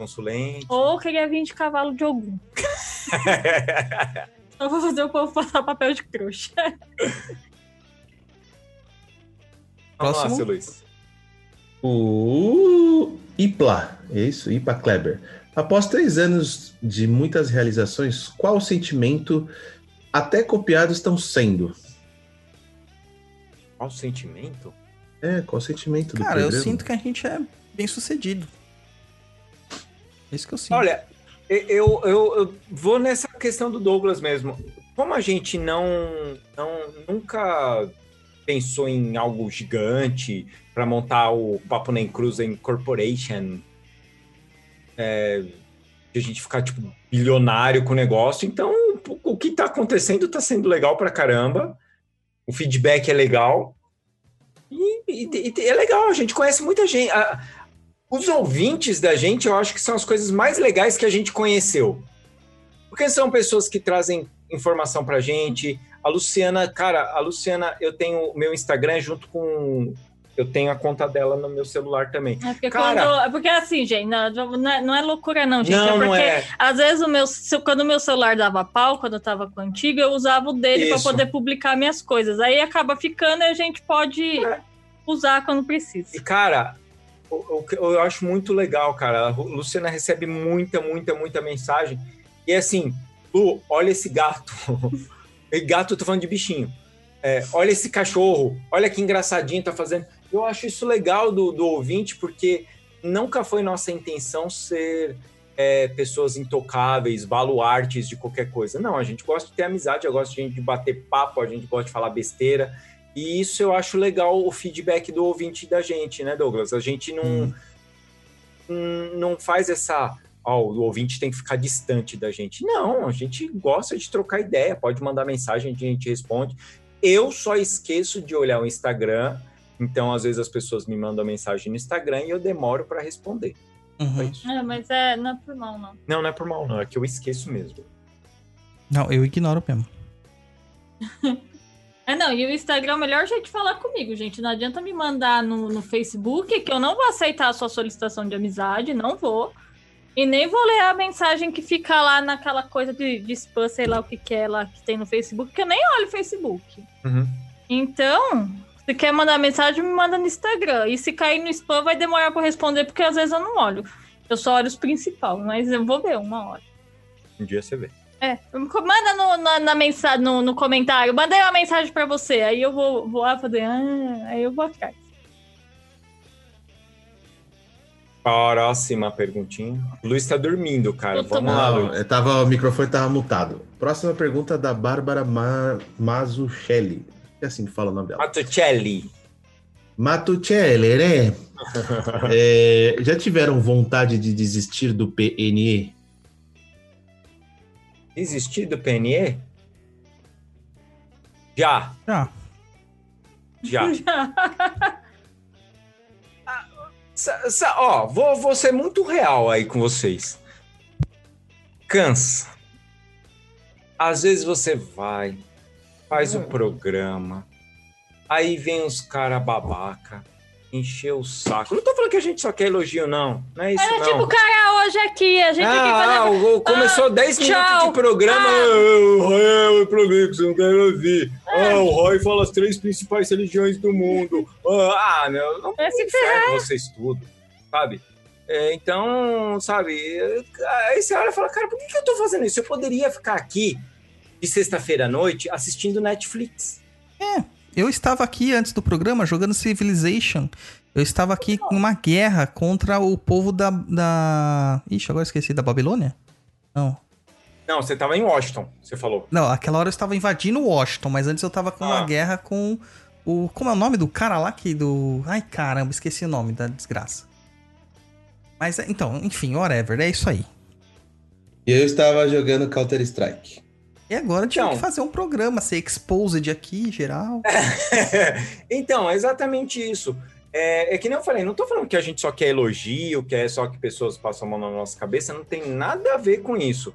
C: consulente.
D: Ou queria vir de cavalo de algum. Só vou fazer o povo passar papel de trouxa.
B: Próximo.
C: seu Luiz.
E: O Ipla, é isso? Ipa Kleber. Após três anos de muitas realizações, qual o sentimento até copiados estão sendo?
C: Qual o sentimento?
E: É, qual o sentimento do
B: Cara, eu sinto que a gente é bem sucedido. É isso que eu sinto.
C: Olha, eu, eu, eu- vou nessa questão do Douglas mesmo. Como a gente não, não nunca pensou em algo gigante para montar o Papo Nem Cruza Incorporation, é, de a gente ficar tipo bilionário com o negócio, então o que tá acontecendo tá sendo legal pra caramba. O feedback é legal. E, e- e é legal, a gente conhece muita gente. A- os ouvintes da gente, eu acho que são as coisas mais legais que a gente conheceu. Porque são pessoas que trazem informação pra gente. A Luciana, cara, a Luciana, eu tenho o meu Instagram junto com. Eu tenho a conta dela no meu celular também.
D: É porque,
C: Cara-
D: quando, é porque assim, gente, não, não é, não é loucura, não, gente.
C: Não,
D: é
C: não
D: porque
C: é.
D: às vezes o meu, se- quando o meu celular dava pau, quando eu tava com o antigo, eu usava o dele para poder publicar minhas coisas. Aí acaba ficando e a gente pode usar quando precisa.
C: E, cara, que eu acho muito legal, cara. A Luciana recebe muita, muita, muita mensagem. E assim, Lu, olha esse gato. e gato, eu tô falando de bichinho. É, olha esse cachorro, olha que engraçadinho tá fazendo. Eu acho isso legal do, do ouvinte, porque nunca foi nossa intenção ser é, pessoas intocáveis, baluartes de qualquer coisa. Não, a gente gosta de ter amizade, eu gosto de, de bater papo, a gente gosta de falar besteira. E isso eu acho legal o feedback do ouvinte da gente, né, Douglas? A gente não, não, não faz essa. Ó, o ouvinte tem que ficar distante da gente. Não, a gente gosta de trocar ideia, pode mandar mensagem, a gente responde. Eu só esqueço de olhar o Instagram, então às vezes as pessoas me mandam mensagem no Instagram e eu demoro para responder.
D: É, mas é, não é por mal, não.
C: Não, não é por mal, não, é que eu esqueço mesmo.
B: Não, eu ignoro mesmo.
D: É, não, e o Instagram é o melhor jeito de falar comigo, gente. Não adianta me mandar no, no Facebook, que eu não vou aceitar a sua solicitação de amizade, não vou. E nem vou ler a mensagem que fica lá naquela coisa de, de spam, sei lá o que, que é lá que tem no Facebook, que eu nem olho o Facebook. Então, se quer mandar mensagem, me manda no Instagram. E se cair no spam, vai demorar pra eu responder, porque às vezes eu não olho. Eu só olho os principais, mas eu vou ver uma hora.
C: Um dia você vê.
D: É, manda no, na, na mensagem, no, no comentário, mandei uma mensagem pra você, aí eu vou, vou lá fazer, ah, aí eu vou atrás.
C: Próxima perguntinha. O Luiz tá dormindo, cara. Vamos lá, Luiz.
E: eu tava, o microfone tava mutado. Próxima pergunta da Bárbara Ma Mazzucchelli. É assim que fala o nome dela.
C: Matuccelli.
E: Matuccelli, né? É, já tiveram vontade de desistir do PNE?
C: Desistir do PNE? Já.
B: Já.
C: Já. Sa- sa- ó, vou, vou ser muito real aí com vocês. Cansa. Às vezes você vai, faz o programa, aí vem os cara babaca, encher o saco. Não tô falando que a gente só quer elogio, não. Não é isso,
D: Era
C: não.
D: tipo, cara, hoje aqui, a gente aqui
C: Ah,
D: fazendo...
C: o- o- começou
D: Ah,
C: 10 minutos
D: tchau.
C: de programa.
D: Ah.
C: Ah, o Roy é o problema que você não quer ouvir. Ah, o Roy fala as três principais religiões do mundo. Ah, meu, não
D: É se
C: inferno vocês tudo, sabe? É, então, sabe, aí você olha e fala, cara, por que, que eu tô fazendo isso? Eu poderia ficar aqui de sexta-feira à noite assistindo Netflix.
B: Eu estava aqui antes do programa jogando Civilization. Eu estava aqui numa guerra contra o povo da. da... Ixi, agora eu esqueci, da Babilônia? Não.
C: Não, você tava em Washington, você falou.
B: Não, aquela hora eu estava invadindo Washington, mas antes eu estava com uma
C: Ah.
B: guerra com o. Como é o nome do cara lá que do. Ai caramba, esqueci o nome da desgraça. Mas é- então, enfim, whatever, é isso aí.
E: E eu estava jogando Counter-Strike.
B: E agora tinha
C: Então.
B: que fazer um programa, ser exposed aqui, geral.
C: então, é exatamente isso. É, é que nem eu falei, não tô falando que a gente só quer elogio, que é só que pessoas passam a mão na nossa cabeça, não tem nada a ver com isso.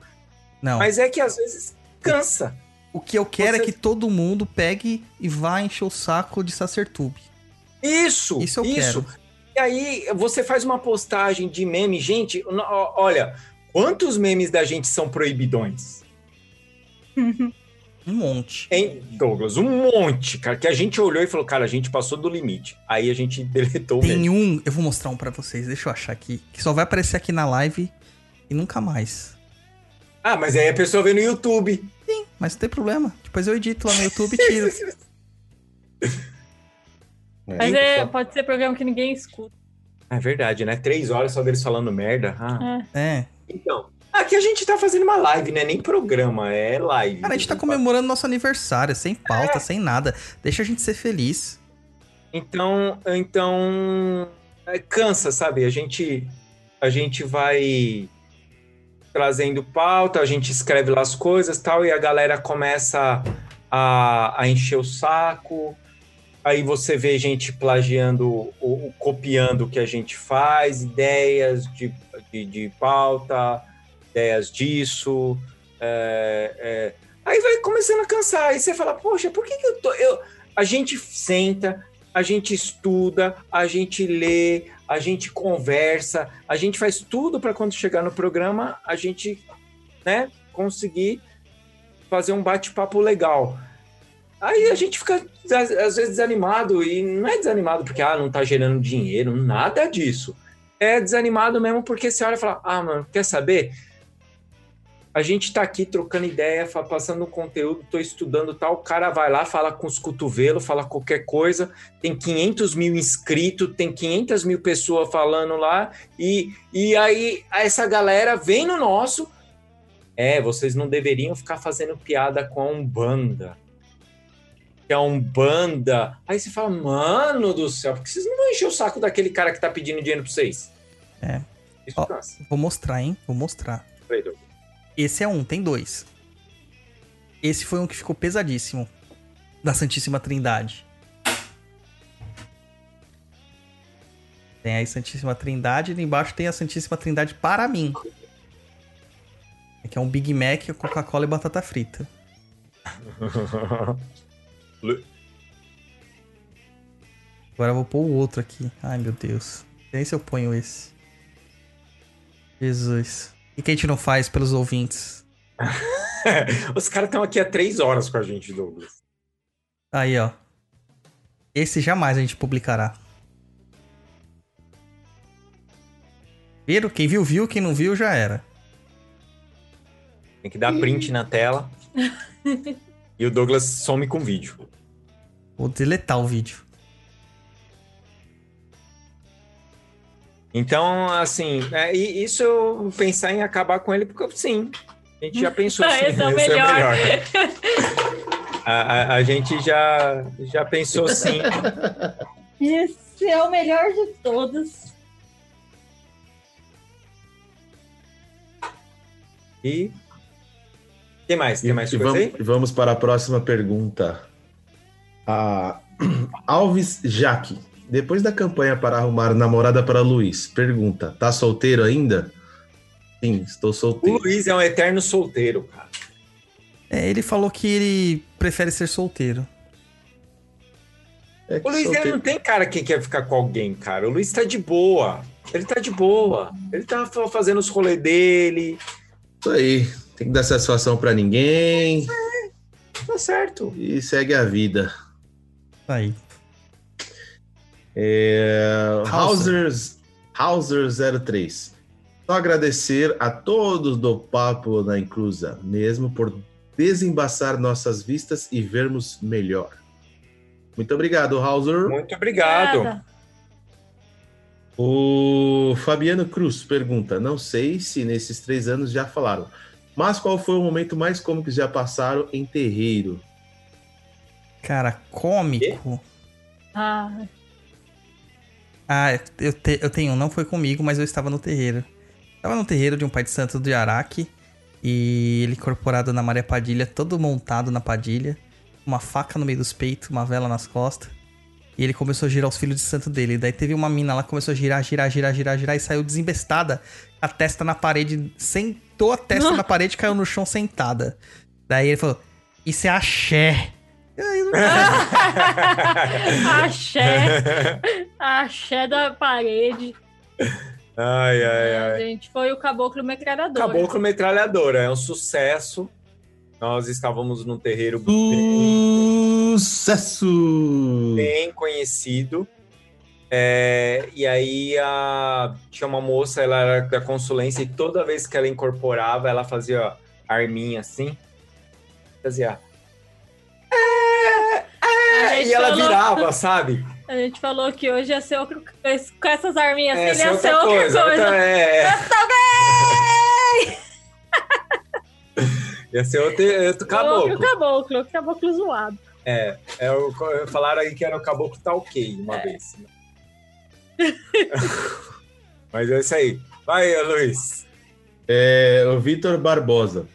B: Não.
C: Mas é que às vezes cansa.
B: O que eu quero é
C: Você-
B: que todo mundo pegue e vá encher o saco de Sacertube.
C: Isso,
B: Isso eu
C: isso.
B: quero.
C: E aí você faz uma postagem de meme, gente, olha, quantos memes da gente são proibidões?
B: Um monte.
C: Hein, Douglas? Um monte, cara, que a gente olhou e falou, cara, a gente passou do limite. Aí a gente deletou.
B: Tem um, eu vou mostrar um pra vocês, deixa eu achar aqui, que só vai aparecer aqui na live e nunca mais.
C: Ah, mas aí a pessoa vê no YouTube.
B: Sim, mas não tem problema. Depois eu edito lá no YouTube e tiro.
D: Mas é, pode ser programa que ninguém escuta.
C: É verdade, né? Três horas só deles falando merda. Ah.
B: É.
C: Então, aqui a gente tá fazendo uma live, né? Nem programa, é live.
B: Cara, a gente tá comemorando nosso aniversário, sem pauta, sem nada. Deixa a gente ser feliz.
C: Então, então é, cansa, sabe? A gente a gente vai trazendo pauta, a gente escreve lá as coisas, tal, e a galera começa a, a encher o saco. Aí você vê gente plagiando, ou, ou copiando o que a gente faz, ideias de, de, de pauta, ideias disso. é, é. Aí vai começando a cansar. Aí você fala, poxa, por que, que eu tô. Eu... A gente senta, a gente estuda, a gente lê, a gente conversa, a gente faz tudo para quando chegar no programa a gente, né, conseguir fazer um bate-papo legal. Aí a gente fica às vezes desanimado e não é desanimado porque ah, não tá gerando dinheiro, nada disso. É desanimado mesmo porque você olha e fala: "Ah, mano, quer saber? A gente tá aqui trocando ideia, passando um conteúdo, tô estudando tal. O cara vai lá, fala com os cotovelos, fala qualquer coisa. Tem 500 mil inscritos, tem 500 mil pessoas falando lá. E, e aí essa galera vem no nosso. É, vocês não deveriam ficar fazendo piada com a Umbanda. Que a Umbanda. Aí você fala, mano do céu, por que vocês não vão encher o saco daquele cara que tá pedindo dinheiro pra vocês?
B: É.
C: Isso
B: Ó,
C: cansa.
B: vou mostrar, hein? Vou mostrar.
C: Douglas.
B: Esse é um, tem dois. Esse foi um que ficou pesadíssimo. Da Santíssima Trindade. Tem aí Santíssima Trindade e embaixo tem a Santíssima Trindade para mim. Que é um Big Mac, Coca-Cola e batata frita. Agora eu vou pôr o outro aqui. Ai, meu Deus. Nem se eu ponho esse. Jesus. O que a gente não faz pelos ouvintes?
C: Os caras estão aqui há três horas com a gente, Douglas.
B: Aí, ó. Esse jamais a gente publicará. Viram? Quem viu, viu. Quem não viu, já era.
C: Tem que dar print na tela e o Douglas some com o vídeo.
B: Vou deletar o vídeo.
C: Então, assim, é, e isso eu pensar em acabar com ele, porque sim, a gente já pensou assim,
D: Esse é o
C: esse
D: melhor.
C: A, a- a gente já, já pensou sim.
D: Esse é o melhor de todos.
C: E. Tem mais? Tem mais
E: E
C: coisa
E: vamos,
C: aí?
E: vamos para a próxima pergunta. A Alves Jaque. Depois da campanha para arrumar namorada para Luiz, pergunta: tá solteiro ainda? Sim, estou
C: O
E: solteiro.
C: Luiz é um eterno solteiro, cara.
B: É, ele falou que ele prefere ser solteiro.
E: É
C: O Luiz
E: solteiro-
C: não tem cara que quer ficar com alguém, cara. O Luiz tá de boa. Ele tá de boa. Ele tá fa- fazendo os rolês dele.
E: Isso aí. Tem que dar satisfação para ninguém.
C: Tá certo.
E: E segue a vida.
B: Aí.
E: É...
B: Hauser.
E: Hausers, Hauser 03. Só agradecer a todos do Papo na Inclusa, mesmo por desembaçar nossas vistas e vermos melhor. Muito obrigado, Hauser.
C: Muito obrigado.
D: Nada.
E: O Fabiano Cruz pergunta: Não sei se nesses três anos já falaram, mas qual foi o momento mais cômico que já passaram em terreiro?
B: Cara, cômico.
D: Ah,
B: Ah, eu, te- eu tenho, um, não foi comigo, mas eu estava no terreiro. Estava no terreiro de um pai de santo de Araque. E ele incorporado na Maria Padilha, todo montado na Padilha. Uma faca no meio dos peitos, uma vela nas costas. E ele começou a girar os filhos de santo dele. Daí teve uma mina lá que começou a girar, girar, girar, girar, girar. E saiu desembestada, a testa na parede. Sentou a testa na parede e caiu no chão sentada. Daí ele falou: Isso é axé.
D: axé. Axé da parede.
C: Ai, ai,
D: A
C: ai.
D: gente foi o caboclo metralhador.
C: Caboclo Metralhadora é um sucesso. Nós estávamos num terreiro
E: Sucesso!
C: bem conhecido. É, e aí a, tinha uma moça, ela era da consulência, e toda vez que ela incorporava, ela fazia arminha assim. Fazia.
D: A gente
C: E ela
D: falou-
C: virava, sabe?
D: A gente falou que hoje ia ser outro. Com essas arminhas
C: É,
D: assim, ia
C: outra
D: ser outra
C: coisa,
D: coisa.
C: outra- é.
D: Gay!
C: Ia ser outro, outro
D: Outro
C: caboclo.
D: caboclo, outro caboclo zoado.
C: É, é o, falaram aí que era o caboclo talquei
D: É.
C: uma vez. Mas é isso aí. Vai, Luiz.
E: É, o Vitor Barbosa.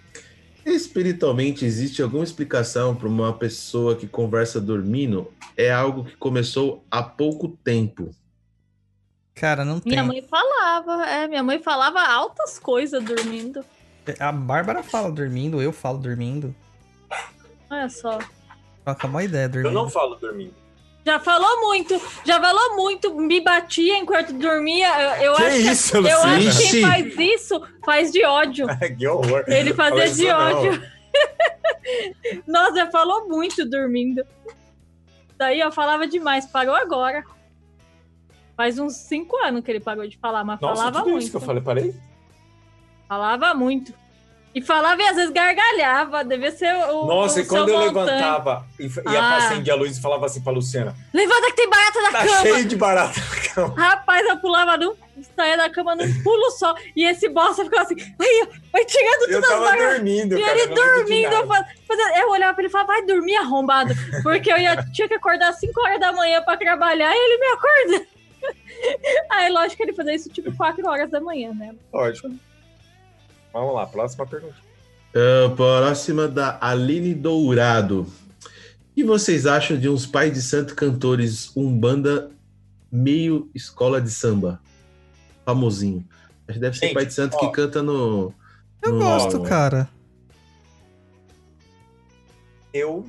E: Espiritualmente, existe alguma explicação para uma pessoa que conversa dormindo? É algo que começou há pouco tempo.
B: Cara, não tem.
D: Minha mãe falava, é, minha mãe falava altas coisas dormindo.
B: A Bárbara fala dormindo, eu falo dormindo.
D: Olha só.
B: Troca uma ideia dormindo.
C: Eu não falo dormindo.
D: Já falou muito, já falou muito, me batia enquanto dormia. Eu, eu
C: Que
D: acho
C: isso,
D: que, eu acho que quem faz isso faz de ódio.
C: que horror.
D: Ele fazia de ódio. Nossa, já falou muito dormindo. Daí eu falava demais, parou agora. Faz uns cinco anos que ele parou de falar, mas
C: Nossa,
D: falava
C: tudo
D: muito.
C: isso que eu falei, parei?
D: Falava muito. E falava e às vezes gargalhava, devia ser o.
C: Nossa,
D: o
C: e quando eu
D: Montanha.
C: levantava e, e
D: Ah.
C: acendia a luz e falava assim pra Luciana:
D: Levanta que tem barata na
C: tá
D: cama!
C: cheio de barata na cama.
D: Rapaz, eu pulava num. saía da cama num pulo só. E esse bosta ficava assim, ai, vai tirando todas as
C: tava
D: baratas.
C: dormindo,
D: E
C: cara,
D: ele dormindo, eu, fazia- eu olhava pra ele e falava, vai dormir arrombado. Porque eu ia, tinha que acordar às 5 horas da manhã pra trabalhar e ele me acorda. Aí, lógico que ele fazia isso tipo 4 horas da manhã, né?
C: Lógico. Vamos lá, próxima pergunta.
E: Ah, próxima da Aline Dourado. O que vocês acham de uns pais de santo cantores Umbanda meio escola de samba? Famosinho. Acho que deve ser
C: Gente,
E: pai de santo
C: ó.
E: que canta no.
B: Eu
E: no-
B: gosto, cara.
C: Eu.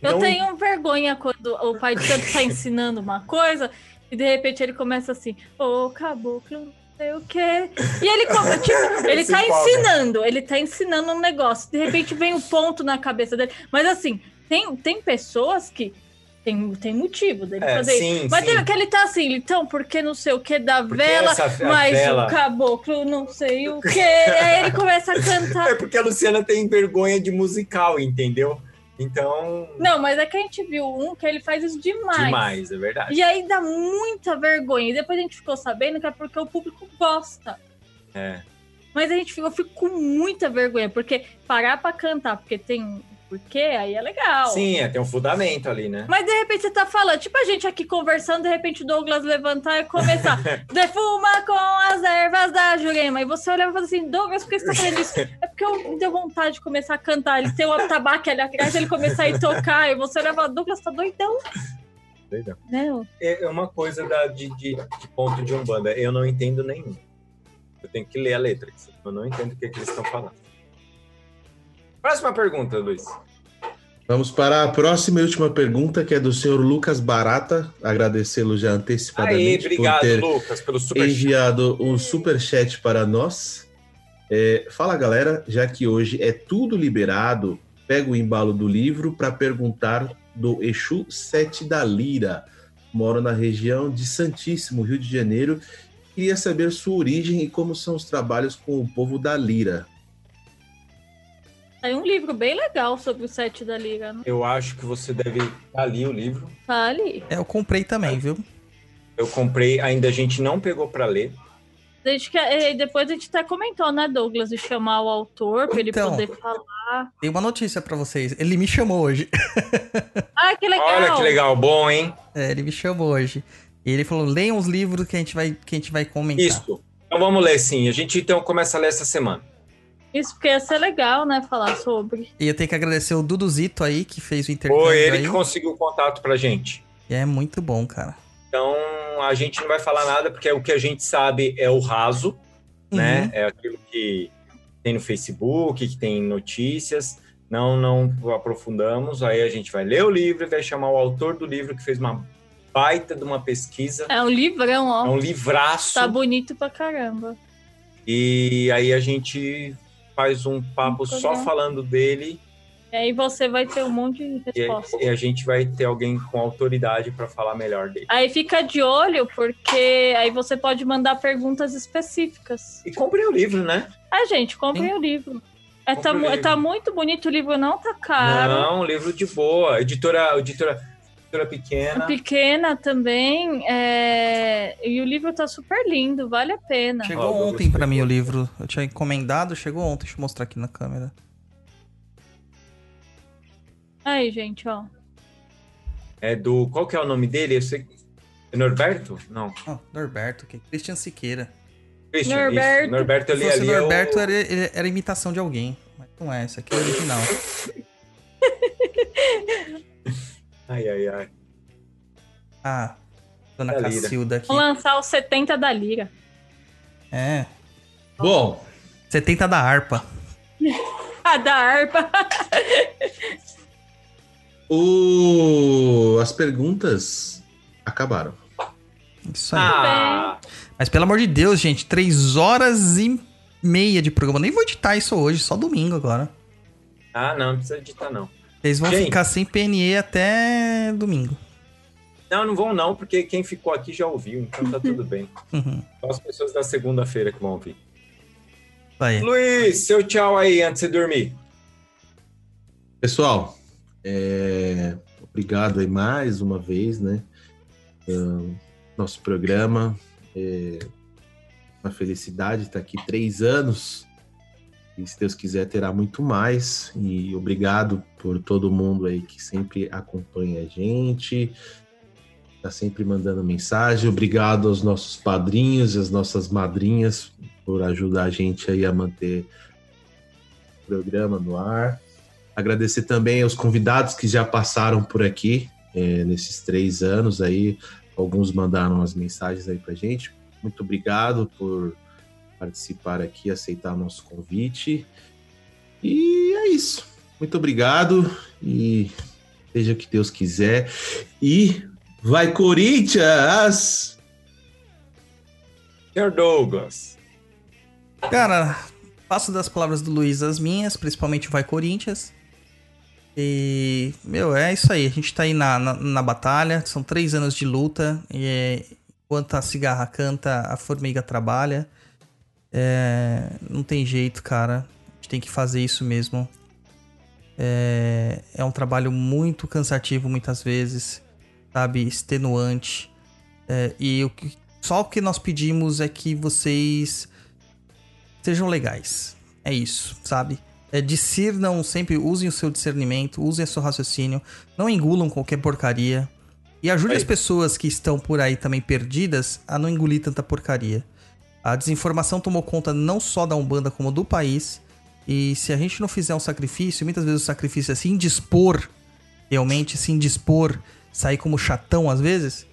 D: Eu
C: não-
D: tenho vergonha quando o pai de santo tá ensinando uma coisa e de repente ele começa assim, ô caboclo, não sei o quê. E ele, tipo, ele tá
C: empolga.
D: ensinando, ele tá ensinando um negócio. De repente vem um ponto na cabeça dele. Mas assim, tem, tem pessoas que tem, tem motivo dele
C: É,
D: fazer
C: sim,
D: isso. Mas
C: sim.
D: tem que ele tá assim, então, porque não sei o que da
C: Porque
D: vela, mas
C: vela-
D: o caboclo não sei o que. Aí ele começa a cantar.
C: É porque a Luciana tem vergonha de musical, entendeu? Então.
D: Não, mas é que a gente viu um que ele faz isso demais.
C: Demais, é verdade.
D: E aí dá muita vergonha. E depois a gente ficou sabendo que é porque o público gosta.
C: É.
D: Mas a gente ficou, eu fico com muita vergonha, porque parar pra cantar, porque tem um porquê, aí é legal.
C: Sim, é, tem um fundamento ali, né?
D: Mas de repente você tá falando, tipo a gente aqui conversando, de repente o Douglas levantar e começar. Defuma com as ervas da Jurema. E você olhava e fala assim, Douglas, por que você tá fazendo isso? É porque eu me deu vontade de começar a cantar. Ele tem o tabaco ali atrás, ele começar a tocar. E você olhava e fala, Douglas, tá doidão.
C: Legal.
D: Não.
C: É é uma coisa da, de, de, de ponto de Umbanda. Eu não entendo nenhum. Eu tenho que ler a letra. Eu não entendo o que, que eles estão falando. Próxima pergunta, Luiz.
E: Vamos para a próxima e última pergunta, que é do senhor Lucas Barata. Agradecê-lo já antecipadamente
C: Aê, obrigado,
E: por ter
C: Lucas, pelo super
E: enviado um super chat para nós. É, fala, galera, já que hoje é tudo liberado, pega o embalo do livro para perguntar do Exu Sete da Lira. Moro na região de Santíssimo, Rio de Janeiro. Queria saber sua origem e como são os trabalhos com o povo da Lira.
D: Tem um livro bem legal sobre o sete da Liga. Né?
C: Eu acho que você deve tá ali o livro.
D: Tá ali.
B: É, eu comprei também, viu?
C: Eu comprei, ainda a gente não pegou para ler.
D: A gente quer- e depois a gente até comentou, né, Douglas, de chamar o autor pra ele
B: Então.
D: poder falar.
B: Tem uma notícia pra vocês. Ele me chamou hoje.
D: Ah, que legal!
C: Olha que legal, bom, hein?
B: É, ele me chamou hoje. E ele falou: leiam os livros que a gente vai, que a gente vai comentar.
C: Isso. Então vamos ler sim. A gente então começa a ler essa semana.
D: Isso porque ia ser legal, né, falar sobre.
B: E eu tenho que agradecer o Duduzito aí, que fez o intercâmbio.
C: Foi ele
B: aí.
C: que conseguiu o contato pra gente.
B: E é muito bom, cara.
C: Então a gente não vai falar nada porque o que a gente sabe é o raso, né?
B: Uhum.
C: É aquilo que tem no Facebook, que tem notícias. Não, não aprofundamos. Aí a gente vai ler o livro e vai chamar o autor do livro que fez uma baita de uma pesquisa.
D: É um livrão, ó.
C: É um livraço.
D: Tá bonito pra caramba.
C: E aí a gente faz um papo só
D: programa.
C: falando dele
D: E aí você vai ter um monte de
C: e,
D: respostas.
C: e a gente vai ter alguém com autoridade para falar melhor dele.
D: Aí fica de olho, porque aí você pode mandar perguntas específicas.
C: E comprei o livro, né?
D: Ah, gente, comprem o livro. É, tá,
C: livro.
D: tá muito bonito o livro, não tá caro.
C: Não, livro de boa. Editora, editora, editora pequena.
D: Pequena também. é, E o livro tá super lindo, vale a pena.
B: Chegou ontem pra mim o livro. Eu tinha encomendado, chegou ontem. Deixa eu mostrar aqui na câmera.
D: Aí, gente, ó.
C: É do. Qual que é o nome dele? Eu sei. É Norberto? Não.
B: Ah, Norberto, que Christian Siqueira.
C: Christian,
D: Norberto.
C: isso. Norberto ali, ali. é o-
B: Norberto, era, ele- era imitação de alguém. Mas não é, esse aqui é o original.
C: Ai, ai, ai.
B: Ah, Dona
C: Da Lira.
B: Cacilda aqui.
D: Vou lançar os 70 da Lira.
B: É.
E: Bom.
B: 70 da harpa.
D: A da harpa.
E: O... As perguntas acabaram.
B: Isso aí.
C: Ah,
B: Mas pelo amor de Deus, gente, 3 horas e meia de programa. Nem vou editar isso hoje, só domingo agora.
C: ah, não, não precisa editar, não.
B: Vocês vão
C: Gente.
B: ficar sem PNE até domingo.
C: Não, não vão não, porque quem ficou aqui já ouviu, então tá tudo bem.
B: Uhum.
C: Só as pessoas da segunda-feira que vão ouvir.
B: Aí.
C: Luiz, seu tchau aí antes de dormir.
E: Pessoal, é, obrigado aí mais uma vez, né? Ahn, nosso programa. É uma felicidade estar aqui três anos. E se Deus quiser, terá muito mais. E obrigado por todo mundo aí que sempre acompanha a gente, tá sempre mandando mensagem. Obrigado aos nossos padrinhos e às nossas madrinhas por ajudar a gente aí a manter o programa no ar. Agradecer também aos convidados que já passaram por aqui é, nesses três anos aí. Alguns mandaram as mensagens aí pra gente. Muito obrigado por participar aqui, aceitar o nosso convite. E é isso. Muito obrigado e seja o que Deus quiser. E vai Corinthians!
C: Senhor Douglas.
B: Cara, faço das palavras do Luiz as minhas, principalmente o Vai Corinthians. E, meu, é isso aí. A gente tá aí na, na, na batalha. São três anos de luta. E é, enquanto a cigarra canta, a formiga trabalha. É, não tem jeito, cara. A gente tem que fazer isso mesmo. É, é um trabalho muito cansativo muitas vezes, sabe? Extenuante. É, e o que, só o que nós pedimos é que vocês sejam legais. É isso, sabe? É, discernam sempre, usem o seu discernimento, usem o seu raciocínio, não engulam qualquer porcaria. E ajude as pessoas que estão por aí também perdidas a não engolir tanta porcaria. A desinformação tomou conta não só da Umbanda, como do país. E se a gente não fizer um sacrifício, muitas vezes o sacrifício é se indispor, realmente se indispor, sair como chatão às vezes,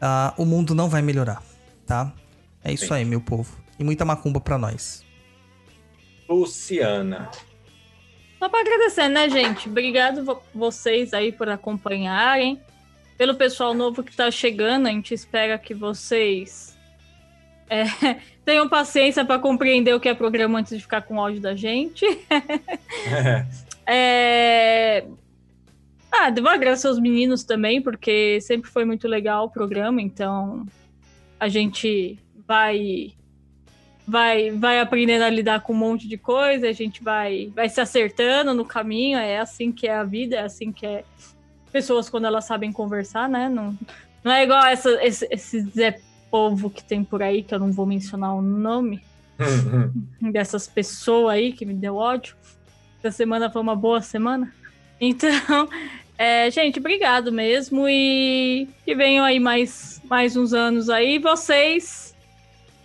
B: ah, o mundo não vai melhorar, tá? É isso aí, meu povo. E muita macumba pra nós.
C: Luciana.
D: Só pra agradecer, né, gente? Obrigado vo- vocês aí por acompanharem. Pelo pessoal novo que tá chegando, a gente espera que vocês é, tenham paciência pra compreender o que é programa antes de ficar com ódio da gente. É... Ah, devo agradecer aos meninos também, porque sempre foi muito legal o programa, então a gente vai vai vai aprendendo a lidar com um monte de coisa, a gente vai vai se acertando no caminho, é assim que é a vida, é assim que é pessoas quando elas sabem conversar, né? Não, não é igual essa, esse, esse Zé Povo que tem por aí, que eu não vou mencionar o nome dessas pessoas aí que me deu ódio. Essa semana foi uma boa semana. Então, é, gente, obrigado mesmo. E que venham aí mais, mais uns anos aí. Vocês,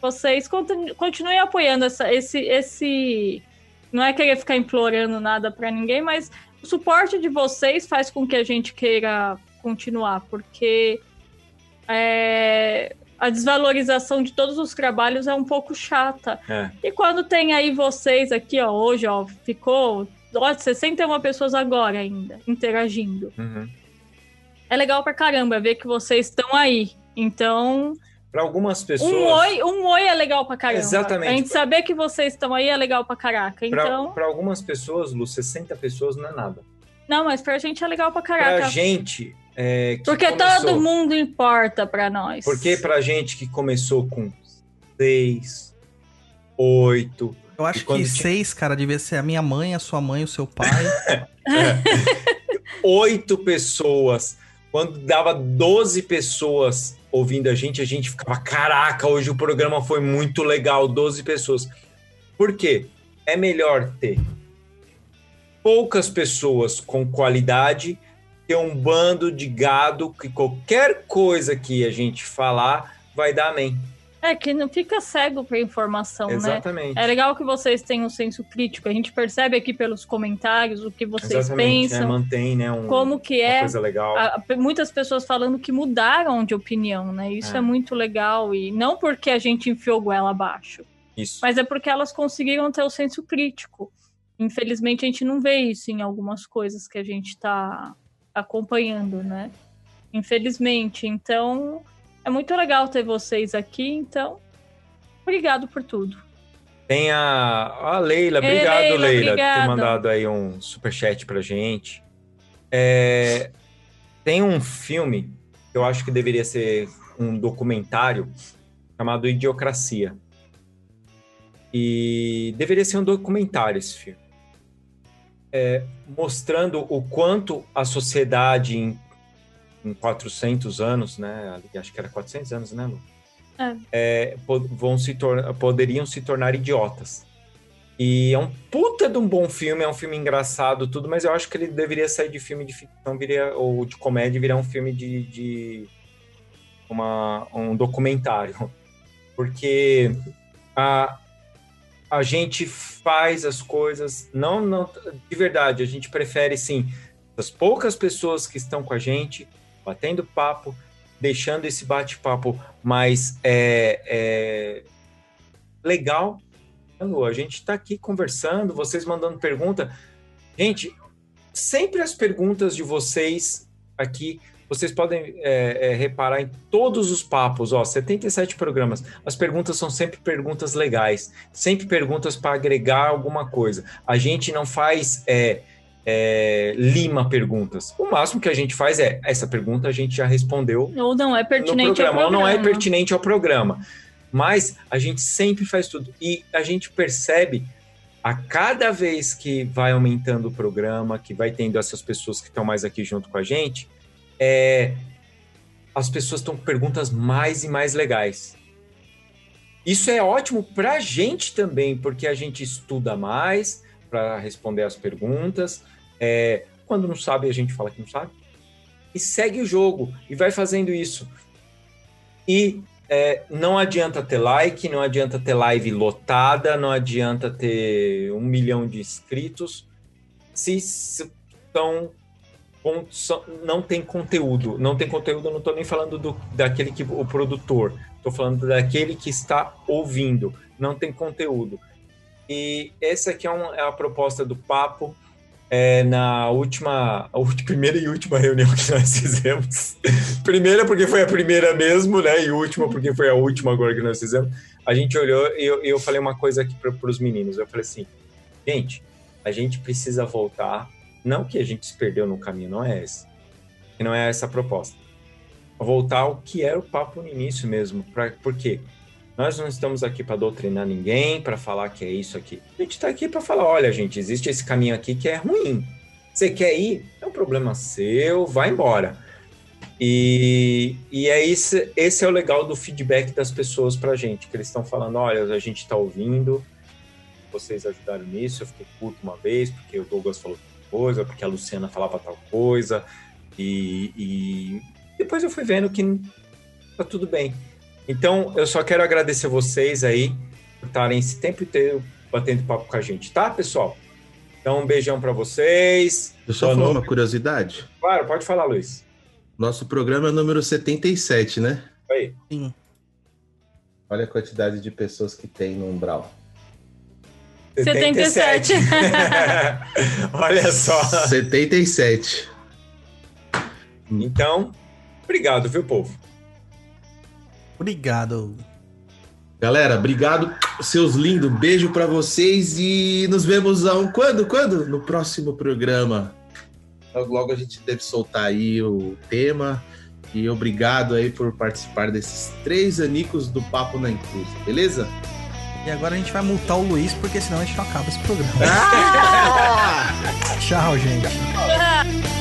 D: vocês continu- continuem apoiando essa, esse, esse. Não é querer ficar implorando nada pra ninguém, mas o suporte de vocês faz com que a gente queira continuar, porque é, a desvalorização de todos os trabalhos é um pouco chata.
C: É.
D: E quando tem aí vocês aqui, ó, hoje, ó, ficou ó, 61 pessoas agora ainda interagindo.
C: Uhum.
D: é legal pra caramba ver que vocês estão aí. Então,
C: Para algumas pessoas.
D: um oi, um oi é legal pra caramba.
C: Exatamente.
D: A gente saber que vocês estão aí é legal pra caraca. Então,
C: Para algumas pessoas, Lu, 60 pessoas não é nada.
D: não, mas pra gente é legal pra
C: Pra
D: caraca.
C: gente. É, que
D: Porque
C: começou-
D: todo mundo importa pra nós.
C: Porque pra gente que começou com seis, oito.
B: Eu acho que
C: tinha-
B: seis, cara, devia ser a minha mãe, a sua mãe, o seu pai.
C: oito pessoas. Quando dava 12 pessoas ouvindo a gente, a gente ficava, caraca, hoje o programa foi muito legal, 12 pessoas. Por quê? É melhor ter poucas pessoas com qualidade que um bando de gado que qualquer coisa que a gente falar vai dar amém.
D: É que não fica cego pra informação,
C: Exatamente.
D: né? É legal que vocês tenham um senso crítico. A gente percebe aqui pelos comentários o que vocês
C: Exatamente, né?
D: pensam.
C: Mantém, né? um-
D: como que é
C: coisa legal.
D: a- muitas pessoas falando que mudaram de opinião, né? Isso é.
C: É.
D: muito legal e não porque a gente enfiou goela abaixo,
C: Isso.
D: mas é porque elas conseguiram ter o senso crítico. Infelizmente a gente não vê isso em algumas coisas que a gente está acompanhando, né? Infelizmente, então é muito legal ter vocês aqui, então obrigado por tudo.
C: Tem a, a Leila,
D: Ei,
C: obrigado,
D: Leila,
C: Leila, por ter mandado aí um superchat pra gente. É, tem um filme que eu acho que deveria ser um documentário chamado Idiocracia. E deveria ser um documentário esse filme. É, mostrando o quanto a sociedade em, em 400 anos, né? Acho que era 400 anos, né, Lu?
D: É.
C: é, vão se poderiam se tornar idiotas. E é um puta de um bom filme, é um filme engraçado, tudo, mas eu acho que ele deveria sair de filme de ficção viria, ou de comédia e virar um filme de, de uma, um documentário. Porque a, a gente faz as coisas, não, não, de verdade, a gente prefere sim as poucas pessoas que estão com a gente, batendo papo, deixando esse bate-papo mais é, é, legal. A gente está aqui conversando, vocês mandando pergunta. Gente, sempre as perguntas de vocês aqui, vocês podem é, é, reparar em todos os papos, ó, 77 programas. As perguntas são sempre perguntas legais, sempre perguntas para agregar alguma coisa. A gente não faz é, é, lima perguntas. O máximo que a gente faz é essa pergunta a gente já respondeu
D: Ou não é
C: no
D: pertinente ao
C: programa, ou não é
D: programa.
C: pertinente ao programa. Mas a gente sempre faz tudo. E a gente percebe a cada vez que vai aumentando o programa, que vai tendo essas pessoas que estão mais aqui junto com a gente, é, as pessoas estão com perguntas mais e mais legais. Isso é ótimo para a gente também, porque a gente estuda mais para responder as perguntas. É, quando não sabe, a gente fala que não sabe. E segue o jogo e vai fazendo isso. E é, não adianta ter like, não adianta ter live lotada, não adianta ter um milhão de inscritos se são- não tem conteúdo. Não tem conteúdo, eu não estou nem falando do, daquele que o produtor, estou falando daquele que está ouvindo. Não tem conteúdo. E essa aqui é, um- é a proposta do papo. É, na última, última- primeira e última reunião que nós fizemos. primeira porque foi a primeira mesmo, né? E última porque foi a última agora que nós fizemos. A gente olhou e eu, eu falei uma coisa aqui para os meninos. Eu falei assim, gente, a gente precisa voltar. Não que a gente se perdeu no caminho, não é esse. Que não é essa a proposta. Voltar ao que era o papo no início mesmo. Pra, por quê? Nós não estamos aqui para doutrinar ninguém, para falar que é isso aqui. A gente está aqui para falar: olha, gente, existe esse caminho aqui que é ruim. Você quer ir? É um problema seu, vai embora. E, e é isso, esse é o legal do feedback das pessoas para a gente, que eles estão falando: olha, a gente está ouvindo, vocês ajudaram nisso. Eu fiquei puto uma vez porque o Douglas falou coisa, porque a Luciana falava tal coisa. E, e depois eu fui vendo que tá tudo bem. Então, eu só quero agradecer vocês aí por estarem esse tempo inteiro batendo papo com a gente, tá, pessoal? Então, um beijão para vocês.
E: Eu só falar uma curiosidade.
C: Claro, pode falar, Luiz.
E: Nosso programa é o número 77, né?
C: Aí.
B: Sim.
E: Olha a quantidade de pessoas que tem no Umbral.
D: 77.
C: Olha só.
E: 77.
C: Então, obrigado, viu, povo?
B: Obrigado.
E: Galera, obrigado, seus lindos. Beijo pra vocês e nos vemos a um quando? Quando? No próximo programa. Logo, logo a gente deve soltar aí o tema. E obrigado aí por participar desses três anicos do Papo na Inclus, beleza?
B: E agora a gente vai multar o Luiz, porque senão a gente não acaba esse programa.
E: Ah!
B: Tchau, gente.